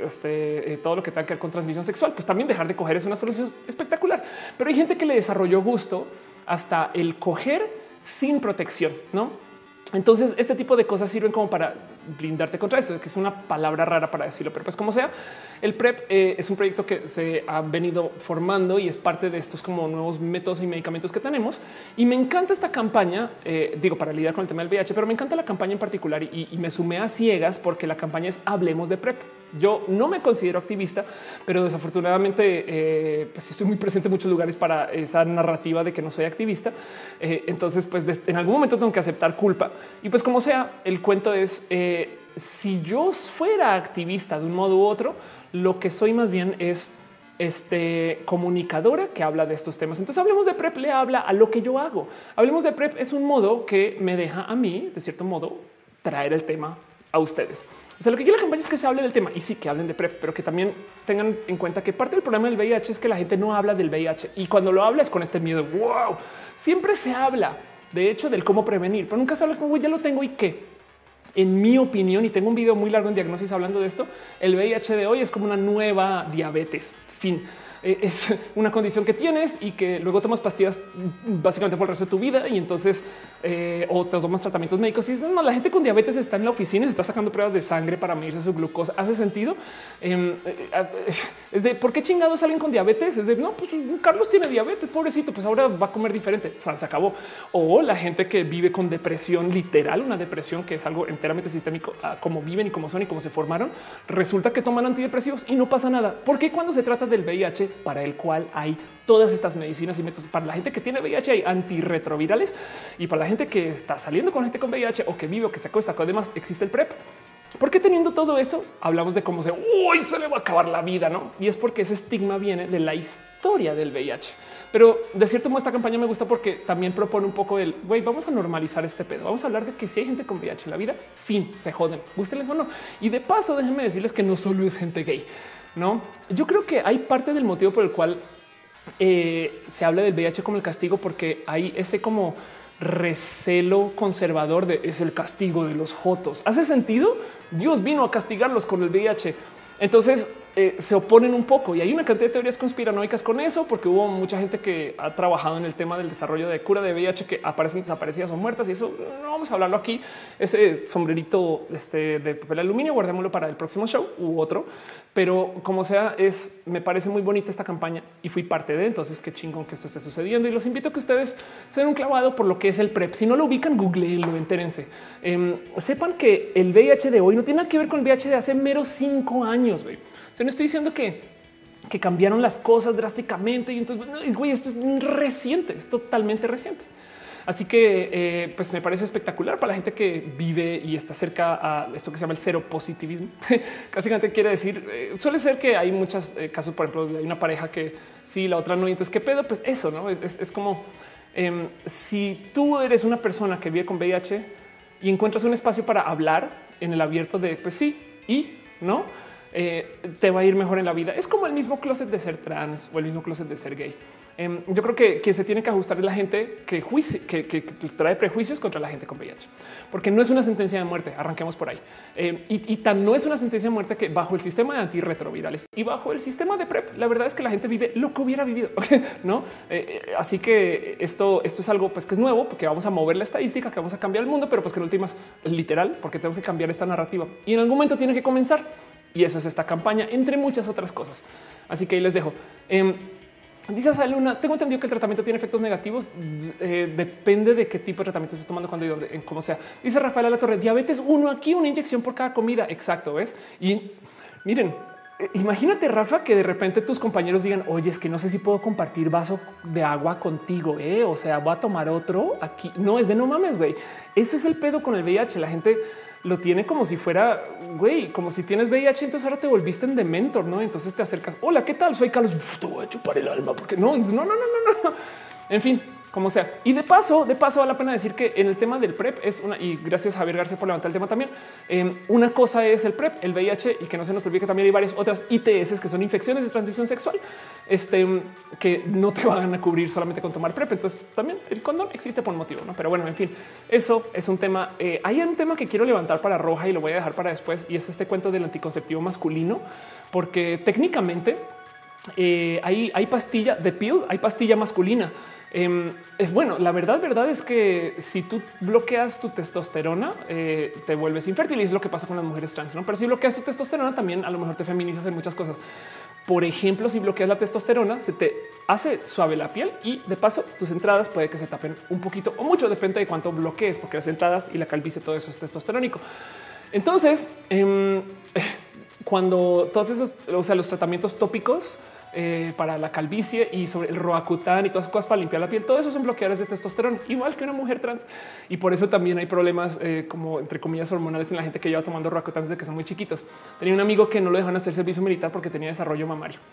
este, eh, todo lo que tenga que ver con transmisión sexual, pues también dejar de coger es una solución espectacular. Pero hay gente que le desarrolló gusto hasta el coger sin protección, ¿no? Entonces, este tipo de cosas sirven como para blindarte contra eso, que es una palabra rara para decirlo, pero pues como sea, el PrEP eh, es un proyecto que se ha venido formando y es parte de estos como nuevos métodos y medicamentos que tenemos. Y me encanta esta campaña, eh, digo, para lidiar con el tema del VIH, pero me encanta la campaña en particular y, me sumé a ciegas porque la campaña es Hablemos de PrEP. Yo no me considero activista, pero desafortunadamente eh, pues estoy muy presente en muchos lugares para esa narrativa de que no soy activista. Eh, entonces, pues en algún momento tengo que aceptar culpa. Y pues como sea, el cuento es, eh, si yo fuera activista de un modo u otro, lo que soy más bien es este comunicadora que habla de estos temas. Entonces hablemos de PrEP, le habla a lo que yo hago. Hablemos de PrEP es un modo que me deja a mí, de cierto modo, traer el tema a ustedes. O sea, lo que quiere la campaña es que se hable del tema y sí que hablen de PrEP, pero que también tengan en cuenta que parte del problema del VIH es que la gente no habla del VIH y cuando lo habla es con este miedo. Wow, siempre se habla de hecho del cómo prevenir, pero nunca se habla como ya lo tengo y qué. En mi opinión, y tengo un video muy largo en diagnosis hablando de esto, el VIH de hoy es como una nueva diabetes. Fin. Eh, es una condición que tienes y que luego tomas pastillas básicamente por el resto de tu vida y entonces eh, o te tomas tratamientos médicos y no, la gente con diabetes está en la oficina se está sacando pruebas de sangre para medirse su glucosa. ¿Hace sentido? Em, eh, <laughs> es de por qué chingados salen con diabetes? Es de no, pues Carlos tiene diabetes, pobrecito, pues ahora va a comer diferente. O se acabó. O la gente que vive con depresión literal, una depresión que es algo enteramente sistémico, como viven y cómo son y cómo se formaron, resulta que toman antidepresivos y no pasa nada. Porque cuando se trata del VIH, para el cual hay todas estas medicinas y métodos. Para la gente que tiene VIH hay antirretrovirales y para la gente que está saliendo con gente con VIH o que vive o que se acuesta con demás existe el PrEP. Porque teniendo todo eso hablamos de cómo se uy, se le va a acabar la vida, no? Y es porque ese estigma viene de la historia del VIH. Pero de cierto modo esta campaña me gusta porque también propone un poco el güey, vamos a normalizar este pedo. Vamos a hablar de que si hay gente con VIH en la vida, fin, se joden, gústenles o no. Y de paso, déjenme decirles que no solo es gente gay. No, yo creo que hay parte del motivo por el cual eh, se habla del VIH como el castigo, porque hay ese como recelo conservador de es el castigo de los jotos. ¿Hace sentido? Dios vino a castigarlos con el VIH. Entonces eh, se oponen un poco y hay una cantidad de teorías conspiranoicas con eso, porque hubo mucha gente que ha trabajado en el tema del desarrollo de cura de VIH que aparecen desaparecidas o muertas y eso no vamos a hablarlo aquí. Ese sombrerito este, de papel aluminio, guardémoslo para el próximo show u otro, pero como sea, es me parece muy bonita esta campaña y fui parte de. Entonces, qué chingón que esto esté sucediendo y los invito a que ustedes se den un clavado por lo que es el PrEP. Si no lo ubican, googleenlo, entérense. Em, sepan que el VIH de hoy no tiene nada que ver con el VIH de hace meros cinco años. Yo no estoy diciendo que, que cambiaron las cosas drásticamente y entonces, güey, esto es reciente, es totalmente reciente. Así que eh, pues me parece espectacular para la gente que vive y está cerca a esto que se llama el cero positivismo. <laughs> Básicamente quiere decir, eh, suele ser que hay muchos eh, casos, por ejemplo, hay una pareja que si la otra no, y entonces qué pedo, pues eso, no es, como em, si tú eres una persona que vive con VIH y encuentras un espacio para hablar en el abierto de pues sí y no te va a ir mejor en la vida. Es como el mismo closet de ser trans o el mismo closet de ser gay. Em, yo creo que, se tiene que ajustar la gente que, que, trae prejuicios contra la gente con VIH, porque no es una sentencia de muerte. Arranquemos por ahí. Em, y, tan no es una sentencia de muerte que bajo el sistema de antirretrovirales y bajo el sistema de PrEP, la verdad es que la gente vive lo que hubiera vivido. <laughs> no? Eh, eh, así que esto, esto es algo pues, que es nuevo, porque vamos a mover la estadística, que vamos a cambiar el mundo, pero pues que en últimas literal, porque tenemos que cambiar esta narrativa y en algún momento tiene que comenzar. Y esa es esta campaña, entre muchas otras cosas. Así que ahí les dejo. Em, Dice Saluna, tengo entendido que el tratamiento tiene efectos negativos. Eh, depende de qué tipo de tratamiento estés tomando, cuando y dónde, en cómo sea. Dice Rafael La Torre, diabetes uno aquí, una inyección por cada comida. Exacto, ¿ves? Y miren, eh, imagínate, Rafa, que de repente tus compañeros digan, oye, es que no sé si puedo compartir vaso de agua contigo, ¿eh? o sea, voy a tomar otro aquí. No, es de no mames, güey. Eso es el pedo con el VIH. La gente lo tiene como si fuera, güey, como si tienes VIH, entonces ahora te volviste en dementor, ¿no? Entonces te acercas, hola, ¿qué tal? Soy Carlos, te voy a chupar el alma, porque no, no, no, no, no, no. En fin, como sea. Y de paso, de paso, vale la pena decir que en el tema del PrEP es una, y gracias a Javier García por levantar el tema también. Em, una cosa es el PrEP, el VIH, y que no se nos olvide que también hay varias otras ITS que son infecciones de transmisión sexual, este, que no te van a cubrir solamente con tomar PrEP. Entonces también el condón existe por un motivo, ¿no? Pero bueno, en fin, eso es un tema. Eh, hay un tema que quiero levantar para Roja y lo voy a dejar para después, y es este cuento del anticonceptivo masculino, porque técnicamente eh, hay, hay pastilla de piel, hay pastilla masculina. Em, es bueno, la verdad, verdad es que si tú bloqueas tu testosterona, eh, te vuelves infértil y es lo que pasa con las mujeres trans, ¿no? Pero si bloqueas tu testosterona, también a lo mejor te feminizas en muchas cosas. Por ejemplo, si bloqueas la testosterona, se te hace suave la piel y de paso tus entradas puede que se tapen un poquito o mucho, depende de cuánto bloquees, porque las entradas y la calvicie, todo eso es testosterónico. Entonces, em, <laughs> cuando todos esos, o sea, los tratamientos tópicos eh, para la calvicie y sobre el roacután y todas las cosas para limpiar la piel. Todo eso son bloqueadores de testosterona, igual que una mujer trans. Y por eso también hay problemas eh, como entre comillas hormonales en la gente que lleva tomando roacután desde que son muy chiquitos. Tenía un amigo que no lo dejan hacer servicio militar porque tenía desarrollo mamario. <laughs>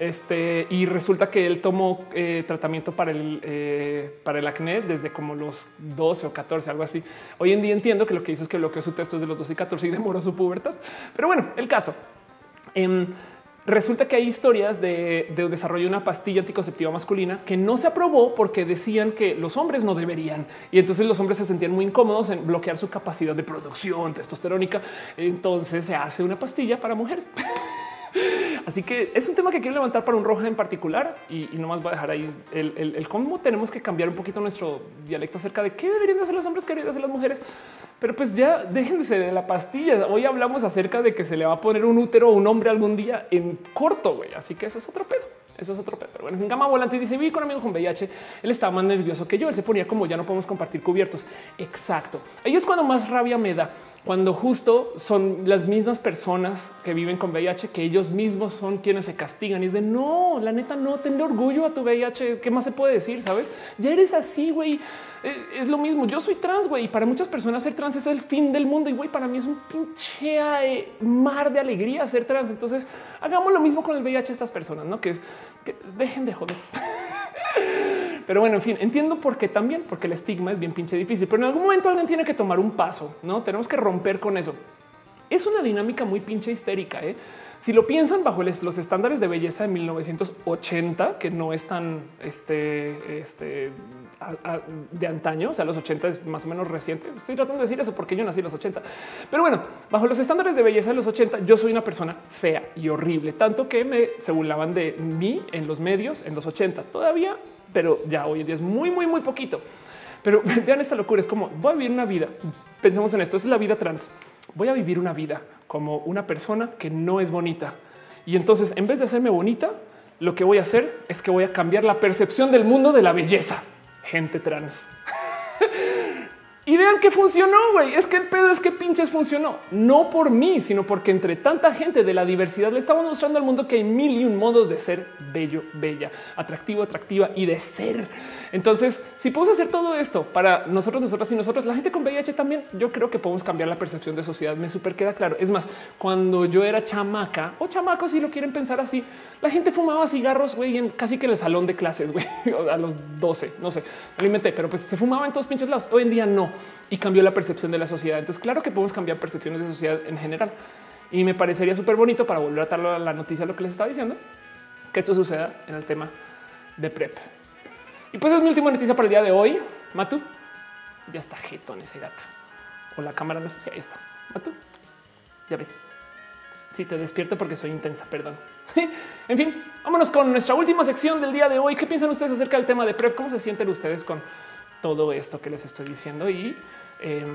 Este y resulta que él tomó eh, tratamiento para el para el acné desde como los 12 o 14, algo así. Hoy en día entiendo que lo que hizo es que bloqueó su texto desde los 12 y 14 y demoró su pubertad. Pero bueno, el caso. Em, Resulta que hay historias de, desarrollo de una pastilla anticonceptiva masculina que no se aprobó porque decían que los hombres no deberían. Y entonces los hombres se sentían muy incómodos en bloquear su capacidad de producción testosterónica. Entonces se hace una pastilla para mujeres. <laughs> Así que es un tema que quiero levantar para un roja en particular y, no más voy a dejar ahí el, cómo tenemos que cambiar un poquito nuestro dialecto acerca de qué deberían hacer los hombres, qué deberían hacer las mujeres. Pero pues ya déjense de la pastilla. Hoy hablamos acerca de que se le va a poner un útero a un hombre algún día en corto. güey. Así que eso es otro pedo. Eso es otro pedo. Pero bueno, en gama volante dice vi con amigo con VIH. Él estaba más nervioso que yo. Él se ponía como ya no podemos compartir cubiertos. Exacto. Ahí es cuando más rabia me da cuando justo son las mismas personas que viven con VIH, que ellos mismos son quienes se castigan y es de no, la neta, no tenle orgullo a tu VIH. ¿Qué más se puede decir? Sabes? Ya eres así, güey. Es lo mismo. Yo soy trans, güey. Y para muchas personas ser trans es el fin del mundo. Y güey, para mí es un pinche eh, mar de alegría ser trans. Entonces hagamos lo mismo con el VIH. Estas personas, no que, que dejen de joder. <laughs> Pero bueno, en fin, entiendo por qué también, porque el estigma es bien pinche difícil, pero en algún momento alguien tiene que tomar un paso, no tenemos que romper con eso. Es una dinámica muy pinche histérica. ¿eh? Si lo piensan bajo los estándares de belleza de 1980, que no es tan este, este de antaño, o sea, los 80 es más o menos reciente. Estoy tratando de decir eso porque yo nací en los 80. Pero bueno, bajo los estándares de belleza de los 80, yo soy una persona fea y horrible, tanto que me se burlaban de mí en los medios en los 80. Todavía pero ya hoy en día es muy, muy, muy poquito. Pero <laughs> vean esta locura. Es como voy a vivir una vida. Pensemos en esto. Es la vida trans. Voy a vivir una vida como una persona que no es bonita. Y entonces, en vez de hacerme bonita, lo que voy a hacer es que voy a cambiar la percepción del mundo de la belleza. Gente trans. <laughs> Y vean que funcionó, güey. Es que el pedo es que pinches funcionó. No por mí, sino porque entre tanta gente de la diversidad le estamos mostrando al mundo que hay mil y un modos de ser bello, bella, atractivo, atractiva y de ser. Entonces, si podemos hacer todo esto para nosotros, nosotras y nosotros, la gente con VIH también, yo creo que podemos cambiar la percepción de sociedad. Me súper queda claro. Es más, cuando yo era chamaca o chamaco, si lo quieren pensar así, la gente fumaba cigarros, güey, en casi que en el salón de clases, güey, <laughs> a los 12, no sé, alimenté, pero pues se fumaba en todos pinches lados. Hoy en día no y cambió la percepción de la sociedad. Entonces, claro que podemos cambiar percepciones de sociedad en general y me parecería súper bonito para volver a dar la noticia, lo que les estaba diciendo, que esto suceda en el tema de PrEP. Y pues es mi última noticia para el día de hoy. Matu, ya está jetón ese gato. O la cámara no sé si ahí está. Matu, ya ves. Si te despierto porque soy intensa, perdón. <laughs> en fin, vámonos con nuestra última sección del día de hoy. ¿Qué piensan ustedes acerca del tema de PrEP? ¿Cómo se sienten ustedes con todo esto que les estoy diciendo? Y eh,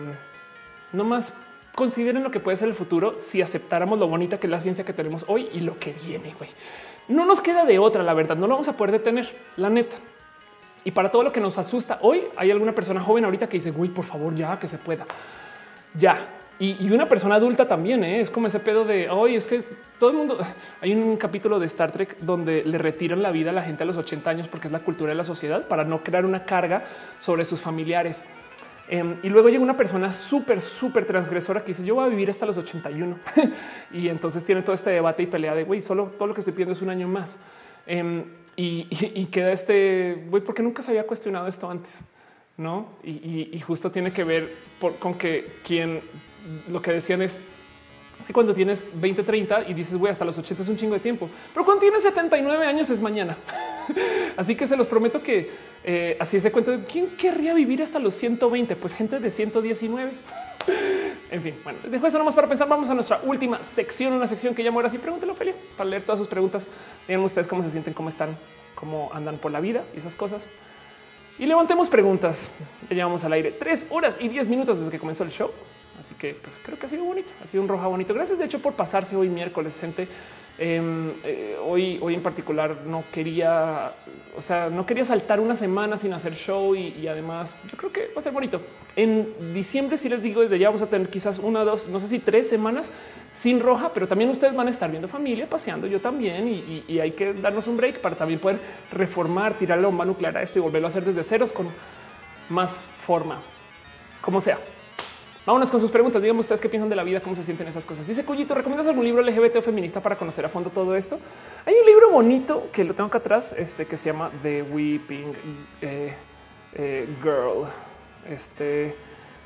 no más consideren lo que puede ser el futuro si aceptáramos lo bonita que es la ciencia que tenemos hoy y lo que viene. Güey. No nos queda de otra, la verdad. No lo vamos a poder detener, la neta. Y para todo lo que nos asusta hoy, hay alguna persona joven ahorita que dice, güey, por favor, ya que se pueda. Ya. Y, una persona adulta también ¿eh? es como ese pedo de hoy es que todo el mundo <laughs> hay un capítulo de Star Trek donde le retiran la vida a la gente a los 80 años porque es la cultura de la sociedad para no crear una carga sobre sus familiares. Em, y luego llega una persona súper, súper transgresora que dice yo voy a vivir hasta los 81 <laughs> y entonces tiene todo este debate y pelea de güey, solo todo lo que estoy pidiendo es un año más. Em, y, queda este güey, porque nunca se había cuestionado esto antes, no? Y, justo tiene que ver con que quien lo que decían es si cuando tienes 20, 30 y dices güey, hasta los 80 es un chingo de tiempo, pero cuando tienes 79 años es mañana. <laughs> así que se los prometo que eh, así se cuenta. ¿Quién querría vivir hasta los 120? Pues gente de 119. <laughs> En fin, bueno, les dejo eso nomás para pensar. Vamos a nuestra última sección, una sección que llamo ahora sí. Pregúntelo, Ophelia, para leer todas sus preguntas. Digan ustedes cómo se sienten, cómo están, cómo andan por la vida y esas cosas. Y levantemos preguntas. Ya llevamos al aire tres horas y diez minutos desde que comenzó el show. Así que pues creo que ha sido bonito, ha sido un roja bonito. Gracias de hecho por pasarse hoy miércoles, gente. Em, eh, hoy, hoy en particular no quería, o sea, no quería saltar una semana sin hacer show y, además yo creo que va a ser bonito. En diciembre, si les digo desde ya, vamos a tener quizás una, dos, no sé si tres semanas sin roja, pero también ustedes van a estar viendo familia, paseando yo también y, y hay que darnos un break para también poder reformar, tirar la bomba nuclear a esto y volverlo a hacer desde ceros con más forma, como sea. Vámonos con sus preguntas. Díganme ustedes qué piensan de la vida, cómo se sienten esas cosas. Dice Cuyito, ¿recomiendas algún libro LGBT o feminista para conocer a fondo todo esto? Hay un libro bonito que lo tengo acá atrás, este que se llama The Weeping eh, eh, Girl. Este,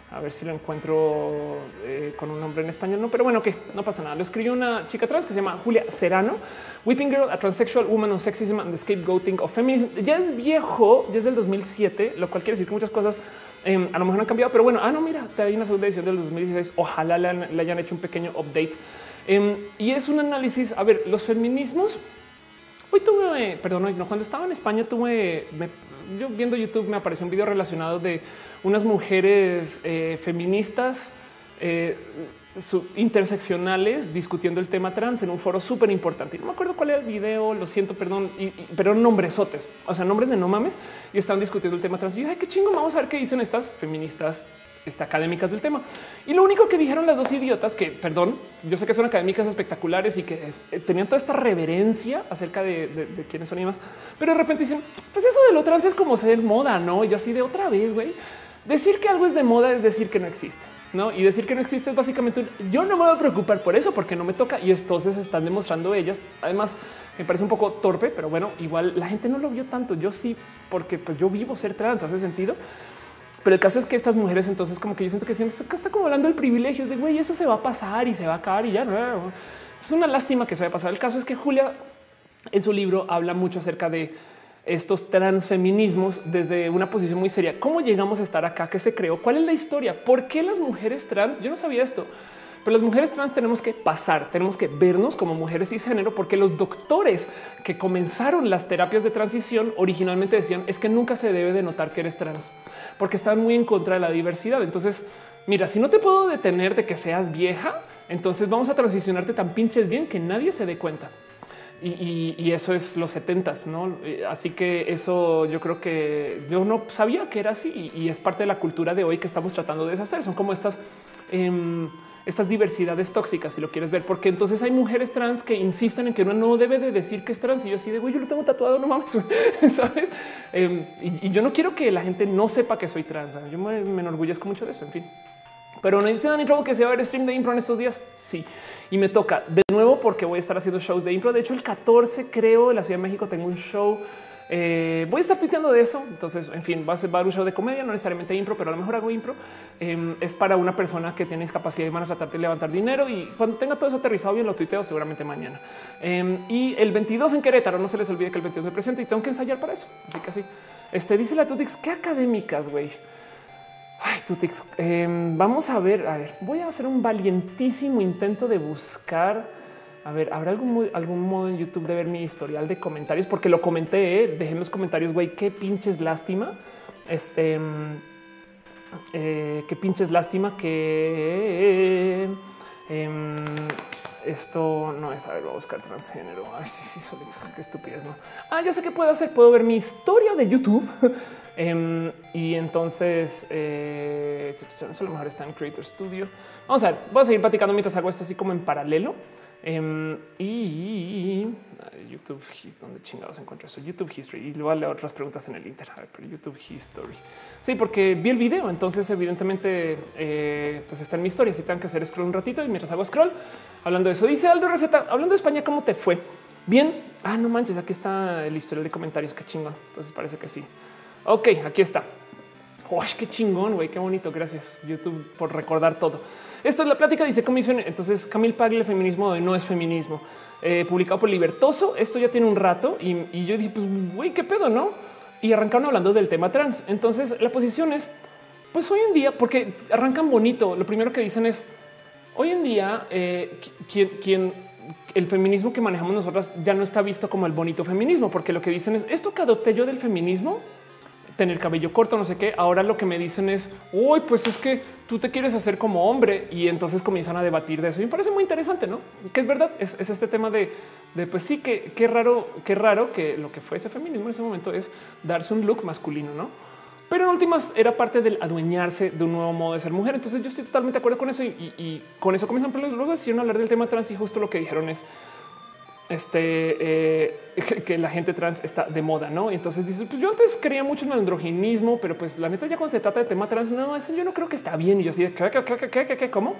a ver si lo encuentro eh, con un nombre en español. No, pero bueno, que no pasa nada. Lo escribió una chica trans que se llama Julia Serrano. Weeping Girl, a Transsexual Woman on Sexism and the Scapegoating of Feminism. Ya es viejo, ya es del 2007, lo cual quiere decir que muchas cosas Em, a lo mejor han cambiado, pero bueno, ah, no, mira, te hay una segunda edición del 2016. Ojalá le, hayan hecho un pequeño update. Em, y es un análisis. A ver, los feminismos. Hoy tuve, perdón, no, cuando estaba en España tuve, yo viendo YouTube me apareció un video relacionado de unas mujeres eh, feministas eh, interseccionales discutiendo el tema trans en un foro súper importante. No me acuerdo cuál era el video, lo siento, perdón, pero nombresotes, o sea, nombres de no mames y están discutiendo el tema trans. Y ay, qué chingo, vamos a ver qué dicen estas feministas este, académicas del tema. Y lo único que dijeron las dos idiotas, que perdón, yo sé que son académicas espectaculares y que eh, tenían toda esta reverencia acerca de, quiénes son y más, pero de repente dicen, pues eso de lo trans es como ser moda, no? Y yo así de otra vez, güey. Decir que algo es de moda es decir que no existe. ¿no? Y decir que no existe es básicamente yo no me voy a preocupar por eso porque no me toca y entonces están demostrando ellas. Además, me parece un poco torpe, pero bueno, igual la gente no lo vio tanto. Yo sí, porque pues yo vivo ser trans, hace sentido. Pero el caso es que estas mujeres, entonces, como que yo siento que está como hablando del privilegio de güey, eso se va a pasar y se va a acabar y ya no es una lástima que se vaya a pasar. El caso es que Julia en su libro habla mucho acerca de estos transfeminismos desde una posición muy seria. ¿Cómo llegamos a estar acá? ¿Qué se creó? ¿Cuál es la historia? ¿Por qué las mujeres trans? Yo no sabía esto, pero las mujeres trans tenemos que pasar, tenemos que vernos como mujeres cisgénero, porque los doctores que comenzaron las terapias de transición originalmente decían es que nunca se debe de notar que eres trans, porque están muy en contra de la diversidad. Entonces, mira, si no te puedo detener de que seas vieja, entonces vamos a transicionarte tan pinches bien que nadie se dé cuenta. Y, eso es los setentas, no? Eh, así que eso yo creo que yo no sabía que era así y, es parte de la cultura de hoy que estamos tratando de deshacer. Son como estas, em, estas diversidades tóxicas, si lo quieres ver, porque entonces hay mujeres trans que insisten en que uno no debe de decir que es trans. Y yo así de güey, yo lo tengo tatuado, no mames, <laughs> sabes? Em, y, yo no quiero que la gente no sepa que soy trans. Yo me, me enorgullezco mucho de eso. En fin, pero no dice Dani que se va a ver stream de impro en estos días. Sí y me toca de nuevo porque voy a estar haciendo shows de impro. De hecho, el 14 creo en la Ciudad de México tengo un show. Eh, voy a estar tuiteando de eso. Entonces, en fin, va a ser un show de comedia, no necesariamente impro, pero a lo mejor hago impro. Em, es para una persona que tiene discapacidad y van a tratar de levantar dinero. Y cuando tenga todo eso aterrizado bien, lo tuiteo seguramente mañana. Em, y el 22 en Querétaro, no se les olvide que el 22 me presento y tengo que ensayar para eso. Así que así. Este dice la Tutix, qué académicas, güey. Ay, Tutix, em, vamos a ver, a ver, voy a hacer un valientísimo intento de buscar. A ver, ¿habrá algún, algún modo en YouTube de ver mi historial de comentarios? Porque lo comenté, ¿eh? dejé en los comentarios, güey, qué pinches lástima. Este, em, eh, qué pinches lástima que em, esto no es, a ver, voy a buscar transgénero. Ay, sí, sí, qué estupidez, ¿no? Ah, ya sé qué puedo hacer, puedo ver mi historia de YouTube. Em, y entonces, eh, a lo mejor está en Creator Studio. Vamos a ver, voy a seguir platicando mientras hago esto así como en paralelo. Em, y YouTube, donde chingados encuentro eso? YouTube History. Y luego leer otras preguntas en el Inter. A ver, pero YouTube History. Sí, porque vi el video. Entonces, evidentemente, eh, pues está en mi historia. Si tengo que hacer scroll un ratito y mientras hago scroll, hablando de eso, dice Aldo Receta, hablando de España, ¿cómo te fue? Bien. Ah, no manches, aquí está el historial de comentarios. Qué chingón. Entonces parece que sí. Ok, aquí está. Uy, qué chingón, güey, qué bonito. Gracias YouTube por recordar todo. Esto es la plática, dice comisión. Entonces, Camil Pagli, el feminismo de no es feminismo, eh, publicado por Libertoso. Esto ya tiene un rato y, yo dije, pues, güey, qué pedo, no? Y arrancaron hablando del tema trans. Entonces, la posición es, pues hoy en día, porque arrancan bonito. Lo primero que dicen es, hoy en día, eh, quien, el feminismo que manejamos nosotras ya no está visto como el bonito feminismo, porque lo que dicen es esto que adopté yo del feminismo tener cabello corto, no sé qué. Ahora lo que me dicen es, uy, pues es que tú te quieres hacer como hombre y entonces comienzan a debatir de eso. Y me parece muy interesante, ¿no? Que es verdad, es, este tema de, de, pues sí, que qué raro, qué raro que lo que fue ese feminismo en ese momento es darse un look masculino, ¿no? Pero en últimas era parte del adueñarse de un nuevo modo de ser mujer. Entonces yo estoy totalmente de acuerdo con eso y, con eso comienzan. Pero luego decidieron hablar del tema trans y justo lo que dijeron es este eh, <laughs> que la gente trans está de moda, no? entonces dices, pues yo antes creía mucho en el androginismo, pero pues la neta, ya cuando se trata de tema trans, no, eso yo no creo que está bien. Y yo así de qué, qué, qué, qué, cómo.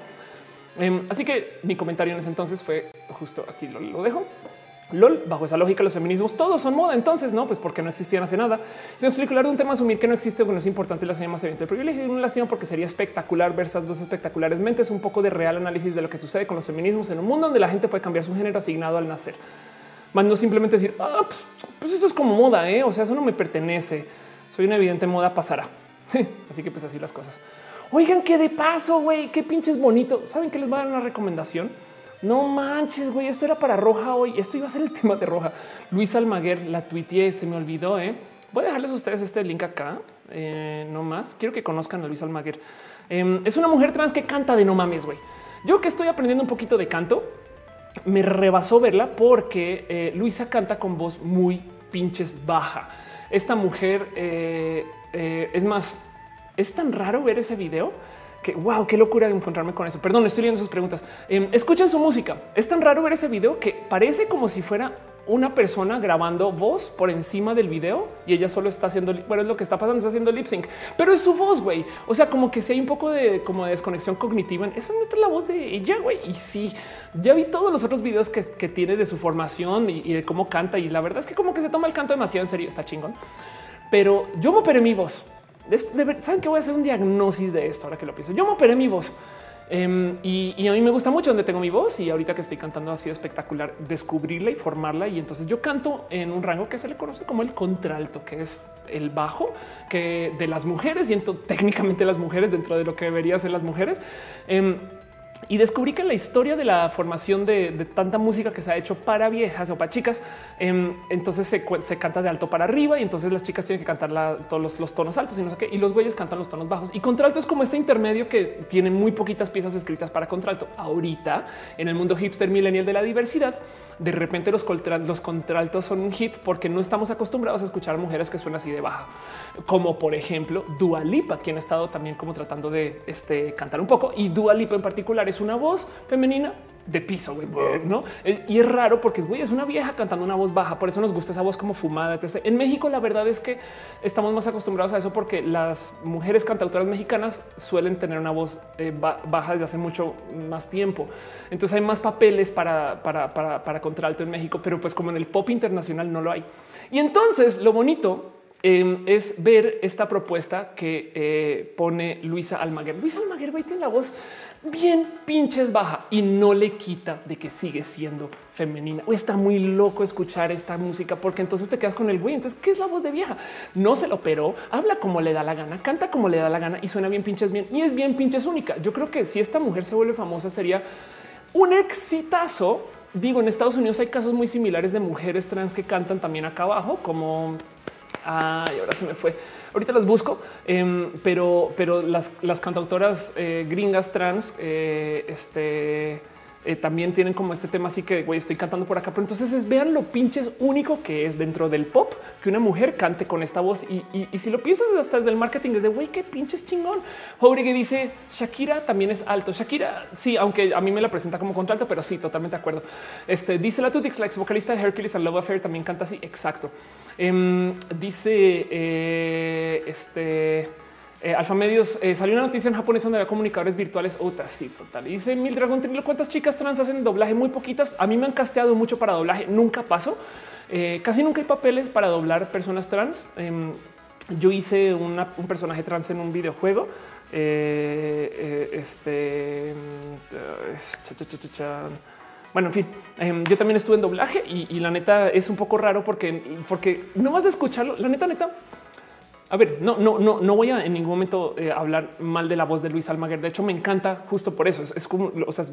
Em, así que mi comentario en ese entonces fue justo aquí lo dejo. LOL, bajo esa lógica, los feminismos todos son moda. Entonces, no, pues porque no existían hace nada. Si explico de un tema, asumir que no existe, bueno, es importante la más evidente el privilegio y una lástima porque sería espectacular ver esas dos espectaculares mentes, un poco de real análisis de lo que sucede con los feminismos en un mundo donde la gente puede cambiar su género asignado al nacer. Más no simplemente decir, ah, pues, pues esto es como moda, ¿eh? o sea, eso no me pertenece. Soy una evidente moda, pasará. <laughs> así que pues así las cosas. Oigan, qué de paso, güey, qué pinches bonito. ¿Saben que les va a dar una recomendación? No manches, güey, esto era para Roja hoy. Esto iba a ser el <laughs> tema de Roja. Luis Almaguer la tuiteé, se me olvidó. ¿eh? Voy a dejarles a ustedes este link acá. Eh, no más. Quiero que conozcan a Luis Almaguer. Em, es una mujer trans que canta de no mames, güey. Yo que estoy aprendiendo un poquito de canto, me rebasó verla porque eh, Luisa canta con voz muy pinches baja. Esta mujer eh, es más, es tan raro ver ese video que wow, qué locura encontrarme con eso. Perdón, estoy leyendo sus preguntas. Eh, escuchen su música. Es tan raro ver ese video que parece como si fuera una persona grabando voz por encima del video y ella solo está haciendo, bueno, es lo que está pasando, está haciendo lip sync, pero es su voz, güey. O sea, como que si hay un poco de como de desconexión cognitiva, esa es la voz de ella, güey. Y sí, ya vi todos los otros videos que, tiene de su formación y, y, de cómo canta. Y la verdad es que como que se toma el canto demasiado en serio, está chingón. Pero yo me operé mi voz Saben que voy a hacer un diagnóstico de esto ahora que lo pienso. Yo me operé mi voz em, y, a mí me gusta mucho donde tengo mi voz y ahorita que estoy cantando ha sido espectacular descubrirla y formarla. Y entonces yo canto en un rango que se le conoce como el contralto, que es el bajo que de las mujeres y entonces, técnicamente las mujeres dentro de lo que debería ser las mujeres. Em, y descubrí que la historia de la formación de, tanta música que se ha hecho para viejas o para chicas, entonces se, canta de alto para arriba y entonces las chicas tienen que cantar todos los, tonos altos y no sé qué, y los güeyes cantan los tonos bajos. Y contralto es como este intermedio que tiene muy poquitas piezas escritas para contralto. Ahorita en el mundo hipster millennial de la diversidad, de repente los, los contraltos son un hit porque no estamos acostumbrados a escuchar mujeres que suenan así de baja, como por ejemplo Dua Lipa, quien ha estado también como tratando de este, cantar un poco y Dua Lipa en particular es una voz femenina de piso, ¿no? Eh, y es raro porque güey, es una vieja cantando una voz baja, por eso nos gusta esa voz como fumada. En México la verdad es que estamos más acostumbrados a eso porque las mujeres cantautoras mexicanas suelen tener una voz eh, baja desde hace mucho más tiempo. Entonces hay más papeles para, para, para, contralto en México, pero pues como en el pop internacional no lo hay. Y entonces lo bonito em, es ver esta propuesta que eh, pone Luisa Almaguer. Luisa Almaguer tiene la voz bien pinches baja y no le quita de que sigue siendo femenina. O está muy loco escuchar esta música porque entonces te quedas con el güey. Entonces, ¿qué es la voz de vieja? No se lo operó, habla como le da la gana, canta como le da la gana y suena bien pinches bien y es bien pinches única. Yo creo que si esta mujer se vuelve famosa sería un exitazo. Digo, en Estados Unidos hay casos muy similares de mujeres trans que cantan también acá abajo, como Ay, ahora se me fue. Ahorita las busco, em, pero, pero las, las cantautoras eh, gringas trans, eh, este eh, también tienen como este tema así que güey, estoy cantando por acá, pero entonces es, vean lo pinches único que es dentro del pop que una mujer cante con esta voz. Y, si lo piensas hasta desde el marketing, es de güey, qué pinches chingón. que dice Shakira también es alto. Shakira, sí, aunque a mí me la presenta como contralto, pero sí, totalmente de acuerdo. Este dice la Tutix, la ex vocalista de Hercules and Love Affair, también canta así. Exacto. Em, dice eh, este eh, Alfa Medios eh, salió una noticia en japonés donde había comunicadores virtuales. Otra sí, total. dice Mil Dragon ¿Cuántas chicas trans hacen doblaje? Muy poquitas. A mí me han casteado mucho para doblaje. Nunca pasó. Eh, casi nunca hay papeles para doblar personas trans. Em, yo hice un personaje trans en un videojuego. este. Bueno, en fin, em, yo también estuve en doblaje y, la neta es un poco raro porque, porque no vas a escucharlo. La neta, neta, a ver, no, no, no, no voy a en ningún momento eh, hablar mal de la voz de Luis Almaguer. De hecho, me encanta justo por eso. Es, como, o sea,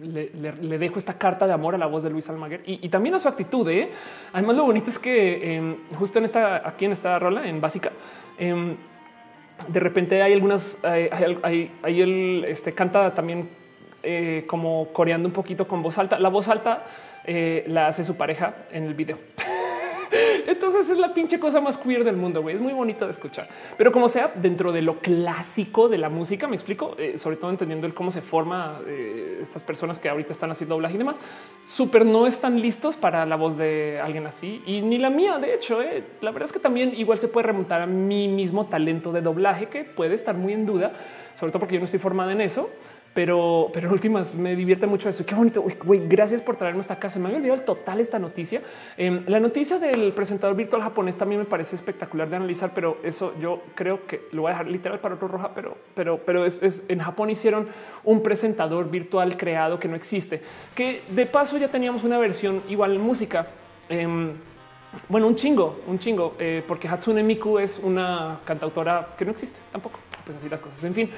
le, dejo esta carta de amor a la voz de Luis Almaguer y, también a su actitud. ¿eh? Además, lo bonito es que em, justo en esta, aquí en esta rola, en básica, em, de repente hay algunas, hay, hay, el, este canta también eh, como coreando un poquito con voz alta. La voz alta la hace su pareja en el video. <laughs> Entonces es la pinche cosa más queer del mundo. güey. Es muy bonito de escuchar, pero como sea, dentro de lo clásico de la música, me explico, eh, sobre todo entendiendo el cómo se forma eh, estas personas que ahorita están haciendo doblaje y demás. Súper no están listos para la voz de alguien así y ni la mía. De hecho, eh. la verdad es que también igual se puede remontar a mi mismo talento de doblaje que puede estar muy en duda, sobre todo porque yo no estoy formada en eso pero, pero en últimas me divierte mucho eso. Qué bonito. Gracias por traerme esta casa. Me había olvidado el total esta noticia. Em, la noticia del presentador virtual japonés también me parece espectacular de analizar, pero eso yo creo que lo voy a dejar literal para otro roja, pero, pero, pero es, en Japón hicieron un presentador virtual creado que no existe, que de paso ya teníamos una versión igual en música. Em, bueno, un chingo, un chingo, eh, porque Hatsune Miku es una cantautora que no existe tampoco. Pues así las cosas. En fin,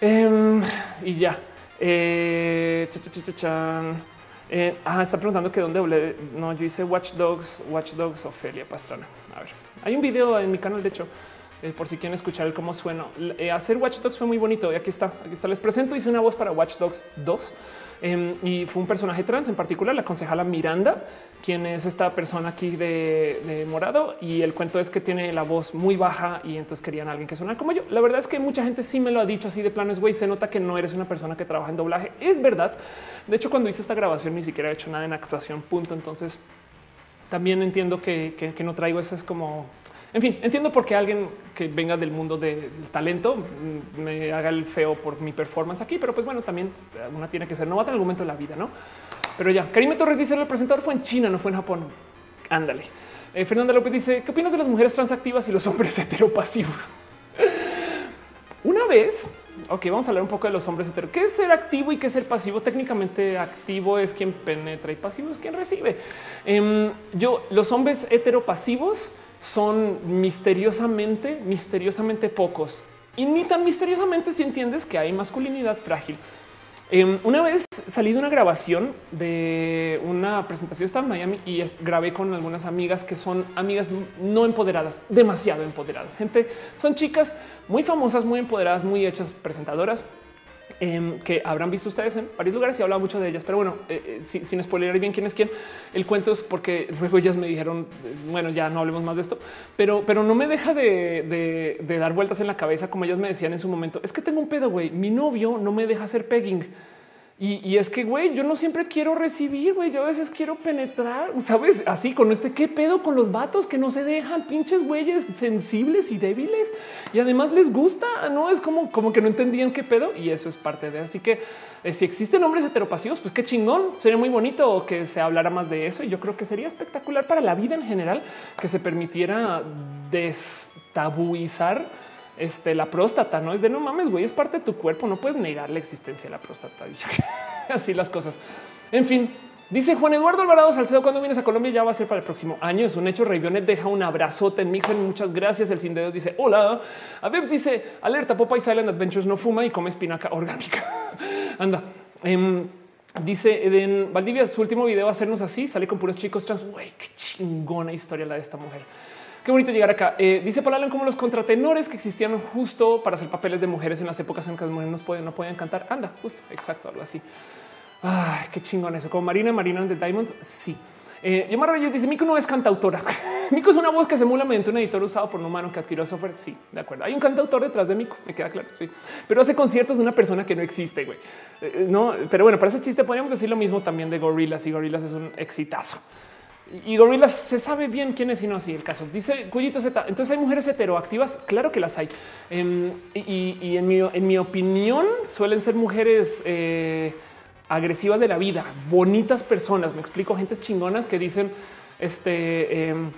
Em, y ya. Eh, eh, está preguntando que dónde hablé. No, yo hice Watch Dogs, Watch Dogs, Ofelia Pastrana. A ver, hay un video en mi canal, de hecho, eh, por si quieren escuchar cómo suena. hacer Watch Dogs fue muy bonito y aquí está. Aquí está. Les presento. Hice una voz para Watch Dogs 2 em, y fue un personaje trans en particular, la concejala Miranda quién es esta persona aquí de, morado y el cuento es que tiene la voz muy baja y entonces querían a alguien que suena como yo. La verdad es que mucha gente sí me lo ha dicho así de planes, güey, se nota que no eres una persona que trabaja en doblaje. Es verdad. De hecho, cuando hice esta grabación ni siquiera he hecho nada en actuación, punto. Entonces también entiendo que, no traigo esas como en fin, entiendo por qué alguien que venga del mundo del talento me haga el feo por mi performance aquí, pero pues bueno, también una tiene que ser novata en algún momento de la vida, ¿no? Pero ya, Karime Torres dice el presentador fue en China, no fue en Japón. Ándale. Eh, Fernanda López dice, ¿qué opinas de las mujeres transactivas y los hombres <laughs> heteropasivos? Una vez, ok, vamos a hablar un poco de los hombres hetero. ¿Qué es ser activo y qué es ser pasivo? Técnicamente activo es quien penetra y pasivo es quien recibe. Em, yo, los hombres heteropasivos son misteriosamente, misteriosamente pocos. Y ni tan misteriosamente si entiendes que hay masculinidad frágil. Em, una vez salí de una grabación de una presentación, estaba en Miami y grabé con algunas amigas que son amigas no empoderadas, demasiado empoderadas. Gente, son chicas muy famosas, muy empoderadas, muy hechas presentadoras. Em, que habrán visto ustedes en varios lugares y hablado mucho de ellas, pero bueno, eh, eh, sin, spoiler bien quién es quién, el cuento es porque luego ellas me dijeron, bueno, ya no hablemos más de esto, pero, pero no me deja de, de dar vueltas en la cabeza como ellas me decían en su momento, es que tengo un pedo, güey, mi novio no me deja hacer pegging y, es que, güey, yo no siempre quiero recibir, güey, yo a veces quiero penetrar, ¿sabes? Así con este, ¿qué pedo con los vatos que no se dejan pinches güeyes sensibles y débiles? Y además les gusta, ¿no? Es como, como que no entendían qué pedo y eso es parte de, así que eh, si existen hombres heteropasivos, pues qué chingón, sería muy bonito que se hablara más de eso y yo creo que sería espectacular para la vida en general que se permitiera destabuizar este, la próstata, no es de no mames, güey, es parte de tu cuerpo, no puedes negar la existencia de la próstata. <laughs> Así las cosas. En fin, dice Juan Eduardo Alvarado Salcedo, cuando vienes a Colombia ya va a ser para el próximo año. Es un hecho. Raybionet deja un abrazote en Mixer. Muchas gracias. El sin dedos dice hola. A Bebs dice alerta. Popeye Silent Adventures no fuma y come espinaca orgánica. <laughs> Anda. Em, dice en Valdivia, su último video hacernos así. Sale con puros chicos trans. Güey, qué chingona historia la de esta mujer. Qué bonito llegar acá. Eh, dice Paul Allen como los contratenores que existían justo para hacer papeles de mujeres en las épocas en que las mujeres no pueden, no pueden cantar. Anda, justo, exacto, algo así. Ay, qué chingón eso. Como Marina, Marina de Diamonds. Sí. Eh, Yomar Reyes dice Mico no es cantautora. <laughs> Mico es una voz que se emula mediante un editor usado por un humano que adquirió software. Sí, de acuerdo. Hay un cantautor detrás de Mico, me queda claro. Sí, pero hace conciertos de una persona que no existe. Güey, eh, no, pero bueno, para ese chiste podríamos decir lo mismo también de Gorillaz y Gorillaz es un exitazo. Y Gorillaz se sabe bien quién es y no así el caso. Dice Cuyito Z. Entonces hay mujeres heteroactivas. Claro que las hay. Em, y, en, mi, en, mi, opinión suelen ser mujeres eh, agresivas de la vida, bonitas personas. Me explico, gentes chingonas que dicen este. Em,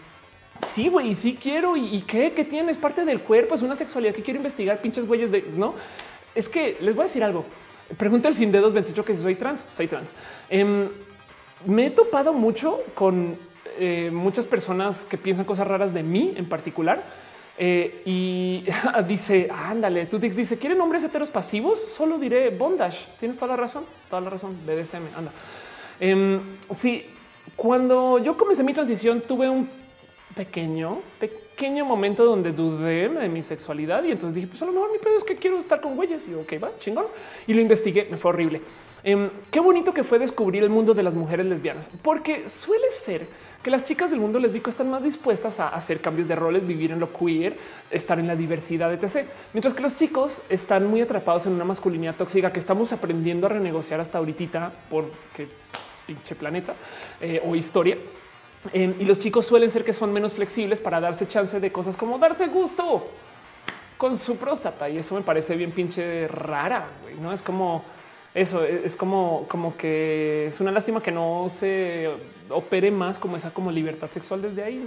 sí, güey, sí quiero. ¿Y, qué? ¿Qué tiene? Es parte del cuerpo, es una sexualidad que quiero investigar. Pinches güeyes de no. Es que les voy a decir algo. Pregunta el sin dedos 28 que si soy trans, soy trans. Em, me he topado mucho con eh, muchas personas que piensan cosas raras de mí en particular. Eh, y <laughs> dice, ándale, tú dice, ¿quieren hombres heteros pasivos? Solo diré bondage. Tienes toda la razón, toda la razón, BDSM, anda. Eh, sí, cuando yo comencé mi transición tuve un pequeño, pequeño momento donde dudé de mi sexualidad y entonces dije, pues a lo mejor mi pedo es que quiero estar con güeyes y ok, va, chingón. Y lo investigué, me fue horrible. Em, qué bonito que fue descubrir el mundo de las mujeres lesbianas, porque suele ser que las chicas del mundo lésbico están más dispuestas a hacer cambios de roles, vivir en lo queer, estar en la diversidad, etc. Mientras que los chicos están muy atrapados en una masculinidad tóxica que estamos aprendiendo a renegociar hasta ahorita porque pinche planeta eh, o historia. Em, y los chicos suelen ser que son menos flexibles para darse chance de cosas como darse gusto con su próstata. Y eso me parece bien pinche rara. No es como eso, es como, como que es una lástima que no se opere más como esa como libertad sexual desde ahí.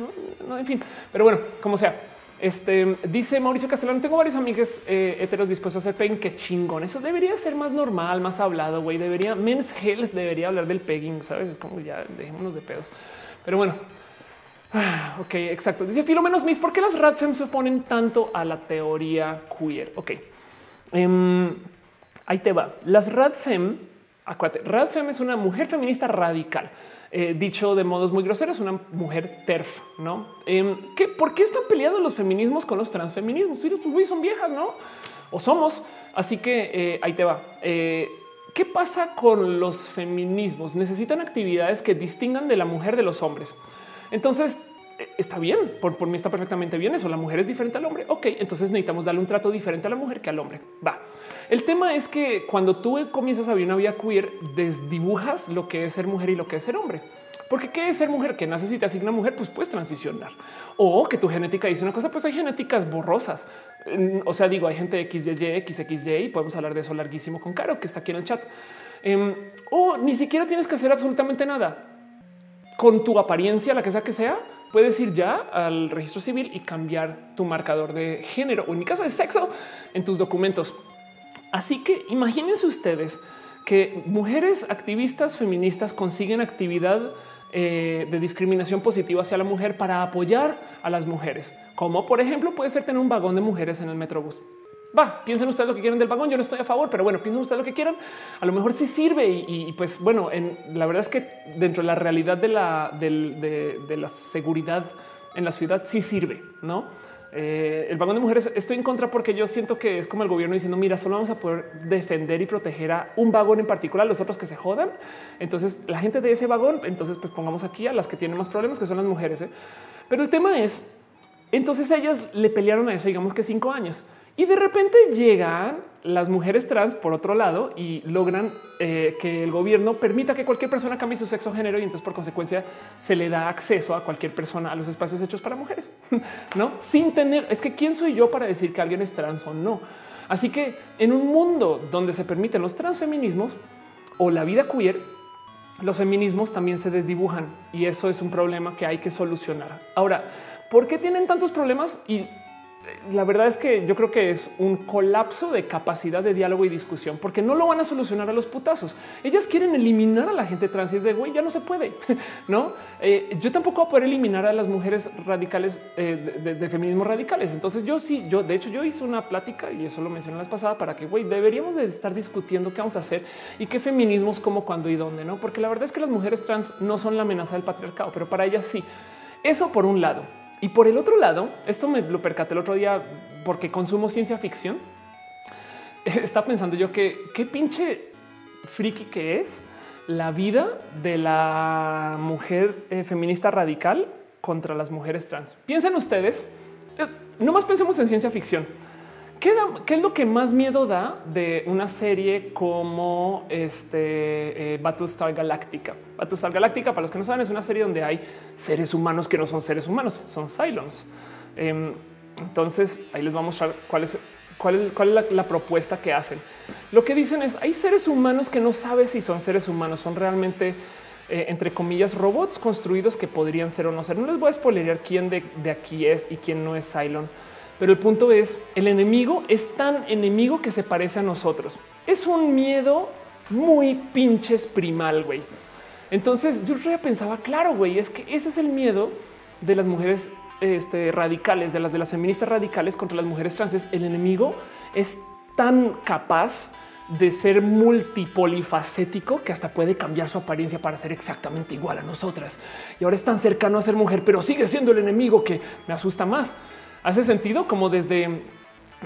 No, en fin, pero bueno, como sea. Este dice Mauricio Castellano: Tengo varios amigos eh, heteros dispuestos a hacer pegging. Qué chingón. Eso debería ser más normal, más hablado. Güey, debería Men's Health debería hablar del pegging. Sabes? Es como ya dejémonos de pedos. Pero bueno, ah, ok, exacto. Dice Filomeno Smith, ¿por qué las Radfem se oponen tanto a la teoría queer? Ok, em, ahí te va. Las Radfem, acuérdate, Radfem es una mujer feminista radical. Eh, dicho de modos muy groseros, una mujer TERF, ¿no? Eh, ¿qué, ¿Por qué están peleados los feminismos con los transfeminismos? Pues, son viejas, ¿no? O somos. Así que eh, ahí te va. Eh, ¿Qué pasa con los feminismos? Necesitan actividades que distingan de la mujer de los hombres. Entonces, está bien, por, por mí está perfectamente bien eso. La mujer es diferente al hombre. Ok, entonces necesitamos darle un trato diferente a la mujer que al hombre. Va. El tema es que cuando tú comienzas a vivir una vida queer, desdibujas lo que es ser mujer y lo que es ser hombre. Porque qué es ser mujer que naces y te asigna mujer, pues puedes transicionar o que tu genética dice una cosa, pues hay genéticas borrosas. O sea, digo, hay gente XYY, XXY y podemos hablar de eso larguísimo con Caro, que está aquí en el chat. Em, o ni siquiera tienes que hacer absolutamente nada con tu apariencia, la que sea que sea. Puedes ir ya al registro civil y cambiar tu marcador de género o en mi caso de sexo en tus documentos. Así que imagínense ustedes que mujeres activistas feministas consiguen actividad eh, de discriminación positiva hacia la mujer para apoyar a las mujeres, como por ejemplo puede ser tener un vagón de mujeres en el metrobús. Va, piensen ustedes lo que quieren del vagón. Yo no estoy a favor, pero bueno, piensen ustedes lo que quieran. A lo mejor sí sirve. Y, pues bueno, en, la verdad es que dentro de la realidad de la, de la seguridad en la ciudad sí sirve, no? Eh, el vagón de mujeres estoy en contra porque yo siento que es como el gobierno diciendo mira solo vamos a poder defender y proteger a un vagón en particular los otros que se jodan entonces la gente de ese vagón entonces pues pongamos aquí a las que tienen más problemas que son las mujeres ¿eh? pero el tema es entonces ellas le pelearon a eso digamos que cinco años y de repente llegan las mujeres trans por otro lado y logran eh, que el gobierno permita que cualquier persona cambie su sexo género y entonces por consecuencia se le da acceso a cualquier persona a los espacios hechos para mujeres, <laughs> no sin tener. Es que quién soy yo para decir que alguien es trans o no. Así que en un mundo donde se permiten los transfeminismos o la vida queer, los feminismos también se desdibujan y eso es un problema que hay que solucionar. Ahora, ¿por qué tienen tantos problemas? Y la verdad es que yo creo que es un colapso de capacidad de diálogo y discusión, porque no lo van a solucionar a los putazos. Ellas quieren eliminar a la gente trans y es de güey, ya no se puede, <laughs> no? Eh, yo tampoco voy a poder eliminar a las mujeres radicales eh, de, feminismo radicales. Entonces, yo sí, yo de hecho, yo hice una plática y eso lo mencioné la pasada para que güey, deberíamos de estar discutiendo qué vamos a hacer y qué feminismos, cómo, cuándo y dónde, no? Porque la verdad es que las mujeres trans no son la amenaza del patriarcado, pero para ellas sí. Eso por un lado. Y por el otro lado, esto me lo percaté el otro día porque consumo ciencia ficción. <laughs> Está pensando yo que qué pinche friki que es la vida de la mujer eh, feminista radical contra las mujeres trans. Piensen ustedes, eh, no más pensemos en ciencia ficción. ¿Qué, es lo que más miedo da de una serie como este eh, Battlestar Galactica? Battlestar Galactica, para los que no saben, es una serie donde hay seres humanos que no son seres humanos, son Cylons. Em, entonces ahí les vamos a mostrar cuál es, cuál es, la, propuesta que hacen. Lo que dicen es hay seres humanos que no sabes si son seres humanos, son realmente eh, entre comillas robots construidos que podrían ser o no ser. No les voy a spoilerear quién de, de aquí es y quién no es Cylon pero el punto es, el enemigo es tan enemigo que se parece a nosotros. Es un miedo muy pinches primal, güey. Entonces yo pensaba, claro, güey, es que ese es el miedo de las mujeres este, radicales, de las de las feministas radicales contra las mujeres trans, el enemigo es tan capaz de ser multipolifacético que hasta puede cambiar su apariencia para ser exactamente igual a nosotras. Y ahora es tan cercano a ser mujer, pero sigue siendo el enemigo que me asusta más. Hace sentido como desde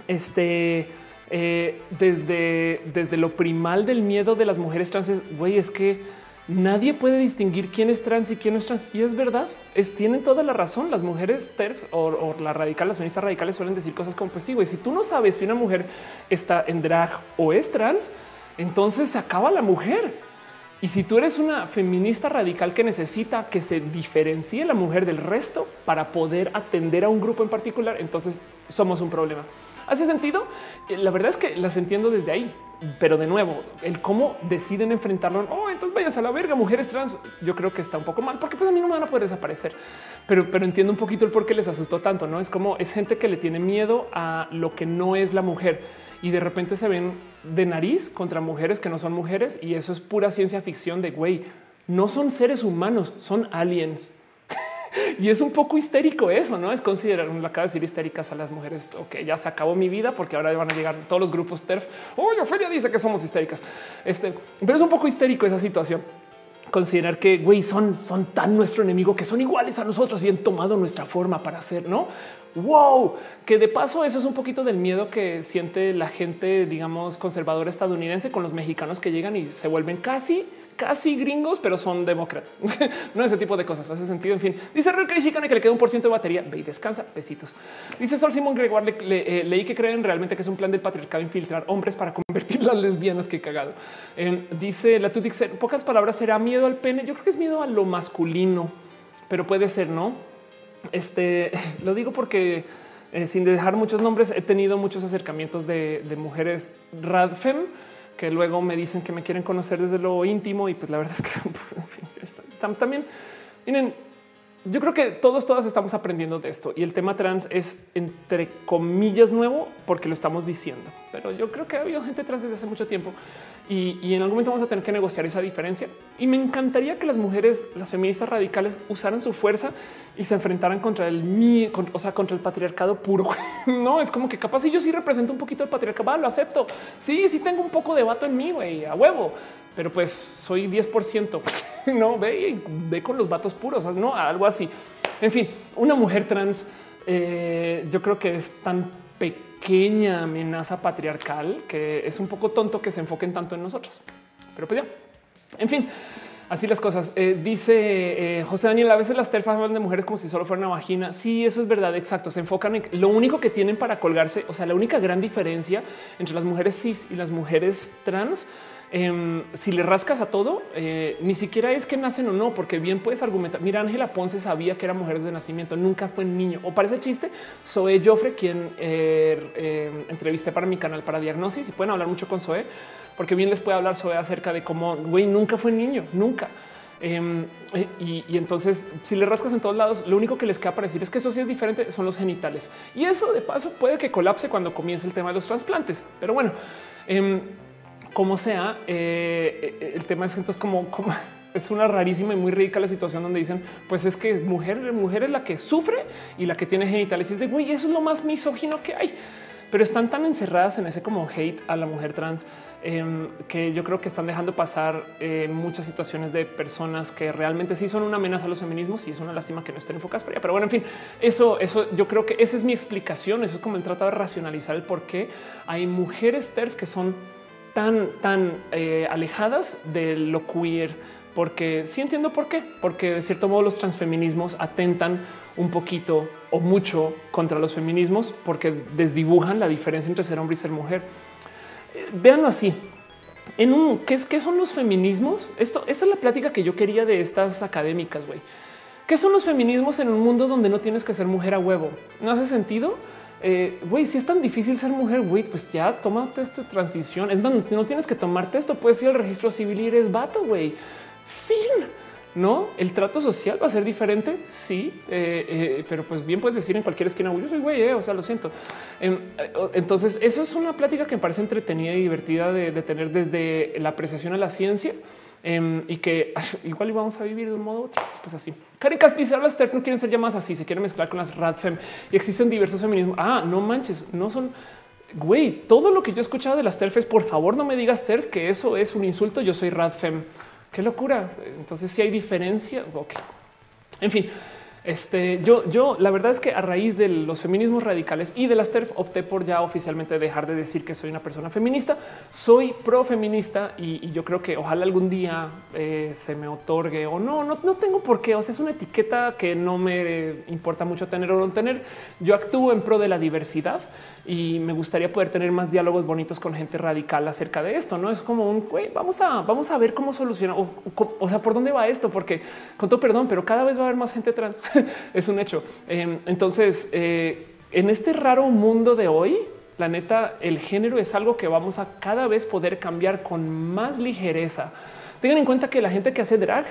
este, eh, desde, desde lo primal del miedo de las mujeres trans. Güey, es que nadie puede distinguir quién es trans y quién no es trans. Y es verdad, es, tienen toda la razón. Las mujeres TERF o, las radicales, las feministas radicales suelen decir cosas como, pues sí, güey, si tú no sabes si una mujer está en drag o es trans, entonces se acaba la mujer. Y si tú eres una feminista radical que necesita que se diferencie la mujer del resto para poder atender a un grupo en particular, entonces somos un problema. ¿Hace sentido? Eh, la verdad es que las entiendo desde ahí. Pero de nuevo, el cómo deciden enfrentarlo. Oh, entonces vayas a la verga, mujeres trans. Yo creo que está un poco mal porque pues a mí no me van a poder desaparecer. Pero, pero entiendo un poquito el por qué les asustó tanto. No es como es gente que le tiene miedo a lo que no es la mujer y de repente se ven de nariz contra mujeres que no son mujeres. Y eso es pura ciencia ficción de güey. No son seres humanos, son aliens. <laughs> y es un poco histérico eso, no es considerar, lo acaba de decir histéricas a las mujeres. Ok, ya se acabó mi vida porque ahora van a llegar todos los grupos TERF. Oye, Ophelia dice que somos histéricas. Este, pero es un poco histérico esa situación. Considerar que güey son, son tan nuestro enemigo que son iguales a nosotros y han tomado nuestra forma para hacer, no? Wow, que de paso eso es un poquito del miedo que siente la gente, digamos, conservadora estadounidense con los mexicanos que llegan y se vuelven casi casi gringos, pero son demócratas. <laughs> no ese tipo de cosas. Hace sentido. En fin, dice Real Chicane que le queda un por ciento de batería. Ve y descansa. Besitos. Dice Sol Simón Gregoire. Eh, leí que creen realmente que es un plan del patriarcado infiltrar hombres para convertir las lesbianas. Que cagado. Em, dice la Tutix. Pocas palabras será miedo al pene. Yo creo que es miedo a lo masculino, pero puede ser, no? Este <laughs> lo digo porque eh, sin dejar muchos nombres, he tenido muchos acercamientos de, de mujeres radfem que luego me dicen que me quieren conocer desde lo íntimo y pues la verdad es que <laughs> también miren, yo creo que todos, todas estamos aprendiendo de esto y el tema trans es entre comillas nuevo porque lo estamos diciendo, pero yo creo que ha habido gente trans desde hace mucho tiempo y, en algún momento vamos a tener que negociar esa diferencia. Y me encantaría que las mujeres, las feministas radicales, usaran su fuerza y se enfrentaran contra el o sea, contra el patriarcado puro. <laughs> no es como que capaz si yo sí represento un poquito el patriarcado, lo acepto. Sí, sí tengo un poco de vato en mí, güey, a huevo, pero pues soy 10%. <laughs> no ve, ve con los vatos puros, no algo así. En fin, una mujer trans, eh, yo creo que es tan pequeña pequeña amenaza patriarcal que es un poco tonto que se enfoquen tanto en nosotros. Pero pues ya, en fin, así las cosas. Eh, dice eh, José Daniel, a veces las terfas hablan de mujeres como si solo fuera una vagina. Sí, eso es verdad, exacto. Se enfocan en lo único que tienen para colgarse. O sea, la única gran diferencia entre las mujeres cis y las mujeres trans Em, si le rascas a todo, eh, ni siquiera es que nacen o no, porque bien puedes argumentar. Mira, Ángela Ponce sabía que era mujer de nacimiento, nunca fue niño. O parece chiste, Zoe Joffre, quien eh, eh, entrevisté para mi canal para diagnosis, y pueden hablar mucho con Zoe, porque bien les puede hablar Zoe acerca de cómo, güey, nunca fue niño, nunca. Em, y, y, entonces, si le rascas en todos lados, lo único que les queda para decir es que eso sí es diferente, son los genitales. Y eso de paso puede que colapse cuando comience el tema de los trasplantes. Pero bueno, em, como sea, eh, eh, el tema es entonces como, como <laughs> es una rarísima y muy rica la situación donde dicen, pues es que mujer, mujer es la que sufre y la que tiene genitales. Y es de güey, eso es lo más misógino que hay. Pero están tan encerradas en ese como hate a la mujer trans em, que yo creo que están dejando pasar eh, muchas situaciones de personas que realmente sí son una amenaza a los feminismos y es una lástima que no estén enfocadas por allá. Pero bueno, en fin, eso, eso yo creo que esa es mi explicación. Eso es como el tratado de racionalizar el por qué hay mujeres TERF que son tan, tan eh, alejadas de lo queer, porque sí entiendo por qué, porque de cierto modo los transfeminismos atentan un poquito o mucho contra los feminismos porque desdibujan la diferencia entre ser hombre y ser mujer. Eh, véanlo así. En un ¿qué, es, ¿qué son los feminismos? Esto, esta es la plática que yo quería de estas académicas, güey. ¿Qué son los feminismos en un mundo donde no tienes que ser mujer a huevo? ¿No hace sentido? Eh, güey, si es tan difícil ser mujer, güey, pues ya toma esto de transición. Es más, no tienes que tomarte esto. Puedes ir al registro civil y eres vato, güey. Fin. No, el trato social va a ser diferente. Sí, eh, eh, pero pues bien puedes decir en cualquier esquina, güey, o sea, lo siento. Em, entonces, eso es una plática que me parece entretenida y divertida de, tener desde la apreciación a la ciencia em, y que <laughs> igual íbamos a vivir de un modo otro. Pues así. Karen Caspi dice no quieren ser llamadas así, se quieren mezclar con las radfem y existen diversos feminismos. Ah, no manches, no son güey, todo lo que yo he escuchado de las TERF es por favor no me digas TERF que eso es un insulto. Yo soy radfem. Qué locura. Entonces, si hay diferencia, ok. En fin, este, yo, yo, la verdad es que a raíz de los feminismos radicales y de las TERF opté por ya oficialmente dejar de decir que soy una persona feminista. Soy pro feminista y, yo creo que ojalá algún día eh, se me otorgue o no, no, no tengo por qué. O sea, es una etiqueta que no me importa mucho tener o no tener. Yo actúo en pro de la diversidad y me gustaría poder tener más diálogos bonitos con gente radical acerca de esto. No es como un güey, vamos a, vamos a ver cómo soluciona o, sea, por dónde va esto, porque con todo perdón, pero cada vez va a haber más gente trans. <laughs> es un hecho. Em, entonces, eh, en este raro mundo de hoy, la neta, el género es algo que vamos a cada vez poder cambiar con más ligereza. Tengan en cuenta que la gente que hace drag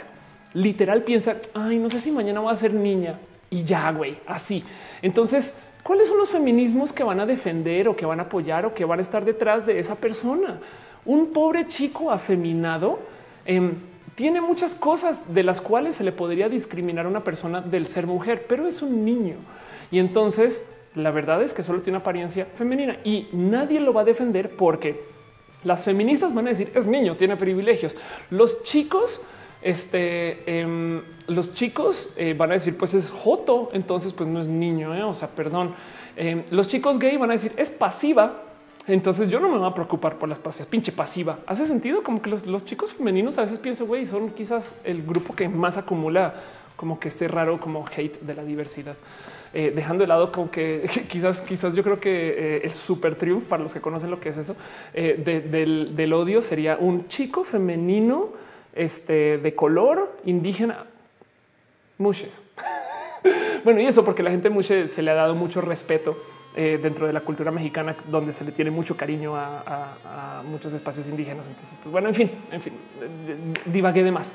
literal piensa, ay, no sé si mañana voy a ser niña y ya, güey, así. Entonces, ¿Cuáles son los feminismos que van a defender o que van a apoyar o que van a estar detrás de esa persona? Un pobre chico afeminado em, tiene muchas cosas de las cuales se le podría discriminar a una persona del ser mujer, pero es un niño. Y entonces la verdad es que solo tiene apariencia femenina y nadie lo va a defender porque las feministas van a decir es niño, tiene privilegios. Los chicos este, em, los chicos eh, van a decir, pues es joto, entonces pues no es niño, ¿eh? o sea, perdón. Em, los chicos gay van a decir, es pasiva, entonces yo no me voy a preocupar por las pasivas, pinche pasiva. Hace sentido como que los, chicos femeninos a veces pienso, güey, son quizás el grupo que más acumula como que este raro como hate de la diversidad. Eh, dejando de lado como que <laughs> quizás, quizás yo creo que el super triunfo para los que conocen lo que es eso del, del odio sería un chico femenino este, de color indígena, mushes. <laughs> bueno, y eso porque la gente mushe se le ha dado mucho respeto eh, dentro de la cultura mexicana, donde se le tiene mucho cariño a, muchos espacios indígenas. Entonces, pues bueno, en fin, en fin, divagué de más.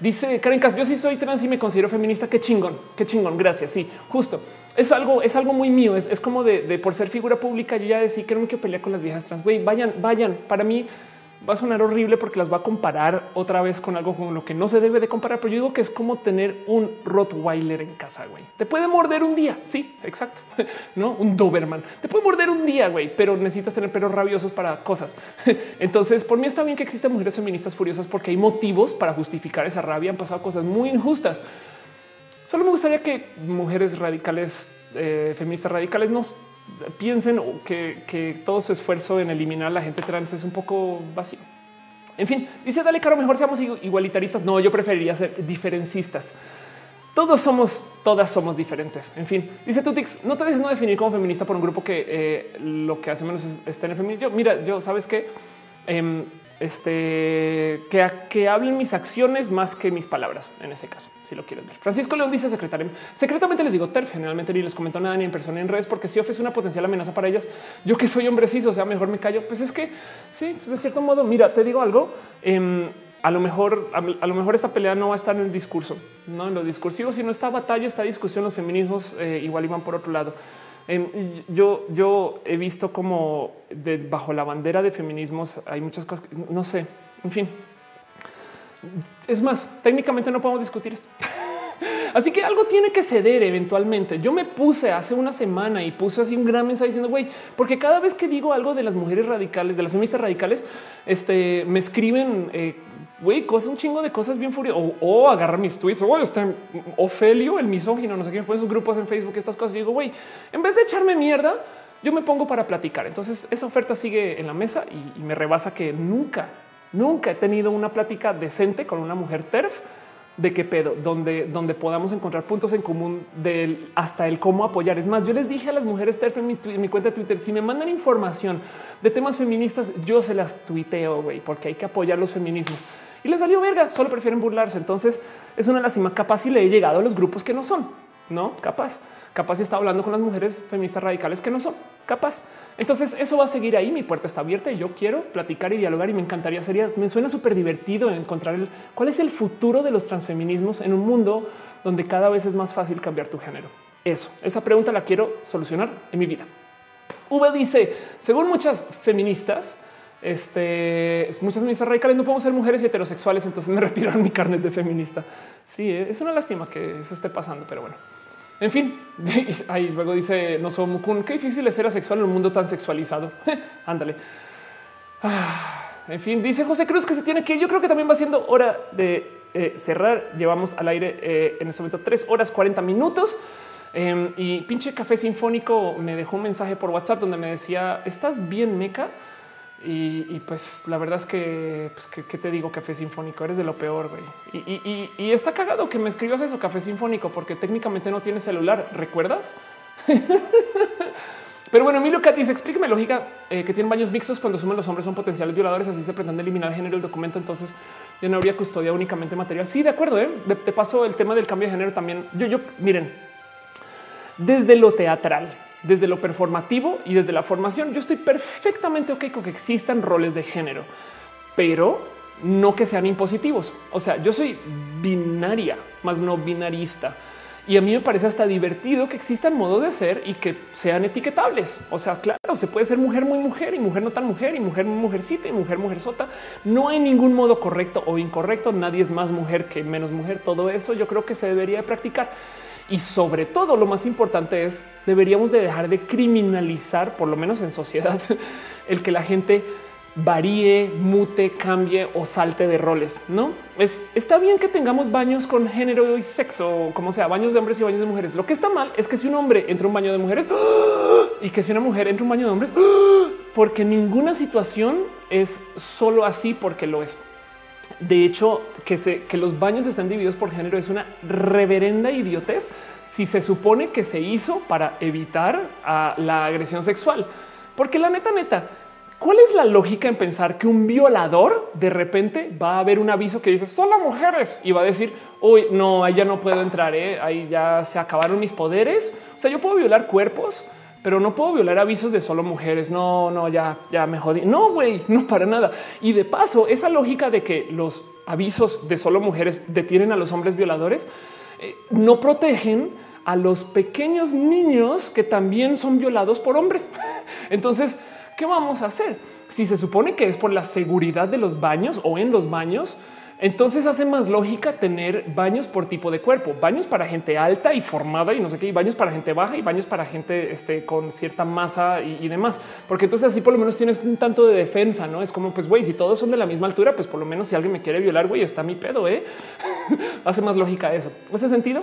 Dice Karen Cas, yo sí soy trans y me considero feminista. Qué chingón, qué chingón. Gracias. Sí, justo. Es algo, es algo muy mío. Es, es como de, por ser figura pública. Yo ya decía que no me quiero pelear con las viejas trans. Güey, vayan, vayan. Para mí, va a sonar horrible porque las va a comparar otra vez con algo con lo que no se debe de comparar, pero yo digo que es como tener un Rottweiler en casa, güey. Te puede morder un día, sí, exacto, <laughs> no un Doberman. Te puede morder un día, güey, pero necesitas tener perros rabiosos para cosas. <laughs> Entonces, por mí está bien que existen mujeres feministas furiosas porque hay motivos para justificar esa rabia. Han pasado cosas muy injustas. Solo me gustaría que mujeres radicales, eh, feministas radicales, nos piensen que, todo su esfuerzo en eliminar a la gente trans es un poco vacío. En fin, dice Dale Caro, mejor seamos igualitaristas. No, yo preferiría ser diferencistas. Todos somos, todas somos diferentes. En fin, dice Tutix, no te dejes no definir como feminista por un grupo que eh, lo que hace menos es, tener feminismo. mira, yo sabes que em, este que, hablen mis acciones más que mis palabras en ese caso si lo quieren ver. Francisco León dice secretario. Secretamente les digo TERF. Generalmente ni les comento nada ni en persona ni en redes porque si ofrece una potencial amenaza para ellas, yo que soy hombre o sea, mejor me callo. Pues es que sí, pues de cierto modo, mira, te digo algo. Em, a lo mejor, a, lo mejor esta pelea no va a estar en el discurso, no en lo discursivo, sino esta batalla, esta discusión, los feminismos eh, igual iban por otro lado. Em, yo, yo he visto como bajo la bandera de feminismos hay muchas cosas, no sé, en fin, es más, técnicamente no podemos discutir esto. <laughs> Así que algo tiene que ceder eventualmente. Yo me puse hace una semana y puse así un gran mensaje diciendo, güey, porque cada vez que digo algo de las mujeres radicales, de las feministas radicales, este, me escriben, eh, güey, cosas, un chingo de cosas bien furiosas o, agarrar mis tweets o está Ofelio, el misógino, no sé qué, ponen sus grupos en Facebook, estas cosas. Y digo, güey, en vez de echarme mierda, yo me pongo para platicar. Entonces esa oferta sigue en la mesa y me rebasa que nunca Nunca he tenido una plática decente con una mujer TERF de qué pedo, donde, donde podamos encontrar puntos en común del hasta el cómo apoyar. Es más, yo les dije a las mujeres TERF en mi, cuenta de Twitter, si me mandan información de temas feministas, yo se las tuiteo, güey, porque hay que apoyar los feminismos. Y les valió verga, solo prefieren burlarse. Entonces es una lástima. Capaz y le he llegado a los grupos que no son, no capaz. Capaz está hablando con las mujeres feministas radicales que no son capaz. Entonces eso va a seguir ahí. Mi puerta está abierta y yo quiero platicar y dialogar y me encantaría. Sería, me suena súper divertido encontrar cuál es el futuro de los transfeminismos en un mundo donde cada vez es más fácil cambiar tu género. Eso, esa pregunta la quiero solucionar en mi vida. V dice, según muchas feministas, Este muchas feministas radicales no podemos ser mujeres y heterosexuales, entonces me <laughs> retiraron mi carnet de feminista. Sí, es una lástima que eso esté pasando, pero bueno. En fin, <laughs> ahí luego dice no somos Mukun, qué difícil es ser asexual en un mundo tan sexualizado. <laughs> Ándale. Ah, en fin, dice José Cruz que se tiene que. Yo creo que también va siendo hora de eh, cerrar. Llevamos al aire eh, en este momento tres horas 40 minutos. Em, y pinche café sinfónico me dejó un mensaje por WhatsApp donde me decía, ¿estás bien, Meca? Y, pues la verdad es que, pues, ¿qué, te digo? Café Sinfónico, eres de lo peor, güey. Y, está cagado que me escribas eso, Café Sinfónico, porque técnicamente no tiene celular, ¿recuerdas? <laughs> Pero bueno, Emilio Cat dice, explíqueme lógica eh, que tienen baños mixtos cuando sumen los hombres son potenciales violadores, así se pretende eliminar el género del documento, entonces ya no habría custodia únicamente material. Sí, de acuerdo, ¿eh? de, paso el tema del cambio de género también. Yo, yo, miren, desde lo teatral, desde lo performativo y desde la formación. Yo estoy perfectamente ok con que existan roles de género, pero no que sean impositivos. O sea, yo soy binaria, más no binarista. Y a mí me parece hasta divertido que existan modos de ser y que sean etiquetables. O sea, claro, se puede ser mujer muy mujer y mujer no tan mujer y mujer mujercita y mujer mujer sota. No hay ningún modo correcto o incorrecto. Nadie es más mujer que menos mujer. Todo eso yo creo que se debería practicar. Y sobre todo, lo más importante es deberíamos de dejar de criminalizar, por lo menos en sociedad, <laughs> el que la gente varíe, mute, cambie o salte de roles. No es está bien que tengamos baños con género y sexo, como sea, baños de hombres y baños de mujeres. Lo que está mal es que si un hombre entra un baño de mujeres <gasps> y que si una mujer entra un baño de hombres, <gasps> porque ninguna situación es solo así porque lo es. De hecho, que, que los baños estén divididos por género es una reverenda idiotez si se supone que se hizo para evitar la agresión sexual. Porque la neta, neta, ¿cuál es la lógica en pensar que un violador de repente va a haber un aviso que dice solo mujeres y va a decir, uy, no, ahí ya no puedo entrar, ¿eh? ahí ya se acabaron mis poderes? O sea, yo puedo violar cuerpos, pero no puedo violar avisos de solo mujeres. No, no, ya, ya me jodí. No, güey, <laughs> no para nada. Y de paso, esa lógica de que los avisos de solo mujeres detienen a los hombres violadores eh, no protegen a los pequeños niños que también son violados por hombres. <laughs> Entonces, ¿qué vamos a hacer? Si se supone que es por la seguridad de los baños o en los baños, entonces hace más lógica tener baños por tipo de cuerpo, baños para gente alta y formada y no sé qué, y baños para gente baja y baños para gente este, con cierta masa y, demás, porque entonces así por lo menos tienes un tanto de defensa, no es como pues güey, si todos son de la misma altura, pues por lo menos si alguien me quiere violar, güey, está mi pedo, ¿eh? <laughs> hace más lógica eso. ¿Ese sentido?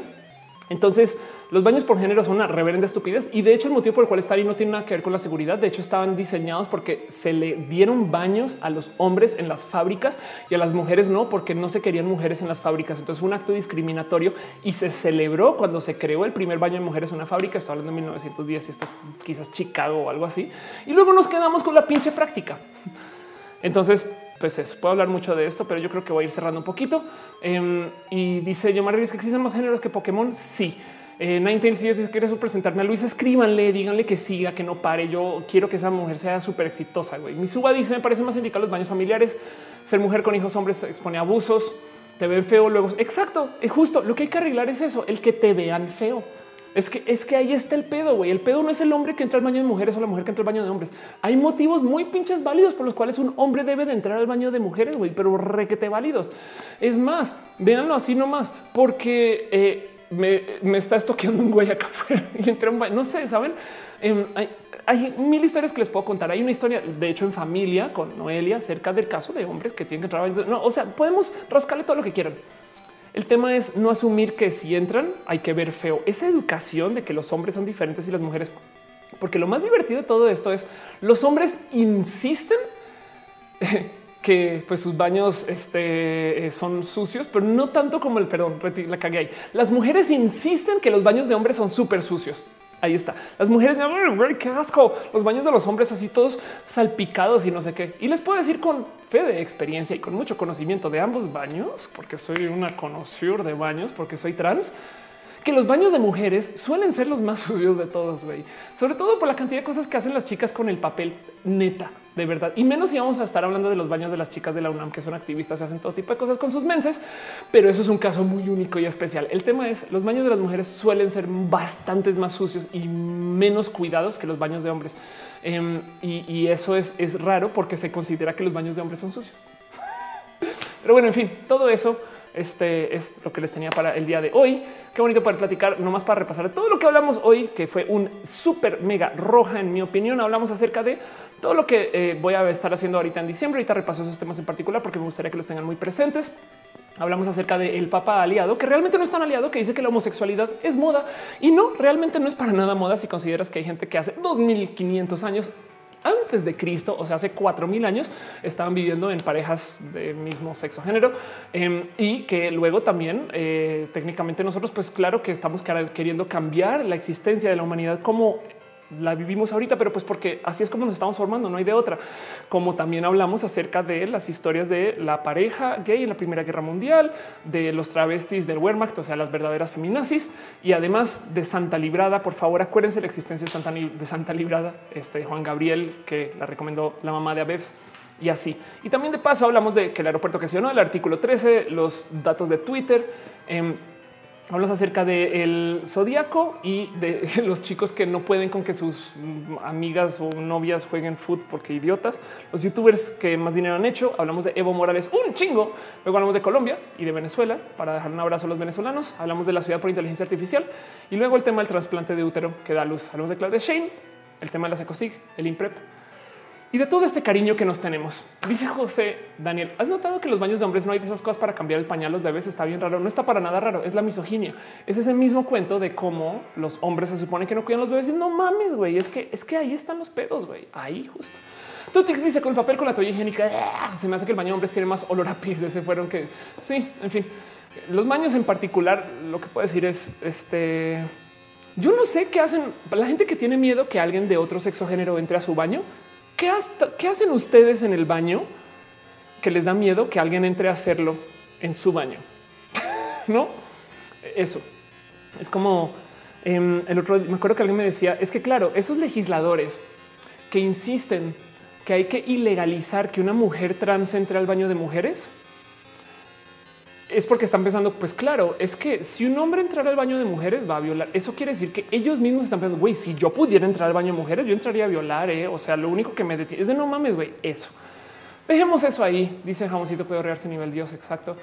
Entonces, los baños por género son una reverenda estupidez y de hecho el motivo por el cual están ahí no tiene nada que ver con la seguridad. De hecho, estaban diseñados porque se le dieron baños a los hombres en las fábricas y a las mujeres no, porque no se querían mujeres en las fábricas. Entonces fue un acto discriminatorio y se celebró cuando se creó el primer baño de mujeres en una fábrica. Estoy hablando de 1910 y esto quizás Chicago o algo así. Y luego nos quedamos con la pinche práctica. Entonces, pues eso, puedo hablar mucho de esto, pero yo creo que voy a ir cerrando un poquito. Em, y dice yo, María, que existen más géneros que Pokémon. Sí. Eh, Ninetales, si quieres presentarme a Luis, escríbanle, díganle que siga, que no pare. Yo quiero que esa mujer sea súper exitosa. Güey. Mi suba dice: Me parece más indicado los baños familiares. Ser mujer con hijos hombres expone abusos, te ven feo. Luego, exacto, es justo lo que hay que arreglar es eso, el que te vean feo. Es que es que ahí está el pedo, güey. El pedo no es el hombre que entra al baño de mujeres o la mujer que entra al baño de hombres. Hay motivos muy pinches válidos por los cuales un hombre debe de entrar al baño de mujeres, güey, pero requete válidos. Es más, véanlo así nomás, porque eh, me, está estoqueando un güey acá <laughs> afuera y entré un baño. No sé, saben. Em, hay, mil historias que les puedo contar. Hay una historia, de hecho, en familia con Noelia acerca del caso de hombres que tienen que entrar. A no, o sea, podemos rascarle todo lo que quieran. El tema es no asumir que si entran hay que ver feo. Esa educación de que los hombres son diferentes y las mujeres, porque lo más divertido de todo esto es los hombres insisten <laughs> que pues sus baños este, eh, son sucios, pero no tanto como el perdón, la cagué ahí. Las mujeres insisten que los baños de hombres son súper sucios. Ahí está. Las mujeres, qué asco. Los baños de los hombres así todos salpicados y no sé qué. Y les puedo decir con fe de experiencia y con mucho conocimiento de ambos baños, porque soy una conocedor de baños, porque soy trans, que los baños de mujeres suelen ser los más <laughs> sucios de todos. Sobre todo por la cantidad de cosas que hacen las chicas con el papel neta de verdad. Y menos si vamos a estar hablando de los baños de las chicas de la UNAM, que son activistas, hacen todo tipo de cosas con sus menses, pero eso es un caso muy único y especial. El tema es los baños de las mujeres suelen ser bastantes más sucios y menos cuidados que los baños de hombres. Em, y, eso es, es raro porque se considera que los baños de hombres son sucios. <laughs> Pero bueno, en fin, todo eso este es lo que les tenía para el día de hoy. Qué bonito poder platicar, nomás para repasar todo lo que hablamos hoy, que fue un súper mega roja, en mi opinión. Hablamos acerca de todo lo que eh, voy a estar haciendo ahorita en diciembre. Ahorita repaso esos temas en particular porque me gustaría que los tengan muy presentes. Hablamos acerca del Papa aliado, que realmente no es tan aliado, que dice que la homosexualidad es moda y no, realmente no es para nada moda si consideras que hay gente que hace 2500 años antes de Cristo, o sea, hace cuatro mil años, estaban viviendo en parejas de mismo sexo género em, y que luego también eh, técnicamente nosotros, pues claro que estamos queriendo cambiar la existencia de la humanidad como la vivimos ahorita, pero pues porque así es como nos estamos formando, no hay de otra. Como también hablamos acerca de las historias de la pareja gay en la Primera Guerra Mundial, de los travestis del Wehrmacht, o sea, las verdaderas feminazis, y además de Santa Librada. Por favor, acuérdense la existencia de Santa, Santa Librada, este Juan Gabriel, que la recomendó la mamá de Abebs y así. Y también de paso hablamos de que el aeropuerto que se el artículo 13, los datos de Twitter. Eh, Hablamos acerca del zodiaco y de <laughs> los chicos que no pueden con que sus amigas o novias jueguen fútbol porque idiotas. Los youtubers que más dinero han hecho. Hablamos de Evo Morales, un chingo. Luego hablamos de Colombia y de Venezuela para dejar un abrazo a los venezolanos. Hablamos de la ciudad por inteligencia artificial y luego el tema del trasplante de útero que da luz. Hablamos de Claudia Shane, el tema de la Secosig, el IMPREP y de todo este cariño que nos tenemos. Dice José Daniel, ¿has notado que los baños de hombres no hay de esas cosas para cambiar el pañal los bebés? Está bien raro. No está para nada raro. Es la misoginia. Es ese mismo cuento de cómo los hombres se supone que no cuidan los bebés. Y no mames, güey. Es que es que ahí están los pedos, güey. Ahí justo. Tutix dice con el papel con la toalla higiénica. Ah, se me hace que el baño de hombres tiene más olor a pis. De ese fueron que sí, en fin. Los baños en particular, lo que puedo decir es este. Yo no sé qué hacen la gente que tiene miedo que alguien de otro sexo género entre a su baño ¿Qué, hacen ustedes en el baño que les da miedo que alguien entre a hacerlo en su baño? <laughs> no, eso es como em, el otro. Me acuerdo que alguien me decía: es que, claro, esos legisladores que insisten que hay que ilegalizar que una mujer trans entre al baño de mujeres es porque están pensando, pues claro, es que si un hombre entrara al baño de mujeres va a violar. Eso quiere decir que ellos mismos están pensando, güey, si yo pudiera entrar al baño de mujeres, yo entraría a violar. ¿eh? O sea, lo único que me detiene es de no mames, güey, eso. Dejemos eso ahí. Dice Jamoncito puede rearse nivel Dios. Exacto.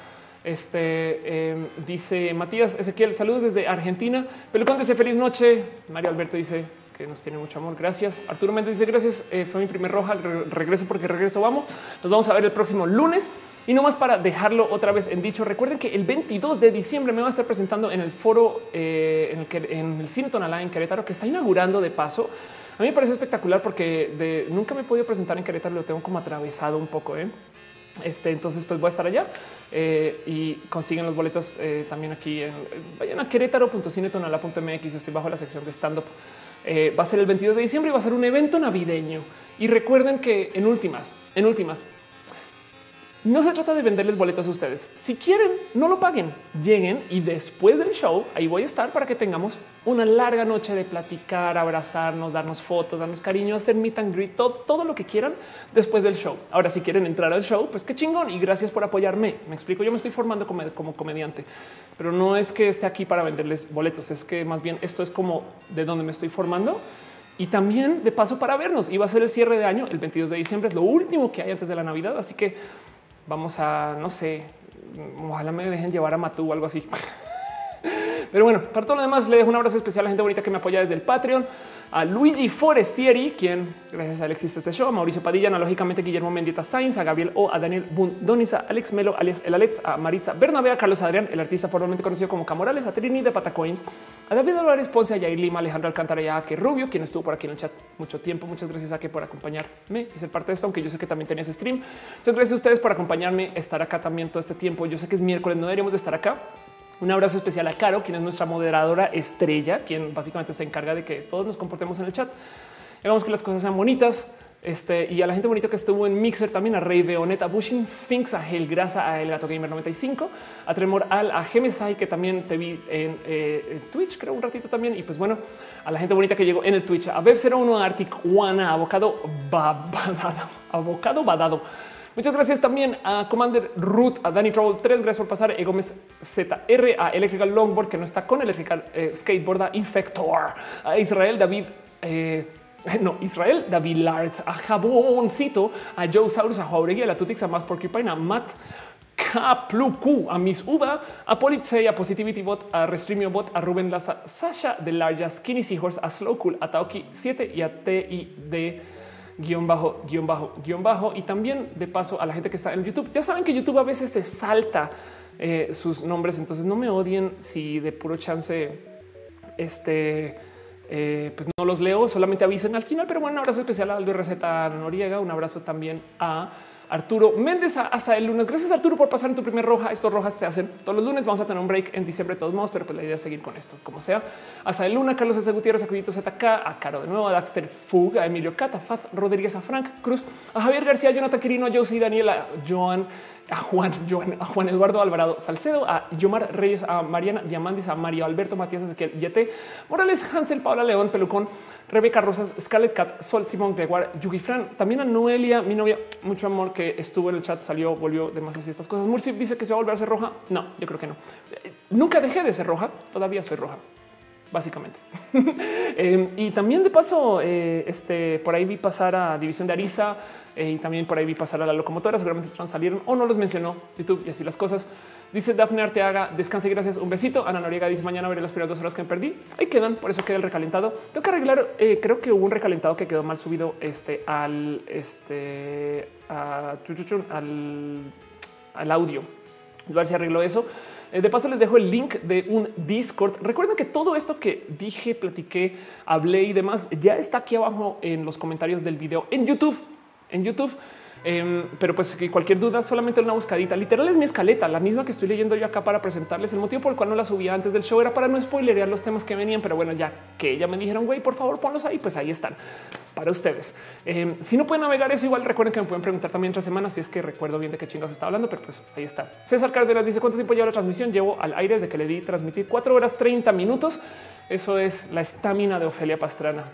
Este em, dice Matías Ezequiel, saludos desde Argentina. Pelucón dice feliz noche. Mario Alberto dice que nos tiene mucho amor. Gracias. Arturo Méndez dice gracias. Eh, fue mi primer roja. regreso porque regreso. Vamos. Nos vamos a ver el próximo lunes. Y no más para dejarlo otra vez en dicho, recuerden que el 22 de diciembre me va a estar presentando en el foro eh, en, el en el Cine Tonalá en Querétaro, que está inaugurando de paso. A mí me parece espectacular porque nunca me he podido presentar en Querétaro, lo tengo como atravesado un poco. ¿eh? Este, entonces, pues voy a estar allá eh, y consiguen los boletos también aquí. En, vayan a querétaro.cinetonala.mx. Estoy bajo la sección de stand up. va a ser el 22 de diciembre y va a ser un evento navideño. Y recuerden que en últimas, en últimas, no se trata de venderles boletos a ustedes. Si quieren, no lo paguen, lleguen y después del show ahí voy a estar para que tengamos una larga noche de platicar, abrazarnos, darnos fotos, darnos cariño, hacer meet and greet, todo, lo que quieran después del show. Ahora, si quieren entrar al show, pues qué chingón y gracias por apoyarme. Me explico. Yo me estoy formando como, como comediante, pero no es que esté aquí para venderles boletos, es que más bien esto es como de donde me estoy formando y también de paso para vernos. Va a ser el cierre de año, el 22 de diciembre, es lo último que hay antes de la Navidad. Así que vamos a, no sé, ojalá me dejen llevar a Matú o algo así. <laughs> Pero bueno, para todo lo demás, le dejo un abrazo especial a la gente bonita que me apoya desde el Patreon a Luigi Forestieri, quien gracias a él existe este show, a Mauricio Padilla, analógicamente Guillermo Mendieta Sainz, a Gabriel O, a Daniel Bundoniza, Alex Melo, alias el Alex, a Maritza Bernabé, a Carlos Adrián, el artista formalmente conocido como Camorales, a Trini de Patacoins, a David Álvarez Ponce, a Yair Lima, Alejandro Alcántara y a que Rubio, quien estuvo por aquí en el chat mucho tiempo. Muchas gracias a que por acompañarme y ser parte de esto, aunque yo sé que también tenías stream. Muchas gracias a ustedes por acompañarme, estar acá también todo este tiempo. Yo sé que es miércoles, no deberíamos de estar acá, un abrazo especial a Caro, quien es nuestra moderadora estrella, quien básicamente se encarga de que todos nos comportemos en el chat. Hagamos que las cosas sean bonitas. Este, y a la gente bonita que estuvo en Mixer también, a Rey Beoneta, Bushing Sphinx, a Grasa, a El Gato Gamer 95, a Tremor Al, a Gemesai, que también te vi eh, en, Twitch, creo un ratito también. Y pues bueno, a la gente bonita que llegó en el Twitch, a Web01, a Arctic One, a Abocado Badado, Abocado Badado, Muchas gracias también a Commander Root, a Danny Trouble 3. Gracias por pasar. E Gómez ZR, a Electrical Longboard, que no está con Electrical eh, Skateboard, a Infector, a Israel David. Eh, <laughs> no, Israel, David Lard, a Jaboncito, a Joe Saurus, a Jauregui, a la Tutix, a Más Porcupine, a Matt Kapluku, a Miss Uva, a Politsei, a Positivity Bot, a Restreamio Bot, a Ruben Laza, Sasha de Large, Skinny Seahorse, a Slow Cool, a Taoki 7 y a TID guion bajo, guion bajo, guion bajo. Y también de paso a la gente que está en YouTube. Ya saben que YouTube a veces se salta eh, sus nombres, entonces no me odien si de puro chance este eh, pues no los leo, solamente avisen al final. Pero bueno, un abrazo especial a Aldo Receta Noriega, un abrazo también a Arturo Méndez hasta el lunes. Gracias Arturo por pasar en tu primer roja. Estos rojas se hacen todos los lunes. Vamos a tener un break en diciembre de todos modos, pero pues la idea es seguir con esto como sea. Hasta el Luna, Carlos S. Gutiérrez, a Cuyito ZK, a Caro de nuevo, a Daxter Fug, a Emilio Cata, Faz Rodríguez, a Frank Cruz, a Javier García, Jonathan Quirino, a Josie, Daniela, Joan, a Juan, Joan, a Juan Eduardo Alvarado Salcedo, a Yomar Reyes, a Mariana Diamandis, a Mario Alberto Matías Ezequiel Yete, Morales Hansel, Paula León, Pelucón, Rebeca Rosas, Scarlett Cat, Sol Simón Gregoire, Yugi Fran, también a Noelia, mi novia, mucho amor que estuvo en el chat, salió, volvió, demás así estas cosas. Murci dice que se va a volver a ser roja. No, yo creo que no. Nunca dejé de ser roja, todavía soy roja básicamente. <laughs> Em, y también de paso, eh, este por ahí vi pasar a División de Arisa eh, y también por ahí vi pasar a la locomotora. Seguramente salieron o no los mencionó YouTube y así las cosas. Dice Dafne Arteaga, descanse gracias. Un besito. Ana Noriega dice mañana veré las primeras dos horas que me perdí. Ahí quedan, por eso queda el recalentado. Tengo que arreglar. Eh, creo que hubo un recalentado que quedó mal subido este al este al, al audio. A ver si arreglo eso. Eh, de paso les dejo el link de un Discord. Recuerden que todo esto que dije, platiqué, hablé y demás ya está aquí abajo en los comentarios del video en YouTube. En YouTube Em, pero pues cualquier duda, solamente una buscadita. Literal es mi escaleta, la misma que estoy leyendo yo acá para presentarles. El motivo por el cual no la subía antes del show era para no spoilerear los temas que venían. Pero bueno, ya que ya me dijeron, güey, por favor, ponlos ahí, pues ahí están para ustedes. Em, si no pueden navegar eso, igual recuerden que me pueden preguntar también entre semanas si es que recuerdo bien de qué chingados está hablando, pero pues ahí está. César Cárdenas dice cuánto tiempo lleva la transmisión. Llevo al aire desde que le di transmitir cuatro horas 30 minutos. Eso es la estamina de Ofelia Pastrana.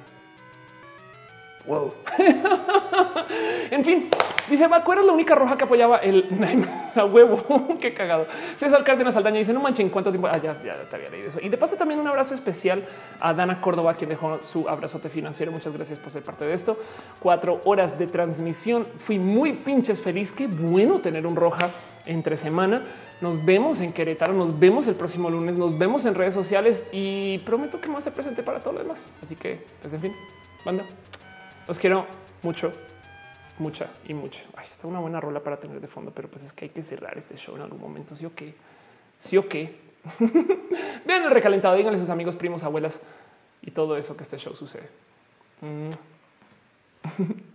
Wow. <laughs> en fin, dice, ¿cuál era la única roja que apoyaba el <laughs> a huevo? <laughs> Qué cagado. César Cárdenas Saldaña dice, no manchen, ¿cuánto tiempo? Ah, ya, ya te había leído eso. Y de paso también un abrazo especial a Dana Córdoba, quien dejó su abrazote financiero. Muchas gracias por ser parte de esto. Cuatro horas de transmisión. Fui muy pinches feliz. Qué bueno tener un roja entre semana. Nos vemos en Querétaro, nos vemos el próximo lunes, nos vemos en redes sociales y prometo que más se presente para todo lo demás. Así que, pues en fin, banda. Los quiero mucho, mucha y mucho. está una buena rola para tener de fondo, pero pues es que hay que cerrar este show en algún momento. Sí o qué, sí o qué. <laughs> Vean el recalentado, díganle a sus amigos, primos, abuelas y todo eso que este show sucede. Mm. <laughs>